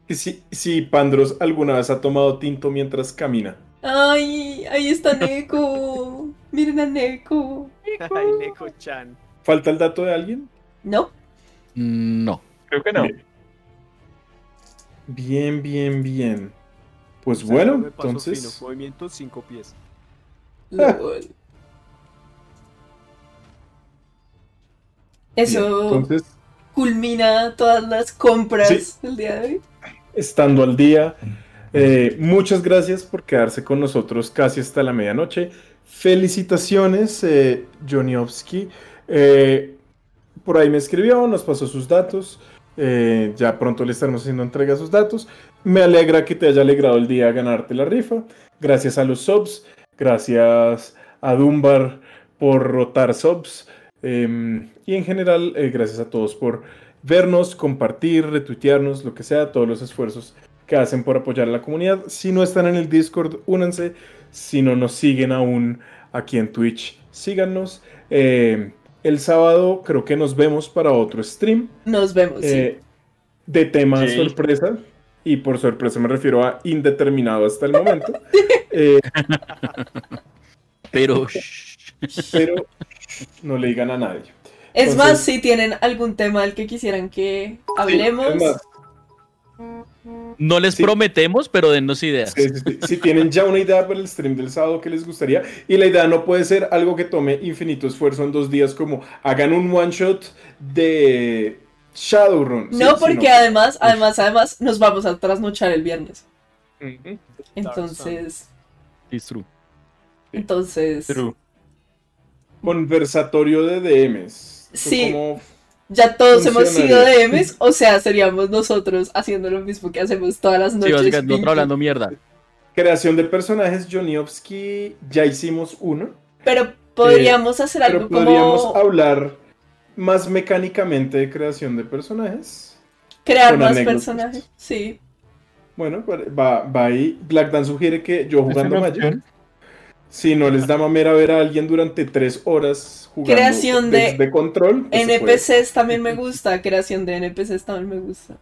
D: Si, si Pandros alguna vez ha tomado tinto mientras camina.
B: Ay, ahí está <laughs> Neko. Miren a Neko.
C: Ay, Neko-chan.
D: ¿Falta el dato de alguien?
B: ¿No?
E: No.
F: Creo que no.
D: Bien, bien, bien. Pues bueno, entonces.
C: fino, Movimiento cinco pies.
B: Lol. <laughs>
D: bien,
B: Eso
D: Entonces,
B: culmina todas las compras
D: Sí.
B: del día de hoy.
D: estando al día, eh, muchas gracias por quedarse con nosotros casi hasta la medianoche. Felicitaciones, eh, Joniowski. Eh, por ahí me escribió, nos pasó sus datos. eh, ya pronto le estaremos haciendo entrega de sus datos. Me alegra que te haya alegrado el día ganarte la rifa. Gracias a los subs. Gracias a Dumbar por rotar subs. Em, y en general, eh, gracias a todos por vernos, compartir, retuitearnos, lo que sea, todos los esfuerzos que hacen por apoyar a la comunidad. Si no están en el Discord, únanse. Si no nos siguen aún aquí en Twitch, síganos. Eh, el sábado creo que nos vemos para otro stream
B: Nos vemos. sí.
D: eh, de tema
F: Sí.
D: sorpresa. Y por sorpresa me refiero a indeterminado hasta el momento. <laughs> Eh,
E: Pero.
D: pero no le digan a nadie.
B: es
D: entonces-
B: más, si tienen algún tema del que quisieran que hablemos,
D: Es más,
E: No les
D: Sí.
E: prometemos, pero dennos ideas.
D: Sí, sí, sí. Si tienen ya una idea para el stream del sábado que les gustaría, y la idea no puede ser algo que tome infinito esfuerzo en dos días, como hagan un one shot de Shadowrun. ¿sí?
B: no porque
D: Sino-
B: además, además, además nos vamos a trasnochar el viernes. Entonces,
E: It's true.
B: entonces,
D: Conversatorio de DMs.
B: Sí.
D: como-
B: ya todos hemos sido. DMs, o sea, seríamos nosotros haciendo lo mismo que hacemos todas las
E: Sí,
B: noches.
E: básicamente,
B: Pinky.
E: nosotros hablando mierda.
D: creación de personajes, Joniowski, ya hicimos uno,
B: Pero podríamos hacer
D: pero
B: algo
D: podríamos
B: como
D: hablar más mecánicamente de creación de personajes.
B: crear más
D: anécdotas.
B: personajes. Sí.
D: Bueno, va, va ahí. Black Dan sugiere que yo
F: ¿Es
D: jugando Magic. Si no les da mamera ver a alguien durante tres horas jugando
B: Creación de
D: control. pues.
B: NPCs <laughs> también me gusta, creación de NPCs también me gusta.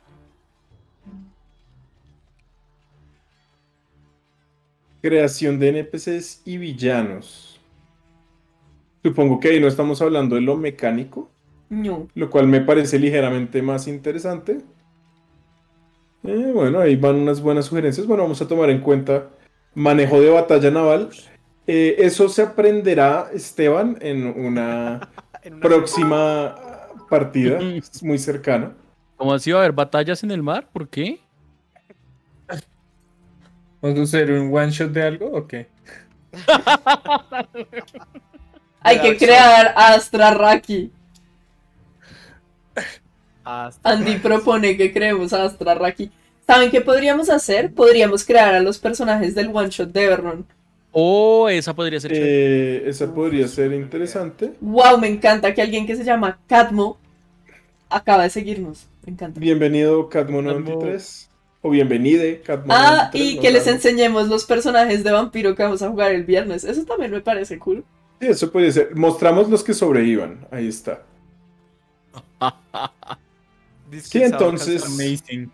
D: Creación de NPCs y villanos. Supongo que ahí no estamos hablando de lo mecánico,
B: No.
D: lo cual me parece ligeramente más interesante. Eh, bueno, ahí van unas buenas sugerencias. Bueno, vamos a tomar en cuenta manejo de batalla naval. Eh, eso se aprenderá, Esteban, en una <laughs>
C: En una-
D: próxima partida <laughs> muy cercana.
E: ¿Cómo así va a haber batallas en el mar? ¿Por qué?
F: ¿Vamos a hacer un one shot de algo o qué? <laughs>
B: Hay que crear a Astra Raki.
C: Hasta-
B: Andy propone que creemos a Astra Raki. ¿Saben qué podríamos hacer? Podríamos crear a los personajes del one shot de Everron.
E: Oh, esa podría ser.
D: Eh, esa podría ser interesante.
B: Wow, me encanta que alguien que se llama Cadmo acaba de seguirnos. Me encanta.
D: Bienvenido, Catmo93. O bienvenide, Catmo93.
B: Ah, y
D: no
B: que les enseñemos los personajes de vampiro que vamos a jugar el viernes. Eso también me parece cool.
D: Sí, eso podría ser. Mostramos los que sobrevivan. Ahí está. <laughs> Sí, entonces-.
F: Amazing.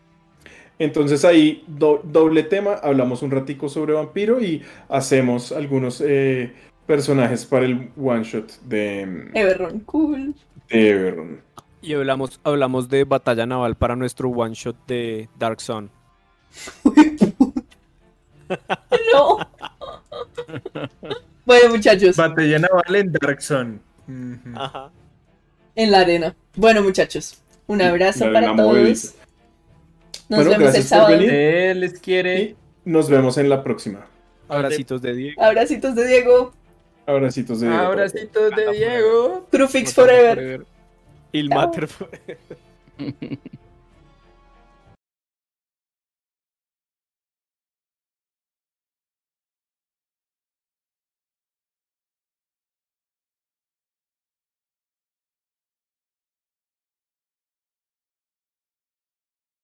D: Entonces ahí do- doble tema, hablamos un ratico sobre vampiro y hacemos algunos eh, personajes para el one shot de,
B: Everron, cool.
D: de Everon.
C: Y hablamos, hablamos de batalla naval para nuestro one shot de Dark Sun. <laughs>
B: No. <laughs> bueno, muchachos,
F: Batalla naval en Dark Zone. Ujú.
C: Ajá.
B: en la arena. Bueno, muchachos, un abrazo para todos.
D: movediza.
B: Nos
D: Bueno,
B: vemos el
D: gracias por
B: sábado.
D: venir.
F: Eh, les quiere.
D: Y nos vemos en la próxima.
C: Abracitos de Diego.
B: Abracitos de Diego.
D: Abracitos de Diego.
F: Abracitos de Diego.
B: Crufix Forever.
C: Il
B: Chao.
C: Matter. <laughs>